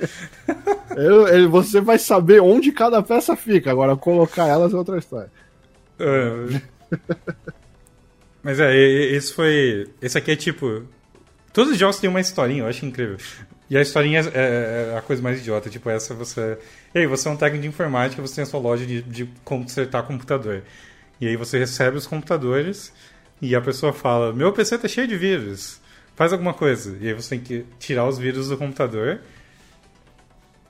ele, você vai saber onde cada peça fica. Agora, colocar elas é outra história. É. Mas é, esse foi. Esse aqui é tipo. Todos os jogos têm uma historinha, eu acho incrível. E a historinha é, é, é a coisa mais idiota. Tipo, essa você. Ei, você é um técnico de informática, você tem a sua loja de, de consertar computador. E aí você recebe os computadores e a pessoa fala: Meu PC tá cheio de vírus, faz alguma coisa. E aí você tem que tirar os vírus do computador,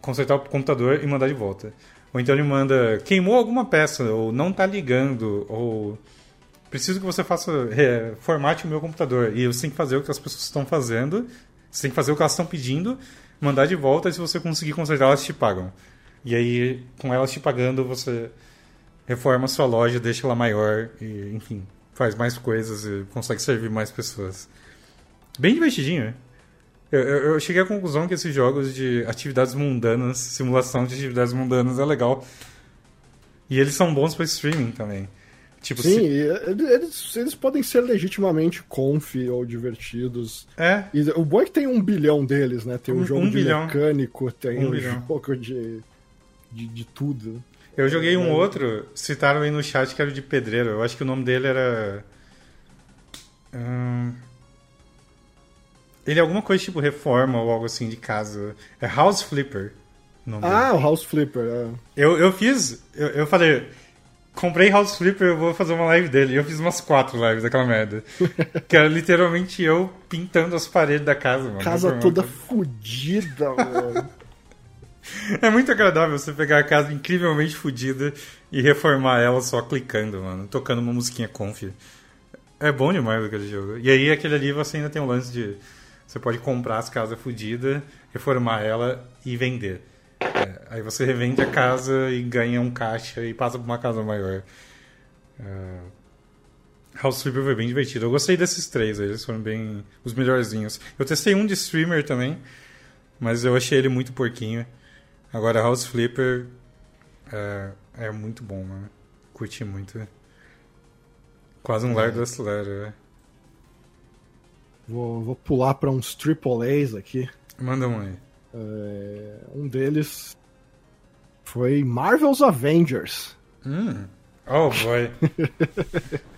consertar o computador e mandar de volta. Ou então ele manda: Queimou alguma peça, ou não tá ligando, ou preciso que você faça é, formate o meu computador. E você tem que fazer o que as pessoas estão fazendo, você tem que fazer o que elas estão pedindo, mandar de volta, e se você conseguir consertar, elas te pagam. E aí, com elas te pagando, você reforma sua loja, deixa ela maior, e, enfim, faz mais coisas e consegue servir mais pessoas. Bem divertidinho, né? Eu, eu, eu cheguei à conclusão que esses jogos de atividades mundanas, simulação de atividades mundanas é legal. E eles são bons para streaming também. Tipo, Sim, se... eles, eles podem ser legitimamente conf ou divertidos. É. E o bom é que tem um bilhão deles, né? Tem um, um jogo um de bilhão. mecânico, tem um, um jogo de, de, de tudo. Eu joguei um outro, citaram aí no chat que era o de pedreiro. Eu acho que o nome dele era. Hum... Ele é alguma coisa tipo reforma ou algo assim de casa. É House Flipper. ah, dele. o House Flipper, é. Eu, eu fiz. Eu, eu falei, comprei House Flipper, eu vou fazer uma live dele. E eu fiz umas quatro lives daquela merda. que era literalmente eu pintando as paredes da casa, mano. Casa toda fodida, mano. É muito agradável você pegar a casa incrivelmente fodida e reformar ela só clicando, mano. Tocando uma musiquinha conf. É bom demais aquele jogo. E aí, aquele ali você ainda tem o lance de. Você pode comprar as casas fodidas, reformar ela e vender. É, aí você revende a casa e ganha um caixa e passa pra uma casa maior. Uh, House Flipper foi bem divertido. Eu gostei desses três, eles foram bem os melhorzinhos. Eu testei um de streamer também, mas eu achei ele muito porquinho. Agora House Flipper é, é muito bom, mano. Curti muito. Quase um é. lar do acelera. Vou, vou pular para uns triple A's aqui. Manda um aí. É, um deles foi Marvel's Avengers. Hum. Oh boy.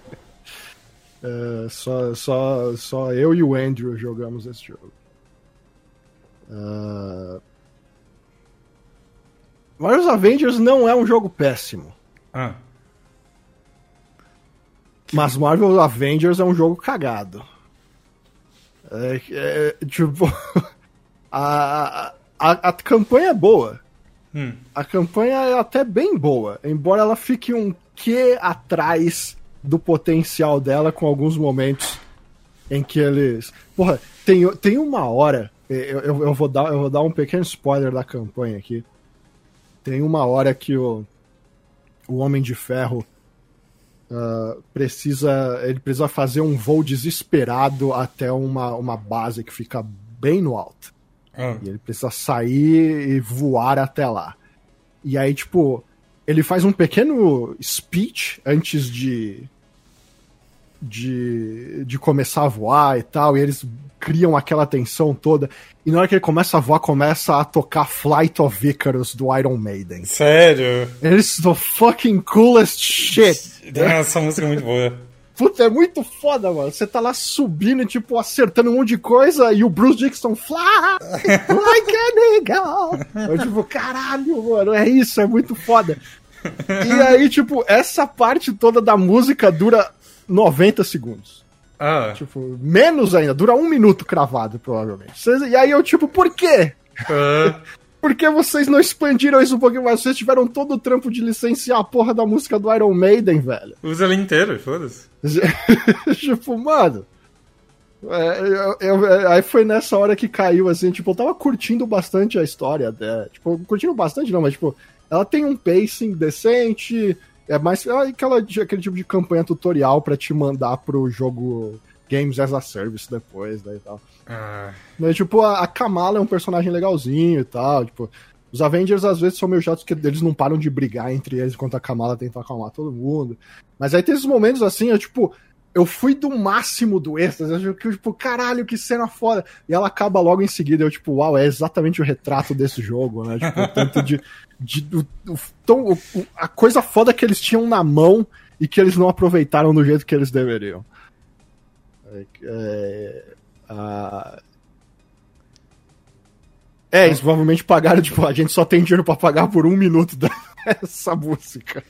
É, só, só, só eu e o Andrew jogamos esse jogo. Uh... Marvel's Avengers não é um jogo péssimo. Ah. Mas Marvel Avengers é um jogo cagado. É, é, tipo, a, a, a campanha é boa. Hum. A campanha é até bem boa, embora ela fique um que atrás do potencial dela com alguns momentos em que eles. Porra, tem, tem uma hora. Eu, eu, eu, vou dar, eu vou dar um pequeno spoiler da campanha aqui. Tem uma hora que o, o Homem de Ferro uh, precisa. Ele precisa fazer um voo desesperado até uma, uma base que fica bem no alto. Ah. E ele precisa sair e voar até lá. E aí, tipo, ele faz um pequeno speech antes de. De, de começar a voar e tal, e eles criam aquela tensão toda. E na hora que ele começa a voar, começa a tocar Flight of Icarus do Iron Maiden. Sério? It's the fucking coolest shit. Essa música é muito boa. Puta, é muito foda, mano. Você tá lá subindo, tipo, acertando um monte de coisa e o Bruce Dixon fly like an eagle. Eu, tipo, caralho, mano, é isso, é muito foda. E aí, tipo, essa parte toda da música dura 90 segundos. Ah. Tipo, menos ainda, dura um minuto cravado, provavelmente. E aí eu, tipo, por quê? Ah. Por que vocês não expandiram isso um pouquinho mais? Vocês tiveram todo o trampo de licenciar a porra da música do Iron Maiden, velho. Usa ela inteira, foda-se. tipo, mano. É, eu, eu, aí foi nessa hora que caiu, assim, tipo, eu tava curtindo bastante a história até. Tipo, curtindo bastante não, mas tipo, ela tem um pacing decente, é mais é aquela, aquele tipo de campanha tutorial para te mandar pro jogo Games as a Service depois, né, e tal. Ah. Mas, tipo, a, a Kamala é um personagem legalzinho e tal, tipo... Os Avengers às vezes são meio chatos porque eles não param de brigar entre eles enquanto a Kamala tenta acalmar todo mundo. Mas aí tem esses momentos assim, eu tipo, eu fui do máximo do êxtase, eu tipo, caralho, que cena foda. E ela acaba logo em seguida, eu tipo, uau, é exatamente o retrato desse jogo, né? Tipo, tanto de. De tão, o, a coisa foda que eles tinham na mão e que eles não aproveitaram do jeito que eles deveriam. É, é, a... É, eles provavelmente pagaram, tipo, a gente só tem dinheiro pra pagar por um minuto dessa música.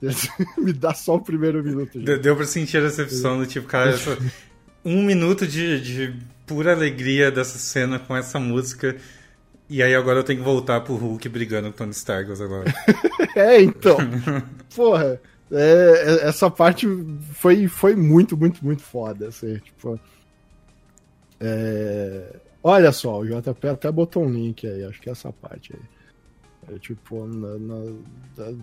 Me dá só o primeiro minuto. Deu, deu pra sentir a decepção do tipo, cara, um minuto de, de pura alegria dessa cena com essa música. E aí agora eu tenho que voltar pro Hulk brigando com Tony Stark agora. é, então. Porra. É, essa parte foi, foi muito, muito, muito foda. Assim, tipo, é... Olha só, o JP até botou um link aí, acho que é essa parte aí. É, tipo, na, na,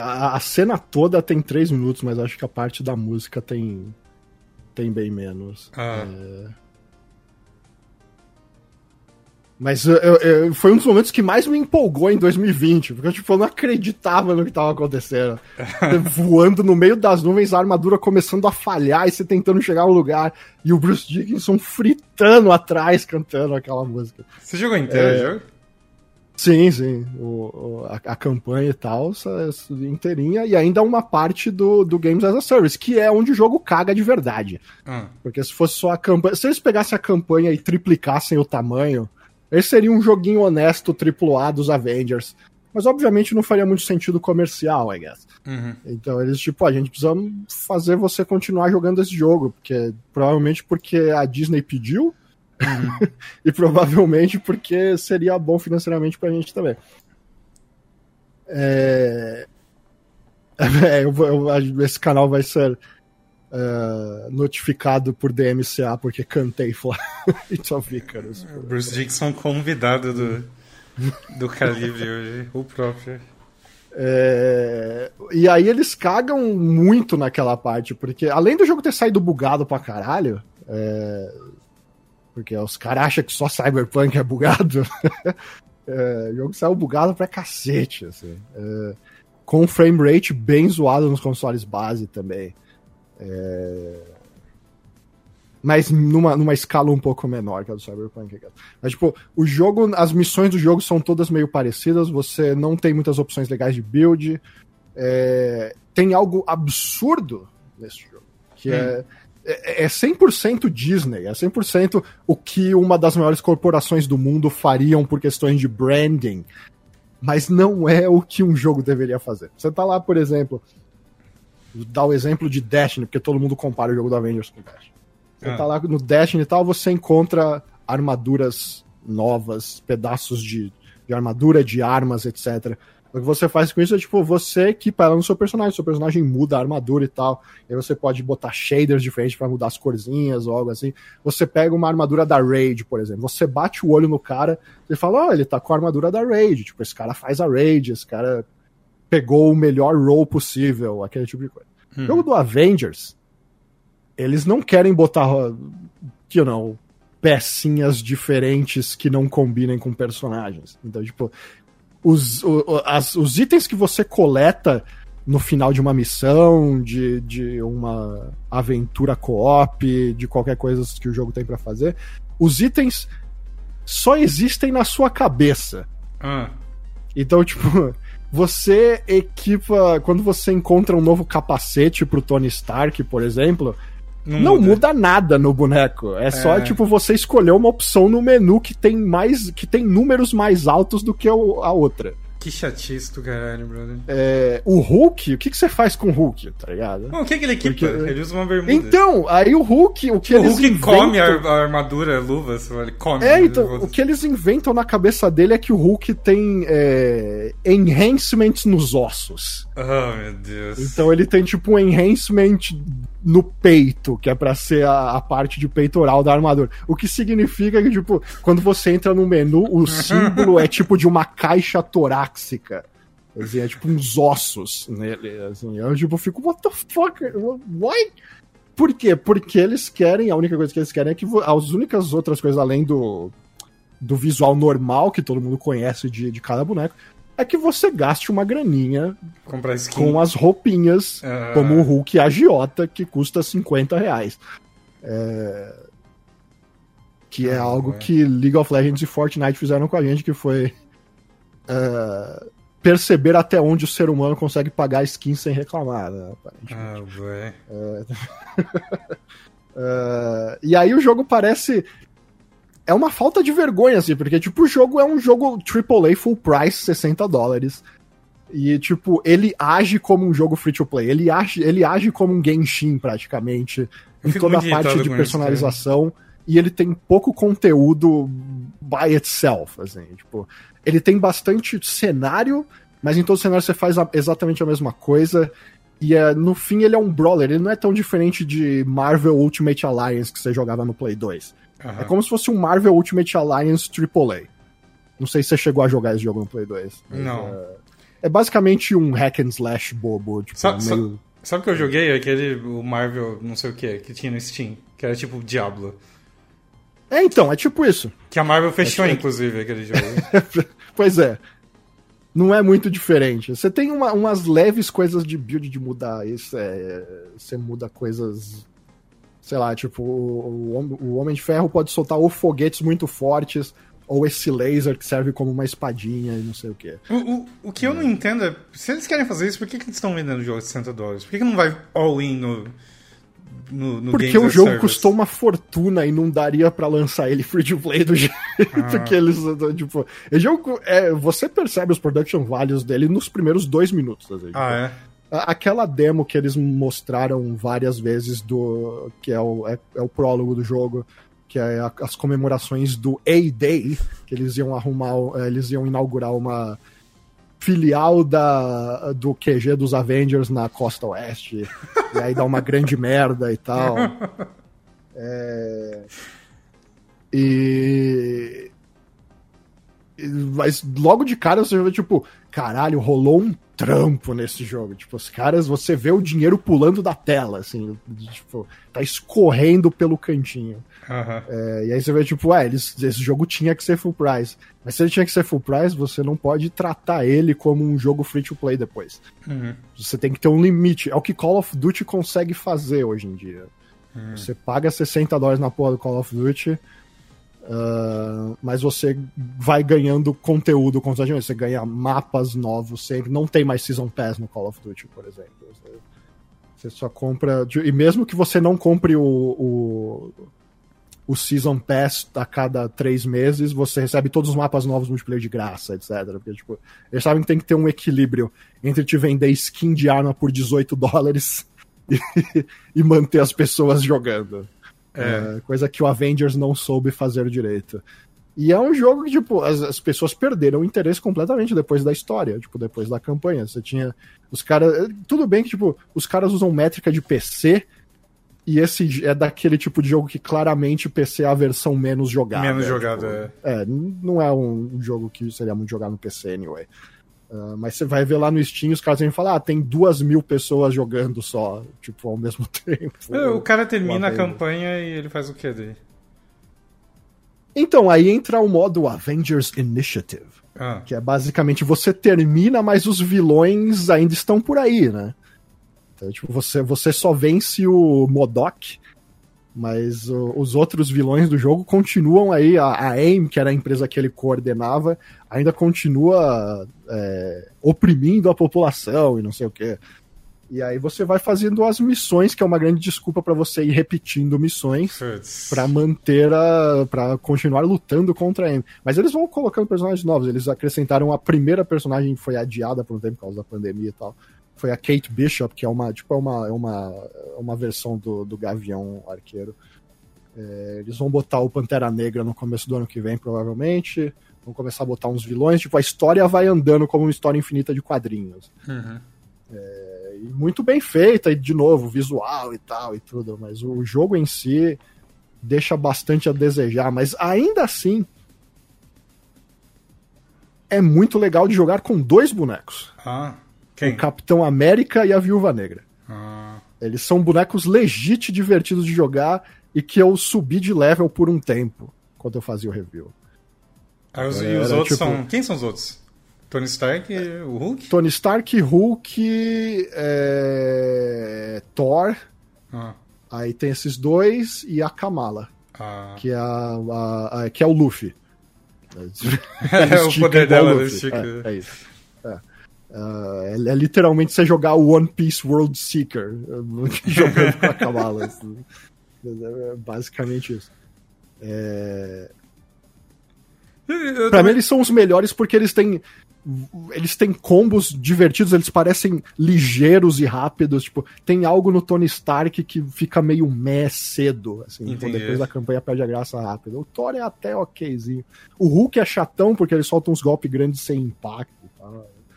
a, a cena toda tem três minutos, mas acho que a parte da música tem, tem bem menos. Ah. É... Mas eu, eu, foi um dos momentos que mais me empolgou em 2020, porque tipo, eu não acreditava no que estava acontecendo. Voando no meio das nuvens, a armadura começando a falhar e você tentando chegar ao lugar, e o Bruce Dickinson fritando atrás, cantando aquela música. Você jogou inteiro É. o jogo? Sim, sim. O, a, a campanha e tal, inteirinha, e ainda uma parte do, do Games as a Service, que é onde o jogo caga de verdade. Ah. Porque se fosse só a campanha. Se eles pegassem a campanha e triplicassem o tamanho, esse seria um joguinho honesto AAA dos Avengers. Mas obviamente não faria muito sentido comercial, I guess. Uhum. Então eles, tipo, a gente precisa fazer você continuar jogando esse jogo. Porque provavelmente porque a Disney pediu. e provavelmente porque seria bom financeiramente pra gente também. É... É, eu eu- esse canal vai ser é, notificado por DMCA porque cantei Flight of Icarus. Bruce Dixon convidado do, do Calibre hoje, o próprio. É, E aí eles cagam muito naquela parte, porque além do jogo ter saído bugado pra caralho, é, porque os caras acham que só Cyberpunk é bugado, é, o jogo saiu bugado pra cacete, assim. É, com frame rate bem zoado nos consoles base também. É, mas numa, numa escala um pouco menor que a do Cyberpunk. Mas, tipo, o jogo, as missões do jogo são todas meio parecidas, você não tem muitas opções legais de build. é, tem algo absurdo nesse jogo. Que é, é, é 100% Disney, é 100% o que uma das maiores corporações do mundo fariam por questões de branding. Mas não é o que um jogo deveria fazer. Você tá lá, por exemplo, dá o exemplo de Destiny, porque todo mundo compara o jogo do Avengers com Destiny. Você ah. tá lá no Destiny e tal, você encontra armaduras novas, pedaços de, de armadura, de armas, etc. O que você faz com isso é, tipo, você equipa ela no seu personagem. Seu personagem muda a armadura e tal. E aí você pode botar shaders diferentes para mudar as corzinhas ou algo assim. Você pega uma armadura da Raid, por exemplo. Você bate o olho no cara e fala, ó, oh, ele tá com a armadura da Raid. Tipo, esse cara faz a Raid, esse cara pegou o melhor role possível, aquele tipo de coisa. Hum. O jogo do Avengers, eles não querem botar, you know, pecinhas diferentes que não combinem com personagens. Então, tipo, os, o, as, os itens que você coleta no final de uma missão, de, de uma aventura co-op, de qualquer coisa que o jogo tem para fazer, os itens só existem na sua cabeça. Ah. Então, tipo, você equipa. Quando você encontra um novo capacete pro Tony Stark, por exemplo, não, não muda. muda. nada no boneco. É, é, só, tipo, você escolher uma opção no menu que tem mais. que tem números mais altos do que a outra. Que chatice do caralho, brother. É, o Hulk, o que, que você faz com o Hulk, tá ligado? o que, que ele equipa? Porque... Ele usa uma bermuda. Então, aí o Hulk, o que o eles Hulk inventam... come a, armadura, a luva, ele come. É, então, o que eles inventam na cabeça dele é que o Hulk tem é, enhancements nos ossos. Oh, meu Deus. Então ele tem tipo um enhancement no peito, que é para ser a, a, parte de peitoral da armadura. O que significa que, tipo, quando você entra no menu, o símbolo é tipo de uma caixa torácica. Assim, é tipo uns ossos nele. Assim, eu tipo, fico, what the fuck? Why? Por quê? Porque eles querem, a única coisa que eles querem é que as únicas outras coisas além do, do visual normal que todo mundo conhece de, de cada boneco é que você gaste uma graninha com as roupinhas, uh... como o Hulk agiota, que custa 50 reais. É... Que é ah, algo é. que League of Legends e Fortnite fizeram com a gente, que foi uh, perceber até onde o ser humano consegue pagar skin sem reclamar, né, Ah, ué. uh, e aí o jogo parece é uma falta de vergonha, assim, porque, tipo, o jogo é um jogo AAA full price, 60 dólares. E, tipo, ele age como um jogo free to play. Ele age, ele age como um Genshin, praticamente, em toda a parte de personalização. Isso, e ele tem pouco conteúdo by itself, assim, tipo... Ele tem bastante cenário, mas em todo cenário você faz a, exatamente a mesma coisa. E é, no fim ele é um brawler, ele não é tão diferente de Marvel Ultimate Alliance que você jogava no Play 2. Uhum. É como se fosse um Marvel Ultimate Alliance AAA. Não sei se você chegou a jogar esse jogo no Play 2. Não. É, é, basicamente um hack and slash bobo. Tipo, sabe, meio... sabe o que eu joguei? Aquele o Marvel, não sei o que, que tinha no Steam. Que era tipo Diablo. É, então, é tipo isso. Que a Marvel fechou, é, inclusive, aquele jogo. pois é. Não é muito diferente. Você tem uma, umas leves coisas de build de mudar. Isso é, você muda coisas sei lá, tipo, o, o Homem de Ferro pode soltar ou foguetes muito fortes, ou esse laser que serve como uma espadinha e não sei o que. O, o, o que eu não entendo é, se eles querem fazer isso, por que, que eles estão vendendo o jogo de 60 dólares? Por que, que não vai all-in no, no, no Porque o jogo service? custou uma fortuna e não daria para lançar ele free to play do jeito ah. que eles. Tipo, o jogo, é, você percebe os production values dele nos primeiros dois minutos. Assim, ah, tipo, é? Aquela demo que eles mostraram várias vezes do. que é o, é, é o prólogo do jogo, que é a, as comemorações do A-Day, que eles iam arrumar, é, eles iam inaugurar uma filial da, do QG dos Avengers na costa oeste, e aí dá uma grande merda e tal. É, e. Mas logo de cara você vê, tipo, caralho, rolou um trampo nesse jogo. Tipo, os caras, você vê o dinheiro pulando da tela, assim, tipo, tá escorrendo pelo cantinho. Uhum. É, e aí você vê, tipo, ah, eles, esse jogo tinha que ser full price. Mas se ele tinha que ser full price, você não pode tratar ele como um jogo free to play depois. Uhum. Você tem que ter um limite. É o que Call of Duty consegue fazer hoje em dia. Uhum. Você paga 60 dólares na porra do Call of Duty Uh, mas você vai ganhando conteúdo constantemente. Você ganha mapas novos sempre. Não tem mais Season Pass no Call of Duty, por exemplo. Você, só compra. E mesmo que você não compre o, o, o Season Pass a cada três meses, você recebe todos os mapas novos multiplayer de graça, etc. Porque, tipo, eles sabem que tem que ter um equilíbrio entre te vender skin de arma por 18 dólares e, e manter as pessoas jogando. É. É, coisa que o Avengers não soube fazer direito. E é um jogo que, tipo, as, as, pessoas perderam o interesse completamente depois da história, tipo, depois da campanha. Você tinha. Os caras. Tudo bem que, tipo, os caras usam métrica de PC. E esse é daquele tipo de jogo que claramente PC é a versão menos jogada. Menos jogada, tipo, é. É, não é um jogo que seria muito jogado no PC, anyway. Uh, mas você vai ver lá no Steam, os caras vêm falar, ah, tem duas mil pessoas jogando só, tipo, ao mesmo tempo. O cara termina a campanha e ele faz o que daí? Então, aí entra o modo Avengers Initiative. Ah. Que é basicamente você termina, mas os vilões ainda estão por aí, né? Então, tipo, você, você só vence o Modok, mas o, os outros vilões do jogo continuam aí. A, a AIM, que era a empresa que ele coordenava, ainda continua é, oprimindo a população e não sei o quê. E aí você vai fazendo as missões, que é uma grande desculpa para você ir repetindo missões para manter a. para continuar lutando contra a M. Mas eles vão colocando personagens novos. Eles acrescentaram a primeira personagem que foi adiada por um tempo por causa da pandemia e tal. Foi a Kate Bishop, que é uma, tipo, é uma, é uma, uma versão do, do Gavião Arqueiro. É, eles vão botar o Pantera Negra no começo do ano que vem, provavelmente. Vão começar a botar uns vilões. Tipo, a história vai andando como uma história infinita de quadrinhos. Uhum. É, muito bem feita, e de novo, visual e tal e tudo, mas o jogo em si deixa bastante a desejar, mas ainda assim é muito legal de jogar com dois bonecos. Ah, quem? O Capitão América e a Viúva Negra. Ah. Eles são bonecos legit divertidos de jogar e que eu subi de level por um tempo quando eu fazia o review. Ah, os, e os outros tipo... são. Quem são os outros? Tony Stark e o Hulk? Tony Stark, Hulk, é... Thor. Ah. Aí tem esses dois e a Kamala. Ah. Que, é a, a, a, que é o Luffy. é o poder dela, o é, é, isso. É. Uh, é, é, literalmente você jogar o One Piece World Seeker jogando com a Kamala. Assim. É basicamente isso. É... Pra mim, eles são os melhores porque eles têm eles têm combos divertidos, eles parecem ligeiros e rápidos. Tipo, tem algo no Tony Stark que fica meio meh cedo, assim, então depois da campanha perde a graça rápido. O Thor é até okzinho. O Hulk é chatão porque ele solta uns golpes grandes sem impacto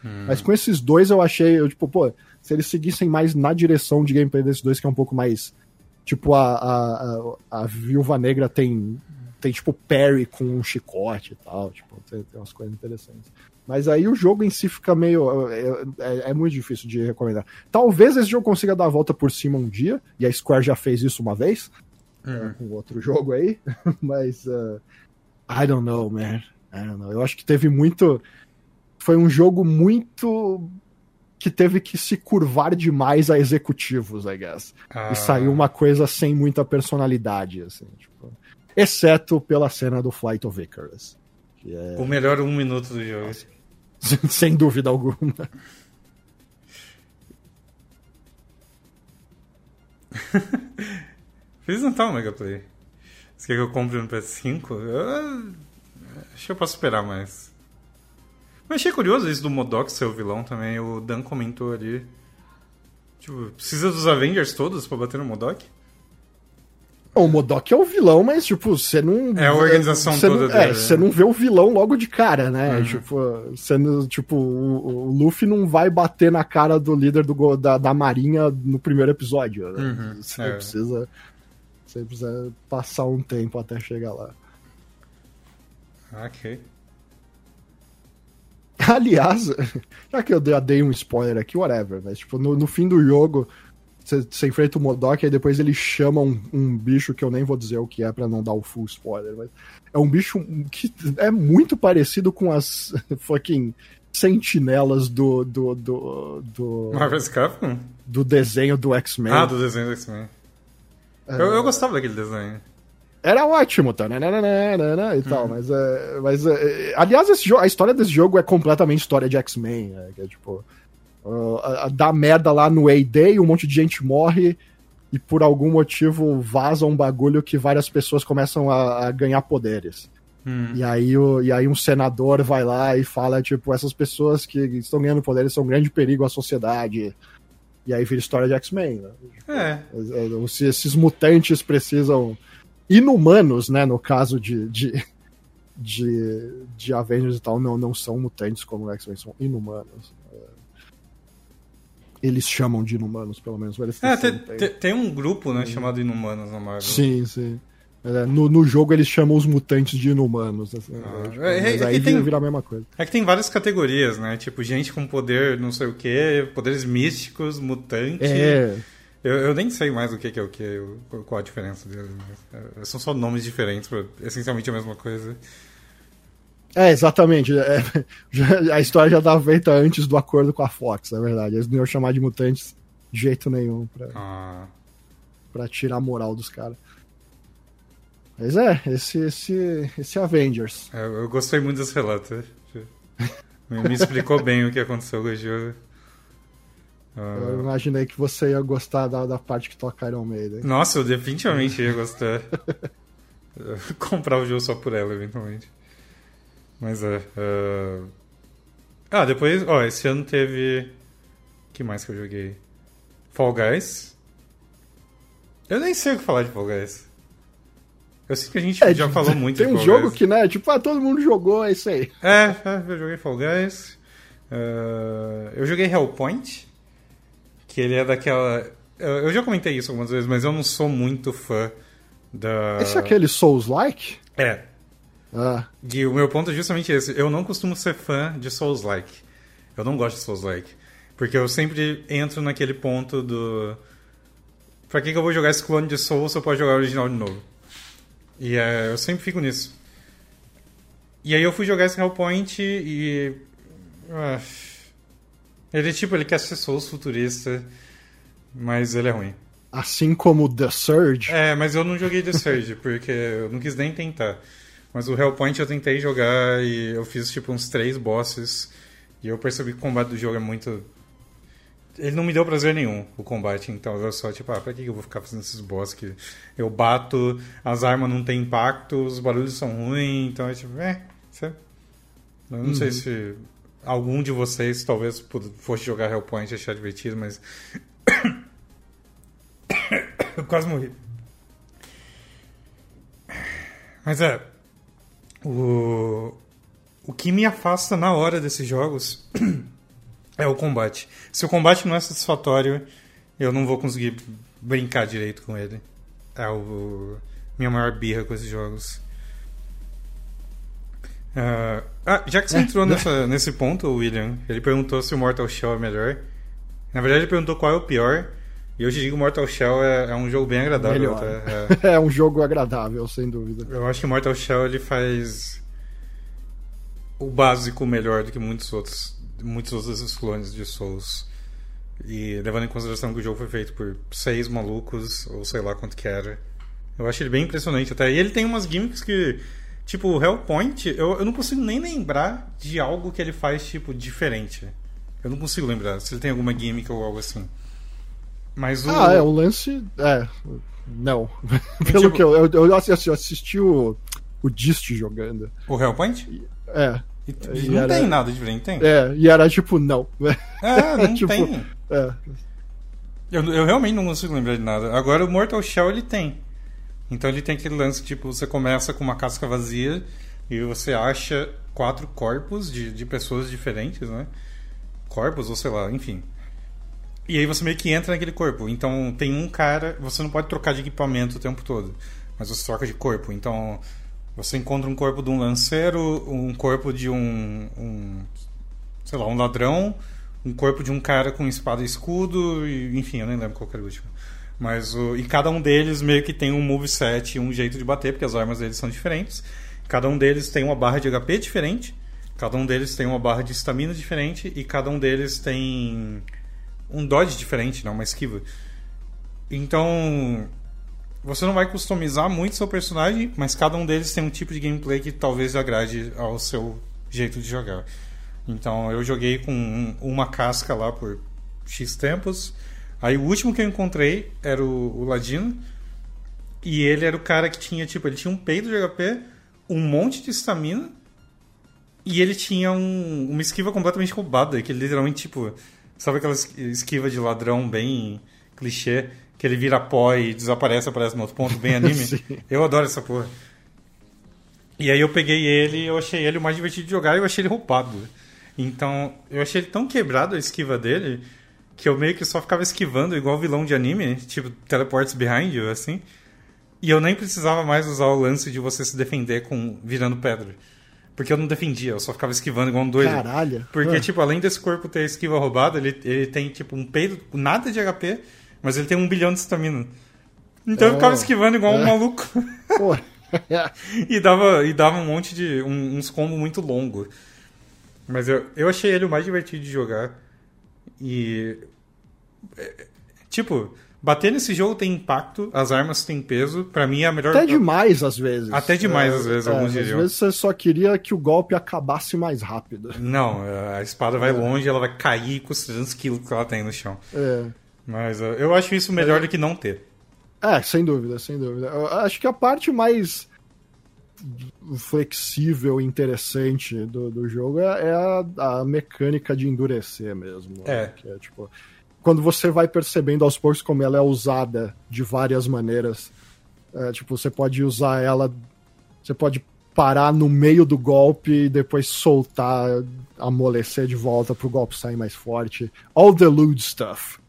Hum. Mas com esses dois eu achei, eu, tipo, pô, se eles seguissem mais na direção de gameplay desses dois, que é um pouco mais. Tipo, a, a, a, a Viúva Negra tem, tem, tipo, parry com um chicote e tal. Tipo, tem, tem umas coisas interessantes. Mas aí o jogo em si fica meio. É, é, muito difícil de recomendar. Talvez esse jogo consiga dar a volta por cima um dia, e a Square já fez isso uma vez, hum. com outro jogo aí, mas. Uh, I don't know, man. I don't know. Eu acho que teve muito. Foi um jogo muito. que teve que se curvar demais a executivos, I guess. Ah. E saiu uma coisa sem muita personalidade, assim, tipo. Exceto pela cena do Flight of Icarus. É... O melhor um minuto do jogo. Sem dúvida alguma. Feliz Natal, Mega Play. Você quer que eu compre no PS5? Eu... Acho que eu posso esperar mais. Mas achei curioso isso do Modok ser o vilão também. O Dan comentou ali. Tipo, precisa dos Avengers todos pra bater no Modok? O Modok é o vilão, mas, tipo, você não. É a organização toda não, dele. É, você não vê o vilão logo de cara, né? Uhum. Tipo, você tipo o, o, Luffy não vai bater na cara do líder do, da, da Marinha no primeiro episódio. Né? Uhum. Você é. precisa. Você precisa passar um tempo até chegar lá. Ok. Aliás, já que eu dei um spoiler aqui, whatever, mas tipo, no, no fim do jogo, você enfrenta o Modok e depois ele chama um, um, bicho que eu nem vou dizer o que é para não dar o full spoiler, mas é um bicho que é muito parecido com as fucking sentinelas do. do. do. do Marvel's Capcom? Do desenho do X-Men. Ah, do desenho do X-Men. É... Eu, eu gostava daquele desenho. Era ótimo, tá? e tal, uhum. mas, é, mas é, aliás, esse jogo, a história desse jogo é completamente história de X-Men, é, é tipo Uh, dá merda lá no A-Day, um monte de gente morre e por algum motivo vaza um bagulho que várias pessoas começam a, a ganhar poderes. Hum. E, aí, o, e aí um senador vai lá e fala, tipo, essas pessoas que estão ganhando poderes são um grande perigo à sociedade. E aí vira história de X-Men, né? É. Se esses mutantes precisam. Inumanos, né? No caso de, de, de, de Avengers e tal, não, não são mutantes como X-Men, são inumanos eles chamam de inumanos, pelo menos. É, tem, tem, tem, um grupo, né, chamado Inumanos na Marvel. Sim, sim. É, no, no jogo eles chamam os mutantes de inumanos. Assim, ah, tipo, é, mas é, aí tem, vira a mesma coisa. É que tem várias categorias, né? Tipo, gente com poder não sei o que, poderes místicos, mutante. É. Eu, eu nem sei mais o que, que é o que, qual a diferença deles. É, são só nomes diferentes, pra, essencialmente a mesma coisa. É, exatamente. É, já, a história já dava feita antes do acordo com a Fox, é verdade. Eles não iam chamar de mutantes de jeito nenhum pra, ah. pra tirar a moral dos caras. Mas é, esse, esse, esse Avengers. É, eu gostei muito desse relato. Me explicou bem o que aconteceu com o jogo. Eu imaginei que você ia gostar da, da parte que toca Iron Maiden. Nossa, eu definitivamente ia gostar. Comprar o jogo só por ela, eventualmente. Mas é. Uh... Ah, depois, ó, esse ano teve. Que mais que eu joguei? Fall Guys. Eu nem sei o que falar de Fall Guys. Eu sei que a gente é, já falou muito Tem um jogo Guys. que, né, tipo, ah, todo mundo jogou, é isso aí. É, é eu joguei Fall Guys. Uh... eu joguei Hellpoint. Que ele é daquela. Eu já comentei isso algumas vezes, mas eu não sou muito fã da. Esse é aquele Souls-like? É, ah. E o meu ponto é justamente esse. Eu não costumo ser fã de Souls-like. Eu não gosto de Souls-like. Porque eu sempre entro naquele ponto do. Pra que, que eu vou jogar esse clone de Souls se eu posso jogar o original de novo? E é, eu sempre fico nisso. E aí eu fui jogar esse Hellpoint e. Ah, ele, tipo, ele quer ser Souls futurista, mas ele é ruim. Assim como The Surge? É, mas eu não joguei The Surge, porque eu não quis nem tentar. Mas o Hellpoint eu tentei jogar e eu fiz tipo uns três bosses e eu percebi que o combate do jogo é muito. Ele não me deu prazer nenhum, o combate, então eu só, tipo, ah, pra que eu vou ficar fazendo esses bosses que eu bato, as armas não têm impacto, os barulhos são ruins, então é tipo, é, sabe? Eu não uhum. sei se algum de vocês talvez fosse jogar Hellpoint e achar divertido, mas. eu quase morri. Mas é, o, o que me afasta na hora desses jogos é o combate. Se o combate não é satisfatório, eu não vou conseguir brincar direito com ele. É o minha maior birra com esses jogos. Uh, ah, já que você é. entrou nessa, nesse ponto, William, ele perguntou se o Mortal Shell é melhor. Na verdade, ele perguntou qual é o pior. E eu te digo, Mortal Shell é, é um jogo bem agradável. Tá? É. é. um jogo agradável, sem dúvida. Eu acho que Mortal Shell ele faz o básico melhor do que muitos outros, muitos outros clones de Souls. E levando em consideração que o jogo foi feito por seis malucos, ou sei lá quanto que era. Eu acho ele bem impressionante até. E ele tem umas gimmicks que. Tipo, o Hellpoint, eu, eu não consigo nem lembrar de algo que ele faz, tipo, diferente. Eu não consigo lembrar se ele tem alguma gimmick ou algo assim. Mas o... Ah, é, o lance. É. Não. Pelo tipo... que eu, eu, eu assisti o, o Dist jogando. O Hellpoint? É. E, e não era... tem nada diferente, tem? É, e era tipo, não. É, não tipo, tem. É. Eu, eu realmente não consigo lembrar de nada. Agora o Mortal Shell ele tem. Então ele tem aquele lance, tipo, você começa com uma casca vazia e você acha quatro corpos de, de pessoas diferentes, né? Corpos, ou sei lá, enfim. E aí você meio que entra naquele corpo. Então tem um cara. Você não pode trocar de equipamento o tempo todo. Mas você troca de corpo. Então você encontra um corpo de um lanceiro, um corpo de um. um sei lá, um ladrão, um corpo de um cara com espada e escudo. E, enfim, eu nem lembro qual era o último. Mas o, e cada um deles meio que tem um moveset, um jeito de bater, porque as armas deles são diferentes. Cada um deles tem uma barra de HP diferente. Cada um deles tem uma barra de estamina diferente. E cada um deles tem um dodge diferente, não, uma esquiva. Então, você não vai customizar muito seu personagem, mas cada um deles tem um tipo de gameplay que talvez agrade ao seu jeito de jogar. Então eu joguei com uma casca lá por X tempos. Aí o último que eu encontrei era o, o Ladino. E ele era o cara que tinha, tipo, ele tinha um peito de HP, um monte de estamina. E ele tinha um, uma esquiva completamente roubada, que ele literalmente, tipo, sabe aquela esquiva de ladrão bem clichê, que ele vira pó e desaparece, aparece no outro ponto, bem anime? eu adoro essa porra. E aí eu peguei ele eu achei ele o mais divertido de jogar e eu achei ele roubado. Então, eu achei ele tão quebrado a esquiva dele que eu meio que só ficava esquivando igual vilão de anime, tipo teleports behind you, assim. E eu nem precisava mais usar o lance de você se defender com virando pedra. Porque eu não defendia, eu só ficava esquivando igual um doido. Caralho. Porque, Ah. tipo, além desse corpo ter esquiva roubada, ele, ele tem, tipo, um peido, nada de HP, mas ele tem um bilhão de estamina. Então eu Oh. ficava esquivando igual um É. maluco. Pô. e, dava, e dava um monte de. um- uns combos muito longos. Mas eu, eu achei ele o mais divertido de jogar. E. é, Tipo, bater nesse jogo tem impacto, as armas têm peso. Pra mim é a melhor. Até demais, às vezes. Até demais, às vezes, alguns Às vezes você só queria que o golpe acabasse mais rápido. Não, a espada vai longe, ela vai cair com os 300 quilos que ela tem no chão. É. Mas uh, eu acho isso melhor do que não ter. É, sem dúvida, sem dúvida. Eu acho que a parte mais flexível e interessante do, do jogo é, é a, a mecânica de endurecer mesmo. É. Que é tipo. Quando você vai percebendo aos poucos como ela é usada de várias maneiras. É, tipo, você pode usar ela. Você pode parar no meio do golpe e depois soltar, amolecer de volta pro golpe sair mais forte. All the lewd stuff.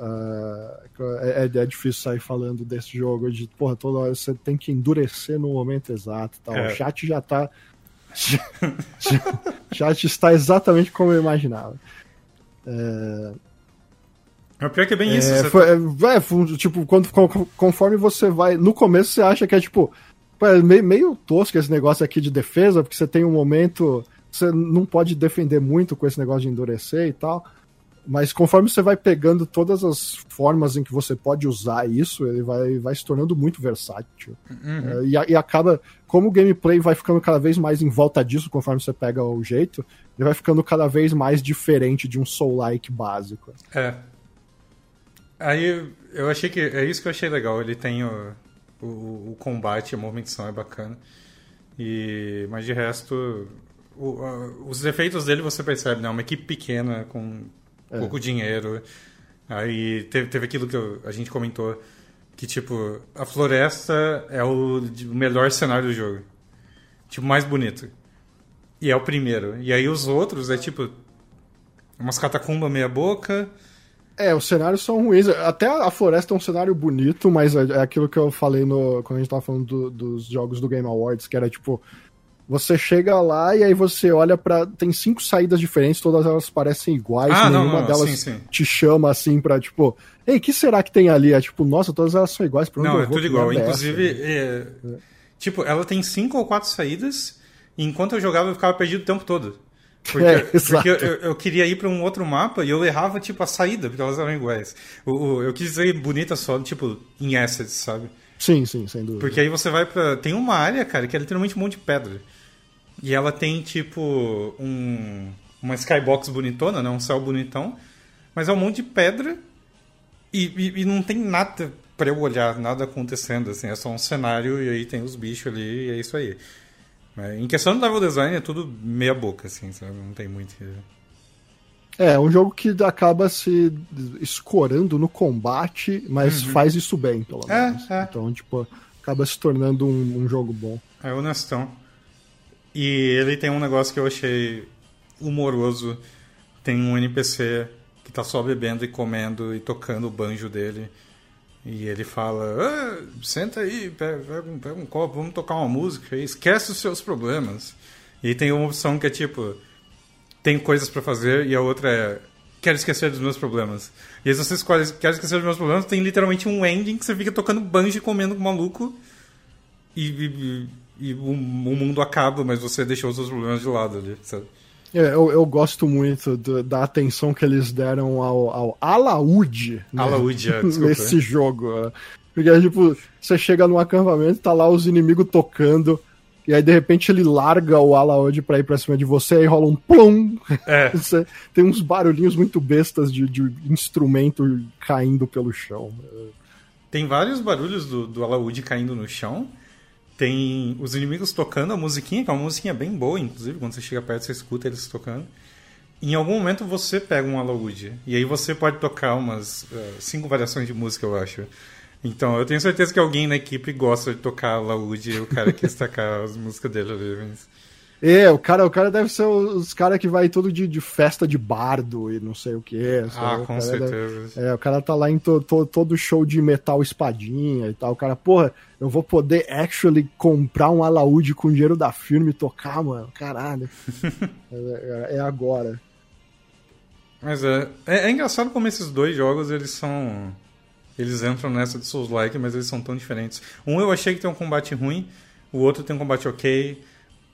Ah, é, é- é difícil sair falando desse jogo de, porra, toda hora você tem que endurecer no momento exato tal. É. O chat já tá. o chat está exatamente como eu imaginava. Mas pior que é bem isso. É, você foi- é, é, foi, tipo, quando, con- conforme você vai. No começo você acha que é tipo. é meio, meio tosco esse negócio aqui de defesa, porque você tem um momento. Você não pode defender muito com esse negócio de endurecer e tal. Mas conforme você vai pegando todas as formas em que você pode usar isso, ele vai, vai se tornando muito versátil. É, e, e acaba. Como o gameplay vai ficando cada vez mais em volta disso, conforme você pega o jeito, ele vai ficando cada vez mais diferente de um Soul-like básico. É. Aí eu achei que. É isso que eu achei legal. Ele tem o, o, o combate, a movimentação é bacana. E, mas de resto, o- a- os defeitos dele você percebe, né? Uma equipe pequena, com pouco dinheiro. Aí teve, teve aquilo que eu- a gente comentou. Que, tipo, a floresta é o melhor cenário do jogo. Tipo, mais bonito. E é o primeiro. E aí os outros é tipo. Umas catacumbas meia boca. É, os cenários são ruins. Até a floresta é um cenário bonito, mas é é aquilo que eu falei no, quando a gente tava falando do- dos jogos do Game Awards, que era tipo. Você chega lá e aí você olha pra. Tem cinco saídas diferentes, todas elas parecem iguais, Ah, não, nenhuma não, delas sim, sim. te chama assim pra, tipo, ei, o que será que tem ali? É tipo, nossa, todas elas são iguais, pra onde Não, é tudo igual. é Inclusive, é, tipo, ela tem cinco ou quatro saídas. E enquanto eu jogava, eu ficava perdido o tempo todo. Porque, É, porque eu, eu queria ir pra um outro mapa e eu errava, tipo, a saída, porque elas eram iguais. O, eu quis dizer bonita só, tipo, em assets, sabe? Sim, sim, sem dúvida. Porque aí você vai pra. Tem uma área, cara, que é literalmente um monte de pedra. E ela tem, tipo, um. Uma skybox bonitona, né? Um céu bonitão. Mas é um monte de pedra. E, e, e não tem nada pra eu olhar, nada acontecendo, assim. É só um cenário e aí tem os bichos ali e é isso aí. Mas em questão do level design é tudo meia boca, assim, sabe? Não tem muito. É, é um jogo que acaba se escorando no combate, mas faz isso bem, pelo Uhum. É, menos. é. Então, tipo, acaba se tornando um, um jogo bom. É honestão. E ele tem um negócio que eu achei humoroso. Tem um NPC que tá só bebendo e comendo e tocando o banjo dele. E ele fala: "Ah, senta aí, pega, pega um, pega um copo, vamos tocar uma música aí, esquece os seus problemas. E tem uma opção que é tipo: tem coisas pra fazer, e a outra é: quero esquecer dos meus problemas. E aí, você escolhe quero esquecer dos meus problemas, tem literalmente um ending que você fica tocando banjo e comendo com maluco e, e- e o, o mundo acaba, mas você deixou os seus problemas de lado ali, sabe? É, Eu, eu gosto muito do- da atenção que eles deram ao, ao alaúde né, Alaúde, é, desculpa. nesse jogo. né? Porque, tipo, você chega num acampamento, tá lá os inimigos tocando, e aí de repente ele larga o Alaud pra ir pra cima de você, aí rola um plum. É. Tem uns barulhinhos muito bestas de, de instrumento caindo pelo chão. Tem vários barulhos do, do alaúde caindo no chão. Tem os inimigos tocando a musiquinha, que é uma musiquinha bem boa, inclusive, quando você chega perto você escuta eles tocando. Em algum momento você pega um alaúde. E aí você pode tocar umas eh, cinco variações de música, eu acho. Então eu tenho certeza que alguém na equipe gosta de tocar alaúde e o cara quis tacar as músicas dele ali. Mas... É, o cara, o cara deve ser os caras que vai todo de, de festa de bardo e não sei o que. Ah, com certeza. É, o cara tá lá em to, to- todo show de metal espadinha e tal. O cara, porra, eu vou poder actually comprar um alaúde com dinheiro da firma e tocar, mano. Caralho. é, é- é agora. Mas é, é, é engraçado como esses dois jogos eles são. Eles entram nessa de Souls Like, mas eles são tão diferentes. Um eu achei que tem um combate ruim, o outro tem um combate ok.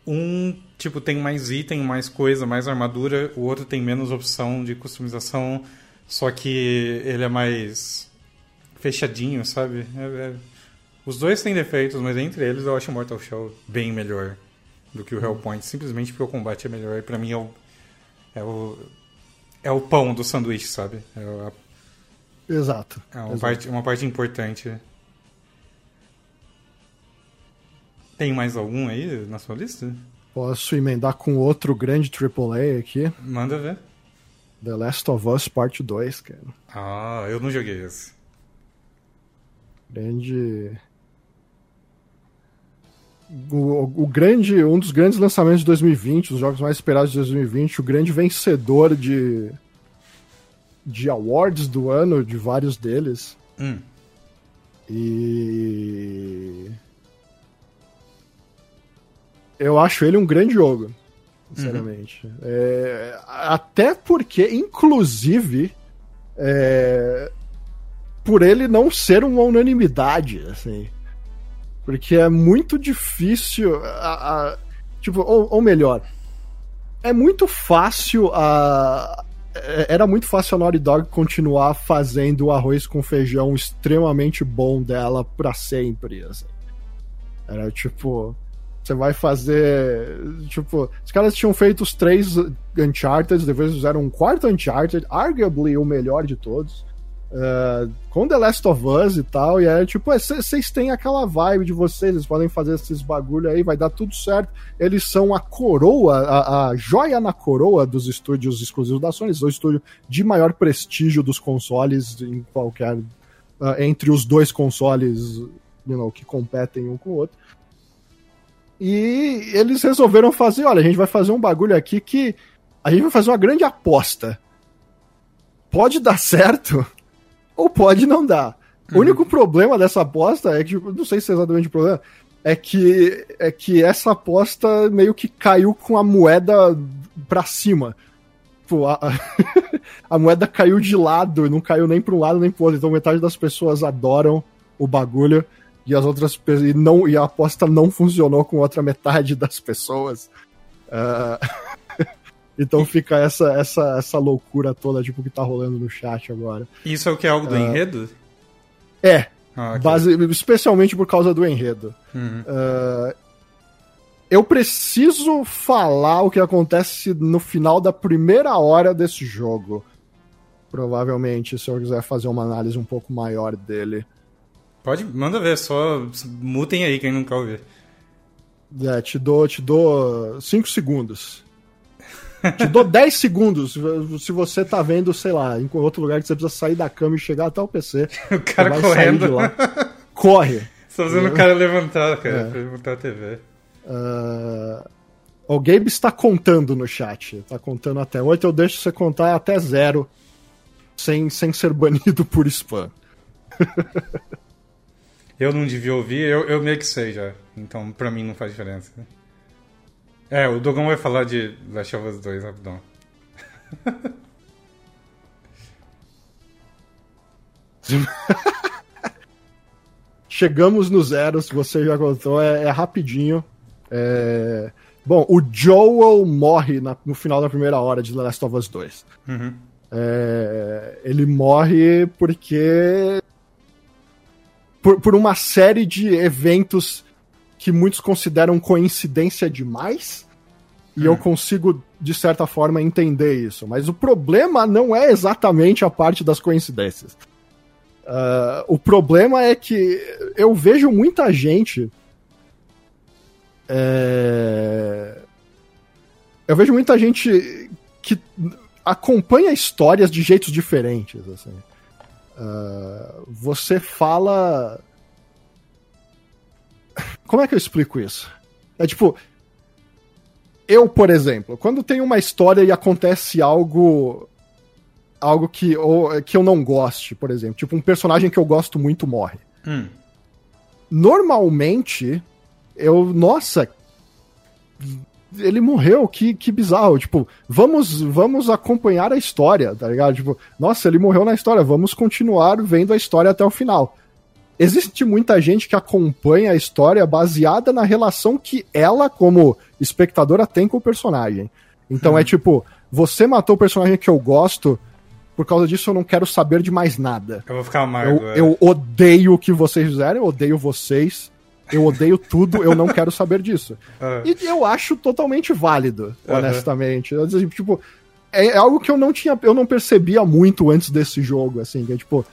Um, tipo, tem mais item, mais coisa, mais armadura, o outro tem menos opção de customização, só que ele é mais fechadinho, sabe? É- é- Os dois têm defeitos, mas entre eles eu acho o Mortal Shell bem melhor do que o Hellpoint, simplesmente porque o combate é melhor e pra mim é o, é o, é o pão do sanduíche, sabe? É, a- Exato. é uma, exato. parte, uma parte importante. Tem mais algum aí na sua lista? Posso emendar com outro grande AAA aqui. Manda ver. The Last of Us Part 2, cara. Ah, eu não joguei esse. Grande. O, o grande, um dos grandes lançamentos de 2020, os jogos mais esperados de 2020, o grande vencedor de de awards do ano, de vários deles. Hum. E eu acho ele um grande jogo, sinceramente. É, até porque, inclusive, é, por ele não ser uma unanimidade, assim. Porque é muito difícil. a- a- tipo, ou, ou melhor, é muito fácil a. é- Era muito fácil a Naughty Dog continuar fazendo o arroz com feijão extremamente bom dela pra sempre. Assim. Era tipo. Você vai fazer. Tipo, os caras tinham feito os três Uncharted, depois fizeram um quarto Uncharted, arguably o melhor de todos. uh, com The Last of Us e tal, e é tipo, vocês têm aquela vibe de vocês, eles podem fazer esses bagulho aí, vai dar tudo certo. Eles são a coroa, a, a joia na coroa dos estúdios exclusivos da Sony, eles são o estúdio de maior prestígio dos consoles em qualquer. uh, entre os dois consoles you know, que competem um com o outro. E eles resolveram fazer: olha, a gente vai fazer um bagulho aqui que a gente vai fazer uma grande aposta. Pode dar certo ou pode não dar. O único problema dessa aposta é que, tipo, não sei se é exatamente o problema, é que, é que essa aposta meio que caiu com a moeda pra cima. Tipo, a, a moeda caiu de lado, não caiu nem pra um lado nem pro outro. Então metade das pessoas adoram o bagulho e as outras e não e a aposta não funcionou com outra metade das pessoas. Ah, então fica essa, essa, essa loucura toda tipo que tá rolando no chat agora. Isso é o que é algo do enredo? É, Ah, ok. base, especialmente por causa do enredo. Uhum. Ah, eu preciso falar o que acontece no final da primeira hora desse jogo. Provavelmente, se eu quiser fazer uma análise um pouco maior dele. Pode, manda ver, só mutem aí quem não quer ouvir. É, te dou, te dou 5 segundos. Te dou 10 segundos se você tá vendo, sei lá, em outro lugar que você precisa sair da cama e chegar até o PC. O cara correndo. lá. Corre. Só fazendo o cara levantar, cara, É. levantar a TV. Ah, o Gabe está contando no chat. Tá contando até 8. Eu deixo você contar até zero. Sem, sem ser banido por spam. Eu não devia ouvir, eu, eu meio que sei já. Então pra mim não faz diferença. É, o Dogão vai falar de Last of Us 2 rapidão. Chegamos no zero, se você já contou, é, é rapidinho. É, Bom, o Joel morre na- no final da primeira hora de The Last of Us 2. Uhum. É, ele morre porque. Por, por uma série de eventos que muitos consideram coincidência demais. E eu consigo, de certa forma, entender isso. Mas o problema não é exatamente a parte das coincidências. Uh, o problema é que eu vejo muita gente. É... Eu vejo muita gente que acompanha histórias de jeitos diferentes. Assim. Uh, você fala. Como é que eu explico isso? É tipo. Eu, por exemplo, quando tem uma história e acontece algo algo que, ou, que eu não goste, por exemplo. Tipo, um personagem que eu gosto muito morre. Hum. Normalmente, eu. Nossa! Ele morreu, que, que bizarro. Tipo, vamos, vamos acompanhar a história, tá ligado? Tipo, nossa, ele morreu na história, vamos continuar vendo a história até o final. Existe muita gente que acompanha a história baseada na relação que ela, como espectadora, tem com o personagem. Então hum. é tipo, você matou o personagem que eu gosto, por causa disso, eu não quero saber de mais nada. Eu vou ficar amargo. Eu, é. eu odeio o que vocês fizeram, eu odeio vocês. Eu odeio tudo, eu não quero saber disso. Uhum. E eu acho totalmente válido, honestamente. Uhum. Tipo, é algo que eu não tinha, eu não percebia muito antes desse jogo, assim, que é tipo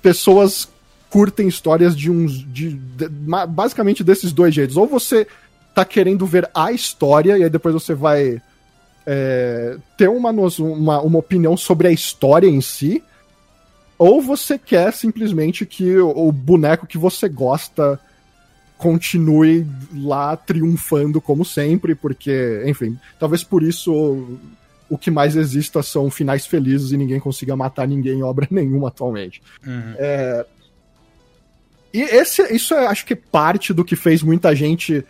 pessoas curtem histórias de uns de, de, basicamente desses dois jeitos. Ou você tá querendo ver a história e aí depois você vai é, ter uma, uma, uma opinião sobre a história em si, ou você quer simplesmente que o, o boneco que você gosta continue lá triunfando como sempre, porque, enfim, talvez por isso o, que mais exista são finais felizes e ninguém consiga matar ninguém em obra nenhuma atualmente. Uhum. É, e esse, isso é, acho que parte do que fez muita gente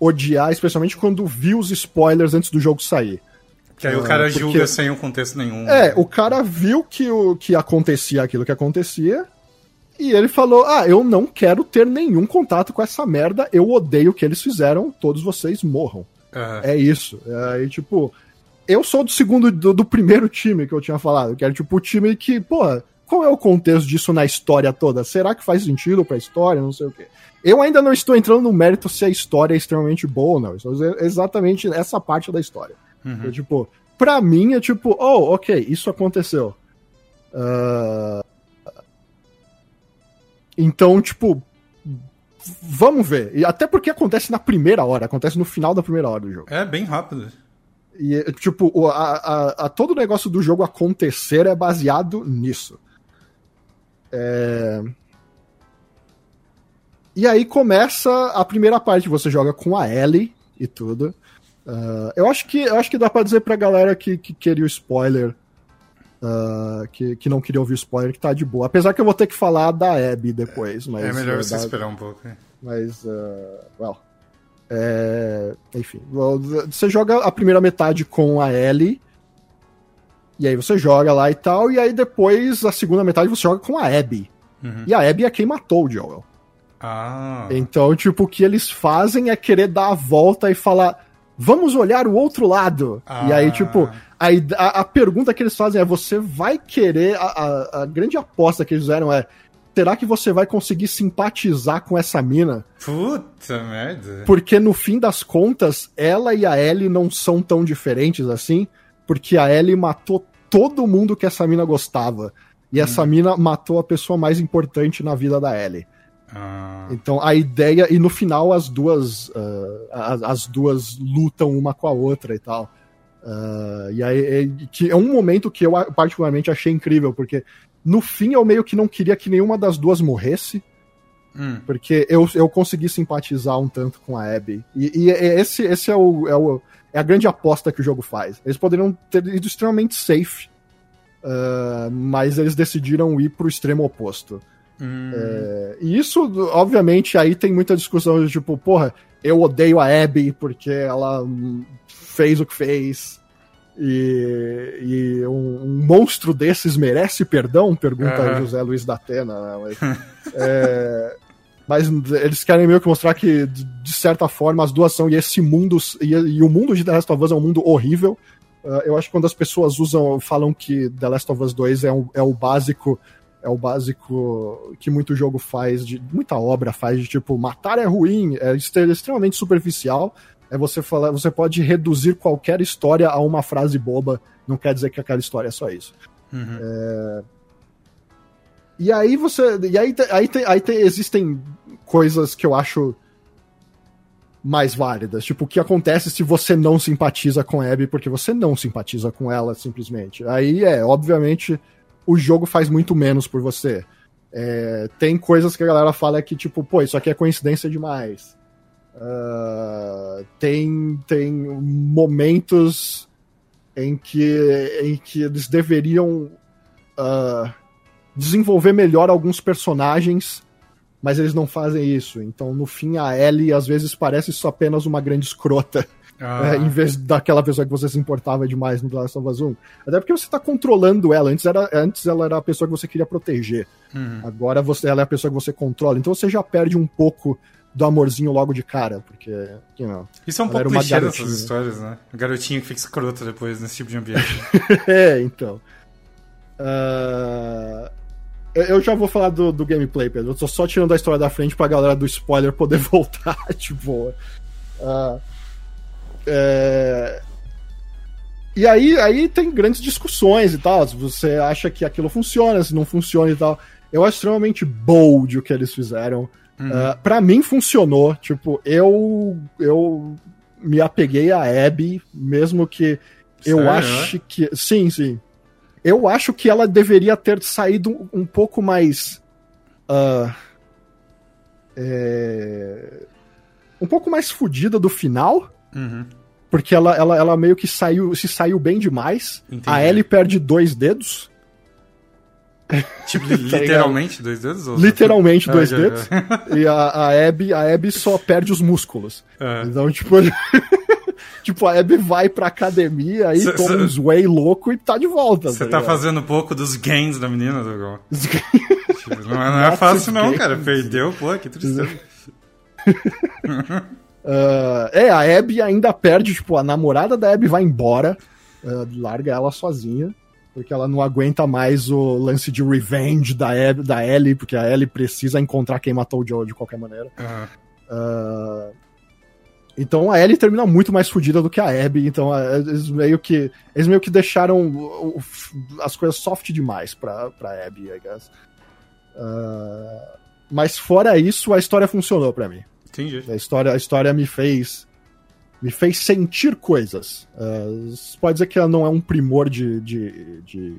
odiar, especialmente quando viu os spoilers antes do jogo sair. Que aí o cara porque... julga sem um contexto nenhum. É, o cara viu que, o, que acontecia aquilo que acontecia. E ele falou: Ah, eu não quero ter nenhum contato com essa merda. Eu odeio o que eles fizeram. Todos vocês morram. Uhum. É isso. Aí, é, tipo, eu sou do segundo, do, do, primeiro time que eu tinha falado. Que era tipo o time que, porra, qual é o contexto disso na história toda? Será que faz sentido pra história? Não sei o quê. Eu ainda não estou entrando no mérito se a história é extremamente boa ou não. Estou exatamente essa parte da história. Uhum. É, tipo, pra mim é tipo, oh, ok, isso aconteceu. Uh... Então, tipo, vamos ver. E até porque acontece na primeira hora, acontece no final da primeira hora do jogo. É bem rápido. E, tipo, a, a, a todo o negócio do jogo acontecer é baseado nisso. É... E aí começa a primeira parte, você joga com a Ellie e tudo. Uh, eu, acho que, eu acho que dá pra dizer pra galera que, que queria o spoiler. Uh, que, que não queria ouvir spoiler, que tá de boa. Apesar que eu vou ter que falar da Abby depois. Mas, é melhor você esperar um pouco. Mas, uh, well. É, enfim, você joga a primeira metade com a Ellie. E aí você joga lá e tal. E aí depois, a segunda metade, você joga com a Abby. Uhum. E a Abby é quem matou o Joel. Ah. Então, tipo, o que eles fazem é querer dar a volta e falar vamos olhar o outro lado. Ah. E aí, tipo, a, a, a, pergunta que eles fazem é: você vai querer. A, a, a, grande aposta que eles fizeram é: será que você vai conseguir simpatizar com essa mina? Puta merda. Porque no fim das contas, ela e a Ellie não são tão diferentes assim, porque a Ellie matou todo mundo que essa mina gostava. E hum. essa mina matou a pessoa mais importante na vida da Ellie. Ah. Então a ideia e no final as duas uh, as, as, duas lutam uma com a outra e tal. Uh, e aí é, que é um momento que eu particularmente achei incrível porque no fim eu meio que não queria que nenhuma das duas morresse. Hum. Porque eu, eu consegui simpatizar um tanto com a Abby. E, e esse, esse é, o, é, o, é a grande aposta que o jogo faz. Eles poderiam ter ido extremamente safe, uh, mas eles decidiram ir pro extremo oposto. Hum. É, e isso, obviamente, aí tem muita discussão de tipo, porra, eu odeio a Abby porque ela fez o que fez. E, e um, um, monstro desses merece perdão? Pergunta uhum. José Luiz da Atena. Né? Mas, é, mas, eles querem meio que mostrar que, de certa forma, as duas são. E esse mundo. E, e o mundo de The Last of Us é um mundo horrível. Uh, eu acho que quando as pessoas usam, falam que The Last of Us 2 é, um, é o básico é o básico que muito jogo faz, de muita obra faz, de tipo, matar é ruim, é extremamente superficial. É você falar, você pode reduzir qualquer história a uma frase boba, não quer dizer que aquela história é só isso. Uhum. É... E aí você. E aí, aí, tem, aí tem, existem coisas que eu acho mais válidas. Tipo, o que acontece se você não simpatiza com a Abby porque você não simpatiza com ela, simplesmente. Aí é, obviamente, o jogo faz muito menos por você. É, tem coisas que a galera fala que, tipo, pô, isso aqui é coincidência demais. Uh, tem, tem momentos em que, em que eles deveriam uh, desenvolver melhor alguns personagens, mas eles não fazem isso. Então, no fim, a Ellie às vezes parece só apenas uma grande escrota. Ah. É, em vez daquela pessoa que você se importava demais no The Last of Us 1. Até porque você está controlando ela. Antes, era, antes ela era a pessoa que você queria proteger. Uhum. Agora você, ela é a pessoa que você controla. Então você já perde um pouco do amorzinho logo de cara. Porque, you know, Isso é um pouco clichê dessas histórias, né? O garotinho que fica escroto depois nesse tipo de ambiente. é, então. Ah, eu- já vou falar do, do gameplay, Pedro. Eu tô só tirando a história da frente pra galera do spoiler poder voltar de boa. Ah, é, E aí, aí tem grandes discussões e tal. Se você acha que aquilo funciona, se não funciona e tal. Eu acho extremamente bold o que eles fizeram. Uhum. Uh, para mim funcionou. Tipo, eu eu me apeguei a Abby, mesmo que eu Sério, acho que. Sim, sim. Eu acho que ela deveria ter saído um, pouco mais. ah, é, um pouco mais fodida do final. Uhum. Porque ela, ela, ela meio que saiu, se saiu bem demais. Entendi. A Ellie perde dois dedos. Tipo, li- literalmente, dois dedos? Ou... Tá Literalmente Ah, dois já, dedos. já. E a, a, Abby, a Abby só perde os músculos. É. Então, tipo. tipo, a Abby vai pra academia aí Cê- toma cê- uns whey louco e tá de volta. Você tá tá fazendo pouco dos gains da menina, Dogão. Tipo, não é, não é fácil não, cara. Perdeu, pô, que tristeza. Ah, é, a Abby ainda perde, tipo, a namorada da Abby vai embora, ah, larga ela sozinha, porque ela não aguenta mais o lance de revenge da, Abby, da Ellie, porque a Ellie precisa encontrar quem matou o Joe de qualquer maneira. Aham. Ah, então a Ellie termina muito mais fodida do que a Abby, então eles meio que eles meio que deixaram as coisas soft demais pra, pra Abby, I guess. Mas fora isso, a história funcionou pra mim. Entendi. A história, a história me fez me fez sentir coisas. Uh, pode dizer que ela não é um primor de, de, de,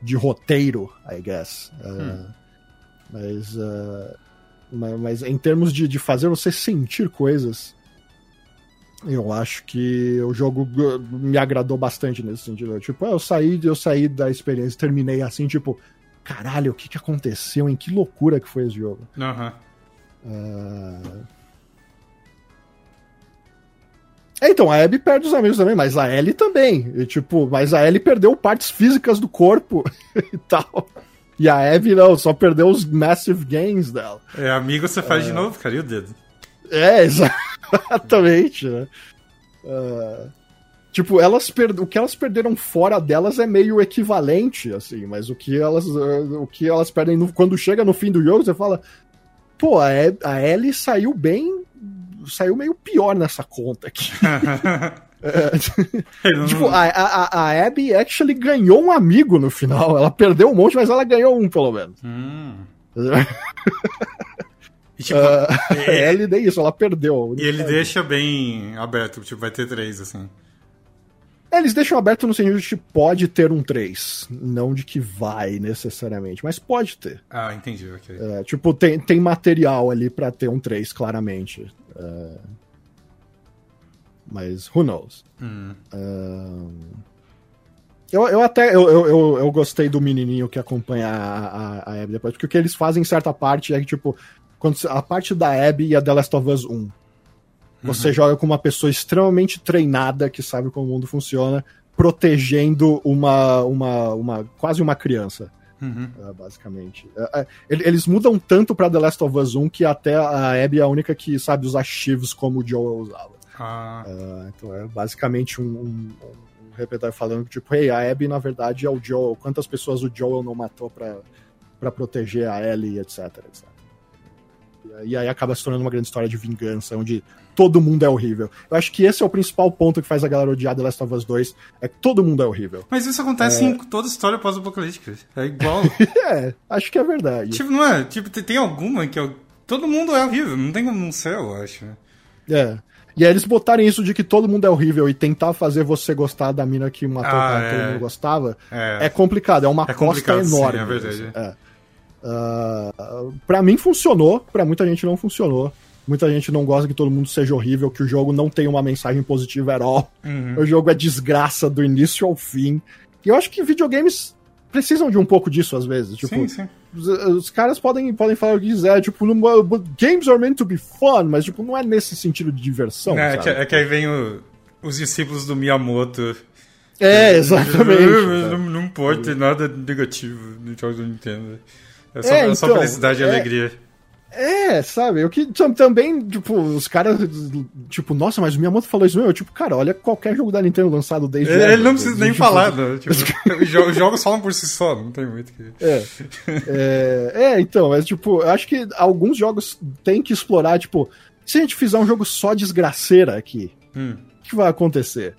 de roteiro, I guess. Uh, Hum. mas, uh, ma- mas em termos de, de fazer você sentir coisas, eu acho que o jogo me agradou bastante nesse sentido. Tipo, eu saí, eu saí da experiência, terminei assim, tipo, caralho, o que, que aconteceu? Em que loucura que foi esse jogo? Aham. É, então, a Abby perde os amigos também, mas a Ellie também. E, tipo, mas a Ellie perdeu partes físicas do corpo e tal. E a Abby não, só perdeu os massive gains dela. É, amigo você faz de novo, cara, e o dedo? É, exatamente, né? Ah, tipo, elas per... o que elas perderam fora delas é meio equivalente, assim, mas o que elas, o que elas perdem no- quando chega no fim do jogo, você fala, pô, a, E- a Ellie saiu bem, saiu meio pior nessa conta aqui. É, tipo, a, a, a Abby actually ganhou um amigo no final, ela perdeu um monte, mas ela ganhou um, pelo menos. Hum. E, tipo, Ah, a ele, Ellie nem isso, ela perdeu. e ele deixa bem aberto, tipo, vai ter três, assim. Eles deixam aberto no sentido de que pode ter um 3, não de que vai necessariamente, mas pode ter. Ah, entendi, ok. É, tipo, tem, tem material ali pra ter um 3, claramente. É, mas who knows? Hum. Eu, eu até eu, eu, eu, gostei do menininho que acompanha a, a, a Abby depois, porque o que eles fazem em certa parte é que, tipo, quando a parte da Abby e a The Last of Us 1. Você joga com uma pessoa extremamente treinada que sabe como o mundo funciona, protegendo uma, uma, uma quase uma criança, Uhum. eh, basicamente. Eh, ele- Eles mudam tanto pra The Last of Us 1 que até a Abby é a única que sabe usar shivs como o Joel usava. Ah, então é basicamente um, um- um falando que, tipo, hey, a Abby, na verdade, é o Joel. Quantas pessoas o Joel não matou pra, pra proteger a Ellie, etc, etc. E aí acaba se tornando uma grande história de vingança, onde todo mundo é horrível. Eu acho que esse é o principal ponto que faz a galera odiar The Last of Us 2, é que todo mundo é horrível. Mas isso acontece é... em toda história pós-apocalíptica. É igual. é, acho que é verdade. Tipo, não é? Tipo, tem alguma que eu... todo mundo é horrível, não tem como não ser, eu acho. É. E aí eles botarem isso de que todo mundo é horrível e tentar fazer você gostar da mina que matou ah, o cara que todo mundo gostava, é. é complicado, é uma é costa enorme. Sim, é verdade. É. Uh, pra mim funcionou, pra muita gente não funcionou. Muita gente não gosta que todo mundo seja horrível, que o jogo não tem uma mensagem positiva at all. Uhum. O jogo é desgraça do início ao fim. E eu acho que videogames precisam de um pouco disso às vezes. Tipo, sim, sim. Os, os, caras podem, podem falar o que quiser, tipo, games are meant to be fun, mas tipo, não é nesse sentido de diversão. É, que, é que, aí vem o, os discípulos do Miyamoto. É, exatamente. Não, não, não pode ter nada negativo no jogo do Nintendo. É só, é, é só então, felicidade e é, alegria. É, sabe? O que também, tipo, os caras, tipo, nossa, mas o Miyamoto falou isso mesmo. Tipo, cara, olha qualquer jogo da Nintendo lançado desde. Ele, ele não precisa nem tipo, falar, né? Tipo, os jogos falam por si só, não tem muito que. É. é, é, então, mas, tipo, eu acho que alguns jogos têm que explorar, tipo, se a gente fizer um jogo só desgraceira aqui, hum. o que vai acontecer?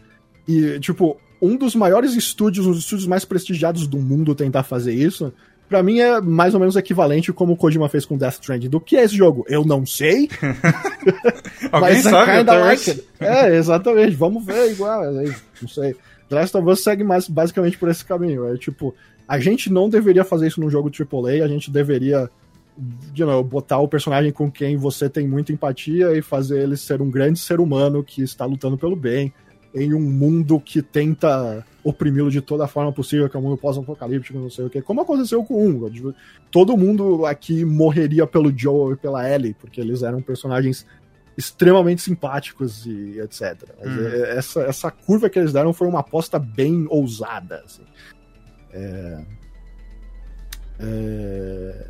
E, tipo, um dos maiores estúdios, um dos estúdios mais prestigiados do mundo tentar fazer isso Pra mim é mais ou menos equivalente como o Kojima fez com Death Stranding. Do que é esse jogo? Eu não sei. Alguém Mas é sabe? Kinda like é, exatamente. Vamos ver igual. É não sei. The Last of Us segue mais, basicamente por esse caminho. É tipo, a gente não deveria fazer isso num jogo AAA, a gente deveria you know, botar o personagem com quem você tem muita empatia e fazer ele ser um grande ser humano que está lutando pelo bem em um mundo que tenta oprimi-lo de toda forma possível, que é um mundo pós-apocalíptico, não sei o que. Como aconteceu com um. Todo mundo aqui morreria pelo Joel e pela Ellie, porque eles eram personagens extremamente simpáticos e etc. Hum. Essa, essa curva que eles deram foi uma aposta bem ousada. Assim. É... É...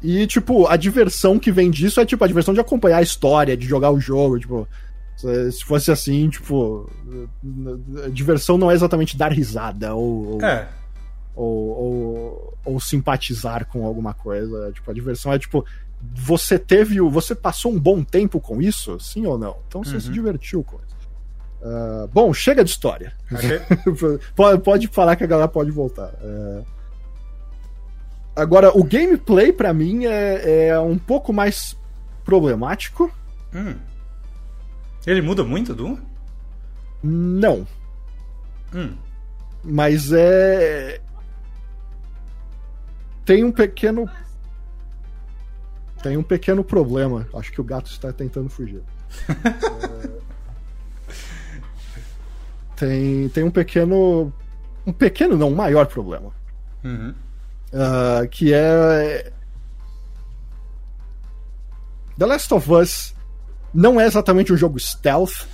E, tipo, a diversão que vem disso é, tipo, a diversão de acompanhar a história, de jogar o jogo, tipo... Se fosse assim, tipo. Diversão não é exatamente dar risada ou. É. Ou, ou, ou, simpatizar com alguma coisa. Tipo, a diversão é tipo. Você teve. Você passou um bom tempo com isso? Sim ou não? Então você uhum. se divertiu com isso. Uh, bom, chega de história. Okay. pode, pode falar que a galera pode voltar. Uh, agora, o gameplay, para mim, é, é um pouco mais problemático. Hum. Ele muda muito do 1? Não. Hum. Mas é. Tem um pequeno. Tem um pequeno problema. Acho que o gato está tentando fugir. é... Tem, tem um pequeno. Um pequeno, não, um maior problema. Uhum. Uh, que é. The Last of Us não é exatamente um jogo stealth,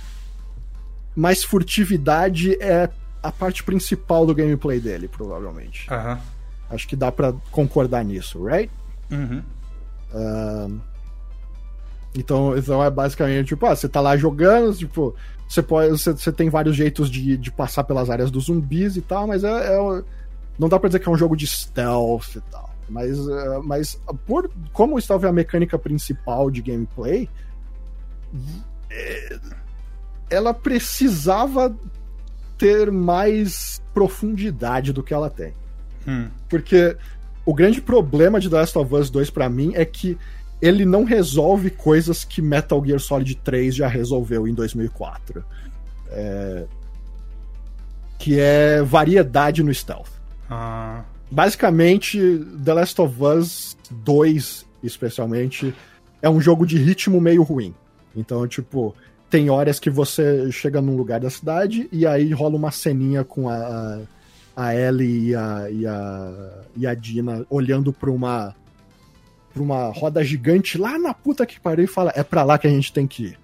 mas furtividade é a parte principal do gameplay dele, provavelmente. Uhum. Acho que dá para concordar nisso, right? Uhum. Uh, então, então é basicamente tipo, ah, você tá lá jogando, tipo, você pode, você, você tem vários jeitos de, de passar pelas áreas dos zumbis e tal, mas é, é não dá pra dizer que é um jogo de stealth e tal. Mas, uh, mas por como o stealth é a mecânica principal de gameplay, é, ela precisava ter mais profundidade do que ela tem. Hum. Porque o grande problema de The Last of Us 2 para mim é que ele não resolve coisas que Metal Gear Solid 3 já resolveu em 2004. É... Que é variedade no stealth. Ah. Basicamente, The Last of Us 2, especialmente, é um jogo de ritmo meio ruim. Então, tipo, tem horas que você chega num lugar da cidade e aí rola uma ceninha com a, a Ellie e a, e a, e a Dina olhando pra uma, pra uma roda gigante lá na puta que pariu e fala: é pra lá que a gente tem que ir.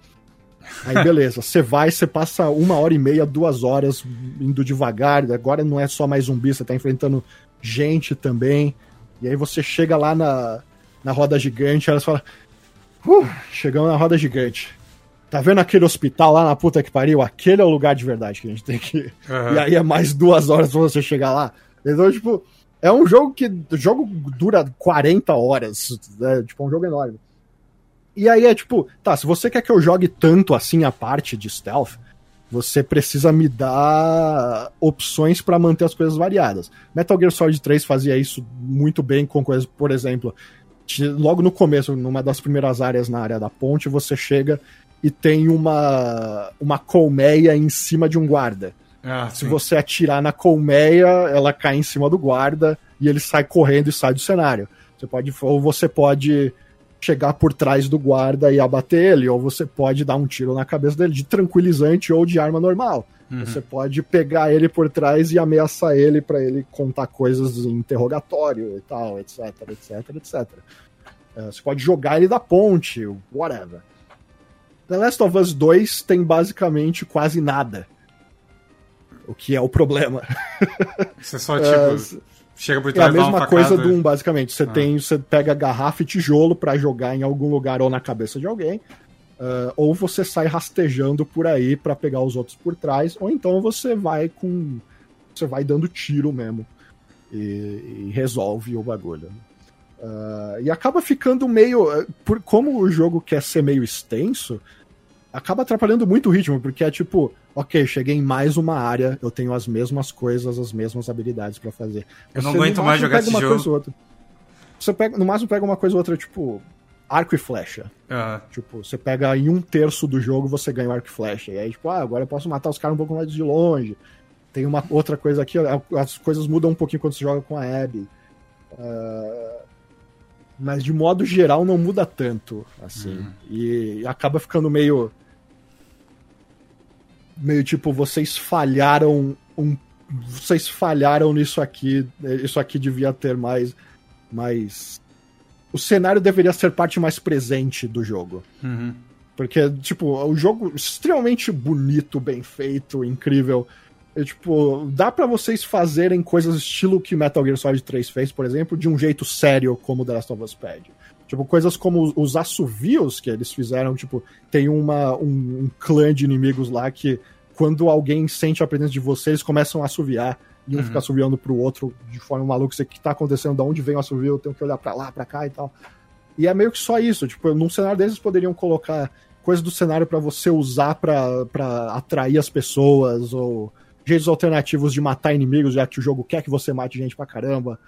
Aí beleza, você vai, você passa uma hora e meia, duas horas indo devagar, agora não é só mais zumbi, você tá enfrentando gente também. E aí você chega lá na, na roda gigante, elas falam: Uh, chegamos na roda gigante. Tá vendo aquele hospital lá na puta que pariu? Aquele é o lugar de verdade que a gente tem que ir. Aham. E aí é mais duas horas pra você chegar lá. Então, tipo, é um jogo que. O jogo dura 40 horas. Né? Tipo, é um jogo enorme. E aí é tipo, tá, se você quer que eu jogue tanto assim a parte de stealth, você precisa me dar opções pra manter as coisas variadas. Metal Gear Solid 3 fazia isso muito bem com coisas, por exemplo, logo no começo, numa das primeiras áreas na área da ponte, você chega e tem uma uma colmeia em cima de um guarda. Ah, Se sim. você atirar na colmeia, ela cai em cima do guarda e ele sai correndo e sai do cenário. Você pode, ou você pode chegar por trás do guarda e abater ele, ou você pode dar um tiro na cabeça dele de tranquilizante ou de arma normal. Uhum. Você pode pegar ele por trás e ameaçar ele pra ele contar coisas em interrogatório e tal, etc, etc, etc. É, Você pode jogar ele da ponte, whatever. The Last of Us 2 tem basicamente quase nada. O que é o problema. Você só, É, tipo, chega por É a trás dá uma mesma coisa do 1, basicamente. Você Ah. tem, você pega garrafa e tijolo pra jogar em algum lugar ou na cabeça de alguém, ah, ou você sai rastejando por aí pra pegar os outros por trás, ou então você vai com, você vai dando tiro mesmo e, e resolve o bagulho. Ah, e acaba ficando meio, eh, por como o jogo quer ser meio extenso, acaba atrapalhando muito o ritmo, porque é tipo, ok, cheguei em mais uma área, eu tenho as mesmas coisas, as mesmas habilidades pra fazer. Eu não Você, aguento mais jogar esse jogo. Você pega, no máximo pega uma coisa ou outra, tipo, arco e flecha. Ah, Tipo, você pega em um terço do jogo, você ganha o arco e flecha. E aí, tipo, ah, agora eu posso matar os caras um pouco mais de longe. Tem uma outra coisa aqui, ó, as coisas mudam um pouquinho quando você joga com a Abby. Ah, mas de modo geral não muda tanto, assim. Uhum. E acaba ficando meio. Meio tipo, vocês falharam um. Vocês falharam nisso aqui. Isso aqui devia ter mais. mais. O cenário deveria ser parte mais presente do jogo. uhum. Porque, tipo, o jogo extremamente bonito, bem feito, incrível. E, tipo, dá pra vocês fazerem coisas estilo que Metal Gear Solid 3 fez, por exemplo, de um jeito sério, como The Last of Us pede. Tipo, coisas como os- os assovios que eles fizeram, tipo, tem uma, um, um clã de inimigos lá que, quando alguém sente a presença de você, eles começam a assoviar. E um Uhum. fica assoviando pro outro de forma maluca. O que tá acontecendo? De onde vem o assovio? Eu tenho que olhar pra lá, pra cá e tal. E é meio que só isso. Tipo, num cenário desses poderiam colocar coisas do cenário pra você usar pra atrair as pessoas, ou jeitos alternativos de matar inimigos, já que o jogo quer que você mate gente pra caramba,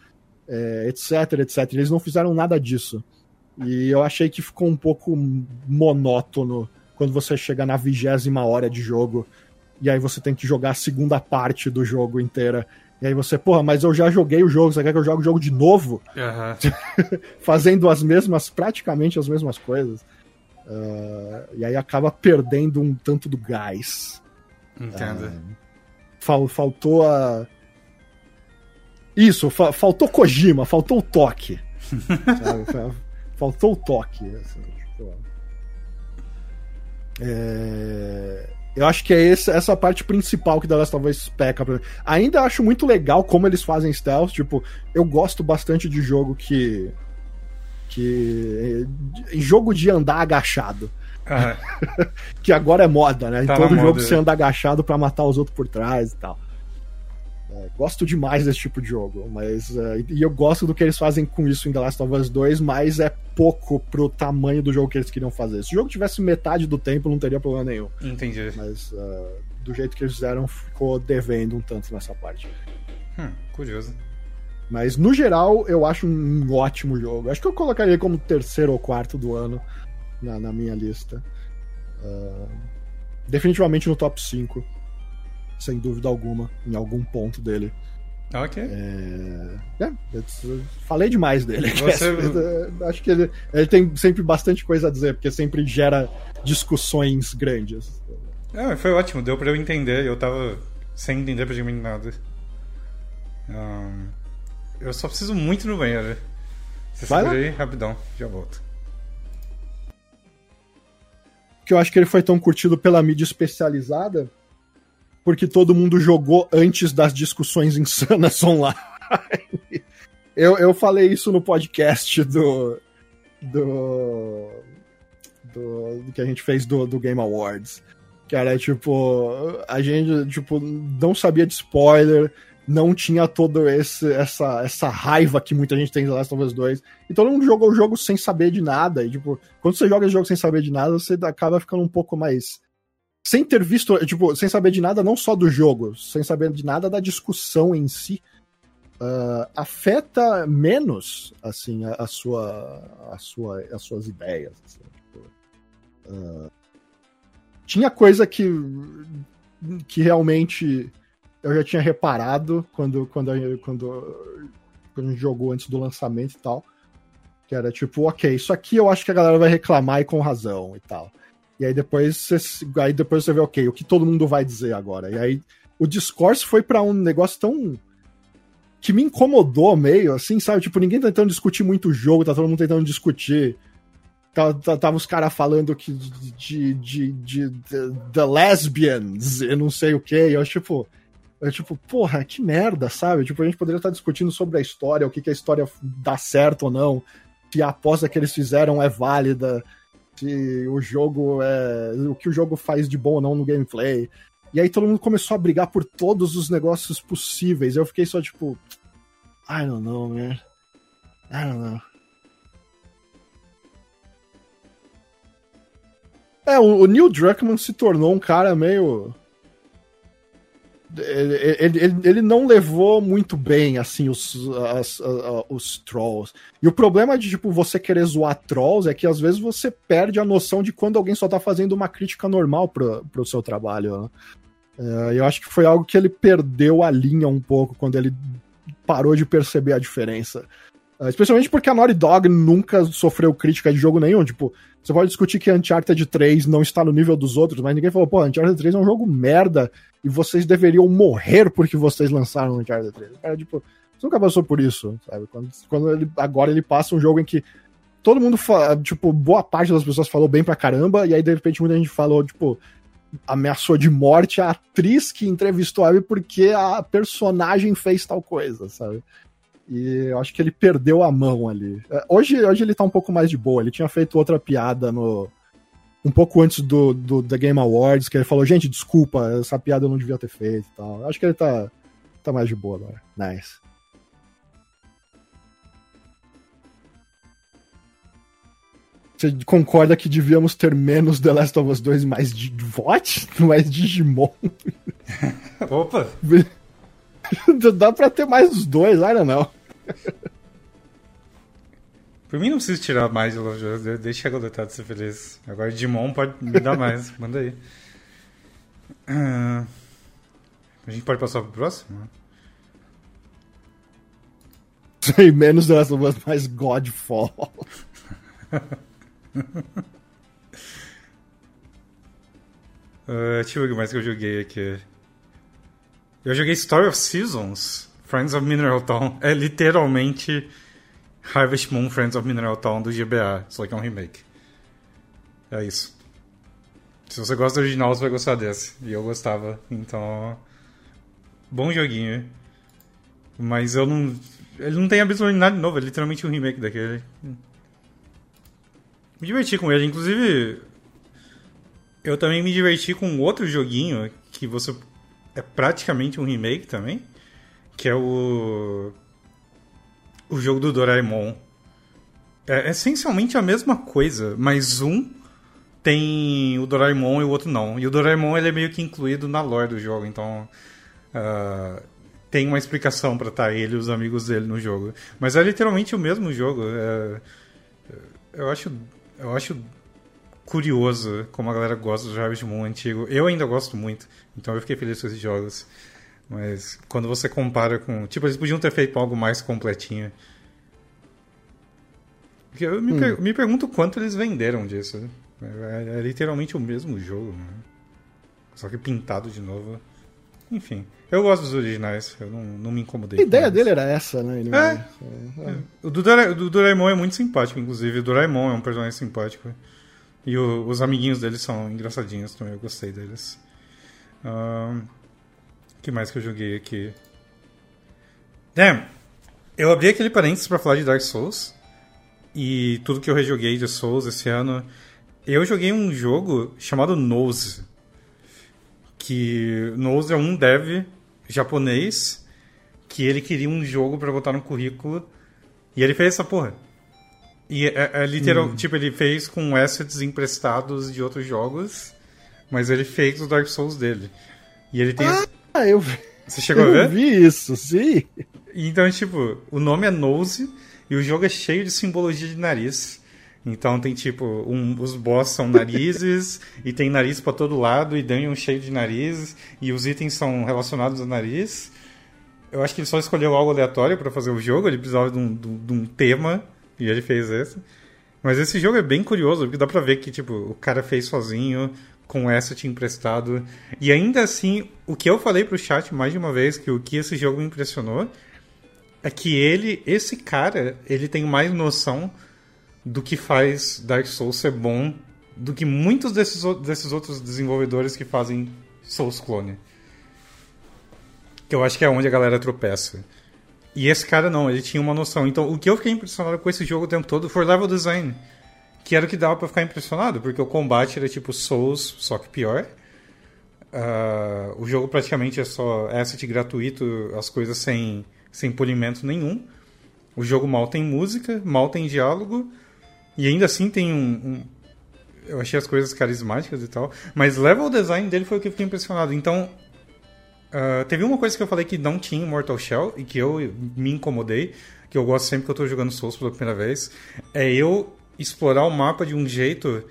é, etc, etc. Eles não fizeram nada disso. E eu achei que ficou um pouco monótono quando você chega na vigésima hora de jogo, e aí você tem que jogar a segunda parte do jogo inteira. E aí você, porra, mas eu já joguei o jogo, você quer que eu jogue o jogo de novo? Aham. fazendo as mesmas, praticamente as mesmas coisas. Ah, e aí acaba perdendo um tanto do gás. Entendo. Fal- faltou a. Isso, fa- faltou Kojima, faltou o toque. sabe? Fa- Faltou o toque. assim, tipo, é, Eu acho que é esse- essa parte principal que The Last of Us peca. pra mim. Ainda acho muito legal como eles fazem stealth. Tipo, eu gosto bastante de jogo que. que. em jogo de andar agachado. Aham. Que agora é moda, né? Em Tá todo na jogo moda, você anda agachado pra matar os outros por trás e tal. É, gosto demais desse tipo de jogo, mas. é, e eu gosto do que eles fazem com isso em The Last of Us 2, mas é pouco pro tamanho do jogo que eles queriam fazer. Se o jogo tivesse metade do tempo, não teria problema nenhum. Entendi. Mas é, do jeito que eles fizeram, ficou devendo um tanto nessa parte. Hum, curioso. Mas no geral, eu acho um ótimo jogo. Acho que eu colocaria como terceiro ou quarto do ano na, na minha lista. Ah, definitivamente no top 5. Sem dúvida alguma, em algum ponto dele. Ok. É, é, falei demais dele. Você- É, Acho que ele, ele tem sempre bastante coisa a dizer, porque sempre gera discussões grandes. Ah, foi ótimo, deu pra eu entender. Eu tava sem entender praticamente nada. Ahn, eu só preciso muito no banheiro. Você Vai segura aí, rapidão, já volto. Que eu acho que ele foi tão curtido pela mídia especializada porque todo mundo jogou antes das discussões insanas online. eu, eu falei isso no podcast do. do. do, do que a gente fez do, do Game Awards. Que era tipo, a gente tipo, não sabia de spoiler, não tinha toda essa, essa raiva que muita gente tem de Last of Us 2. E todo mundo jogou o jogo sem saber de nada. E, tipo, quando você joga o jogo sem saber de nada, você acaba ficando um pouco mais. Sem ter visto, tipo, sem saber de nada, não só do jogo, sem saber de nada da discussão em si. Uh, afeta menos, assim, a, a, sua, a sua, as suas ideias. Assim, tipo, uh, tinha coisa que, que realmente eu já tinha reparado quando, quando, quando, quando a gente jogou antes do lançamento e tal. Que era tipo, ok, isso aqui eu acho que a galera vai reclamar e com razão e tal. E aí depois você, aí depois você vê, ok, o que todo mundo vai dizer agora. E aí o discurso foi para um negócio tão. que me incomodou meio, assim, sabe? Tipo, ninguém tá tentando discutir muito o jogo, tá todo mundo tentando discutir. Tava, tá, tá, tava os caras falando que de, de, de, de, The Lesbians, eu não sei o que. Eu, tipo, é tipo, porra, que merda, sabe? Tipo, a gente poderia estar discutindo sobre a história, o que, que a história dá certo ou não, se a aposta que eles fizeram é válida, se o jogo é. o que o jogo faz de bom ou não no gameplay. E aí todo mundo começou a brigar por todos os negócios possíveis. Eu fiquei só tipo. I don't know, man. I don't know. É, o, Neil Druckmann se tornou um cara meio ele, ele, ele, não levou muito bem, assim, os, as, os trolls. E o problema de, tipo, você querer zoar trolls é que às vezes você perde a noção de quando alguém só tá fazendo uma crítica normal pro, pro seu trabalho. Né? É, eu acho que foi algo que ele perdeu a linha um pouco quando ele parou de perceber a diferença. É, especialmente porque a Naughty Dog nunca sofreu crítica de jogo nenhum. Tipo, você pode discutir que Uncharted 3 não está no nível dos outros, mas ninguém falou, pô, Uncharted 3 é um jogo merda e vocês deveriam morrer porque vocês lançaram o Uncharted 3. Cara, tipo, você nunca passou por isso, sabe? Quando, quando ele, agora ele passa um jogo em que todo mundo, fala, tipo, boa parte das pessoas falou bem pra caramba, e aí de repente muita gente falou, tipo, ameaçou de morte a atriz que entrevistou a porque a personagem fez tal coisa, sabe? E eu acho que ele perdeu a mão ali. É, hoje, hoje ele tá um pouco mais de boa. Ele tinha feito outra piada no. Um pouco antes do, do The Game Awards, que ele falou, gente, desculpa, essa piada eu não devia ter feito e tal. Acho que ele tá, tá mais de boa agora. Nice. Você concorda que devíamos ter menos The Last of Us 2 e mais de What? Mais Digimon? Opa! Dá pra ter mais os dois, I don't know. Por mim não preciso tirar mais de Deixa a Goletado ser feliz. Agora Digimon pode me dar mais. Manda aí. Uh, a gente pode passar pro próximo? Sei menos dessa, mas mais Godfall. uh, deixa eu ver o que mais que eu joguei aqui. Eu joguei Story of Seasons. Friends of Mineral Town é literalmente Harvest Moon Friends of Mineral Town do GBA, só que é um remake. É isso. Se você gosta do original, você vai gostar desse. E eu gostava, então. Bom joguinho. Mas eu não. Ele não tem absolutamente nada de novo, é literalmente um remake daquele. Me diverti com ele, inclusive. Eu também me diverti com outro joguinho que você. É praticamente um remake também que é o o jogo do Doraemon. É, é essencialmente a mesma coisa, mas um tem o Doraemon e o outro não. E o Doraemon ele é meio que incluído na lore do jogo, então uh, tem uma explicação para estar tá ele e os amigos dele no jogo. Mas é literalmente o mesmo jogo. É, eu acho eu acho curioso como a galera gosta do Harvest Moon antigo. Eu ainda gosto muito, então eu fiquei feliz com esses jogos. Mas quando você compara com. Tipo, eles podiam ter feito algo mais completinho. Porque eu me, hum. per me pergunto quanto eles venderam disso. É, é literalmente o mesmo jogo, né? Só que pintado de novo. Enfim, eu gosto dos originais, eu não, não me incomodei. A ideia dele era essa, né? Ele é. é. O do, Dora, do Doraemon é muito simpático, inclusive. O Doraemon é um personagem simpático. E o, os amiguinhos dele são engraçadinhos também, eu gostei deles. Um, que mais que eu joguei aqui? Damn! Eu abri aquele parênteses para falar de Dark Souls. E tudo que eu rejoguei de Souls esse ano. eu joguei um jogo chamado Nose. Que Nose é um dev japonês que ele queria um jogo para botar no currículo e ele fez essa porra. E é, é literal, hum. tipo, ele fez com assets emprestados de outros jogos, mas ele fez o Dark Souls dele. E ele tem. Ah, eu Você chegou eu a ver? Eu vi isso, sim. Então, tipo, o nome é Nose e o jogo é cheio de simbologia de nariz. Então tem tipo, um, os boss são narizes, e tem nariz para todo lado, e dungeon cheio de narizes, e os itens são relacionados ao nariz. Eu acho que ele só escolheu algo aleatório para fazer o jogo, ele precisava de um, de um, tema, e ele fez esse. Mas esse jogo é bem curioso, porque dá pra ver que tipo, o cara fez sozinho, com asset emprestado. E ainda assim, o que eu falei pro chat mais de uma vez, que o que esse jogo me impressionou, é que ele, esse cara, ele tem mais noção do que faz Dark Souls ser bom do que muitos desses, desses outros desenvolvedores que fazem Souls Clone. Que eu acho que é onde a galera tropeça. E esse cara não, ele tinha uma noção. Então, o que eu fiquei impressionado com esse jogo o tempo todo foi level design. Que era o que dava para ficar impressionado, porque o combate era tipo Souls, só que pior. Uh, o jogo praticamente é só asset gratuito, as coisas sem, sem polimento nenhum. O jogo mal tem música, mal tem diálogo. E ainda assim tem um, um, Eu achei as coisas carismáticas e tal. Mas level design dele foi o que eu fiquei impressionado. Então. Uh, teve uma coisa que eu falei que não tinha em Mortal Shell e que eu me incomodei, que eu gosto sempre que eu tô jogando Souls pela primeira vez, é eu explorar o mapa de um jeito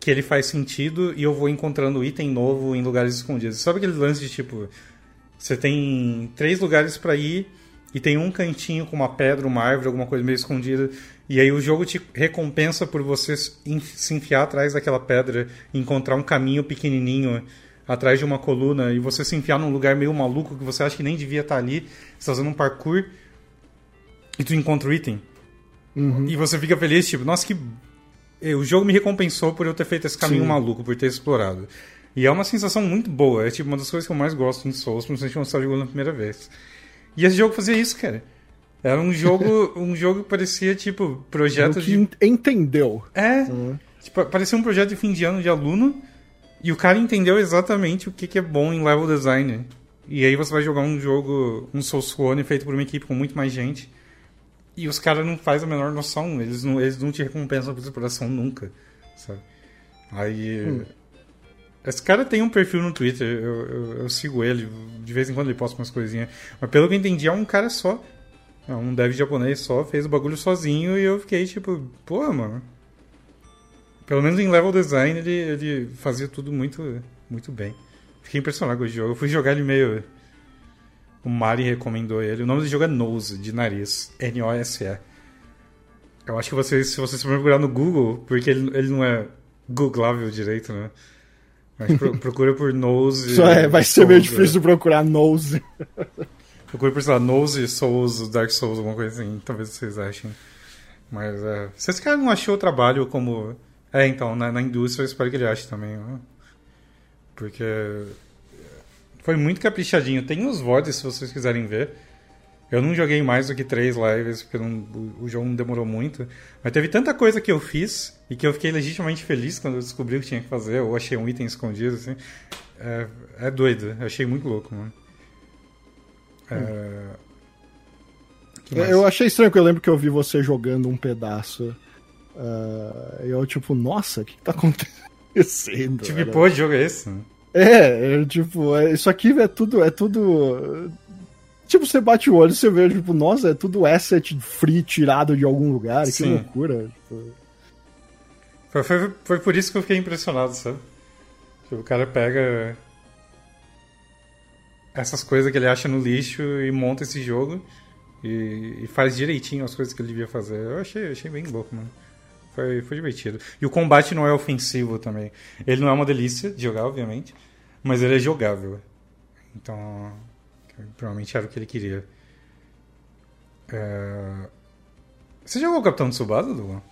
que ele faz sentido e eu vou encontrando item novo em lugares escondidos. Sabe aquele lance de tipo, você tem três lugares para ir e tem um cantinho com uma pedra, uma árvore, alguma coisa meio escondida e aí o jogo te recompensa por você se enfiar atrás daquela pedra, encontrar um caminho pequenininho atrás de uma coluna e você se enfiar num lugar meio maluco que você acha que nem devia estar ali, você tá fazendo um parkour e tu encontra o item. Uhum. E você fica feliz, tipo, nossa, que. O jogo me recompensou por eu ter feito esse caminho Sim. maluco, por ter explorado. E é uma sensação muito boa. É tipo uma das coisas que eu mais gosto em Souls, principalmente quando você está jogando na primeira vez. E esse jogo fazia isso, cara. Era um jogo, um jogo que parecia tipo projeto de entendeu. É. Uhum. Tipo, parecia um projeto de fim de ano de aluno e o cara entendeu exatamente o que, que é bom em level design. E aí você vai jogar um jogo, um Souls Clone feito por uma equipe com muito mais gente. E os caras não fazem a menor noção, eles não, eles não te recompensam por exploração nunca, sabe? Aí. Hum. Esse cara tem um perfil no Twitter, eu, eu, eu, sigo ele, de vez em quando ele posta umas coisinhas. Mas pelo que eu entendi, é um cara só. É um dev japonês só, fez o bagulho sozinho e eu fiquei tipo, pô, mano. Pelo menos em level design ele, ele fazia tudo muito, muito bem. Fiquei impressionado com o jogo. Eu fui jogar ele meio. O Mari recomendou ele. O nome do jogo é Nose, de nariz. N-O-S-E. Eu acho que vocês, se vocês procurar no Google, porque ele, ele não é googlável direito, né? Mas pro, procura por Nose. Só é, vai ser meio difícil procurar Nose. Procure por, sei lá, Nose, Souls, Dark Souls, alguma coisa assim. Talvez vocês achem. Mas, é... Se esse cara não achou o trabalho como... É, então, na, na indústria eu espero que ele ache também. Né? Porque... Foi muito caprichadinho. Tem os VODs, se vocês quiserem ver. Eu não joguei mais do que três lives, porque não, o, jogo não demorou muito. Mas teve tanta coisa que eu fiz e que eu fiquei legitimamente feliz quando eu descobri o que tinha que fazer, ou achei um item escondido, assim. É, é doido. Eu achei muito louco, mano. É... Eu achei estranho, porque eu lembro que eu vi você jogando um pedaço. Uh, eu, tipo, nossa, o que, que tá acontecendo? Tipo, pô, jogo é esse? É, é, tipo, é, isso aqui é tudo. É tudo. Tipo, você bate o olho e você vê, tipo, nossa, é tudo asset free tirado de algum lugar, Sim. que loucura. Tipo... Foi, foi, foi por isso que eu fiquei impressionado, sabe? Tipo, o cara pega essas coisas que ele acha no lixo e monta esse jogo e, e, faz direitinho as coisas que ele devia fazer. Eu achei, achei bem louco, mano. Foi, foi divertido. E o combate não é ofensivo também. Ele não é uma delícia de jogar, obviamente, mas ele é jogável. Então, provavelmente era o que ele queria. É... Você jogou o Capitão Tsubasa, Dulan?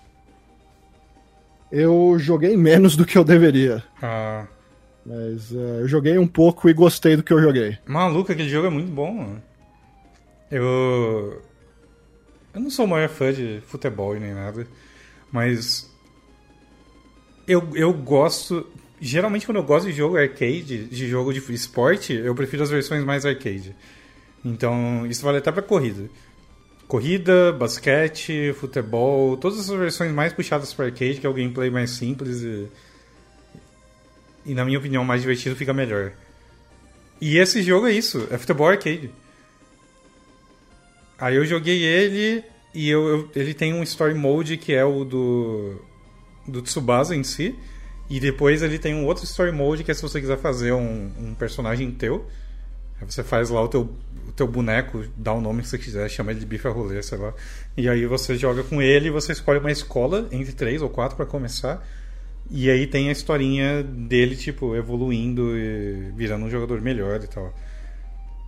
Eu joguei menos do que eu deveria. Ah. Mas uh, eu joguei um pouco e gostei do que eu joguei. Maluco, aquele jogo é muito bom, mano. Eu. Eu não sou o maior fã de futebol e nem nada, mas. eu, eu gosto. Geralmente, quando eu gosto de jogo arcade, de jogo de esporte, eu prefiro as versões mais arcade. Então, isso vale até pra corrida. Corrida, basquete, futebol, todas essas versões mais puxadas para arcade, que é o gameplay mais simples e, e, na minha opinião, mais divertido, fica melhor. E esse jogo é isso, é futebol arcade. Aí eu joguei ele e eu, eu, ele tem um story mode que é o do, do Tsubasa em si. E depois ele tem um outro story mode que é se você quiser fazer um, um personagem teu. Aí você faz lá o teu, o teu boneco, dá o nome que você quiser, chama ele de bife a rolê, sei lá. E aí você joga com ele você escolhe uma escola entre três ou quatro para começar. E aí tem a historinha dele, tipo, evoluindo e virando um jogador melhor e tal.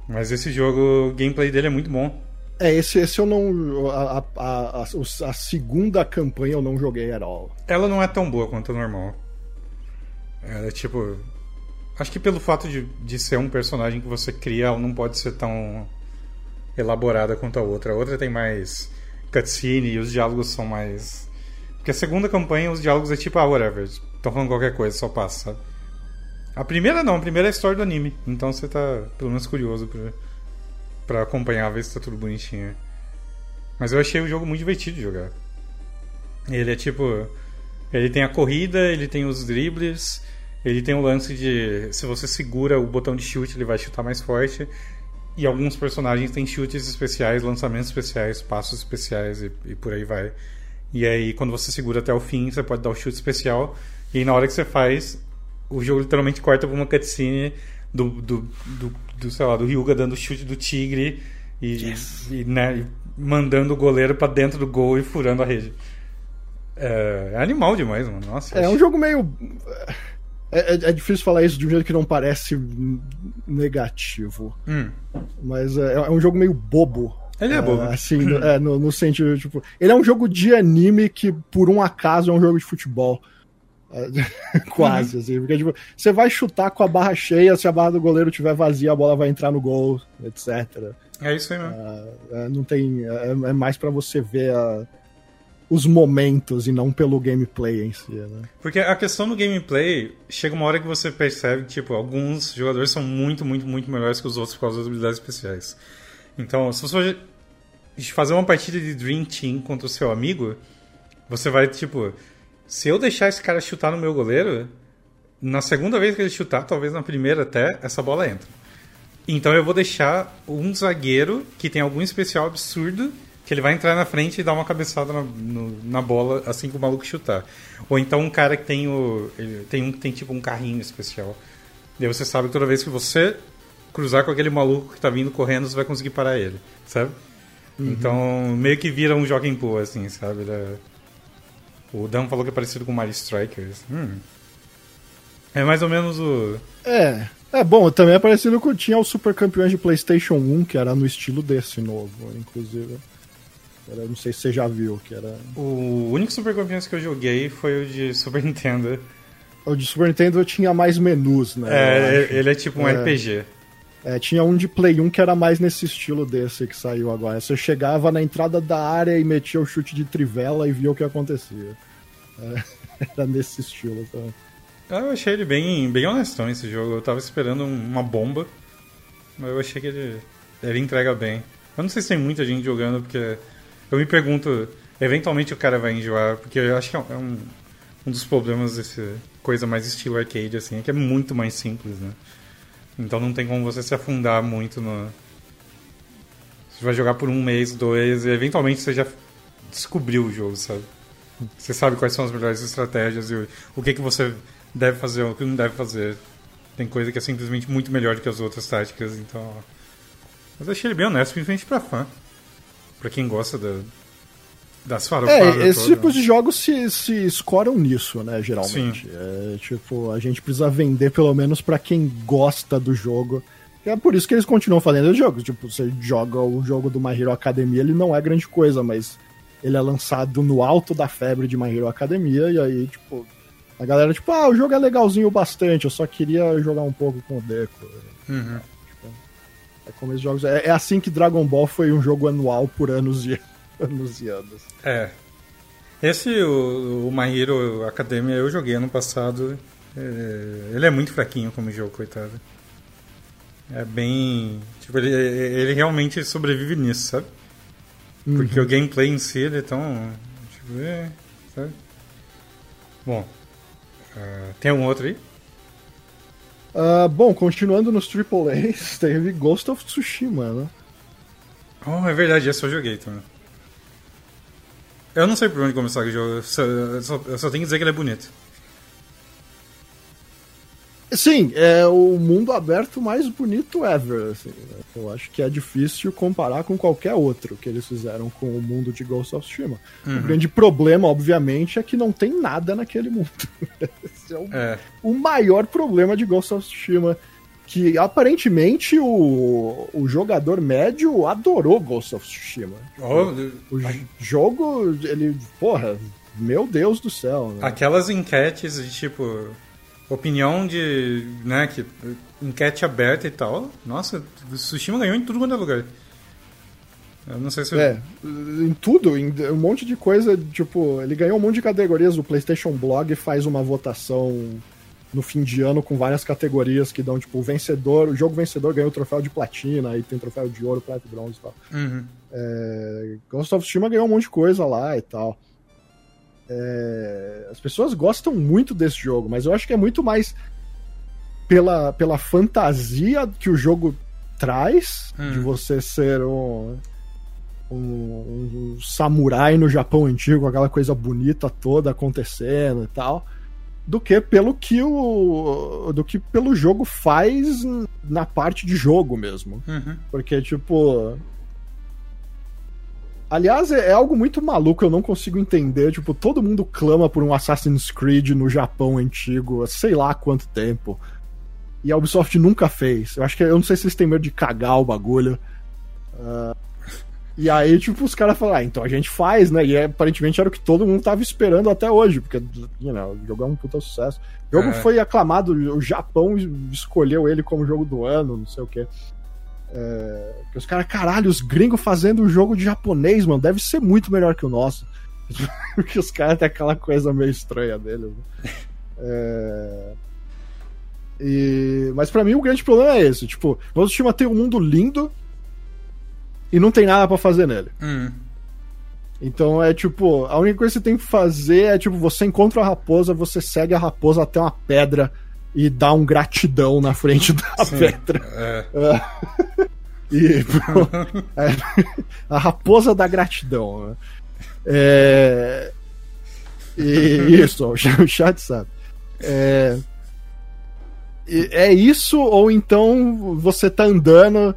Mas esse jogo, o gameplay dele é muito bom. É, esse, esse eu não. A, a, a, a, segunda campanha eu não joguei at all. Ela não é tão boa quanto a normal. Ela é tipo. Acho que pelo fato de, de ser um personagem que você cria, ela não pode ser tão elaborada quanto a outra. A outra tem mais cutscene e os diálogos são mais. Porque a segunda campanha, os diálogos é tipo, ah, whatever. Estão falando qualquer coisa, só passa, sabe? A primeira não, a primeira é a história do anime. Então você tá pelo menos curioso pra para acompanhar, ver se tá tudo bonitinho. Mas eu achei o jogo muito divertido de jogar. Ele é tipo. Ele tem a corrida, ele tem os dribles, ele tem o lance de. Se você segura o botão de chute, ele vai chutar mais forte. E alguns personagens têm chutes especiais, lançamentos especiais, passos especiais e, e por aí vai. E aí, quando você segura até o fim, você pode dar o chute especial. E aí, na hora que você faz, o jogo literalmente corta pra uma cutscene do, do, do, do, sei lá, do Ryuga dando chute do tigre e, yes. e né, mandando o goleiro para dentro do gol e furando a rede. É, é animal demais, mano. Nossa. É, é um jogo meio. É, é, é, difícil falar isso de um jeito que não parece negativo. Hum. Mas é, é, um jogo meio bobo. Ele é bobo. assim, no, é, no, no, sentido, tipo. Ele é um jogo de anime que, por um acaso, é um jogo de futebol. Quase, uhum. assim. Porque, tipo, você vai chutar com a barra cheia, se a barra do goleiro estiver vazia, a bola vai entrar no gol, etc. É isso aí mesmo. Uh, não tem. É, é mais para você ver a, os momentos e não pelo gameplay em si, né? Porque a questão do gameplay, chega uma hora que você percebe que, tipo, alguns jogadores são muito, muito, muito melhores que os outros por causa das habilidades especiais. Então, se você fazer uma partida de Dream Team contra o seu amigo, você vai, tipo se eu deixar esse cara chutar no meu goleiro, na segunda vez que ele chutar, talvez na primeira até, essa bola entra. Então eu vou deixar um zagueiro que tem algum especial absurdo que ele vai entrar na frente e dar uma cabeçada na, no, na bola assim que o maluco chutar. Ou então um cara que tem o. tem um que tem tipo um carrinho especial. E aí você sabe que toda vez que você cruzar com aquele maluco que tá vindo correndo, você vai conseguir parar ele, sabe? Uhum. Então meio que vira um jogo em pô, assim, sabe? É, o Dan falou que é parecido com Mario Strikers. Hum. É mais ou menos o. É. É bom, também é parecido com. Tinha o Super Campeões de PlayStation 1, que era no estilo desse novo, inclusive. Era, não sei se você já viu, que era. O único Super Campeões que eu joguei foi o de Super Nintendo. O de Super Nintendo tinha mais menus, né? É, ele é tipo um é. RPG. É, tinha um de Play 1 que era mais nesse estilo desse que saiu agora. Você chegava na entrada da área e metia o chute de trivela e via o que acontecia. É, era nesse estilo também. Eu achei ele bem, bem honestão esse jogo. Eu tava esperando uma bomba, mas eu achei que ele, ele entrega bem. Eu não sei se tem muita gente jogando, porque eu me pergunto, eventualmente o cara vai enjoar, porque eu acho que é um, um dos problemas desse coisa mais estilo arcade, assim, é que é muito mais simples, né? Então não tem como você se afundar muito no. Você vai jogar por um mês, dois, e eventualmente você já descobriu o jogo, sabe? Você sabe quais são as melhores estratégias e o que, que você deve fazer, o que não deve fazer. Tem coisa que é simplesmente muito melhor do que as outras táticas, então. Mas achei ele bem honesto, principalmente pra fã. Pra quem gosta da, das farofadas. É, esses tipos de jogos se, se escoram nisso, né, geralmente. Sim. É, tipo, a gente precisa vender pelo menos para quem gosta do jogo. É por isso que eles continuam fazendo os jogos. Tipo, você joga o jogo do My Hero Academia, ele não é grande coisa, mas ele é lançado no alto da febre de My Hero Academia, e aí, tipo, a galera, tipo, ah, o jogo é legalzinho bastante, eu só queria jogar um pouco com o Deco. Uhum. É, tipo, é como esses jogos. É, é assim que Dragon Ball foi um jogo anual por anos e anos e anos. É. Esse, o, o My Hero Academia, eu joguei ano passado. É, ele é muito fraquinho como jogo, coitado. É bem. Tipo, ele, ele realmente sobrevive nisso, sabe? Porque Uhum. o gameplay em si ele é tão. Tipo, é, sabe? Bom. ah, tem algum outro aí? Ah, bom, continuando nos AAAs, teve Ghost of Tsushima, né? Oh, é verdade, esse eu joguei também. Eu não sei por onde começar o jogo, eu só, eu só, eu só tenho que dizer que ele é bonito. Sim, é o mundo aberto mais bonito ever, assim. né? Eu acho que é difícil comparar com qualquer outro que eles fizeram com o mundo de Ghost of Tsushima. O grande problema, obviamente, é que não tem nada naquele mundo. Esse é o, É. o maior problema de Ghost of Tsushima. Que aparentemente o, o jogador médio adorou Ghost of Tsushima. Oh, O j- jogo, ele. Porra, meu Deus do céu. Né? Aquelas enquetes de tipo. Opinião de. né, que. Enquete aberta e tal. Nossa, o Tsushima ganhou em tudo quanto é lugar. Eu não sei se. É, em tudo, em um monte de coisa, tipo, ele ganhou um monte de categorias. O PlayStation Blog faz uma votação no fim de ano com várias categorias que dão, tipo, o vencedor, o jogo vencedor ganhou o troféu de platina, aí tem troféu de ouro, prata e bronze e tal. Uhum. É, Ghost of Tsushima ganhou um monte de coisa lá e tal. É, as pessoas gostam muito desse jogo, mas eu acho que é muito mais pela, pela fantasia que o jogo traz, Hum. de você ser um, um, um samurai no Japão antigo, aquela coisa bonita toda acontecendo e tal, do que pelo que o do que pelo jogo faz na parte de jogo mesmo. Uhum. Porque, tipo. Aliás, é é algo muito maluco, eu não consigo entender. Tipo, todo mundo clama por um Assassin's Creed no Japão antigo, sei lá há quanto tempo. E a Ubisoft nunca fez. Eu acho que eu não sei se eles têm medo de cagar o bagulho. Ah, e aí, tipo, os caras falam, ah, então a gente faz, né? E é, aparentemente era o que todo mundo tava esperando até hoje, porque, you know, o jogo é um puta sucesso. O jogo É. foi aclamado, o Japão escolheu ele como jogo do ano, não sei o quê. É, os caras, caralho, os gringos fazendo um jogo de japonês, mano, deve ser muito melhor que o nosso. Porque os caras têm aquela coisa meio estranha deles. né? É, e... Mas pra mim o grande problema é esse: tipo, o Tsushima tem um mundo lindo e não tem nada pra fazer nele. Uhum. Então é tipo, a única coisa que você tem que fazer é tipo, você encontra a raposa, você segue a raposa até uma pedra e dá um gratidão na frente da Sim. pedra. É. E pô, é, a raposa da gratidão. né? É, e isso, o chat sabe. É, é isso, ou então você tá andando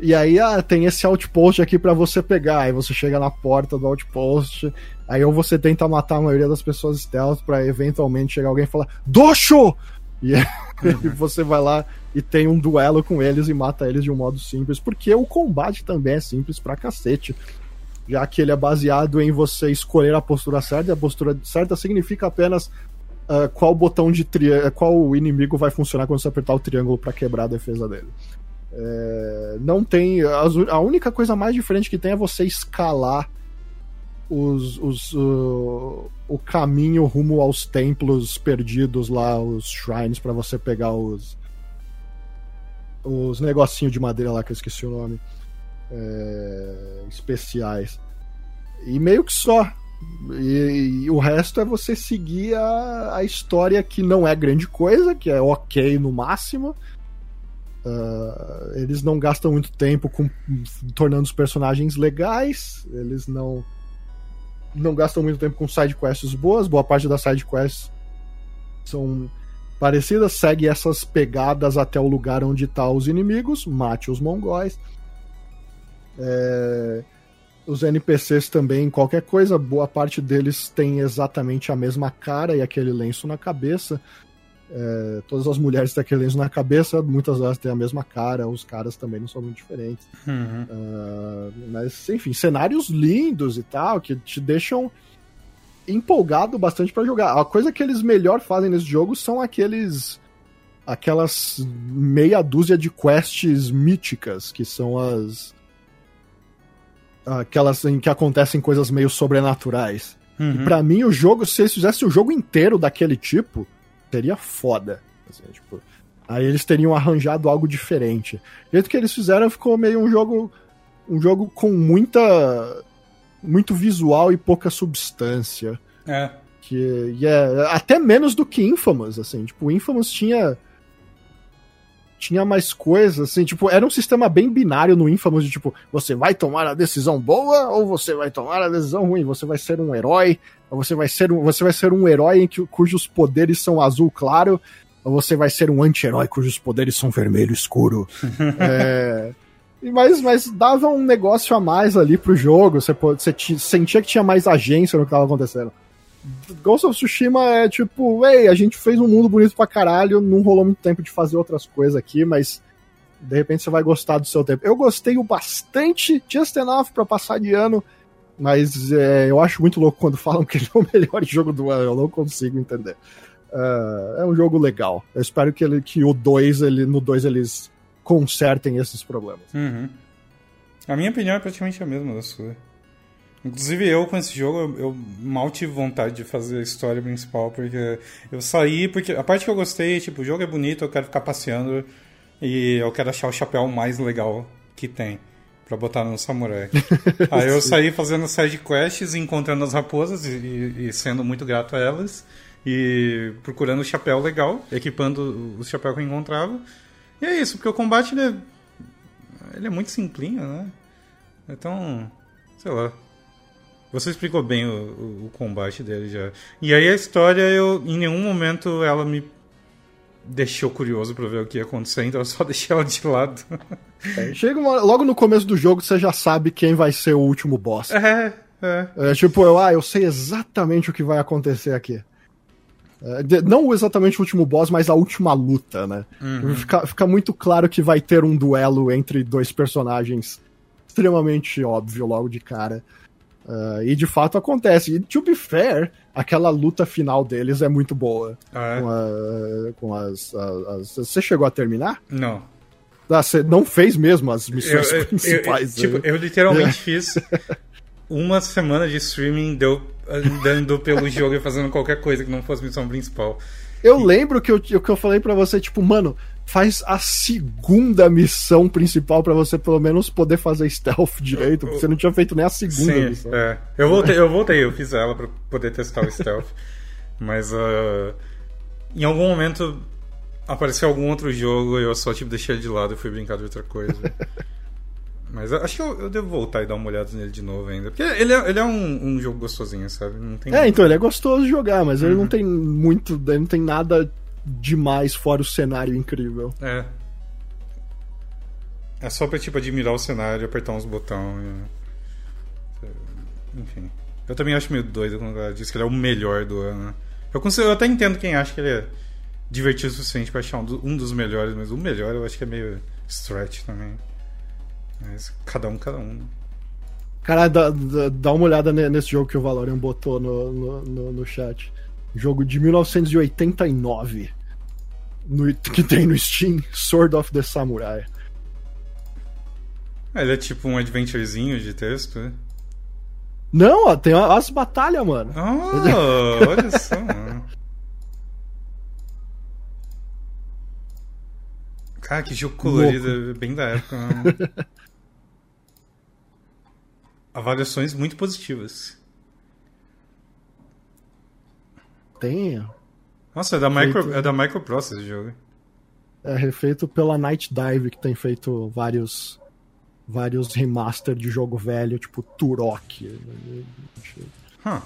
e aí ah, tem esse outpost aqui pra você pegar. Aí você chega na porta do outpost, aí ou você tenta matar a maioria das pessoas stealth pra eventualmente chegar alguém e falar Doxo! E aí você vai lá e tem um duelo com eles e mata eles de um modo simples, porque o combate também é simples pra cacete. Já que ele é baseado em você escolher a postura certa, e a postura certa significa apenas ah, qual botão de triângulo, qual inimigo vai funcionar quando você apertar o triângulo pra quebrar a defesa dele. É, não tem. A única coisa mais diferente que tem é você escalar os, os, o, o caminho rumo aos templos perdidos lá, os shrines, pra você pegar os. Os negocinhos de madeira lá que eu esqueci o nome. é, especiais. E meio que só. E, e o resto é você seguir a, a história que não é grande coisa, que é ok no máximo. Ah, eles não gastam muito tempo com tornando os personagens legais. Eles não não gastam muito tempo com side quests boas. Boa parte das side quests são parecidas. Segue essas pegadas até o lugar onde tá os inimigos. Mate os mongóis. É, os NPCs também, qualquer coisa, boa parte deles tem exatamente a mesma cara e aquele lenço na cabeça. É, todas as mulheres têm aquele lenço na cabeça, muitas delas têm a mesma cara, os caras também não são muito diferentes. Uhum. Ah, mas, enfim, cenários lindos e tal, que te deixam empolgado bastante pra jogar. A coisa que eles melhor fazem nesse jogo são aqueles. aquelas meia dúzia de quests míticas, que são as. aquelas em que acontecem coisas meio sobrenaturais. E pra mim, o jogo, se eles fizessem o jogo inteiro daquele tipo, seria foda. Assim, tipo, aí eles teriam arranjado algo diferente. O jeito que eles fizeram ficou meio um jogo. Um jogo com muita. Muito visual e pouca substância. É. Que e é até menos do que Infamous, assim. Tipo, o Infamous tinha. Tinha mais coisas, assim, tipo, era um sistema bem binário no Infamous de tipo, você vai tomar a decisão boa ou você vai tomar a decisão ruim? Você vai ser um herói, ou você vai ser um, você vai ser um herói em que, cujos poderes são azul claro, ou você vai ser um anti-herói cujos poderes são vermelho escuro. é, e mas, mas dava um negócio a mais ali pro jogo, você, você ti- sentia que tinha mais agência no que tava acontecendo. Ghost of Tsushima é tipo, ei, a gente fez um mundo bonito pra caralho, não rolou muito tempo de fazer outras coisas aqui, mas de repente você vai gostar do seu tempo. Eu gostei bastante, just enough pra passar de ano, mas é, eu acho muito louco quando falam que ele é o melhor jogo do ano, eu não consigo entender. É, é um jogo legal. Eu espero que, ele, que o 2, ele, no 2 eles consertem esses problemas. Uhum. A minha opinião é praticamente a mesma da sua. Inclusive eu com esse jogo, eu, eu mal tive vontade de fazer a história principal, porque eu saí, porque a parte que eu gostei, tipo, o jogo é bonito, eu quero ficar passeando e eu quero achar o chapéu mais legal que tem pra botar no samurai. Aí eu saí fazendo side quests, encontrando as raposas e, e- e sendo muito grato a elas e procurando o chapéu legal, equipando o chapéu que eu encontrava. E é isso, porque o combate ele é, ele é muito simplinho, né? Então, sei lá. Você explicou bem o, o- o combate dele já. E aí a história, eu em nenhum momento ela me deixou curioso pra ver o que ia acontecer, então eu só deixei ela de lado. É, chega uma- logo no começo do jogo, você já sabe quem vai ser o último boss. É, é. É tipo, eu, ah, eu sei exatamente o que vai acontecer aqui. É, de- não exatamente o último boss, mas a última luta, né? Fica, fica muito claro que vai ter um duelo entre dois personagens extremamente óbvio logo de cara. Ah, e de fato acontece. E to be fair, aquela luta final deles é muito boa. Ah, é? Com, a- com as, a- as- Você chegou a terminar? Não. Ah, você não fez mesmo as Eu, missões eu- eu- principais. tipo, né? eu literalmente fiz uma semana de streaming deu andando pelo jogo e fazendo qualquer coisa que não fosse missão principal. Eu lembro que eu, que eu falei pra você, tipo, mano, faz a segunda missão principal pra você pelo menos poder fazer stealth direito, porque você não tinha feito nem a segunda Sim, missão. é. Eu voltei, eu voltei, eu fiz ela pra poder testar o stealth. Mas ah, em algum momento apareceu algum outro jogo e eu só tipo deixei ele de lado e fui brincar de outra coisa. Mas acho que eu, eu devo voltar e dar uma olhada nele de novo ainda. Porque ele é, ele é um, um jogo gostosinho, sabe? Não tem. É, então ele é gostoso de jogar, mas Uhum. ele não tem muito, ele não tem nada demais fora o cenário incrível. É. É só pra, tipo, admirar o cenário, apertar uns botões. e- Enfim. Eu também acho meio doido quando ela diz que ele é o melhor do ano. Eu, consigo, eu até entendo quem acha que ele é divertido o suficiente pra achar um, do- um dos melhores, mas o melhor eu acho que é meio stretch também. Mas cada um, cada um. Cara, dá, dá, uma olhada ne- nesse jogo que o Valorian botou no, no, no, no chat. Jogo de 1989. No, que tem no Steam, Sword of the Samurai. Ah, Ele é tipo um adventurezinho de texto, né? Não, ó, tem as batalhas, mano. Ah, olha só. Cara, que jogo colorido, bem da época. Avaliações muito positivas. Tem. Nossa, é da, Micro, Feito- é da Microprocess esse jogo. É refeito pela Night Dive, que tem feito vários vários remaster de jogo velho, tipo Turok. Huh.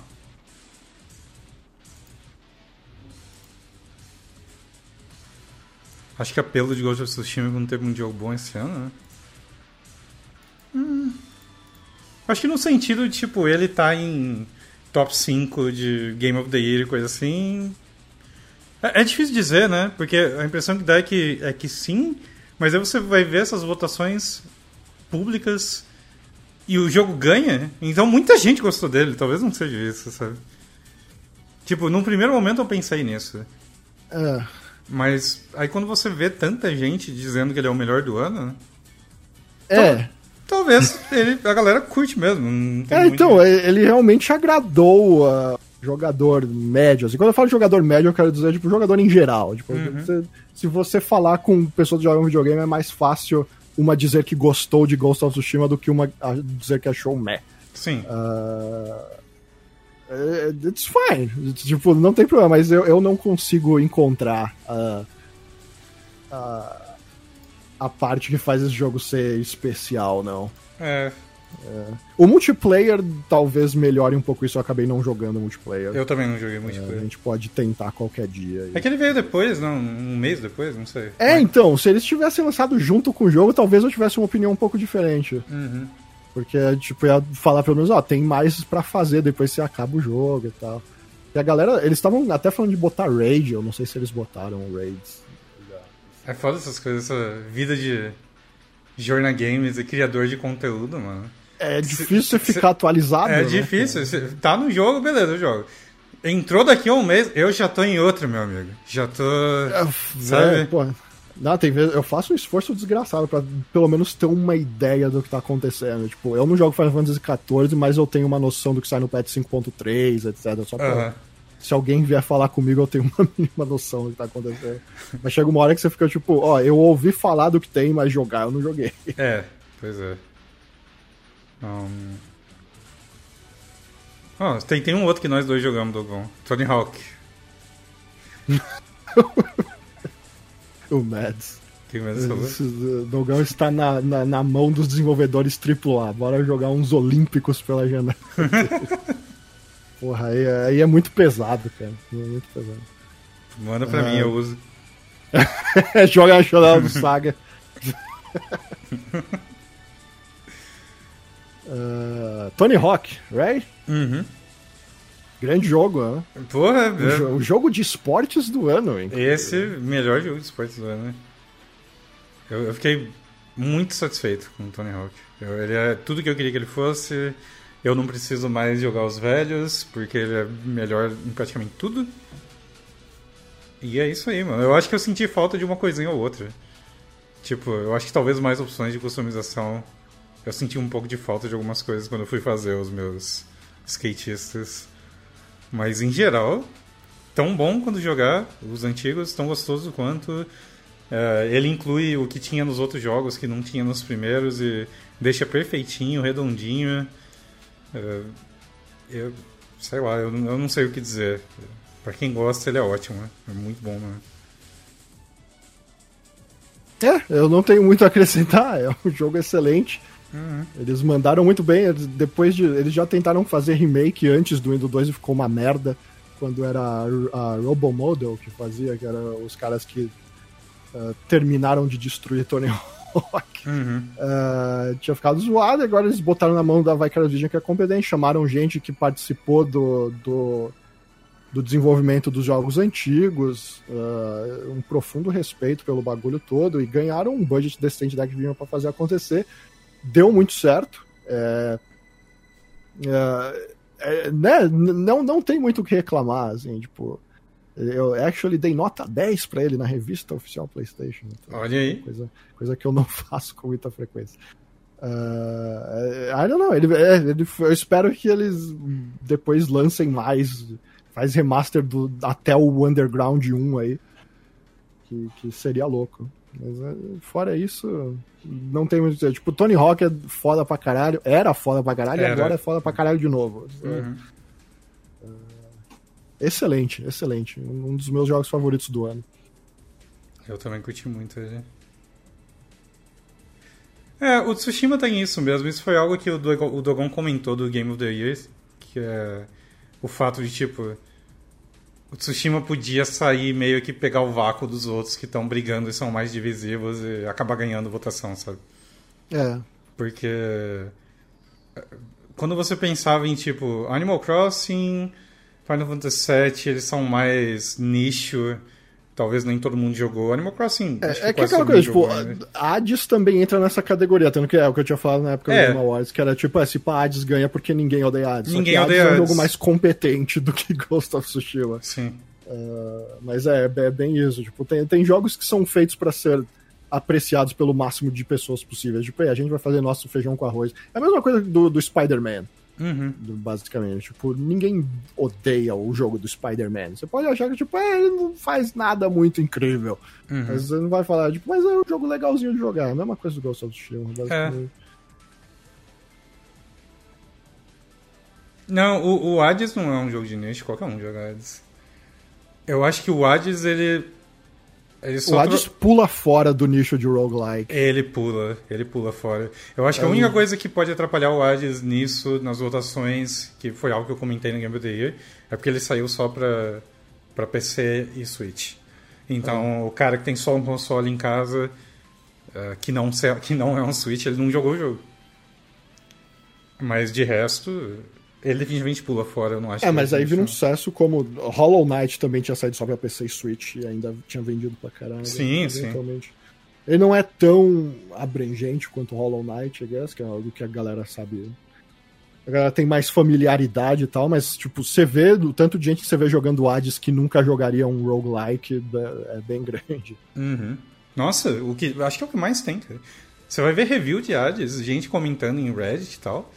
Acho que apelo de Ghost of Tsushima não teve um jogo bom esse ano, né? Hum. Acho que no sentido de, tipo, ele tá em top 5 de Game of the Year e coisa assim. É, é difícil dizer, né? Porque a impressão que dá é que, é que sim, mas aí você vai ver essas votações públicas e o jogo ganha, então muita gente gostou dele, talvez não seja isso, sabe? Tipo, num primeiro momento eu pensei nisso. É, Mas aí quando você vê tanta gente dizendo que ele é o melhor do ano, né? é, talvez ele, a galera curte mesmo. É, então, ele realmente agradou a jogador médio. Assim, quando eu falo jogador médio, eu quero dizer, tipo, jogador em geral. Tipo, uhum. você, se você falar com pessoas que jogam videogame, é mais fácil uma dizer que gostou de Ghost of Tsushima do que uma dizer que achou meh. Sim. Uh, it's fine. Tipo, não tem problema, mas eu, eu não consigo encontrar uh, uh, a parte que faz esse jogo ser especial, não. É. é. O multiplayer talvez melhore um pouco isso, eu acabei não jogando multiplayer. Eu também não joguei multiplayer. É, a gente pode tentar qualquer dia. É que ele veio depois, não? Um mês depois, não sei. É, então, se eles tivessem lançado junto com o jogo, talvez eu tivesse uma opinião um pouco diferente. Uhum. Porque, tipo, ia falar pelo menos, ó, tem mais para fazer depois você acaba o jogo e tal. E a galera, eles estavam até falando de botar raid, eu não sei se eles botaram raids. É foda essas coisas, essa vida de Jorna Games e criador de conteúdo, mano. É difícil você ficar atualizado. É né? difícil. Cê tá no jogo, beleza, eu jogo. Entrou daqui a um mês, eu já tô em outro, meu amigo. Já tô. É, sabe? É, pô. Não, tem vezes, eu faço um esforço desgraçado para pelo menos ter uma ideia do que tá acontecendo. Tipo, eu não jogo Final Fantasy XIV, mas eu tenho uma noção do que sai no patch 5.3, etc. Só pra, se alguém vier falar comigo, eu tenho uma mínima noção do que tá acontecendo. Mas chega uma hora que você fica tipo, ó, eu ouvi falar do que tem, mas jogar eu não joguei. É, pois é. Um... Oh, tem, tem um outro que nós dois jogamos, Dogon. Tony Hawk. o Mads. Que Mads falou? O Dogão está na, na, na, mão dos desenvolvedores AAA. Bora jogar uns Olímpicos pela janela. Porra, aí, aí, é muito pesado, cara. É muito pesado. Manda pra mim, eu uso. Joga a janela do Saga. uh, Tony Hawk, right? Uhum. Grande jogo, né? Porra, o, é... o, jogo de esportes do ano, hein? Esse melhor jogo de esportes do ano, né? Eu, eu fiquei muito satisfeito com o Tony Hawk. Eu, ele é tudo que eu queria que ele fosse. Eu não preciso mais jogar os velhos, porque ele é melhor em praticamente tudo. E é isso aí, mano. Eu acho que eu senti falta de uma coisinha ou outra. Tipo, eu acho que talvez mais opções de customização. Eu senti um pouco de falta de algumas coisas quando eu fui fazer os meus skatistas. Mas em geral, tão bom quando jogar os antigos, tão gostoso quanto. É, ele inclui o que tinha nos outros jogos que não tinha nos primeiros e deixa perfeitinho, redondinho. É, eu sei lá, eu, eu não sei o que dizer. Para quem gosta, ele é ótimo, né? É muito bom, né? É, eu não tenho muito a acrescentar, é um jogo excelente. Uhum. Eles mandaram muito bem, depois de. Eles já tentaram fazer remake antes do Windows 2 e ficou uma merda. Quando era a, a Robomodel que fazia, que era os caras que uh, terminaram de destruir Tony Hawk. Uhum. Uh, tinha ficado zoado, e agora eles botaram na mão da Vicarious Vision, que é competente, chamaram gente que participou do, do, do desenvolvimento dos jogos antigos, uh, um profundo respeito pelo bagulho todo, e ganharam um budget decente da Activision para fazer acontecer. Deu muito certo. É, é, é, né? não, não tem muito o que reclamar, assim, tipo. Eu actually dei nota 10 para ele na revista oficial PlayStation. Então, Olha aí. Coisa, coisa que eu não faço com muita frequência. Uh, I don't know. Ele, é, ele, eu espero que eles depois lancem mais. Faz remaster do, até o Underground 1 aí. Que, que seria louco. Mas é, fora isso, não tem muito. Tipo, Tony Hawk é foda pra caralho. Era foda pra caralho era. e agora é foda pra caralho de novo. Uhum. Excelente, excelente. Um dos meus jogos favoritos do ano. Eu também curti muito ele. É, o Tsushima tem isso mesmo. Isso foi algo que o Dogon, comentou do Game of the Year, que é o fato de, tipo, o Tsushima podia sair meio que pegar o vácuo dos outros que estão brigando e são mais divisivos e acabar ganhando votação, sabe? É. Porque quando você pensava em, tipo, Animal Crossing, Final Fantasy VII, eles são mais nicho. Talvez nem todo mundo jogou. Animal Crossing. É, que é que aquela coisa, tipo, jogou, né? Hades também entra nessa categoria, tanto que é o que eu tinha falado na época é. do Game Awards, que era tipo, é, se pá, Hades ganha porque ninguém odeia Hades. Ninguém Hades odeia é um jogo mais competente do que Ghost of Tsushima. Sim. Uh, mas é, é bem isso. Tipo, tem, tem jogos que são feitos para ser apreciados pelo máximo de pessoas possíveis. Tipo, a gente vai fazer nosso feijão com arroz. É a mesma coisa do, do Spider-Man. Uhum. Basicamente, tipo, ninguém odeia o jogo do Spider-Man. Você pode achar que, tipo, é, ele não faz nada muito incrível. Uhum. Mas você não vai falar, tipo, mas é um jogo legalzinho de jogar. A mesma coisa do Ghost of Tsushima, basicamente. É. Não, o, o Hades não é um jogo de nicho, qualquer um joga Hades. Eu acho que o Hades, ele. Ele o Hades tro... pula fora do nicho de roguelike. Ele pula, ele pula fora. Eu acho que a única coisa que pode atrapalhar o Hades nisso, nas votações, que foi algo que eu comentei no Game of the Year, é porque ele saiu só pra, pra PC e Switch. Então, o cara que tem só um console em casa, uh, que, não, que não é um Switch, ele não jogou o jogo. Mas de resto, ele definitivamente pula fora, eu não acho. É, mas aí vira um sucesso como Hollow Knight também tinha saído só pra PC e Switch e ainda tinha vendido pra caralho. Sim, sim. Ele não é tão abrangente quanto Hollow Knight, I guess, que é algo que a galera sabe. A galera tem mais familiaridade e tal, mas, tipo, você vê o tanto de gente que você vê jogando Hades que nunca jogaria um roguelike é, é bem grande. Uhum. Nossa, o que, acho que é o que mais tem, cara. Você vai ver review de Hades, gente comentando em Reddit e tal.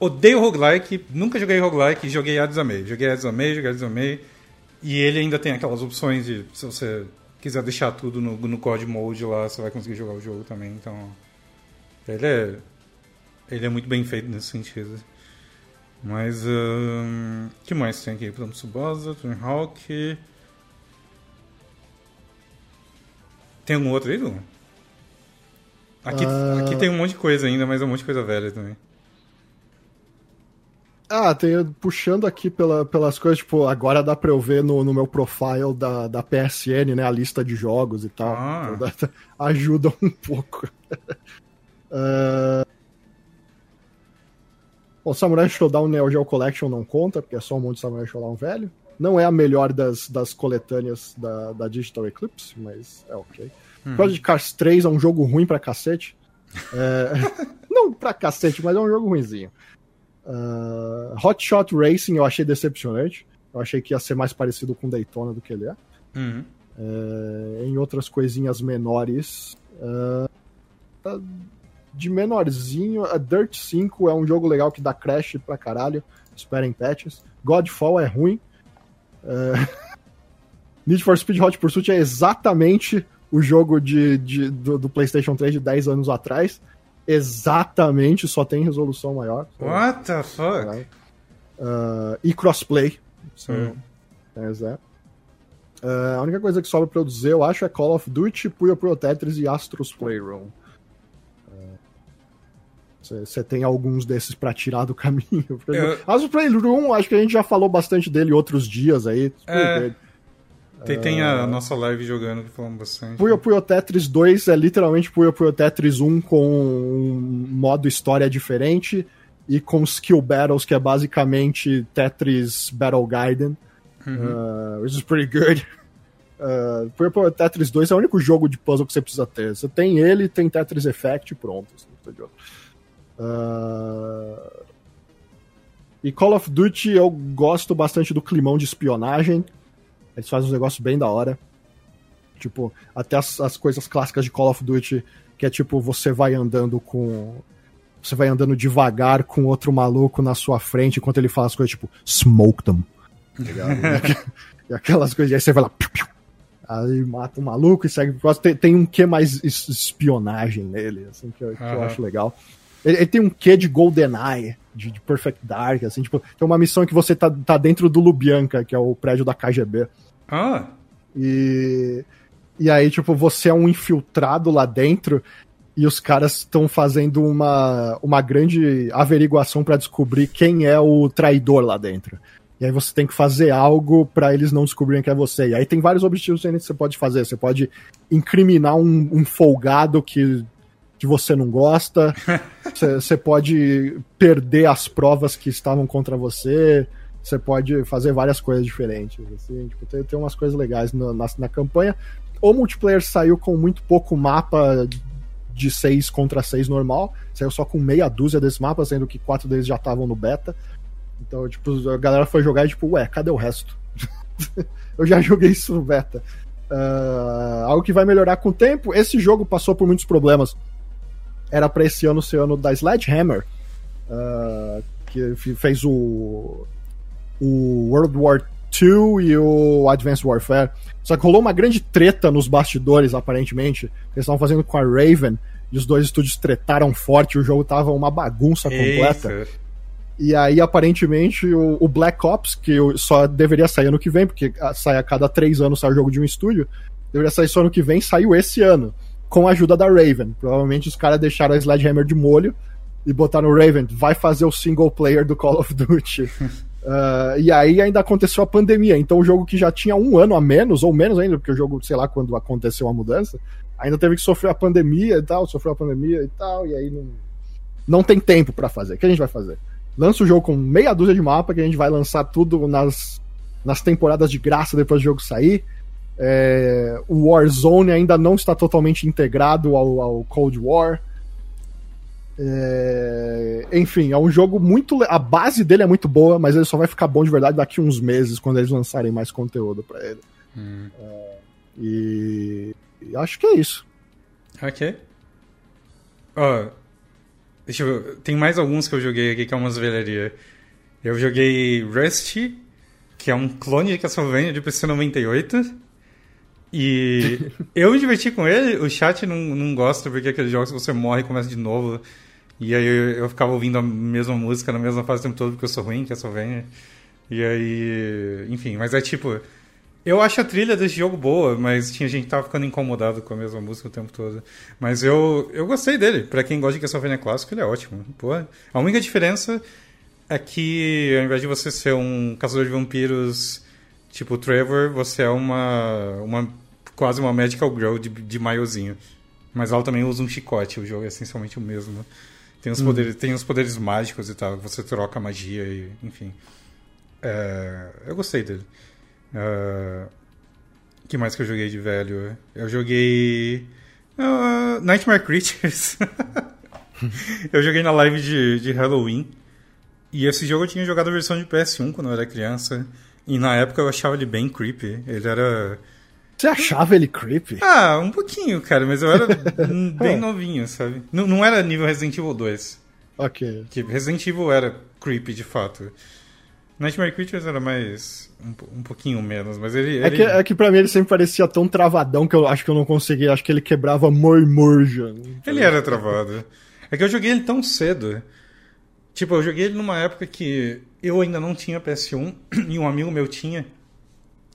Odeio roguelike, nunca joguei roguelike, joguei Hades Amei. Joguei Hades Amei, joguei Hades Amei. E ele ainda tem aquelas opções de, se você quiser deixar tudo no, no COD Mode lá, você vai conseguir jogar o jogo também. Então, ele é, ele é muito bem feito nesse sentido. Mas, o um, que mais tem aqui? Plano Tsubasa, Twin Hawk... Tem algum outro aí, Lu? Aqui, uh... aqui tem um monte de coisa ainda, mas é um monte de coisa velha também. Ah, tem, puxando aqui pela, pelas coisas, tipo, agora dá pra eu ver no, no meu profile da, da PSN, né, a lista de jogos e tal. Ah. Então, ajuda um pouco. uh... Bom, Samurai Showdown Neo Geo Collection não conta, porque é só um monte de Samurai Showdown velho. Não é a melhor das, das coletâneas da, da Digital Eclipse, mas é ok. Hum. Project Cars 3 é um jogo ruim pra cacete. É... não pra cacete, mas é um jogo ruinzinho. Uh, Hot Shot Racing eu achei decepcionante. Eu achei que ia ser mais parecido com Daytona do que ele é. Uhum. Uh, em outras coisinhas menores. Uh, de menorzinho, a Dirt 5 é um jogo legal que dá crash pra caralho. Esperem patches. Godfall é ruim. Uh, Need for Speed Hot Pursuit é exatamente o jogo de, de do, do, PlayStation 3 de 10 anos atrás exatamente, só tem resolução maior. What the fuck? Uh, e crossplay. Hum. É, uh, a única coisa que sobra pra eu dizer, eu acho, é Call of Duty, Puyo Puyo Tetris e Astros Playroom. Você uh, tem alguns desses para tirar do caminho. Eu... Astros Playroom, acho que a gente já falou bastante dele outros dias aí. É... Tem, tem a nossa live jogando que falamos bastante. Puyo Puyo Tetris 2 é literalmente Puyo Puyo Tetris 1 com um modo história diferente e com skill battles, que é basicamente Tetris Battle Gaiden, uhum. uh, which is pretty good. Uh, Puyo Puyo Tetris 2 é o único jogo de puzzle que você precisa ter. Você tem ele, tem Tetris Effect pronto. Assim, uh, e Call of Duty eu gosto bastante do climão de espionagem. Eles fazem uns negócios bem da hora. Tipo, até as, as coisas clássicas de Call of Duty, que é tipo, você vai andando com. Você vai andando devagar com outro maluco na sua frente enquanto ele fala as coisas tipo, smoke them. Tá e aquelas coisas, aí você vai lá. Piu, piu, aí mata o maluco e segue. Tem, tem um que mais espionagem nele, assim, que, eu, que eu acho legal. Ele, ele, tem um quê de GoldenEye, de, de Perfect Dark, assim, tipo, tem uma missão que você tá, tá dentro do Lubyanka, que é o prédio da KGB. Ah. E, e aí, tipo, você é um infiltrado lá dentro e os caras estão fazendo uma, uma grande averiguação para descobrir quem é o traidor lá dentro. E aí você tem que fazer algo para eles não descobrirem que é você. E aí tem vários objetivos que você pode fazer. Você pode incriminar um, um folgado que, que você não gosta. você, você pode perder as provas que estavam contra você você pode fazer várias coisas diferentes. Assim, tipo, tem, tem umas coisas legais na, na, na, campanha. O multiplayer saiu com muito pouco mapa de 6 contra 6 normal. Saiu só com meia dúzia desses mapas, sendo que quatro deles já estavam no beta. Então, tipo, a galera foi jogar e tipo, ué, cadê o resto? eu já joguei isso no beta. Uh, algo que vai melhorar com o tempo. Esse jogo passou por muitos problemas. Era para esse ano ser ano da Sledgehammer, uh, que fez o, o World War II e o Advanced Warfare. Só que rolou uma grande treta nos bastidores, aparentemente. Eles estavam fazendo com a Raven e os dois estúdios tretaram forte. O jogo tava uma bagunça completa. Eita. E aí, aparentemente, o, o, Black Ops, que só deveria sair ano que vem, porque sai a cada três anos sai o jogo de um estúdio, deveria sair só ano que vem, saiu esse ano, com a ajuda da Raven. Provavelmente os caras deixaram a Sledgehammer de molho e botaram o Raven, vai fazer o single player do Call of Duty. uh, e aí ainda aconteceu a pandemia, então o jogo que já tinha um ano a menos, ou menos ainda, porque o jogo, sei lá quando aconteceu a mudança, ainda teve que sofrer a pandemia e tal, sofreu a pandemia e tal, e aí não, não tem tempo para fazer. O que a gente vai fazer? lança o jogo com meia dúzia de mapa, que a gente vai lançar tudo nas, nas temporadas de graça depois do jogo sair. É, o Warzone ainda não está totalmente integrado ao, ao Cold War. É, enfim, é um jogo muito. A base dele é muito boa, mas ele só vai ficar bom de verdade daqui uns meses, quando eles lançarem mais conteúdo para ele. Hum. É, e, e, acho que é isso. Ok. Uh, Deixa eu. Tem mais alguns que eu joguei aqui que é umas velharias. Eu joguei Rust, que é um clone de Castlevania de PC 98. E eu me diverti com ele. O chat não, não gosta porque aqueles jogos que você morre e começa de novo. E aí eu, eu, ficava ouvindo a mesma música na mesma fase o tempo todo porque eu sou ruim, Castlevania. E aí. Enfim, mas é tipo. Eu acho a trilha desse jogo boa, mas tinha gente que tava ficando incomodado com a mesma música o tempo todo. Mas eu, eu gostei dele. Para quem gosta de Castlevania clássico, ele é ótimo. Pô, a única diferença é que ao invés de você ser um caçador de vampiros tipo Trevor, você é uma, uma quase uma Magical Girl de, de maiozinho. Mas ela também usa um chicote, o jogo é essencialmente o mesmo. Tem os, hum. poderes, tem os poderes mágicos e tal, você troca magia e enfim. É, eu gostei dele. Uh, que mais que eu joguei de velho? Eu joguei. Uh, Nightmare Creatures. eu joguei na live de, de Halloween. E esse jogo eu tinha jogado a versão de PS1 quando eu era criança. E na época eu achava ele bem creepy. Ele era. Você achava ele creepy? Ah, um pouquinho, cara, mas eu era bem novinho, sabe? Não, não era nível Resident Evil 2. Ok. Que Resident Evil era creepy de fato. Nightmare Creatures era mais. Um, um pouquinho menos, mas ele. É, que, é que pra mim ele sempre parecia tão travadão que eu acho que eu não conseguia. Acho que ele quebrava Mormurja. Ele era travado. É que eu joguei ele tão cedo. Tipo, eu joguei ele numa época que eu ainda não tinha PS1 e um amigo meu tinha.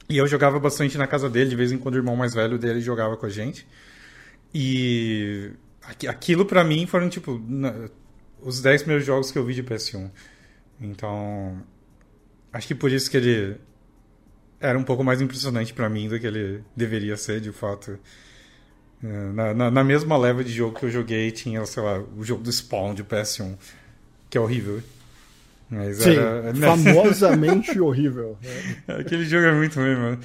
E eu jogava bastante na casa dele, de vez em quando o irmão mais velho dele jogava com a gente. E aquilo para mim foram, tipo, os 10 primeiros jogos que eu vi de PS1. Então, Acho que por isso que ele era um pouco mais impressionante para mim do que ele deveria ser, de fato. É, na, na, na, mesma leva de jogo que eu joguei, tinha, sei lá, o jogo do Spawn de PS1, que é horrível. Mas Sim, era... famosamente horrível. Aquele jogo é muito ruim, mano.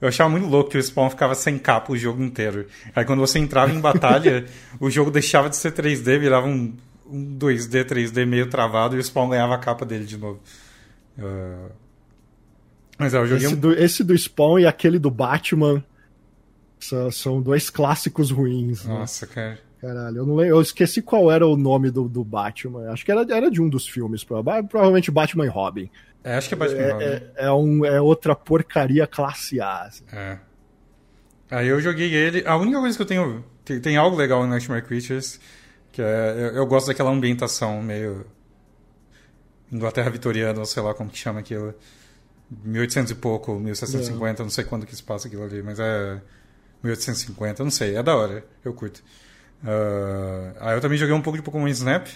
Eu achava muito louco que o Spawn ficava sem capa o jogo inteiro. Aí quando você entrava em batalha, o jogo deixava de ser 3D, virava um, um 2D, 3D meio travado e o Spawn ganhava a capa dele de novo. Uh... Mas é, eu joguei esse, um... do, esse do Spawn e aquele do Batman são, são dois clássicos ruins. Né? Nossa, né? cara. Caralho, eu, não lembro, eu esqueci qual era o nome do, do Batman. Acho que era, era de um dos filmes, provavelmente Batman e Robin. É, acho que é Batman é, Robin. É, é, um, é outra porcaria classe A. Assim. É. Aí eu joguei ele. A única coisa que eu tenho. Tem, tem algo legal no Nightmare Creatures, que é. Eu, eu gosto daquela ambientação meio Inglaterra vitoriana, ou sei lá como que chama aquilo. 1800 e pouco, 1750, não sei quando que se passa aquilo ali, mas é 1850, não sei, é da hora, eu curto. Uh, aí eu também joguei um pouco de Pokémon Snap,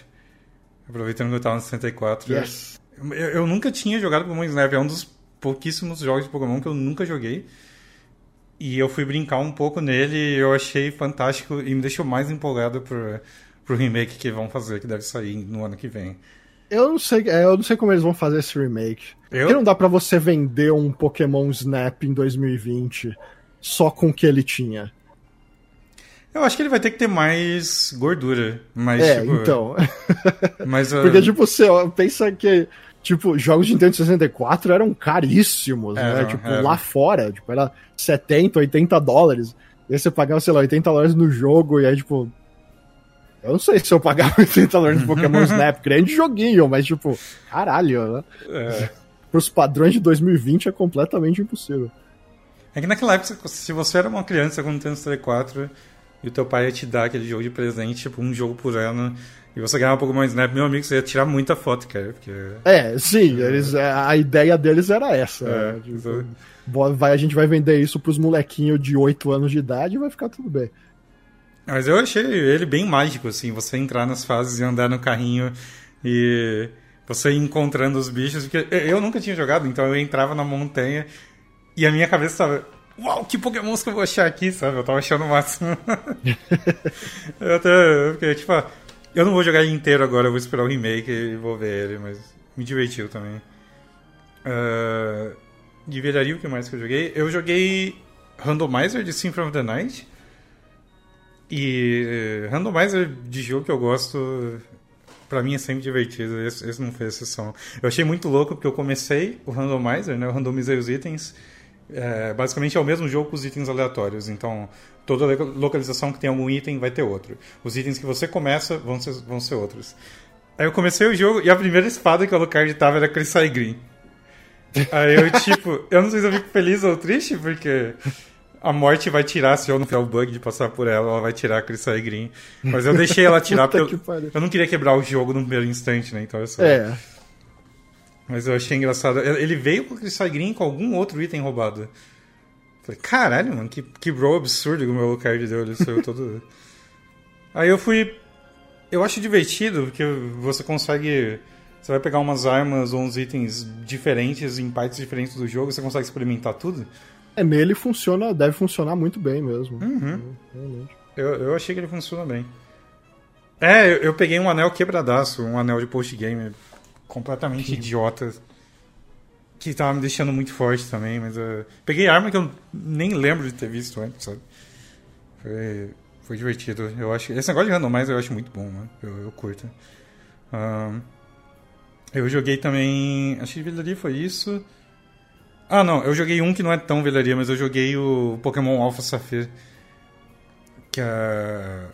aproveitando que eu tava no 64. Yes. Eu, eu, nunca tinha jogado Pokémon Snap, é um dos pouquíssimos jogos de Pokémon que eu nunca joguei. E eu fui brincar um pouco nele e eu achei fantástico e me deixou mais empolgado pro, pro remake que vão fazer, que deve sair no ano que vem. Eu não sei, é, eu não sei como eles vão fazer esse remake. Eu? Porque não dá para você vender um Pokémon Snap em 2020 só com o que ele tinha. Eu acho que ele vai ter que ter mais gordura. Mais, é, tipo... então. mas, uh... Porque, tipo, você ó, pensa que tipo, jogos de Nintendo 64 eram caríssimos, né? Tipo, lá fora, tipo, era 70, 80 dólares. E aí você pagava, sei lá, 80 dólares no jogo, e aí, tipo. Eu não sei se eu pagava 80 dólares no Pokémon Snap, grande joguinho, mas, tipo, caralho, né? É. Pros padrões de 2020 é completamente impossível. É que naquela época, se você era uma criança com Nintendo 64 e o teu pai ia te dar aquele jogo de presente, tipo, um jogo por ano, e você ganhava Pokémon Snap, meu amigo, você ia tirar muita foto, cara. Porque... É, sim, eles, a ideia deles era essa. É, né? tipo, vai, a gente vai vender isso pros molequinhos de 8 anos de idade e vai ficar tudo bem. Mas eu achei ele bem mágico, assim, você entrar nas fases e andar no carrinho e você ir encontrando os bichos, porque eu nunca tinha jogado, então eu entrava na montanha e a minha cabeça tava. Uau, que Pokémon que eu vou achar aqui, sabe? Eu tava achando o máximo. eu até. Porque, tipo, eu não vou jogar ele inteiro agora, eu vou esperar o remake e vou ver ele, mas me divertiu também. Uh, de viraria o que mais que eu joguei? Eu joguei Randomizer de Symphony of the Night. E uh, Randomizer de jogo que eu gosto, pra mim é sempre divertido. Esse, esse não foi exceção. Eu achei muito louco porque eu comecei o Randomizer, né? Eu randomizei os itens. É, basicamente é o mesmo jogo com os itens aleatórios. Então, toda localização que tem algum item vai ter outro. Os itens que você começa vão ser, vão ser outros. Aí eu comecei o jogo e a primeira espada que o Alucard tava era Crisai Green. Aí eu, tipo, eu não sei se eu fico feliz ou triste, porque a morte vai tirar, se eu não fizer o bug de passar por ela, ela vai tirar a Green. Mas eu deixei ela tirar porque eu, eu, não queria quebrar o jogo no primeiro instante, né? Então eu só... É. Mas eu achei engraçado. Ele veio com o Green com algum outro item roubado. Falei, caralho, mano, que, que bro absurdo que o meu card deu. Ele saiu todo. Aí eu fui. Eu acho divertido, porque você consegue. Você vai pegar umas armas ou uns itens diferentes em partes diferentes do jogo, você consegue experimentar tudo. É, nele funciona, deve funcionar muito bem mesmo. Uhum. Eu, eu achei que ele funciona bem. É, eu, eu peguei um anel quebradaço, um anel de post-game completamente idiota. Que tava me deixando muito forte também, mas uh, peguei arma que eu nem lembro de ter visto antes, sabe? Foi, foi divertido. Eu acho, esse negócio de randomizer eu acho muito bom, né? Eu, eu curto. Uh, eu joguei também. Acho que Velaria foi isso. Ah, não, eu joguei um que não é tão Velaria, mas eu joguei o Pokémon Alpha Sapphire. Que é.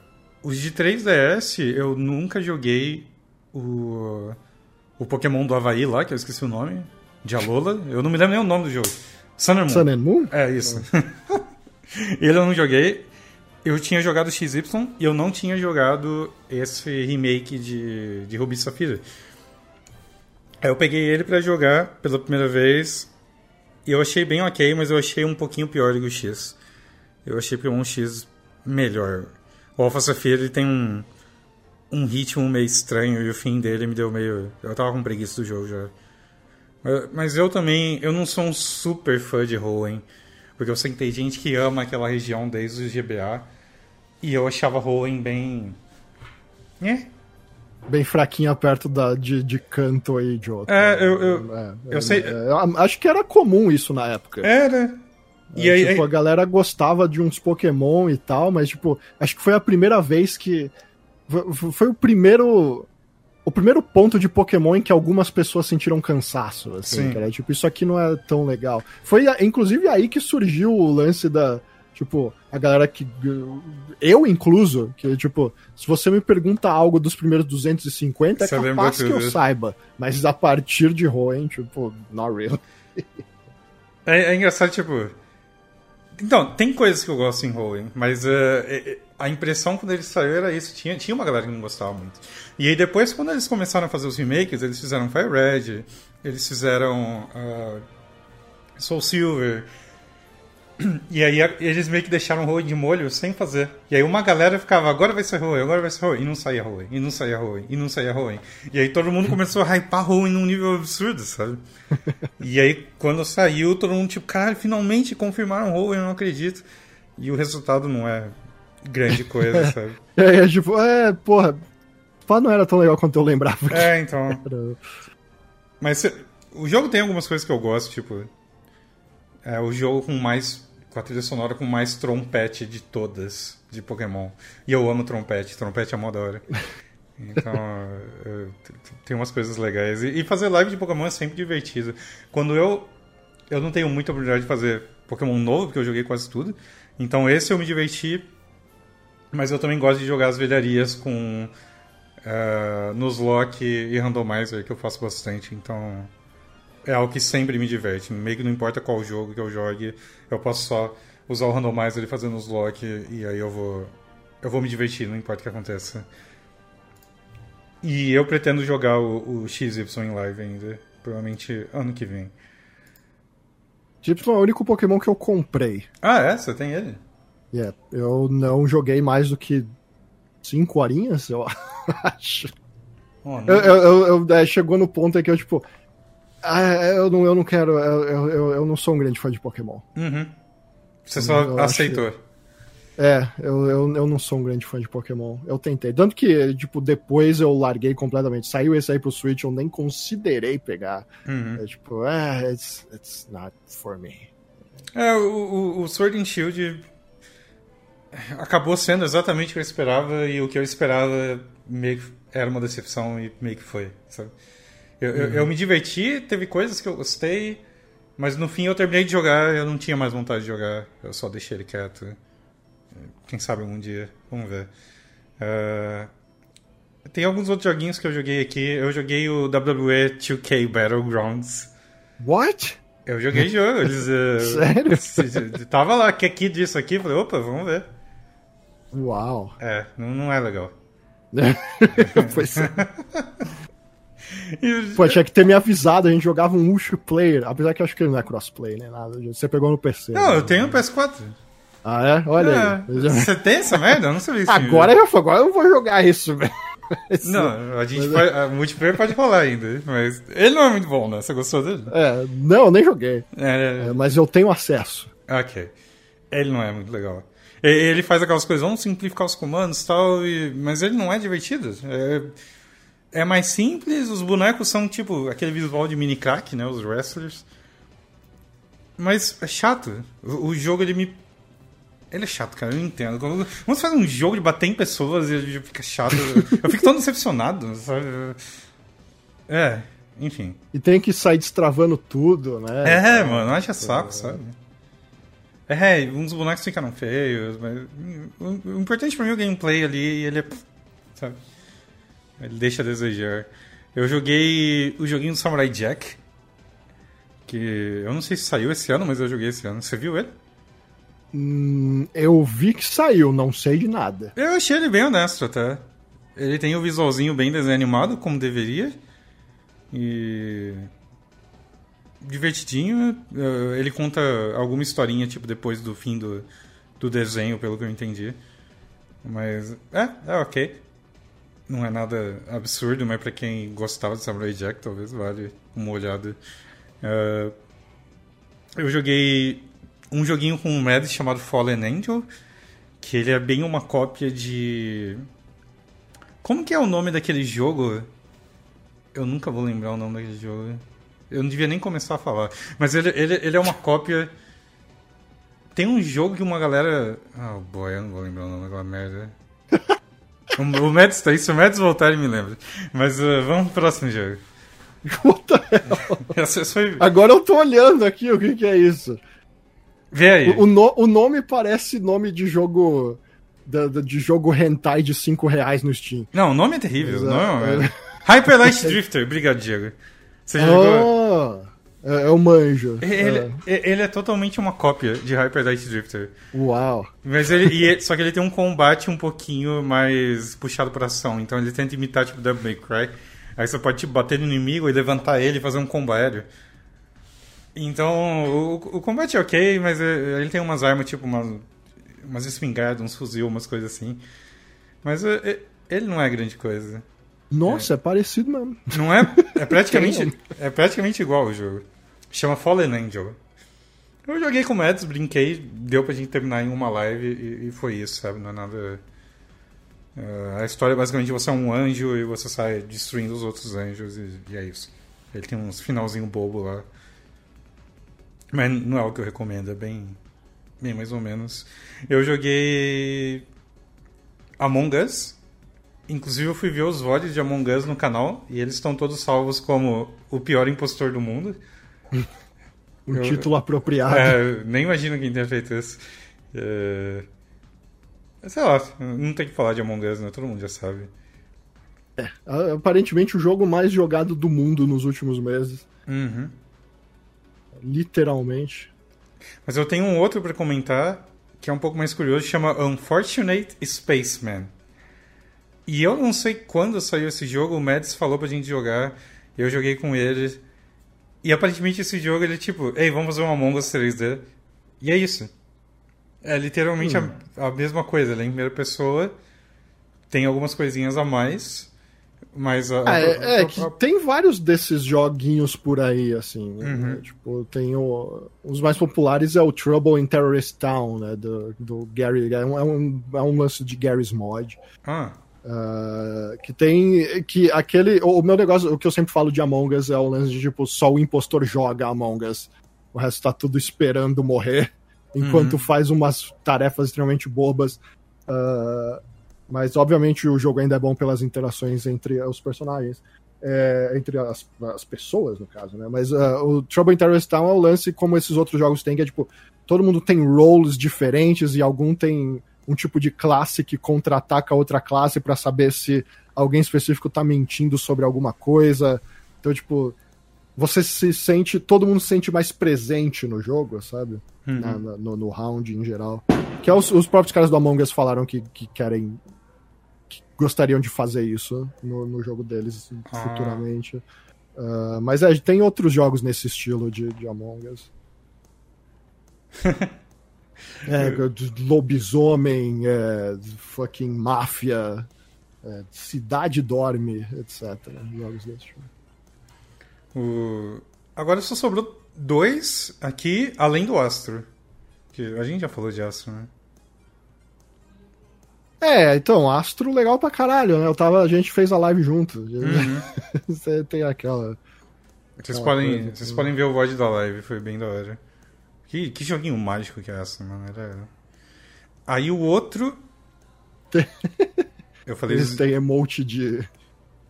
Os de 3DS eu nunca joguei o o Pokémon do Havaí lá, que eu esqueci o nome, de Alola. Eu não me lembro nem o nome do jogo. Sun and Moon. Sun and Moon? É, isso. Ele eu não joguei. Eu tinha jogado XY e eu não tinha jogado esse remake de, de Ruby Safira. Aí eu peguei ele para jogar pela primeira vez e eu achei bem ok, mas eu achei um pouquinho pior do que o X. Eu achei o um X melhor. O Alpha Safira ele tem um, um ritmo meio estranho e o fim dele me deu meio. Eu tava com preguiça do jogo já. Mas eu também. Eu não sou um super fã de Hoenn. Porque eu sei que tem gente que ama aquela região desde o GBA. E eu achava Hoenn bem. É. Bem fraquinha perto da, de, de canto aí de outro. É, eu. Eu, é, eu sei. É, acho que era comum isso na época. Era. E aí, tipo, aí... a galera gostava de uns Pokémon e tal, mas, tipo, acho que foi a primeira vez que foi o primeiro o primeiro ponto de Pokémon em que algumas pessoas sentiram cansaço, assim, cara. Tipo, isso aqui não é tão legal. Foi, inclusive, aí que surgiu o lance da. Tipo, a galera que. Eu incluso, que, tipo, se você me pergunta algo dos primeiros 250, é você é capaz que eu saiba. Mas a partir de Hoenn, tipo, not real. É, é engraçado, tipo. Então, tem coisas que eu gosto em Hoenn, mas uh, a impressão quando ele saiu era isso. Tinha, tinha uma galera que não gostava muito. E aí depois, quando eles começaram a fazer os remakes, eles fizeram Fire Red, eles fizeram uh, Soul Silver. E aí eles meio que deixaram Roe de molho sem fazer. E aí uma galera ficava, agora vai ser Roe, agora vai ser Roe. E não saía Roe, e não saía Roe, e não saía Roe. E aí todo mundo começou a hypar Roe num nível absurdo, sabe? e aí quando saiu, todo mundo tipo, cara, finalmente confirmaram Roe, eu não acredito. E o resultado não é grande coisa, sabe? É, é, tipo, é, porra, pá, não era tão legal quanto eu lembrava. É, então. Era... Mas o jogo tem algumas coisas que eu gosto, tipo. É o jogo com mais. Com a trilha sonora com mais trompete de todas de Pokémon. E eu amo trompete, trompete é mó da hora. Então, tem umas coisas legais. E, fazer live de Pokémon é sempre divertido. Quando eu. Eu não tenho muita oportunidade de fazer Pokémon novo, porque eu joguei quase tudo. Então, esse eu me diverti. Mas eu também gosto de jogar as velharias com. Uh, Nuzlocke e Randomizer, que eu faço bastante. Então, é algo que sempre me diverte. Meio que não importa qual jogo que eu jogue, eu posso só usar o randomizer e fazer nos lock e aí eu vou eu vou me divertir, não importa o que aconteça. E eu pretendo jogar o, o XY em live ainda, provavelmente ano que vem. XY é o único Pokémon que eu comprei. Ah, é? Você tem ele? Yeah, eu não joguei mais do que cinco horinhas, eu acho. Oh, eu, eu, eu, é, chegou no ponto em que eu, tipo, ah, eu não, eu não quero, eu, eu, eu não sou um grande fã de Pokémon. Uhum. Você só aceitou. Que... É, eu, eu, eu não sou um grande fã de Pokémon. Eu tentei. Tanto que, tipo, depois eu larguei completamente. Saiu esse aí pro Switch, eu nem considerei pegar. Uhum. É tipo, é, it's, it's not for me. É, o, o Sword and Shield acabou sendo exatamente o que eu esperava e o que eu esperava meio que era uma decepção e meio que foi, sabe? Eu, uhum. eu, eu, me diverti, teve coisas que eu gostei, mas no fim eu terminei de jogar eu não tinha mais vontade de jogar. Eu só deixei ele quieto. Quem sabe algum dia. Vamos ver. Uh, tem alguns outros joguinhos que eu joguei aqui. Eu joguei o WWE 2K Battlegrounds. What? Eu joguei jogo. Eles, uh, Sério? Tava lá, que aqui disso aqui. Falei, opa, vamos ver. Uau. É, não, não é legal. pois é. Pô, tinha que ter me avisado, a gente jogava um multiplayer, apesar que eu acho que ele não é crossplay, né? Nada. Você pegou no PC. Não, né? eu tenho um PS4. Ah, é? Olha é. aí. Você tem essa merda? Eu não sabia isso. Agora, eu, agora eu vou jogar isso, velho. Não, a gente pode, a multiplayer pode rolar ainda, mas ele não é muito bom, né? Você gostou dele? É, não, nem joguei. É, é, mas eu tenho acesso. Ok. Ele não é muito legal. Ele faz aquelas coisas, vamos simplificar os comandos e tal, e... mas ele não é divertido. É é mais simples, os bonecos são tipo aquele visual de mini crack, né? Os wrestlers. Mas é chato. O, o jogo ele me. Ele é chato, cara, eu não entendo. Quando você faz um jogo de bater em pessoas e fica chato. eu fico tão decepcionado, sabe? É, enfim. E tem que sair destravando tudo, né? É, mano, acha saco, é. sabe? É, uns bonecos ficaram feios, mas. O importante pra mim é o gameplay ali e ele é. Sabe? Ele deixa a desejar. Eu joguei o joguinho do Samurai Jack. Que eu não sei se saiu esse ano, mas eu joguei esse ano. Você viu ele? Hum, eu vi que saiu, não sei de nada. Eu achei ele bem honesto até. Ele tem o um visualzinho bem desenho animado, como deveria. E. Divertidinho. Ele conta alguma historinha, tipo, depois do fim do, do desenho, pelo que eu entendi. Mas. É, é ok. Não é nada absurdo, mas para quem gostava de Samurai Jack, talvez vale uma olhada. Uh, eu joguei um joguinho com um Mads chamado Fallen Angel, que ele é bem uma cópia de. Como que é o nome daquele jogo? Eu nunca vou lembrar o nome daquele jogo. Eu não devia nem começar a falar. Mas ele, ele, ele é uma cópia. Tem um jogo que uma galera. Oh boy, eu não vou lembrar o nome daquela merda. O, Mads tá aí, se o Mads voltar, ele me lembra. Mas uh, vamos pro próximo jogo. Hell? Foi... Agora eu tô olhando aqui, o que, que é isso? Vê aí. O, o, no, o nome parece nome de jogo. De, de jogo hentai de 5 reais no Steam. Não, o nome é terrível. Não, é... Hyper Light Drifter, obrigado, Diego. Você oh. jogou? É, é o manjo. Ele é. ele é totalmente uma cópia de Hyper Light Drifter. Uau. Mas ele, só que ele tem um combate um pouquinho mais puxado pra ação. Então ele tenta imitar tipo Devil May Cry. Aí você pode tipo, bater no inimigo e levantar ele e fazer um combo aéreo. Então o, o combate é ok, mas é, ele tem umas armas tipo umas, umas espingardas, uns fuzil, umas coisas assim. Mas é, ele não é grande coisa. Nossa, é, é parecido mesmo. Não é? É praticamente, é praticamente igual o jogo. Chama Fallen Angel. Eu joguei com o Mads, brinquei, deu pra gente terminar em uma live e, e foi isso, sabe? Não é nada. Uh, a história é basicamente você é um anjo e você sai destruindo os outros anjos e, e é isso. Ele tem uns finalzinho bobo lá. Mas não é o que eu recomendo, é bem, bem mais ou menos. Eu joguei Among Us, Inclusive eu fui ver os VODs de Among Us no canal e eles estão todos salvos como o pior impostor do mundo. Um Eu- título apropriado. É, nem imagino quem tenha feito isso. É... Sei lá, não tem que falar de Among Us, né? Todo mundo já sabe. Ah, Aparentemente o jogo mais jogado do mundo nos últimos meses. Uhum. Literalmente. Mas eu tenho um outro pra comentar que é um pouco mais curioso, chama Unfortunate Spaceman. E eu não sei quando saiu esse jogo, o Mads falou pra gente jogar, eu joguei com ele. E aparentemente esse jogo ele é tipo, ei, vamos fazer um Among Us 3D. E é isso. É literalmente a, a mesma coisa, ele é em primeira pessoa, tem algumas coisinhas a mais, mas a, a- é, é que tem vários desses joguinhos por aí, assim. né? Uhum. Tipo, tem o, os mais populares é o Trouble in Terrorist Town, né? Do, do Gary. É um, é, um, é um lance de Gary's Mod. Ah, ah, que tem. Que aquele. O, meu negócio, o que eu sempre falo de Among Us é o lance de tipo, só o impostor joga Among Us. O resto tá tudo esperando morrer. Enquanto Uhum. faz umas tarefas extremamente bobas. Ah, mas obviamente o jogo ainda é bom pelas interações entre os personagens. é, entre as, as pessoas, no caso, né? Mas ah, o Trouble in Terrorist Town é o lance como esses outros jogos têm, que é tipo, todo mundo tem roles diferentes e algum tem um tipo de classe que contra-ataca a outra classe pra saber se alguém específico tá mentindo sobre alguma coisa. Então, tipo, você se sente. Todo mundo se sente mais presente no jogo, sabe? Uhum. Na- na- no, no round em geral. Que é os, os próprios caras do Among Us falaram que, que querem. que gostariam de fazer isso no, no jogo deles Ah. futuramente. Ah, mas é, tem outros jogos nesse estilo de, de Among Us. é, de lobisomem, é, fucking máfia, é, cidade dorme, etc. Jogos desse tipo. O... Agora só sobrou dois aqui, além do Astro. Que a gente já falou de Astro, né? É, então, Astro legal pra caralho, né? Eu tava, a gente fez a live junto. Uhum. Você tem aquela. Vocês, Aquela podem, coisa, vocês podem ver o VOD da live, foi bem da hora. Que, que joguinho mágico que é Astro, mano. Era... Aí o outro. Eu falei. Eles têm emote de,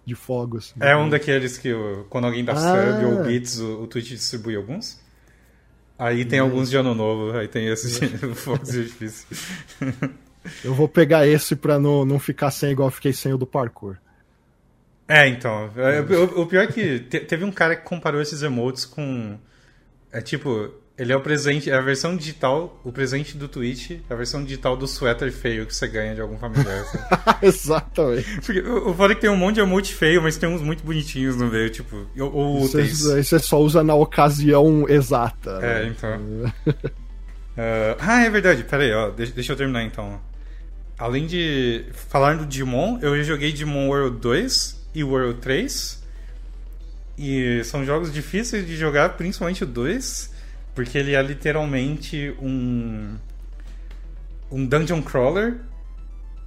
de fogos. É um daqueles que quando alguém dá Ah. sub ou bits, o, o Twitch distribui alguns. Aí tem alguns de ano novo, aí tem esses fogos de artifício. Eu vou pegar esse pra não, não ficar sem igual eu fiquei sem o do parkour. É, então. é, o, o pior é que te- teve um cara que comparou esses emotes com. É tipo, ele é o presente, é a versão digital, o presente do Twitch, é a versão digital do suéter feio que você ganha de algum familiar. sabe? Exatamente. Porque foda é que tem um monte de emote feio, mas tem uns muito bonitinhos no meio, tipo, ou- úteis. Você, aí você só usa na ocasião exata. É, né? então. Ah, ah, é verdade. Pera aí, ó. Deixa, deixa eu terminar então. Além de falar do Digimon, eu já joguei Digimon World 2 e World 3. E são jogos difíceis de jogar, principalmente o 2, porque ele é literalmente um um dungeon crawler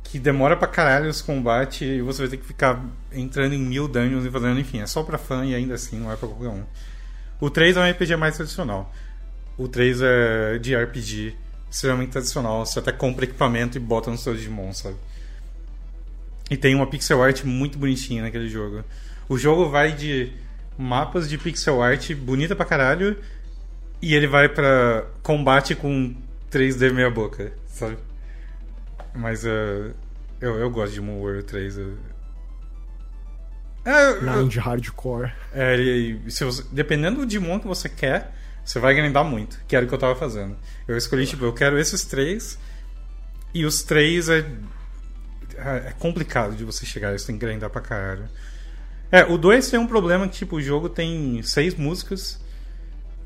que demora pra caralho os combates e você vai ter que ficar entrando em mil dungeons e fazendo, enfim, é só pra fã e ainda assim não é pra qualquer um. O 3 é um RPG mais tradicional. O 3 é de RPG extremamente tradicional. Você até compra equipamento e bota no seu Digimon, sabe? E tem uma pixel art muito bonitinha naquele jogo. O jogo vai de mapas de pixel art bonita pra caralho e ele vai pra combate com 3D meia boca, sabe? Mas uh, eu, eu gosto de Moon World 3. eu- É, eu- Grind hardcore. é, e- e se você- dependendo do Digimon que você quer, você vai grindar muito, que era o que eu tava fazendo. Eu escolhi, tipo, eu quero esses três, e os três é. É complicado de você chegar, você tem que grindar pra caralho. É, o 2 tem um problema que, tipo, o jogo tem seis músicas,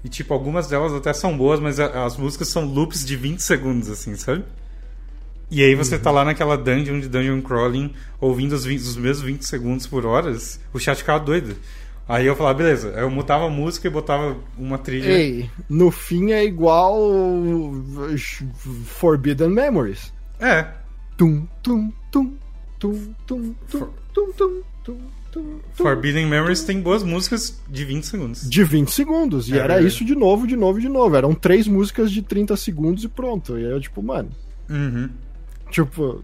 e, tipo, algumas delas até são boas, mas a- as músicas são loops de 20 segundos, assim, sabe? E aí você tá lá naquela dungeon de dungeon crawling, ouvindo os, 20 os mesmos 20 segundos por horas, o chat ficava doido. Aí eu falava, beleza, Aí eu mutava a música e botava uma trilha. Ei, no fim é igual Forbidden Memories. É, Tum, tum, tum, tum, tum, tum, tum, tum, tum, Forbidden Memories tem boas músicas de 20 segundos. De 20 segundos. E É era verdade. isso de novo, de novo, de novo. Eram três músicas de 30 segundos e pronto. E aí eu, tipo, mano, Uhum. Tipo,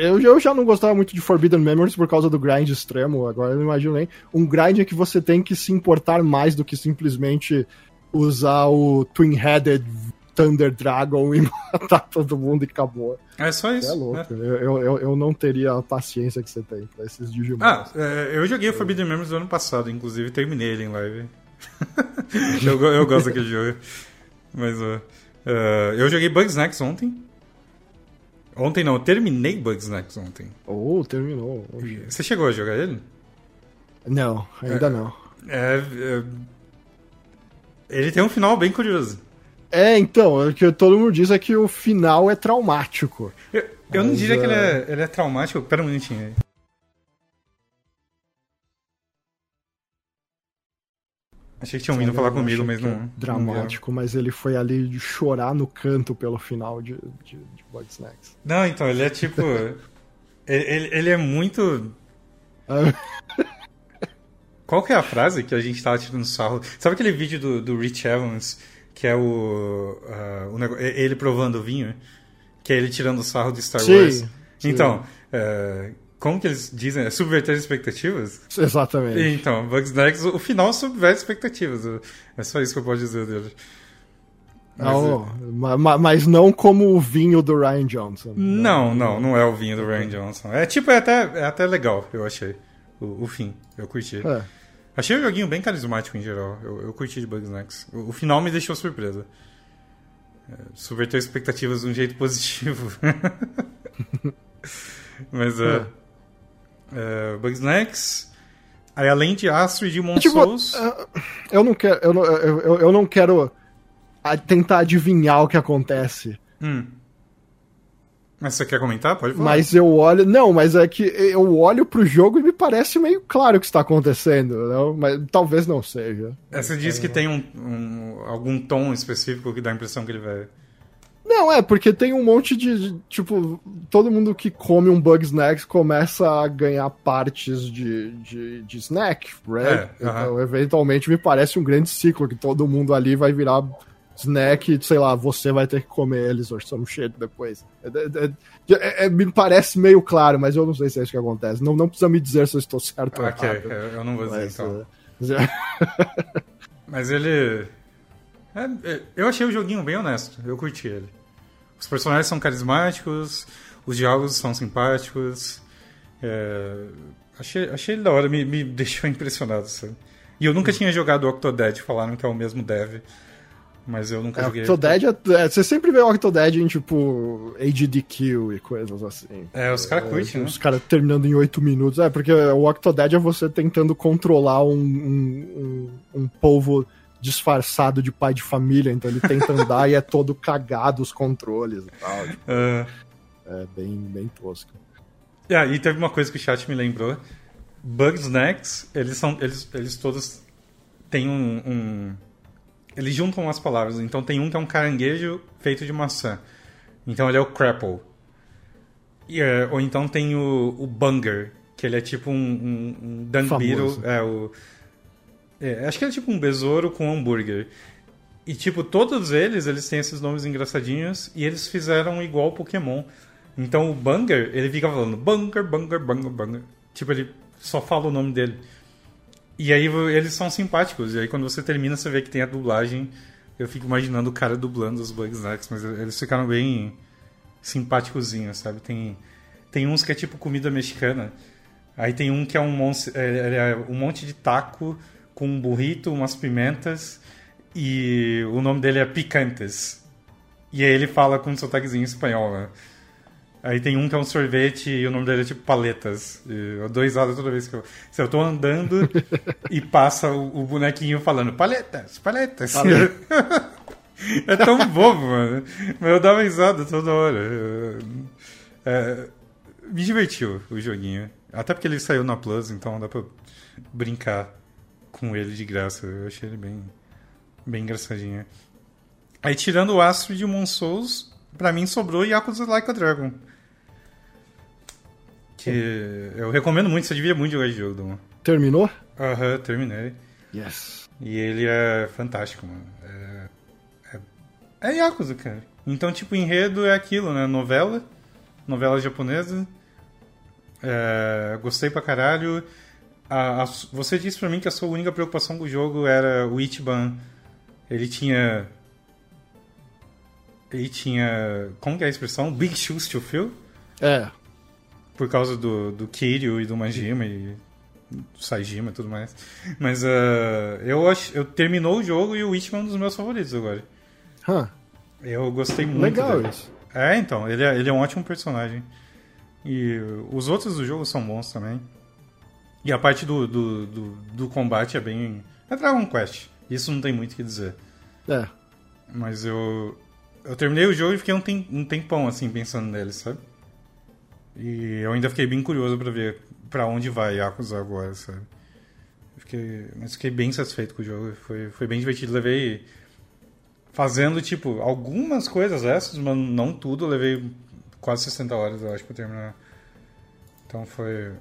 eu, eu já não gostava muito de Forbidden Memories por causa do grind extremo, agora eu não imagino nem. Um grind é que você tem que se importar mais do que simplesmente usar o Twin-Headed Thunder Dragon e matar todo mundo e acabou. É só isso. É louco. Né? Eu, eu, eu não teria a paciência que você tem pra esses Digimon. Ah, é, eu joguei o Forbidden Memories do ano passado, inclusive terminei ele em live. eu, eu gosto daquele jogo. Mas, uh, uh, eu joguei Bugsnax ontem. Ontem não, eu terminei Bugsnax ontem. Oh, terminou. Você chegou a jogar ele? Não, ainda é, não. É, é, ele tem um final bem curioso. É, então, o que todo mundo diz é que o final é traumático. Eu, eu não diria que ele é, ele é traumático. Pera um minutinho aí. Achei que tinham vindo falar comigo, mas não. É dramático, não mas ele foi ali chorar no canto pelo final de, de, de Bug Snacks. Não, então, ele é tipo. ele, ele é muito. Qual que é a frase que a gente tava tirando sarro? Sabe aquele vídeo do, do Rich Evans, que é o, uh, o ele provando o vinho? Que é ele tirando sarro de Star sim, Wars? Sim. Então, uh, como que eles dizem? É subverter expectativas? Exatamente. Então, Bugsnax, o final subverte expectativas. É só isso que eu posso dizer dele. Mas, não, mas não como o vinho do Ryan Johnson. Não, não, não é o vinho do Ryan Johnson. É tipo, é até, é até legal, eu achei. O, o fim, eu curti. É. Achei o joguinho bem carismático em geral. Eu, eu curti de Bugsnax. O, o final me deixou surpresa. É, subverteu expectativas de um jeito positivo. mas, é. Uh, uh, Bugsnax. Aí além de Astro e de tipo, Souls... eu não quero. Eu não, eu, eu não quero tentar adivinhar o que acontece. Hum. Mas você quer comentar? Pode falar. Mas eu olho. Não, mas é que eu olho pro jogo e me parece meio claro o que está acontecendo. Não? Mas talvez não seja. É, você diz que tem um, um, algum tom específico que dá a impressão que ele vai. Não, é, porque tem um monte de, de, Tipo, todo mundo que come um Bug Snacks começa a ganhar partes de, de, de snack, right? É, uh -huh. Então, eventualmente, me parece um grande ciclo que todo mundo ali vai virar snack, sei lá, você vai ter que comer eles or some shit depois. É, é, é, é, me parece meio claro, mas eu não sei se é isso que acontece. Não, não precisa me dizer se eu estou certo ou okay, errado. eu não vou dizer mas, então. Mas ele. eu achei o joguinho bem honesto, eu curti ele. Os personagens são carismáticos, os diálogos são simpáticos. achei, achei ele da hora, me, me deixou impressionado. Sabe? E eu nunca hum. tinha jogado Octodad, falaram que é o mesmo dev. Mas eu nunca é, joguei. Octodad é, é, você sempre vê o Octodad em tipo HDQ e coisas assim. É, os caras é, curtem, né? Os caras terminando em 8 minutos. É, porque o Octodad é você tentando controlar um, um, um, um povo disfarçado de pai de família, então ele tenta andar e é todo cagado os controles e tal. Tipo, uh... É bem, bem tosco. E teve uma coisa que o chat me lembrou. Bugsnax, eles são. Eles, eles todos têm um, um eles juntam as palavras. Então tem um que é um caranguejo feito de maçã. Então ele é o crapple. E, é, ou então tem o, o bunger, que ele é tipo um, um, um. É, o, é, acho que é tipo um besouro com hambúrguer. E tipo, todos eles, eles têm esses nomes engraçadinhos e eles fizeram igual Pokémon. Então o Bunger, ele fica falando Bunger, Bunger, Bunger, Bunger. Tipo, ele só fala o nome dele. E aí eles são simpáticos. E aí quando você termina, você vê que tem a dublagem. Eu fico imaginando o cara dublando os Bugsnax, mas eles ficaram bem simpáticozinhos, sabe? Tem, tem uns que é tipo comida mexicana. Aí tem um que é um, monte, é, é um monte de taco com um burrito, umas pimentas. E o nome dele é Picantes. E aí ele fala com um sotaquezinho espanhol, né? Aí tem um que é um sorvete e o nome dele é tipo paletas. eu dou risada toda vez que eu. Se eu tô andando e passa o, o bonequinho falando paletas, paletas. é tão bobo, mano. Mas eu dava risada toda hora. É, me divertiu o joguinho. Até porque ele saiu na Plus, então dá pra brincar com ele de graça. Eu achei ele bem, bem engraçadinho. Aí tirando o Astro de Mon Souls, pra mim sobrou Yakuza Like a Dragon. Que eu recomendo muito, você devia muito jogar esse jogo, Dom. Terminou? Aham, uhum, terminei. Yes. E ele é fantástico, mano. É, é, é Yakuza, cara. Então, tipo, enredo é aquilo, né? Novela. novela japonesa. É, gostei pra caralho. A, a, você disse pra mim que a sua única preocupação com o jogo era o Ichiban. Ele tinha. Ele tinha. Como que é a expressão? Big shoes to fill? É. Por causa do, do Kiryu e do Majima e do Saijima e tudo mais. Mas uh, eu, acho, eu terminou o jogo e o Ichiban é um dos meus favoritos agora. Huh. Eu gostei muito Legal dele. isso. É, então, ele é, ele é um ótimo personagem. E os outros do jogo são bons também. E a parte do, do, do, do combate é bem. É Dragon Quest. Isso não tem muito o que dizer. É. Mas eu. Eu terminei o jogo e fiquei um, tem, um tempão assim pensando nele, sabe? E eu ainda fiquei bem curioso pra ver pra onde vai Yakuza agora, sabe? Fiquei, mas fiquei bem satisfeito com o jogo. Foi, foi bem divertido. Levei. Fazendo, tipo, algumas coisas essas, mas não tudo. Levei quase 60 horas, eu acho, pra terminar. Então foi.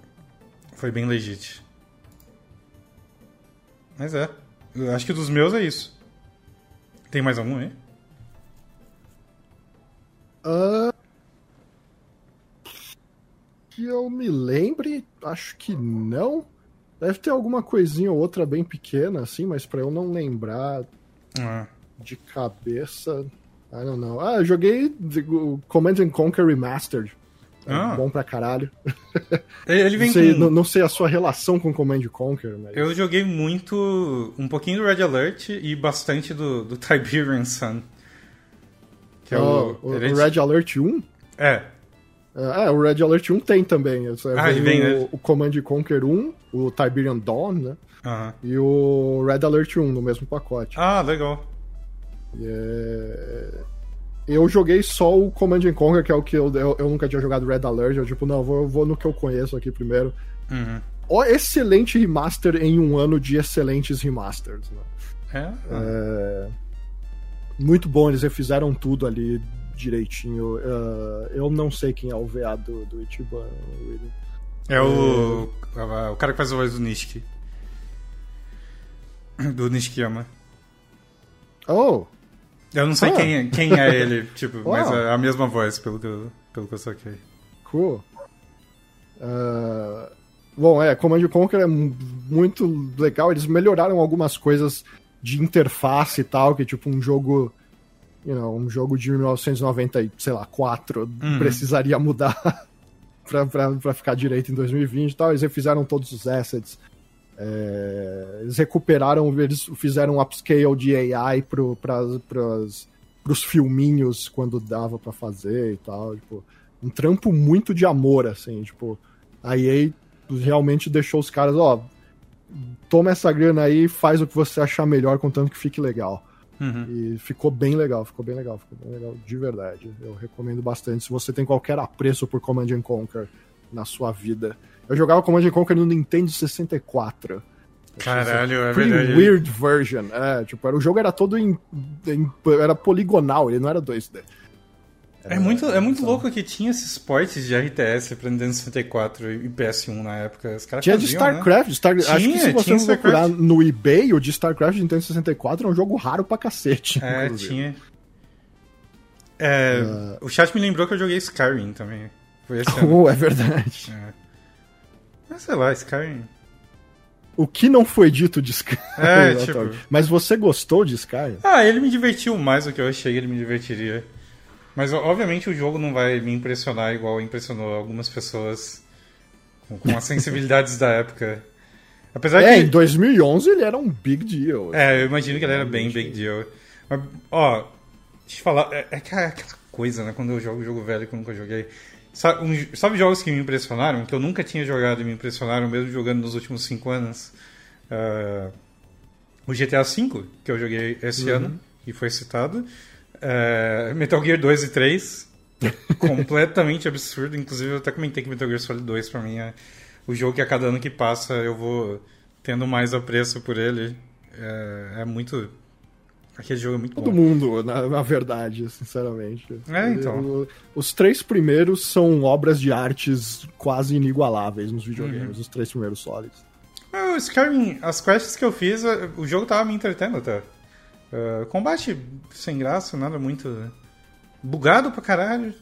Foi bem legítimo. Mas é. Eu acho que dos meus é isso. Tem mais algum aí? Ah, que eu me lembre, acho que não. Deve ter alguma coisinha ou outra bem pequena, assim, mas pra eu não lembrar Ah. de cabeça. I don't know. Ah, eu joguei o Command and Conquer Remastered. É Ah. bom pra caralho. Ele vem Não sei, com... não, não sei a sua relação com Command and Conquer, mas. Eu joguei muito. Um pouquinho do Red Alert e bastante do, do Tiberian Sun. Que é Oh, o. o, é o de- Red Alert 1? É. Ah, é, o Red Alert 1 tem também. Ah, vem, o, né? o Command and Conquer 1, o Tiberian Dawn, né? aham. E o Red Alert 1 no mesmo pacote. Ah, legal. É- Eu joguei só o Command and Conquer, que é o que eu, eu, eu nunca tinha jogado Red Alert. Eu, tipo, não, vou, vou no que eu conheço aqui primeiro. Uhum. Ó, excelente remaster em um ano de excelentes remasters. Né? É. É, Muito bom, eles refizeram tudo ali direitinho. É, eu não sei quem é o VA do, do Ichiban. William. É o. O cara que faz a voz do Nishiki. Do Nishikiyama. Oh, Eu não sei Ah. quem, é- quem é ele, tipo, mas é a mesma voz, pelo que eu, pelo que eu saquei. Cool. Ah, bom, é, Command Conquer é mu- muito legal. Eles melhoraram algumas coisas de interface e tal, que tipo um jogo, you know, um jogo de 1990, e, sei lá, 4 precisaria mudar pra, pra, pra ficar direito em 2020 e tal. Eles refizeram todos os assets. É, eles recuperaram, eles fizeram um upscale de AI pro, pra, pras, pros filminhos quando dava pra fazer e tal. Tipo, um trampo muito de amor, assim, tipo, a EA realmente deixou os caras, ó, toma essa grana aí faz o que você achar melhor, contanto que fique legal. Uhum. E ficou bem legal, ficou bem legal, ficou bem legal, de verdade. Eu recomendo bastante. Se você tem qualquer apreço por Command and Conquer na sua vida. Eu jogava Command and Conquer no Nintendo 64. Caralho, é verdade. weird version. É, tipo, era, o jogo era todo em, em- Era poligonal, ele não era 2D. É muito, é muito louco que tinha esses portes de RTS pra Nintendo 64 e PS1 na época. Os caras Tinha de faziam, né? StarCraft. Star... Acho que Tinha, se você tinha procurar no eBay, o de StarCraft de Nintendo 64 é um jogo raro pra cacete. É, inclusive. tinha. É, O chat me lembrou que eu joguei Skyrim também. Foi esse ano. Oh, é verdade. É. Mas sei lá, Skyrim. O que não foi dito de Skyrim. É, tipo- Mas você gostou de Skyrim? Ah, ele me divertiu mais do que eu achei que ele me divertiria. Mas obviamente o jogo não vai me impressionar igual impressionou algumas pessoas com, com as sensibilidades da época. Apesar É, que. em 2011 ele era um big deal. É, eu imagino que ele era bem big deal. Mas, ó, deixa eu falar, é, é que é aquela coisa, né? Quando eu jogo jogo velho que eu nunca joguei. Sabe, um- sabe jogos que me impressionaram? Que eu nunca tinha jogado e me impressionaram, mesmo jogando nos últimos cinco anos? Ah, o GTA V, que eu joguei esse ano, e foi citado. É, Metal Gear 2 e 3, completamente absurdo. Inclusive, eu até comentei que Metal Gear Solid 2 pra mim é o jogo que a cada ano que passa eu vou tendo mais apreço por ele. É, é muito. Aquele jogo é muito Todo bom. mundo, na, na verdade, sinceramente. É, então. O- Os três primeiros são obras de artes quase inigualáveis nos videogames, Uhum. os três primeiros sólidos. Ah, O Skyrim, as quests que eu fiz, o jogo tava me entretendo até. Ah, combate sem graça, nada muito. Bugado pra caralho.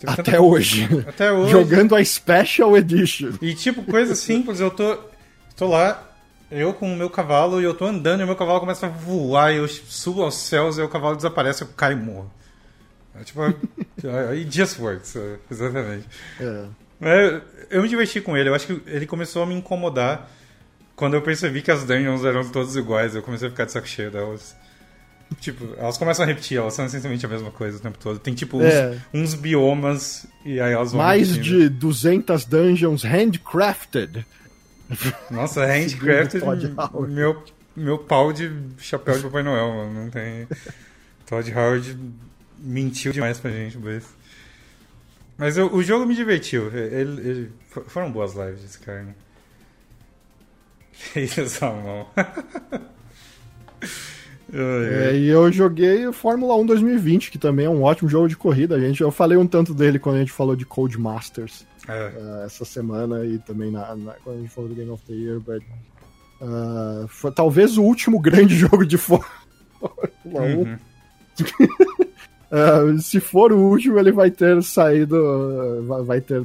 Tanta- Até hoje. Até hoje. Jogando a Special Edition. E tipo, coisa simples, eu tô. tô lá, eu com o meu cavalo, e eu tô andando, e o meu cavalo começa a voar, e eu subo aos céus, e o cavalo desaparece, eu caio e morro. É, tipo, aí just works, é, exatamente. É. É, eu me diverti com ele, eu acho que ele começou a me incomodar quando eu percebi que as dungeons eram todas iguais, eu comecei a ficar de saco cheio delas. Tipo, elas começam a repetir, elas são essencialmente a mesma coisa o tempo todo. Tem tipo uns, É. uns biomas e aí elas vão Mais repetindo. de 200 dungeons handcrafted. Nossa, handcrafted, meu, meu pau de chapéu de Papai Noel, mano. Não tem. Todd Howard mentiu demais pra gente, mas. Mas eu- o jogo me divertiu. Ele, ele- for- foram boas lives cara, né? Fez essa mão. É, e eu joguei o Fórmula 1 2020, que também é um ótimo jogo de corrida. gente, eu falei um tanto dele quando a gente falou de Code Masters É. uh, essa semana e também na, na- quando a gente falou do Game of the Year. But, uh, foi talvez o último grande jogo de Fórmula 1. Uhum. Uh, se for o último, ele vai ter saído, vai ter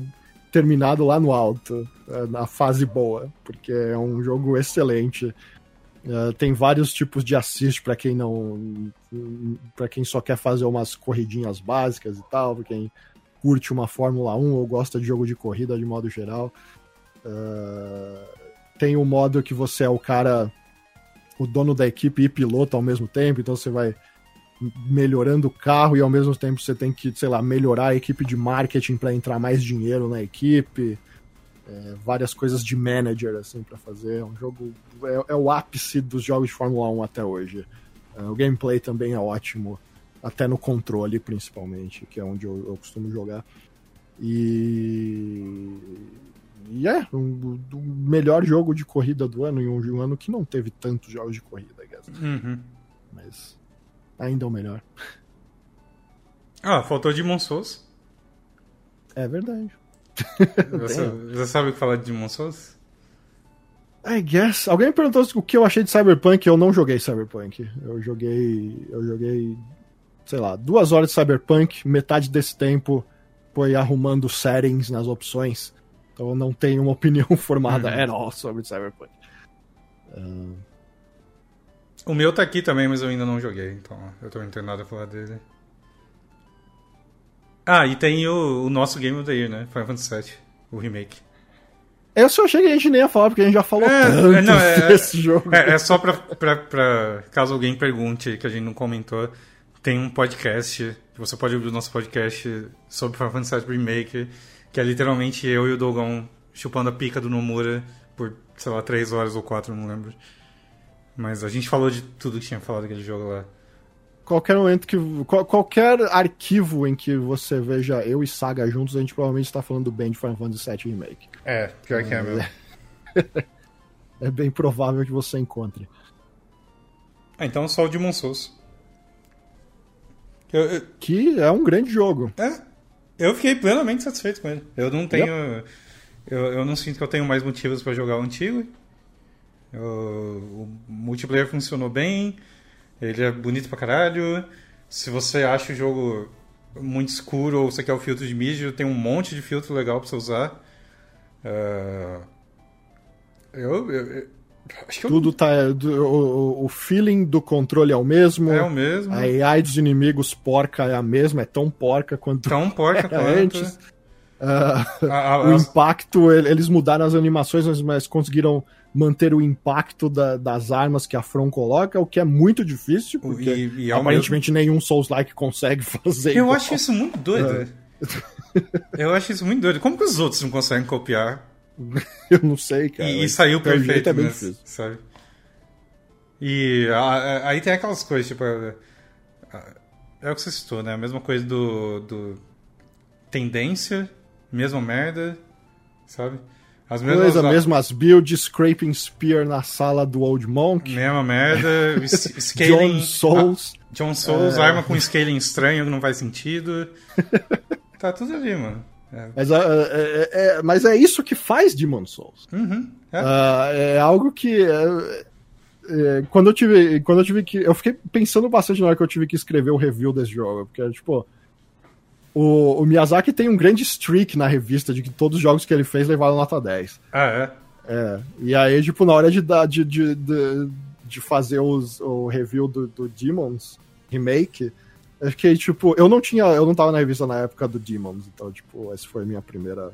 terminado lá no alto, uh, na fase boa, porque é um jogo excelente. Uh, tem vários tipos de assist para quem não, para quem só quer fazer umas corridinhas básicas e tal, pra quem curte uma Fórmula 1 ou gosta de jogo de corrida de modo geral. Uh, tem o modo que você é o cara, o dono da equipe e piloto ao mesmo tempo, então você vai melhorando o carro e ao mesmo tempo você tem que, sei lá, melhorar a equipe de marketing para entrar mais dinheiro na equipe. É, várias coisas de manager assim para fazer. É um jogo é, é o ápice dos jogos de Fórmula 1 até hoje. É, o gameplay também é ótimo, até no controle principalmente, que é onde eu, eu costumo jogar. E e é um, o melhor jogo de corrida do ano em um, um ano que não teve tantos jogos de corrida, I guess. Uhum. mas ainda é o melhor. Ah, faltou Demon Souls. É verdade. Você, você sabe o que falar de Demon Souls? I guess. Alguém me perguntou o que eu achei de Cyberpunk. Eu não joguei Cyberpunk. Eu joguei. Eu joguei. Sei lá, duas horas de Cyberpunk. Metade desse tempo foi arrumando settings nas opções. Então eu não tenho uma opinião formada Uhum. at all sobre Cyberpunk. Ah, O meu tá aqui também, mas eu ainda não joguei, então eu tô não tenho nada a falar dele. Ah, e tem o, o nosso Game of the Year, né? Final Fantasy VII, o remake. eu só achei que a gente nem ia falar, porque a gente já falou É, tanto é, não, é- desse jogo. É, é só pra, pra, pra- caso alguém pergunte, que a gente não comentou, tem um podcast, que você pode ouvir o nosso podcast sobre Final Fantasy VII Remake, que é literalmente eu e o Dogão chupando a pica do Nomura por, sei lá, três horas ou quatro, não lembro. Mas a gente falou de tudo que tinha falado daquele jogo lá. Qualquer momento que. qual- qualquer arquivo em que você veja eu e Saga juntos, a gente provavelmente está falando bem de Final Fantasy VII Remake. É, pior que é mesmo. É bem provável que você encontre. Ah, então só o Demon Souls. Eu, eu, Que é um grande jogo. é, eu fiquei plenamente satisfeito com ele. Eu não tenho. Eu, eu não sinto que eu tenho mais motivos pra jogar o antigo. Eu- o multiplayer funcionou bem. Ele é bonito pra caralho. Se você acha o jogo muito escuro ou você quer o filtro de mídia, tem um monte de filtro legal pra você usar. Ah, eu, eu- eu- acho que eu- Tudo tá. do- O, o feeling do controle é o mesmo. é o mesmo. A AI dos inimigos porca é a mesma, é tão porca quanto Tão porca quanto. antes. Ah, a- o impacto, ele- eles mudaram as animações, mas conseguiram manter o impacto da- das armas que a From coloca, o que é muito difícil, porque e, e é aparentemente nenhum Souls-like consegue fazer. Eu igual. acho isso muito doido. Eu acho isso muito doido. Como que os outros não conseguem copiar Eu não sei, cara. e, e saiu Pelo perfeito jeito é bem mesmo, difícil. sabe? E aí tem aquelas coisas, tipo... É o que você citou, né? A mesma coisa do, do tendência, mesma merda, sabe? As mesmas... Coisa, mesmas builds, Scraping Spear na sala do Old Monk, Mesma merda, scaling... John Souls. Ah, John Souls, É. arma com scaling estranho que não faz sentido. tá tudo ali, mano. É. Mas, ah, é, é- é- mas é isso que faz Demon Souls. Uhum. É. Ah, é algo que. é, quando eu tive. Quando eu tive que. Eu fiquei pensando bastante na hora que eu tive que escrever o review desse jogo. Porque, tipo. O, o, Miyazaki tem um grande streak na revista de que todos os jogos que ele fez levaram nota 10. Ah, é? É. E aí, tipo, na hora de, de, de, de, de fazer os, o review do, do Demons Remake, eu fiquei, tipo, eu não tinha. Eu não tava na revista na época do Demons, então, tipo, essa foi a minha primeira,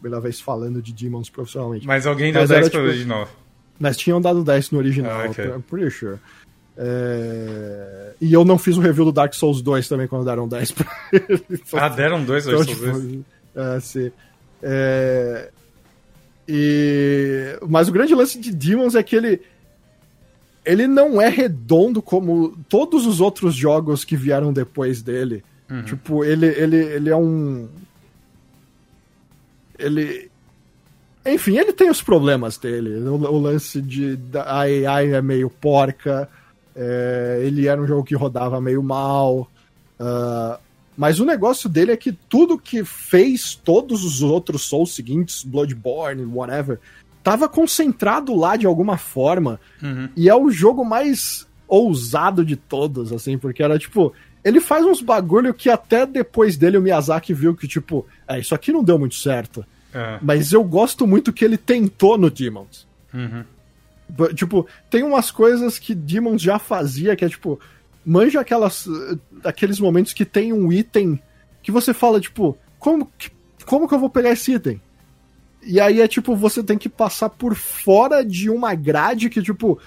primeira vez falando de Demons profissionalmente. Mas alguém deu 10 era, pro tipo, original. Mas tinham dado 10 no original, ah, okay. pretty sure. É... E eu não fiz o review do Dark Souls 2 também quando deram 10 pra ele. Ah, deram 2 então, Dark Souls 2? É, sim. É... E... Mas o grande lance de Demons é que ele. Ele não é redondo como todos os outros jogos que vieram depois dele. Uhum. Tipo, ele, ele, ele é um. Ele. Enfim, ele tem os problemas dele. O, o lance de. A AI é meio porca. É, ele era um jogo que rodava meio mal. Uh, mas o negócio dele é que tudo que fez todos os outros Souls seguintes, Bloodborne, whatever, tava concentrado lá de alguma forma. Uhum. E é o jogo mais ousado de todos, assim, porque era tipo. Ele faz uns bagulho que até depois dele o Miyazaki viu que, tipo, é, isso aqui não deu muito certo. É. Mas eu gosto muito que ele tentou no Demons. Uhum. Tipo, tem umas coisas que Demons já fazia, que é tipo, manja aquelas, aqueles momentos que tem um item que você fala, tipo, como que, como que eu vou pegar esse item? E aí é tipo, você tem que passar por fora de uma grade que, tipo,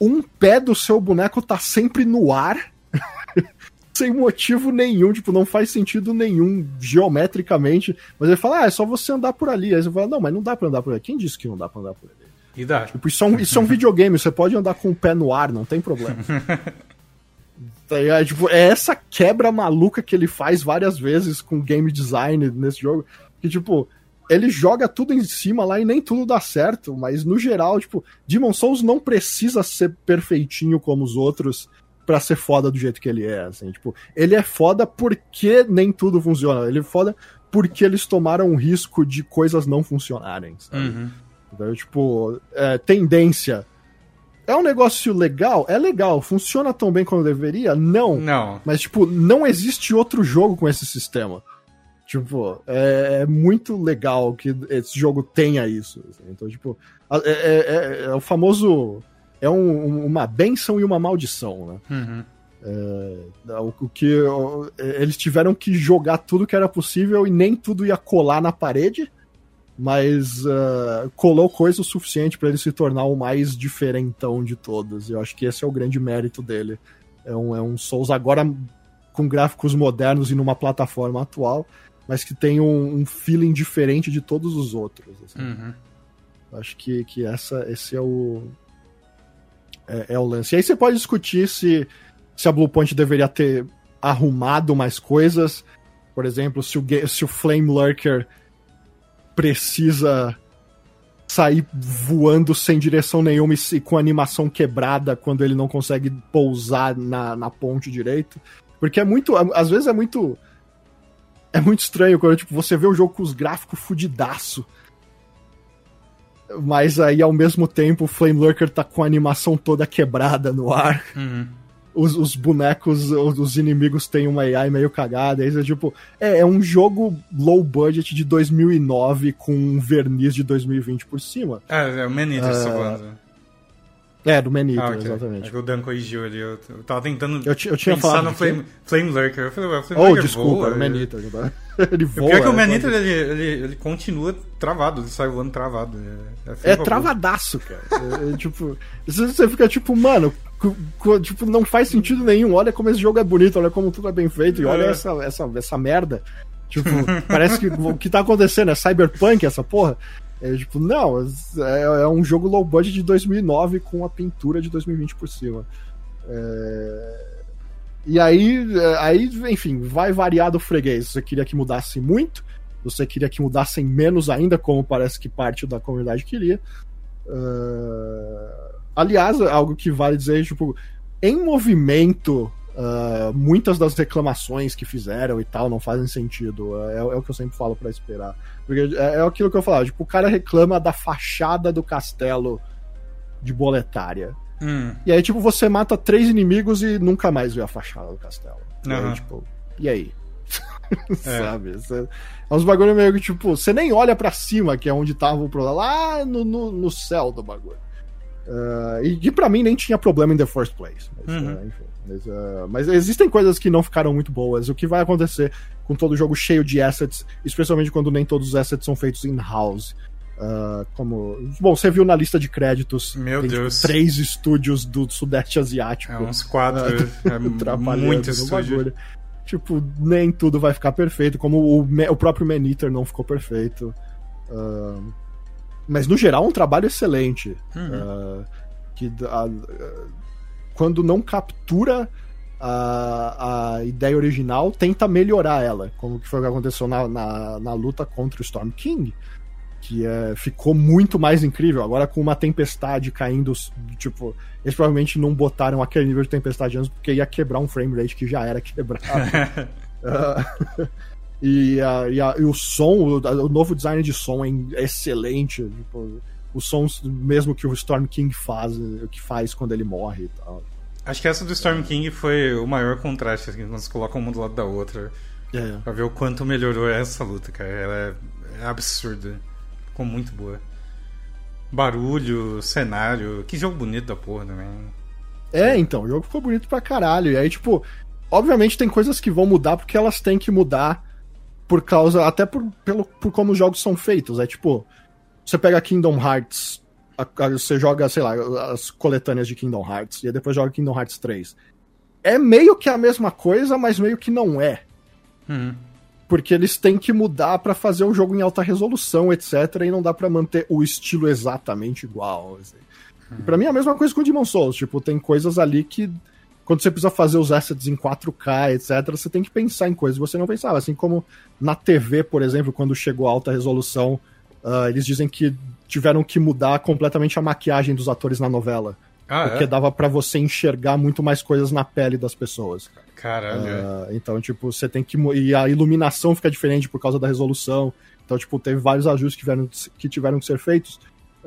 um pé do seu boneco tá sempre no ar, sem motivo nenhum, tipo, não faz sentido nenhum geometricamente. Mas ele fala, ah, é só você andar por ali. Aí você fala, não, mas não dá pra andar por ali. Quem disse que não dá pra andar por ali? E dá. Tipo, isso, é um, isso é um videogame, você pode andar com o pé no ar, não tem problema. tá tipo, é essa quebra maluca que ele faz várias vezes com game design nesse jogo. Que, tipo, ele joga tudo em cima lá e nem tudo dá certo, mas no geral, tipo, Demon Souls não precisa ser perfeitinho como os outros para ser foda do jeito que ele é, assim, tipo, ele é foda porque nem tudo funciona, ele é foda porque eles tomaram o risco de coisas não funcionarem, sabe? Uhum. Então, tipo, é, tendência. É um negócio legal? É legal. Funciona tão bem como deveria? Não. Não. Mas, tipo, não existe outro jogo com esse sistema. Tipo, é, é muito legal que esse jogo tenha isso. Assim. Então, tipo, é, é, é, é, o famoso. É um, uma benção e uma maldição, né? Uhum. É, o, o, que eles tiveram que jogar tudo que era possível e nem tudo ia colar na parede mas uh, colou coisa o suficiente para ele se tornar o mais diferentão de todos. Eu acho que esse é o grande mérito dele. É um, é um Souls agora com gráficos modernos e numa plataforma atual, mas que tem um, um feeling diferente de todos os outros. Assim. Uhum. Acho que, que essa, esse é o, é, é, o lance. E aí você pode discutir se, se a Bluepoint deveria ter arrumado mais coisas. Por exemplo, se o, se o Flame Lurker precisa sair voando sem direção nenhuma e com animação quebrada quando ele não consegue pousar na, na ponte direito. Porque é muito. Às vezes é muito. É muito estranho quando tipo, você vê o jogo com os gráficos fudidaço. Mas aí, ao mesmo tempo, o Flame Lurker tá com a animação toda quebrada no ar. Uhum os, os, bonecos, os inimigos têm uma AI meio cagada. Aí, é tipo, é, é, um jogo low budget de 2009 com um verniz de 2020 por cima. É, é o Manita, uh, é, do Manito, ah, okay. exatamente. É que o Dan corrigiu ali. Eu, eu tava tentando eu, eu tinha pensar no Flame, Flame Lurker. Eu falei, Flame oh, Lurker desculpa, voa, o Manito. Ele, ele voa. O pior é que o Manito, ele, ele, ele, continua travado, ele sai voando travado. É, é, é travadaço, cara. é, é, tipo, você fica tipo, mano, tipo, não faz sentido nenhum. Olha como esse jogo é bonito, olha como tudo é bem feito, e olha é. essa, essa, essa merda. Tipo, parece que o que tá acontecendo é cyberpunk essa porra. É tipo, não, é, é, um jogo low budget de 2009 com a pintura de 2020 por cima. É... E aí, é, aí, enfim, vai variar do freguês. Você queria que mudasse muito, você queria que mudassem menos ainda, como parece que parte da comunidade queria. Uh... Aliás, algo que vale dizer, tipo, em movimento Uh, muitas das reclamações que fizeram e tal não fazem sentido. É, é o que eu sempre falo para esperar. Porque é, é, aquilo que eu falava, tipo, o cara reclama da fachada do castelo de boletária. Hum. E aí, tipo, você mata três inimigos e nunca mais vê a fachada do castelo. Uhum. E aí, tipo, e aí? Sabe? Cê- É uns bagulho meio que, tipo, você nem olha pra cima, que é onde tava o problema, lá no, no, no céu do bagulho. Ah, e que pra mim nem tinha problema em the first place. Mas, Uhum. ah, enfim. Mas, ah, mas existem coisas que não ficaram muito boas. O que vai acontecer com todo jogo cheio de assets, especialmente quando nem todos os assets são feitos in-house. Ah, como. Bom, você viu na lista de créditos. Meu tem, tipo, Deus. três estúdios do Sudeste Asiático. É uns quatro. é trabalhando muito estúdio. Tipo, nem tudo vai ficar perfeito, como o, o próprio Man-Eater não ficou perfeito. Mas no geral, um trabalho excelente. Uhum. Ah, que a- ah, quando não captura a, a ideia original, tenta melhorar ela, como que foi o que aconteceu na, na, na luta contra o Storm King. Que é, ficou muito mais incrível. Agora com uma tempestade caindo, tipo, eles provavelmente não botaram aquele nível de tempestade antes porque ia quebrar um frame rate que já era quebrado. Ah, e, a- e a- e o som, o, o novo design de som é excelente. Tipo, os sons mesmo que o Storm King faz, o que faz quando ele morre e tal. Acho que essa do Storm King foi o maior contraste, assim, quando se coloca uma do lado da outra. É. Pra ver o quanto melhorou essa luta, cara. Ela é, é absurda. Ficou muito boa. Barulho, cenário. Que jogo bonito da porra também. É, então, o jogo ficou bonito pra caralho. E aí, tipo, obviamente tem coisas que vão mudar porque elas têm que mudar por causa. Até por, pelo, por como os jogos são feitos. É tipo, você pega Kingdom Hearts, a- a- você joga, sei lá, as coletâneas de Kingdom Hearts, e aí depois joga Kingdom Hearts 3. É meio que a mesma coisa, mas meio que não é. Uhum. Porque eles têm que mudar pra fazer o jogo em alta resolução, etc. E não dá pra manter o estilo exatamente igual. Assim. E Pra mim é a mesma coisa com o Demon Souls. Tipo, tem coisas ali que. Quando você precisa fazer os assets em 4K, etc., você tem que pensar em coisas que você não pensava. Assim como na TV, por exemplo, quando chegou a alta resolução, ah, eles dizem que tiveram que mudar completamente a maquiagem dos atores na novela. Ah, porque é? dava pra você enxergar muito mais coisas na pele das pessoas. Caralho. Ah, então, tipo, você tem que. E a iluminação fica diferente por causa da resolução. Então, tipo, teve vários ajustes que tiveram, que tiveram que ser feitos.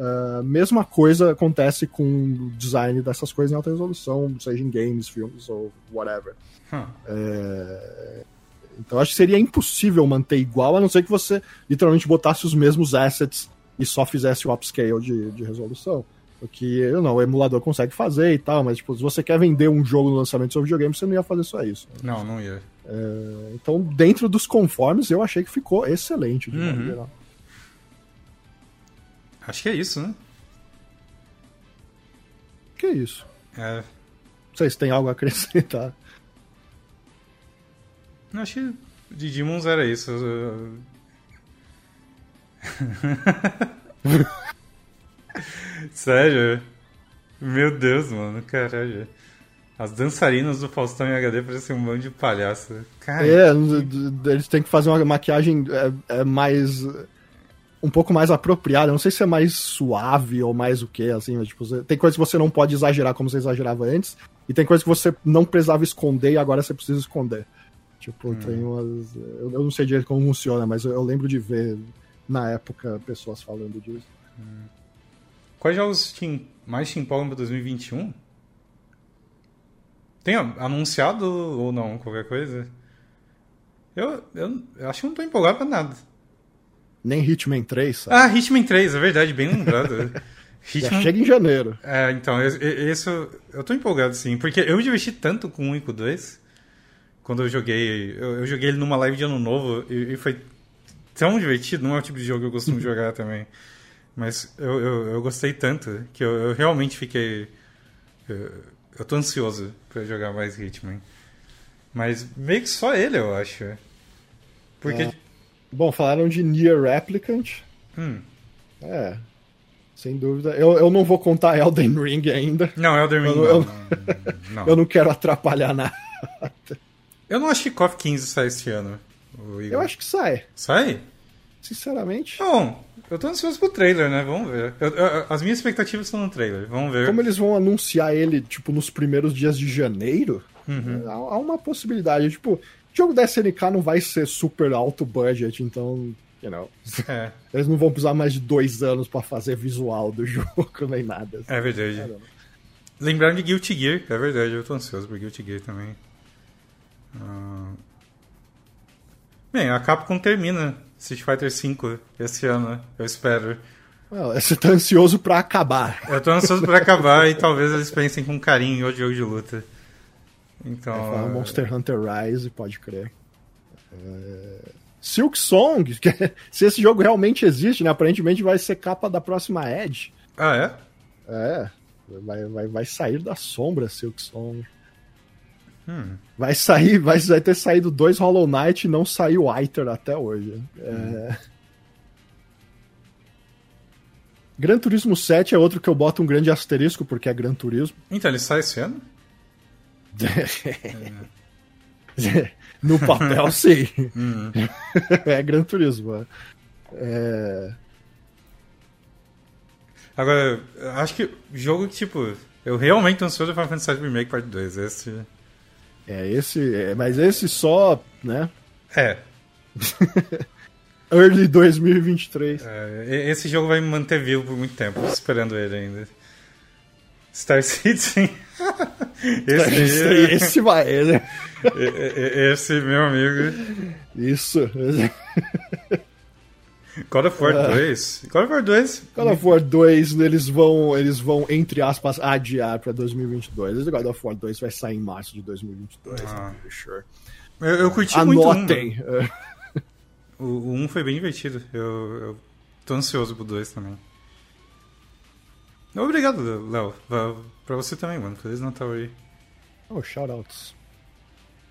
Ah, mesma coisa acontece com o design dessas coisas em alta resolução, seja em games, filmes ou whatever. Hum. É, Então, acho que seria impossível manter igual, a não ser que você literalmente botasse os mesmos assets e só fizesse o upscale de, de resolução. O que eu não, o emulador consegue fazer e tal, mas tipo, se você quer vender um jogo no lançamento do seu videogame, você não ia fazer só isso. Não, não ia. Então, dentro dos conformes, eu achei que ficou excelente de Uhum. geral. Acho que é isso, né? Que isso? É. Vocês têm algo a acrescentar? Não, Acho que de Demons era isso. Sério? Meu Deus, mano, caralho. As dançarinas do Faustão em HD parecem um bando de palhaço. Cara, É, eles têm que fazer uma maquiagem é, é mais. Um pouco mais apropriada. Não sei se é mais suave ou mais o que, assim, mas, tipo, tem coisas que você não pode exagerar como você exagerava antes, e tem coisas que você não precisava esconder e agora você precisa esconder. Tipo, tem umas. Eu, eu não sei direito como funciona, mas eu, eu lembro de ver na época pessoas falando disso. quais jogos te, mais te empolgam pra 2021? Tem anunciado ou não, qualquer coisa? Eu, eu, eu acho que não tô empolgado pra nada. Nem Hitman 3, sabe? Ah, Hitman 3, é verdade, bem lembrado. Já Hitman chega em janeiro. É, então, eu- eu- isso eu tô empolgado sim, porque eu me diverti tanto com o 1 e com o 2. Quando eu joguei, eu, eu joguei ele numa live de ano novo e, e foi tão divertido, não é o tipo de jogo que eu costumo jogar também. Mas eu, eu, eu gostei tanto que eu, eu realmente fiquei. Eu, eu tô ansioso pra jogar mais Hitman. Mas meio que só ele, eu acho. Porque. É. Bom, falaram de Nier Replicant. Hum, É, sem dúvida. Eu, eu não vou contar Elden Ring ainda. não, Elder Ring. Eu- não, eu- não, não. Eu não quero atrapalhar nada. Eu não acho que KOF 15 sai esse ano. Eu acho que sai, Sai? sinceramente. Bom, eu tô ansioso pro trailer, né? Vamos ver. Eu- eu- as minhas expectativas estão no trailer. Vamos ver. Como eles vão anunciar ele, tipo, nos primeiros dias de janeiro, Uhum. há, há uma possibilidade. Tipo, o jogo da SNK não vai ser super alto budget, então, you know, É, eles não vão precisar mais de dois anos pra fazer visual do jogo, nem nada. é verdade. Caramba. Lembraram de Guilty Gear, é verdade. Eu tô ansioso por Guilty Gear também. Ah, Bem, a Capcom termina Street Fighter V esse ano, eu espero. Well, você tá ansioso pra acabar. Eu tô ansioso pra acabar e talvez eles pensem com carinho em outro jogo de luta. Então. É, Monster Hunter Rise, pode crer. É... Silk Song, que, se esse jogo realmente existe, né? Aparentemente vai ser capa da próxima Edge. Ah, é? É. Vai, vai, vai sair da sombra Silk Song. Hum. Vai sair, vai, vai ter saído dois Hollow Knight e não saiu Aether até hoje. É... Hum. Gran Turismo 7 é outro que eu boto um grande asterisco, porque é Gran Turismo. Então, ele sai esse ano? no papel, sim. Uhum. é Gran Turismo. É... Agora, acho que jogo tipo. Eu realmente ansioso Final Fantasy Remake Part 2. Esse. É, esse. É, mas esse só, né? É. Early 2023. É, esse jogo vai me manter vivo por muito tempo, esperando ele ainda. Star Citizen. esse, esse vai, né? Esse, meu amigo. Isso. God of War 2. God of War 2. God of War 2, eles vão, eles vão, entre aspas, adiar pra 2022. Esse God of War 2 vai sair em março de 2022, ah. Sure. Eu, eu curti Anotem. muito um. o, o 1 foi bem divertido. Eu, eu tô ansioso pro 2 também. Obrigado, Léo. Pra você também, mano. Feliz Natal aí. Oh, shoutouts.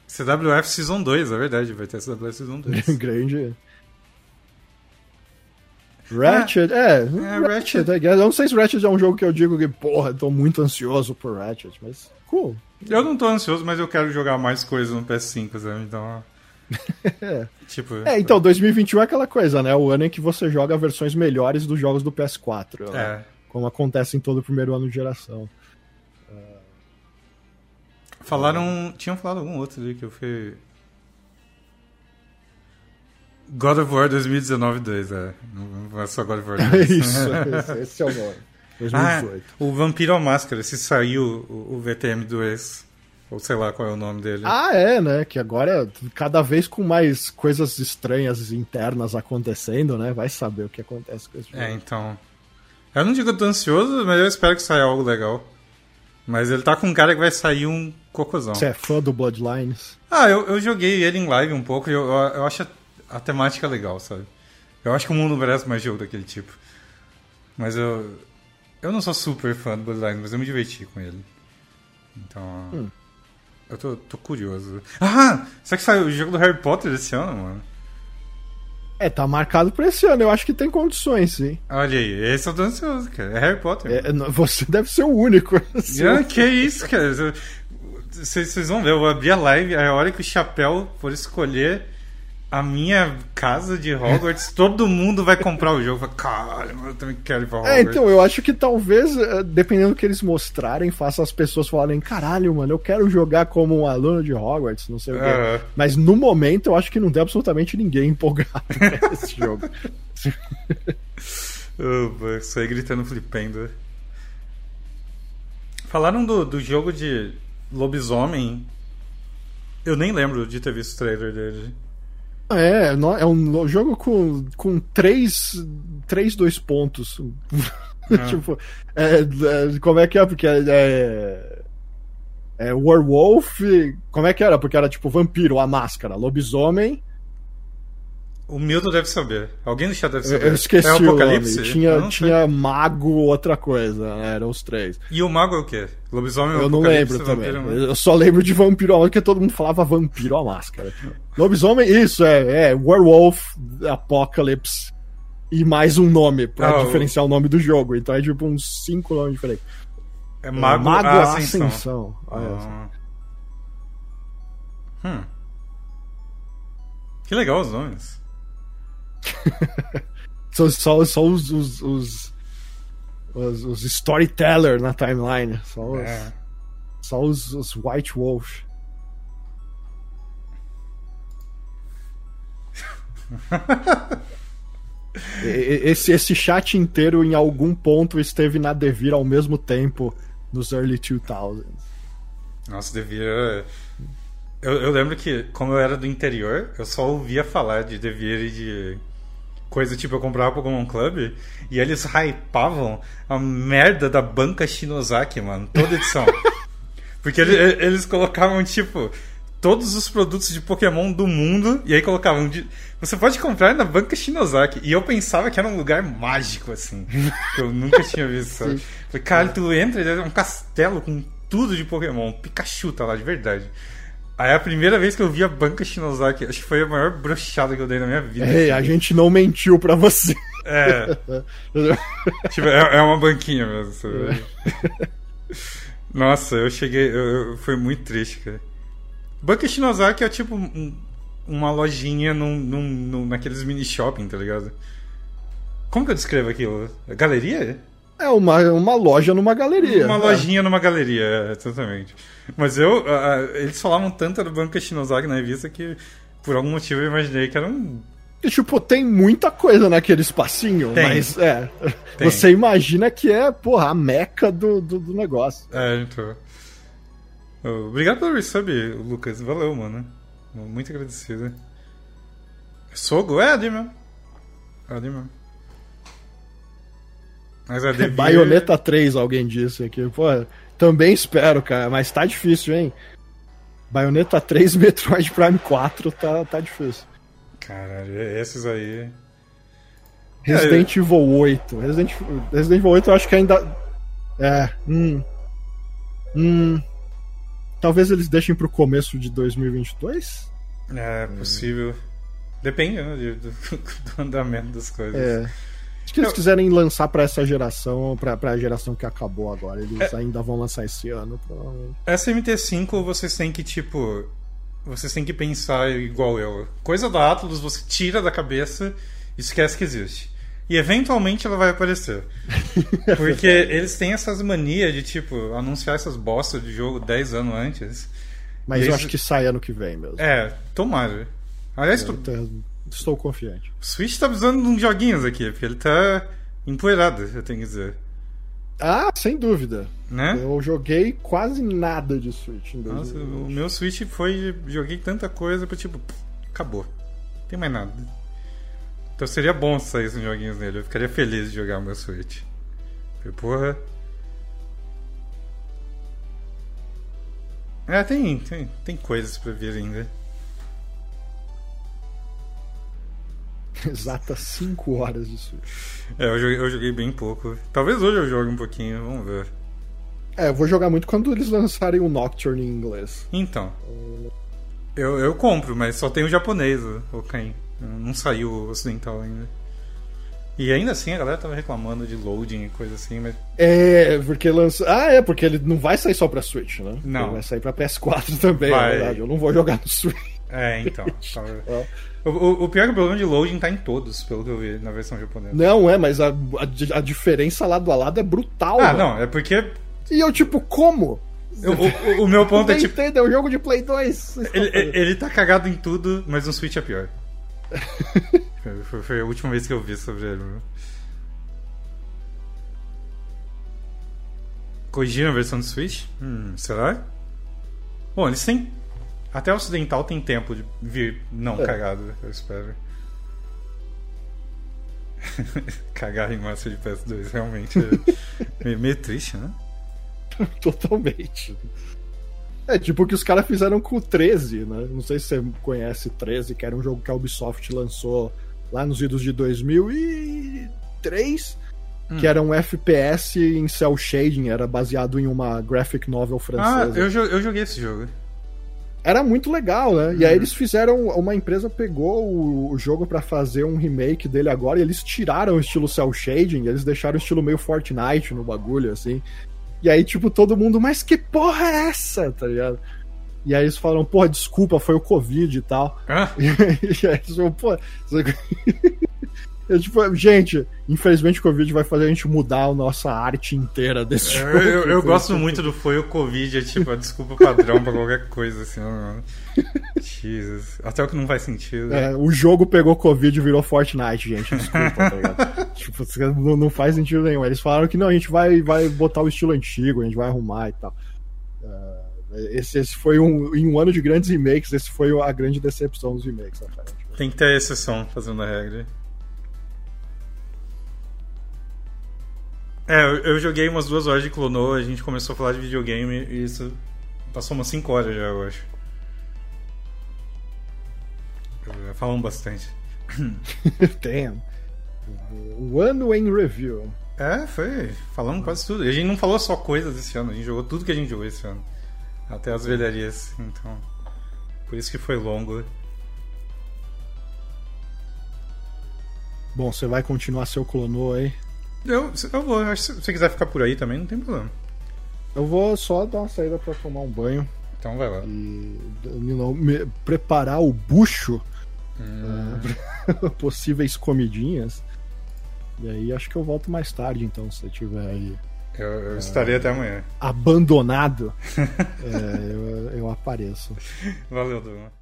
CWF Season 2, é verdade. Vai ter CWF Season 2. Grande. Ratchet, é, é, Ratchet, Ratchet. Eu não sei se Ratchet é um jogo que eu digo que, porra, tô muito ansioso por Ratchet, mas cool. Eu não tô ansioso, mas eu quero jogar mais coisas no PS5, sabe? Então. é. Tipo, é, então 2021 é aquela coisa, né? O ano em que você joga versões melhores dos jogos do PS4. Né? É. Como acontece em todo o primeiro ano de geração. Falaram. Tinham falado algum outro ali que eu fui. God of War 2019 2, é. Não é só God of War 2. Isso, esse, esse é o nome. 2018. Ah, o Vampiro à Máscara, se saiu o, o VTM 2. Ou sei lá qual é o nome dele. Ah, é, né? Que agora, cada vez com mais coisas estranhas internas acontecendo, né? Vai saber o que acontece com esse jogo. É, então. Eu não digo que eu tô ansioso, mas eu espero que saia algo legal. Mas ele tá com um cara que vai sair um cocôzão. Você é fã do Bloodlines? Ah, eu, eu joguei ele em live um pouco e eu, eu, eu acho a, a, temática legal, sabe? Eu acho que o mundo merece mais jogo daquele tipo. Mas eu. Eu não sou super fã do Bloodlines, mas eu me diverti com ele. Então. Hum. Eu tô, tô curioso. Ah! Será que saiu o jogo do Harry Potter esse ano, mano? É, tá marcado pra esse ano. Eu acho que tem condições, sim. Olha aí, esse eu tô ansioso, cara. É Harry Potter. É, você deve ser o único. Ah, que isso, cara. Vocês vão ver, eu vou abrir a live, a hora que o Chapéu for escolher a minha casa de Hogwarts, todo mundo vai comprar o jogo. Caralho, eu também quero ir pra é, Hogwarts. É, então, eu acho que talvez, eh, dependendo do que eles mostrarem, faça as pessoas falarem: caralho, mano, eu quero jogar como um aluno de Hogwarts, não sei o quê. Mas no momento, eu acho que não tem absolutamente ninguém empolgado nesse jogo. isso aí gritando flipendo. Falaram do, do jogo de lobisomem. Eu nem lembro de ter visto o trailer dele. É, é um jogo com, com três, três dois pontos. Ah. tipo, é, é, como é que é? Porque é, é, é Werewolf. Como é que era? Porque era tipo vampiro, a máscara, lobisomem. O Milton deve saber. Alguém do chat deve saber. Eu esqueci é o Apocalipse? Tinha, tinha mago, outra coisa, né? Eram os três. E o mago é o quê? Lobisomem Eu não lembro também. Eu só lembro de vampiro, porque todo mundo falava vampiro a máscara. Lobisomem, isso, é, é Werewolf, Apocalypse e mais um nome pra ah, diferenciar o... o nome do jogo. Então é tipo uns cinco nomes diferentes. É Mago, é, Mago Ascensão. Ascensão. Ah. Hum. Que legal os nomes. só, só, só os, os, os, os, os storyteller na timeline. Só os, é. só os, os White Wolf. esse, esse chat inteiro em algum ponto esteve na Devir ao mesmo tempo nos early 2000s. Nossa, Devir Eu, eu lembro que, como eu era do interior, eu só ouvia falar de Devir e de coisa tipo, eu comprava Pokémon Club e eles hypavam a merda da banca Shinozaki, mano, toda edição. Porque eles, eles colocavam, tipo, todos os produtos de Pokémon do mundo e aí colocavam. De... Você pode comprar na banca Shinozaki. E eu pensava que era um lugar mágico, assim. que eu nunca tinha visto. Falei, cara, tu entra e é um castelo com tudo de Pokémon. Pikachu tá lá, de verdade. Aí a primeira vez que eu vi a banca Shinozaki, acho que foi a maior brochada que eu dei na minha vida. Ei, assim. a gente não mentiu pra você. É. tipo, é, é, uma banquinha mesmo. Sabe? Nossa, eu cheguei. Eu, eu, foi muito triste, cara. Banca Shinozaki é tipo um, uma lojinha num, num, num, naqueles mini shopping, tá ligado? Como que eu descrevo aquilo? Galeria? É uma, uma loja numa galeria. Uma é. lojinha numa galeria, é, exatamente. Mas eu. Uh, eles falavam tanto da Banca Shinozaki na revista que por algum motivo eu imaginei que era um. E, tipo, tem muita coisa naquele espacinho, Tem. mas é. Tem. Você imagina que é, porra, a meca do, do, do negócio. É, então. Obrigado pelo resub, Lucas. Valeu, mano. Muito agradecido. Sogo? É, Adi mesmo. Mas a Devir... Baioneta 3, alguém disse aqui. Pô, também espero, cara, mas tá difícil, hein? Baioneta 3 Metroid Prime 4 tá, tá difícil. Caralho, esses aí. Resident é, Evil 8. Resident, Resident Evil 8 eu acho que ainda. É. Hum. Hum. Talvez eles deixem pro começo de 2022? É possível. Depende né, do, do, andamento das coisas. É. Se eles quiserem lançar para essa geração, pra, pra geração que acabou agora, eles é. ainda vão lançar esse ano, provavelmente. Essa MT5 vocês têm que, tipo. Vocês têm que pensar igual eu. Coisa da Atlas você tira da cabeça e esquece que existe. E eventualmente ela vai aparecer. Porque eles têm essas manias de, tipo, anunciar essas bostas de jogo 10 anos antes. Mas eu acho que sai ano que vem mesmo. É, tomara. Aliás, tô... estou confiante. O Switch tá precisando de uns joguinhos aqui, porque ele tá empoeirado, eu tenho que dizer. Ah, sem dúvida. Né? Eu joguei quase nada de Switch em Nossa, o meu Switch foi. Joguei tanta coisa pra tipo. Acabou. Não tem mais nada. Então seria bom se saíssem joguinhos nele. Eu ficaria feliz de jogar o meu Switch. Porque, porra. É, tem, tem, tem coisas pra vir ainda. Exatas 5 horas de Switch. É, eu joguei, eu joguei bem pouco. Talvez hoje eu jogue um pouquinho, vamos ver. É, eu vou jogar muito quando eles lançarem o Nocturne em inglês. Então. Eu, eu compro, mas só tem o japonês, o Ken. Não saiu o ocidental ainda. E ainda assim a galera tava reclamando de loading e coisa assim, mas. É, porque lança. Ah, é, porque ele não vai sair só pra Switch, né? Não. Ele vai sair pra PS4 também, Vai. na verdade. Eu não vou jogar no Switch. É, então. Tá- É. o, o, o pior é que o problema de loading tá em todos, pelo que eu vi na versão japonesa. Não, é, mas a, a, a diferença lado a lado é brutal. Ah, mano. não, é porque. E eu, tipo, como? eu- o, o, meu ponto é tipo. entendo, é um jogo de Play 2. Vocês estão Ele, ele tá cagado em tudo, mas no Switch é pior. foi, foi- a última vez que eu vi sobre ele. meu. Corrigiram a versão do Switch? Hum, será? Bom, eles têm. Até o ocidental tem tempo de vir não É. cagado, eu espero. Cagar em massa de PS2 realmente é meio, meio triste, né? Totalmente. É tipo o que os caras fizeram com o 13, né? Não sei se você conhece 13, que era um jogo que a Ubisoft lançou lá nos idos de 2003, que era um FPS em cel shading, era baseado em uma graphic novel Ah, francesa. eu, jo- eu joguei esse jogo. Era muito legal, né? E aí eles fizeram. Uma empresa pegou o, o jogo pra fazer um remake dele agora e eles tiraram o estilo cel shading, eles deixaram o estilo meio Fortnite no bagulho, assim. E aí, tipo, todo mundo, mas que porra é essa? Tá ligado? E aí eles falaram, porra, desculpa, foi o Covid e tal. Ah, E aí eles falaram, pô. Eu, tipo, gente, infelizmente o Covid vai fazer a gente mudar a nossa arte inteira desse eu, jogo. eu, eu Foi gosto muito do foi o Covid, é tipo a desculpa padrão pra qualquer coisa, assim. Jesus. Até o que não faz sentido. É, o jogo pegou Covid e virou Fortnite, gente. Desculpa, tá ligado? tipo, não, não faz sentido nenhum. Eles falaram que não, a gente vai, vai botar o estilo antigo, a gente vai arrumar e tal. É, Esse, esse foi um. Em um ano de grandes remakes, esse foi a grande decepção dos remakes, aparentemente. Tem que ter exceção fazendo a regra. É, eu, joguei umas duas horas de Clonou, a gente começou a falar de videogame e isso passou umas 5 horas já, eu acho. Falamos bastante. Tem. O ano em review. É, foi. Falamos quase tudo. E a gente não falou só coisas esse ano, a gente jogou tudo que a gente jogou esse ano. Até as velharias. Então. Por isso que foi longo. Bom, você vai continuar seu clonou aí? Eu, eu vou, acho que se você quiser ficar por aí também, não tem problema. Eu vou só dar uma saída para tomar um banho. Então vai lá. E não, me, preparar o bucho Hum. uh, possíveis comidinhas. E aí acho que eu volto mais tarde, então, se você tiver aí. Eu, eu estarei até amanhã. Abandonado, é, eu, eu apareço. Valeu, Duma.